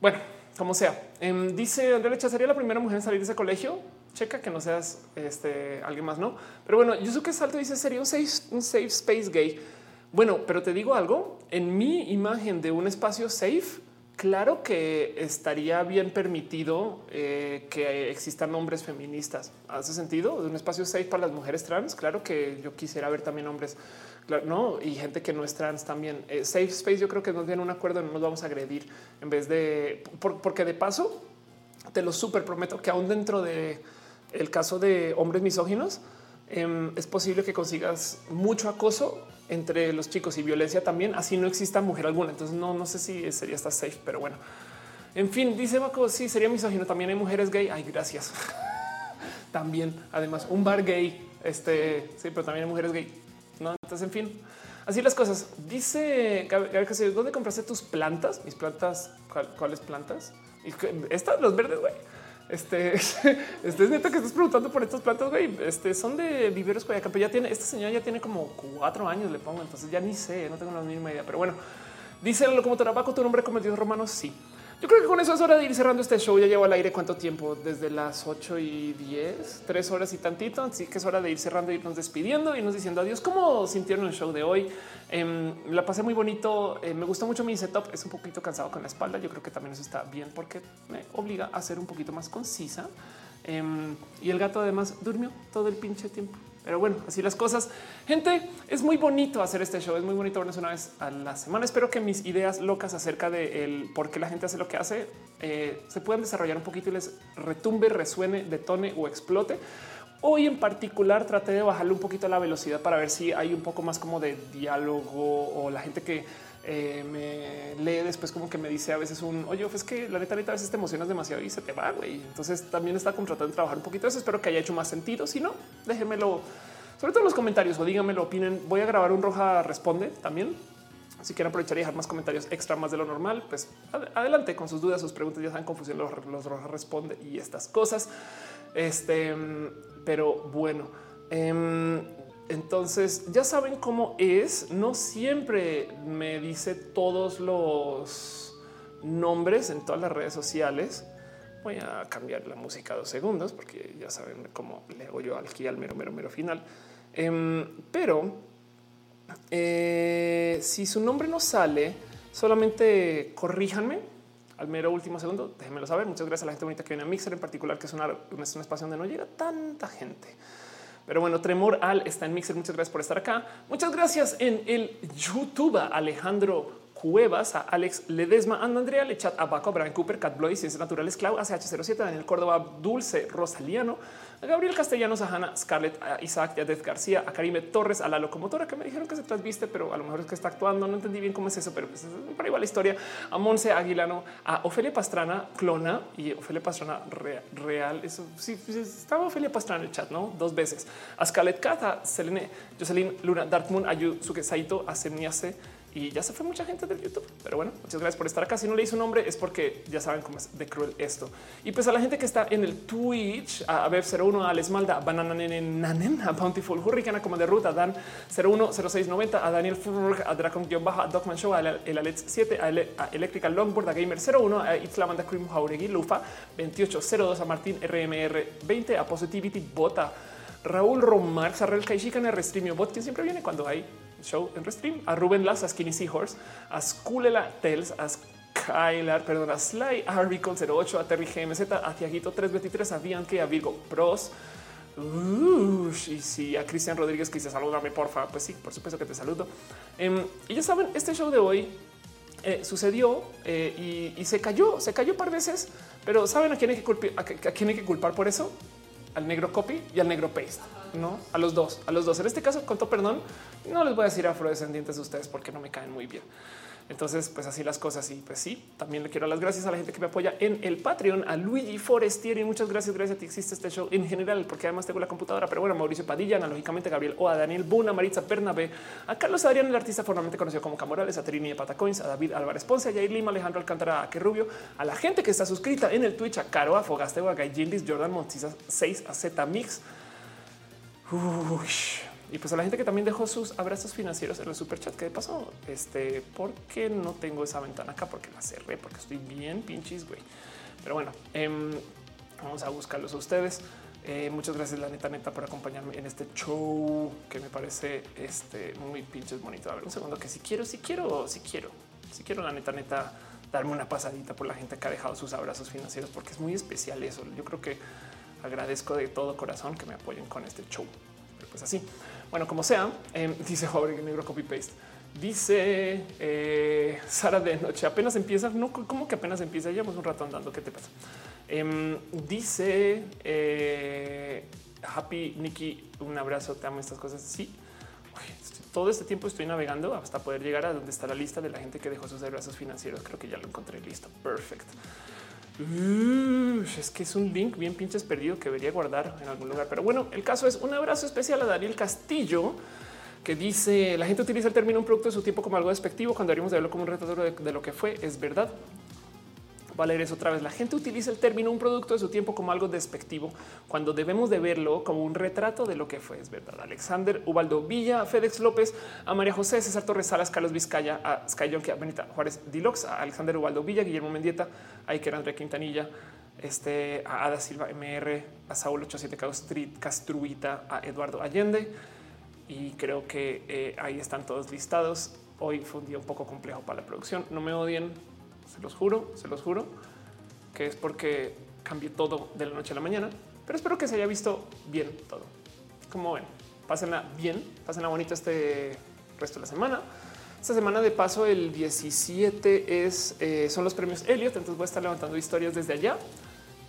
S1: bueno, como sea. Em, dice Andrea Lecha, sería la primera mujer en salir de ese colegio. Checa que no seas este, alguien más, no? Pero bueno, que Salto dice sería un safe, un safe space gay. Bueno, pero te digo algo en mi imagen de un espacio safe. Claro que estaría bien permitido eh, que existan hombres feministas. ¿Hace sentido? Un espacio safe para las mujeres trans. Claro que yo quisiera ver también hombres no, y gente que no es trans también. Eh, safe Space, yo creo que nos viene un acuerdo, no nos vamos a agredir en vez de porque de paso te lo súper prometo que aún dentro de el caso de hombres misóginos em, es posible que consigas mucho acoso entre los chicos y violencia también, así no exista mujer alguna. Entonces no, no sé si sería esta safe, pero bueno. En fin, dice Baco, sí, sería misógino. También hay mujeres gay. Ay, gracias. también, además, un bar gay. Este sí, pero también hay mujeres gay. No, entonces, en fin, así las cosas. Dice Gabriel ¿dónde compraste tus plantas? Mis plantas, ¿cuáles plantas? Estas, los verdes, güey. Este, este es neta que estás preguntando por estas plantas, güey. Este son de viveros Coyacán, ya tiene, esta señora ya tiene como cuatro años, le pongo, entonces ya ni sé, no tengo la misma idea, pero bueno, dice la locomotora Baco, tu nombre cometido romanos. Sí, yo creo que con eso es hora de ir cerrando este show. Ya llevo al aire cuánto tiempo? Desde las 8 y 10, tres horas y tantito. Así que es hora de ir cerrando, irnos despidiendo, y nos diciendo adiós. ¿Cómo sintieron el show de hoy? Em, la pasé muy bonito. Eh, me gustó mucho mi setup. Es un poquito cansado con la espalda. Yo creo que también eso está bien porque me obliga a ser un poquito más concisa. Em, y el gato además durmió todo el pinche tiempo. Pero bueno, así las cosas. Gente, es muy bonito hacer este show. Es muy bonito vernos una vez a la semana. Espero que mis ideas locas acerca de el por qué la gente hace lo que hace eh, se puedan desarrollar un poquito y les retumbe, resuene, detone o explote. Hoy en particular traté de bajarle un poquito la velocidad para ver si hay un poco más como de diálogo o la gente que eh, me lee después como que me dice a veces un oye, es que la neta, neta a veces te emocionas demasiado y se te va. güey. Entonces también está contratando trabajar un poquito. Eso espero que haya hecho más sentido. Si no, déjenmelo sobre todo en los comentarios o díganmelo, opinen. Voy a grabar un roja responde también. Si quieren aprovechar y dejar más comentarios extra más de lo normal, pues adelante con sus dudas, sus preguntas. Ya saben, confusión, los, los rojas responde y estas cosas. Este, pero bueno, em, entonces ya saben cómo es. No siempre me dice todos los nombres en todas las redes sociales. Voy a cambiar la música dos segundos porque ya saben cómo le hago yo al mero, mero, mero final. Em, pero eh, si su nombre no sale, solamente corríjanme al mero último segundo. Déjenmelo saber. Muchas gracias a la gente bonita que viene a Mixer en particular, que es, una, es un espacio donde no llega tanta gente. Pero bueno, Tremor Al está en Mixer. Muchas gracias por estar acá. Muchas gracias en el YouTube Alejandro Cuevas, a Alex Ledesma, a Andrea Lechat, a Baco, a Brian Cooper, Cat Bloy, Ciencias Naturales, Clau, ACH07, Daniel Córdoba, Dulce, Rosaliano, a Gabriel Castellanos, a Hanna Scarlett, a Isaac Yadez García, a Karime Torres, a la locomotora que me dijeron que se transviste, pero a lo mejor es que está actuando. No entendí bien cómo es eso, pero pues, ahí va la historia. A Monse Aguilano, a Ofelia Pastrana, clona y Ofelia Pastrana real. Eso sí, pues, estaba Ofelia Pastrana en el chat, no dos veces. A Scarlett Cat, a Selene, Jocelyn Luna, Darkmoon, a Yusuke Saito, a Semiase, y ya se fue mucha gente del YouTube. Pero bueno, muchas gracias por estar acá. Si no le hice nombre es porque ya saben cómo es de cruel esto. Y pues a la gente que está en el Twitch, a Bev01, a Lesmalda, a Banana Nanen, a Bountiful Hurricane, como de ruta, Dan 010690, a Daniel Furg, a Dracon-Baja, a Dogman Show, a el Alex 7, a, Electrical Longboard, a Gamer 01, a Itzlamanda Cream Jauregui, Lufa 2802, a Martín RMR 20, a Positivity Bota, Raúl Romar, Sarrel Kaishikan, R Streamio Bot, quien siempre viene cuando hay show en Restream, a Ruben Las, a Skinny Seahorse, a Skulela Tels, a Skylar, perdón, a Sly, a Recon 08, a Terry GMZ, a Tiaguito 323, a Bianque, a Virgo Pros. y si a Cristian Rodríguez que dice salúdame, porfa. Pues sí, por supuesto que te saludo. Em, y ya saben, este show de hoy eh, sucedió eh, y, se cayó, se cayó par veces, pero saben a quién hay que a, quién hay que culpar por eso? Al negro copy y al negro paste no a los dos, a los dos. En este caso, con todo perdón, no les voy a decir afrodescendientes de ustedes porque no me caen muy bien. Entonces, pues así las cosas. Y pues sí, también le quiero las gracias a la gente que me apoya en el Patreon, a Luigi Forestieri. Muchas gracias. Gracias a ti existe este show en general, porque además tengo la computadora. Pero bueno, Mauricio Padilla, analógicamente Gabriel O, a Daniel Buna, Maritza Bernabé, a Carlos Adrián, el artista formalmente conocido como Camorales, a Trini de Patacoins, a David Álvarez Ponce, a Jair Lima, Alejandro Alcántara, a Rubio, a la gente que está suscrita en el Twitch, a Caro, a Fogasteo, a Gildis, Jordan Montisa 6, a Z Mix y pues a la gente que también dejó sus abrazos financieros en el super chat que pasó, este, porque no tengo esa ventana acá, porque la cerré, porque estoy bien pinches, güey. Pero bueno, em, vamos a buscarlos a ustedes. Eh, muchas gracias, la neta, neta, por acompañarme en este show que me parece este, muy pinches bonito. A ver, un segundo, que si quiero, si quiero, si quiero, si quiero, la neta, neta, darme una pasadita por la gente que ha dejado sus abrazos financieros, porque es muy especial eso. Yo creo que agradezco de todo corazón que me apoyen con este show. Pero pues así. Bueno, como sea, eh, dice Jorge Negro Copy Paste. Dice eh, Sara de noche apenas empieza. No, como que apenas empieza. Llevamos un rato andando. ¿Qué te pasa? Em, dice eh, Happy Nikki. Un abrazo. Te amo estas cosas. Sí, todo este tiempo estoy navegando hasta poder llegar a donde está la lista de la gente que dejó sus abrazos financieros. Creo que ya lo encontré listo. Perfecto es que es un link bien pinches perdido que debería guardar en algún lugar. Pero bueno, el caso es un abrazo especial a Daniel Castillo que dice la gente utiliza el término un producto de su tiempo como algo despectivo cuando haríamos de verlo como un retratador de, lo que fue. Es verdad va a leer eso otra vez. La gente utiliza el término un producto de su tiempo como algo despectivo cuando debemos de verlo como un retrato de lo que fue. Es verdad. Alexander Ubaldo Villa, Fedex López, a María José, César Torres Salas, Carlos Vizcaya, a Sky a Benita Juárez Dilox, a Alexander Ubaldo Villa, Guillermo Mendieta, a Iker André Quintanilla, este, a Ada Silva MR, a Saúl 87 Castruita, a Eduardo Allende. Y creo que eh, ahí están todos listados. Hoy fue un día un poco complejo para la producción. No me odien, se los juro, se los juro, que es porque cambié todo de la noche a la mañana, pero espero que se haya visto bien todo. Como ven, pásenla bien, pásenla bonito este resto de la semana. Esta semana de paso, el 17 es, eh, son los premios Elliot, entonces voy a estar levantando historias desde allá.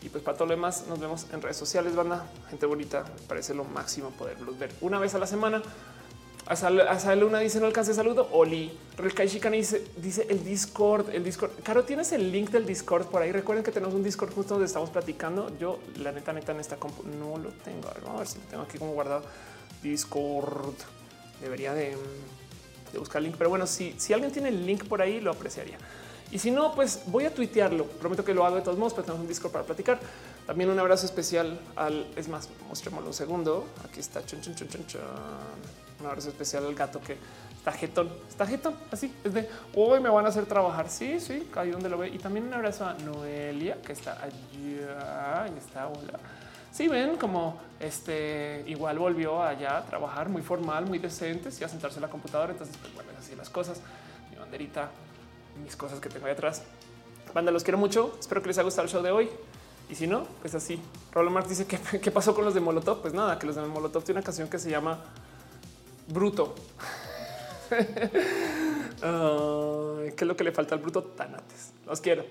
S1: Y pues para todo lo demás nos vemos en redes sociales, banda, gente bonita, parece lo máximo poderlos ver una vez a la semana Hasta Luna dice no alcance saludo. Oli Relkai dice, dice el Discord, el Discord. Caro, tienes el link del Discord por ahí. Recuerden que tenemos un Discord justo donde estamos platicando. Yo, la neta, neta, en esta compu no lo tengo. A ver, a ver si lo tengo aquí como guardado. Discord. Debería de, buscar el link, pero bueno, si, si alguien tiene el link por ahí, lo apreciaría. Y si no, pues voy a tuitearlo. Prometo que lo hago de todos modos, pero tenemos un Discord para platicar. También un abrazo especial al. Es más, mostrémoslo un segundo. Aquí está. Chun, chun, chun, chun, un abrazo especial al gato que está jetón, está jetón, así es de hoy me van a hacer trabajar. Sí, sí, ahí donde lo ve. Y también un abrazo a Noelia que está allá y está. Hola. Sí, ven como este igual volvió allá a trabajar muy formal, muy decente, y a sentarse en la computadora. Entonces, pues bueno, así las cosas. Mi banderita, mis cosas que tengo ahí atrás. Banda, los quiero mucho. Espero que les haya gustado el show de hoy. Y si no, pues así. Rolo Marx dice que qué pasó con los de Molotov. Pues nada, que los de Molotov tiene una canción que se llama bruto. ¿Qué es lo que le falta al bruto? Tanates. Los quiero.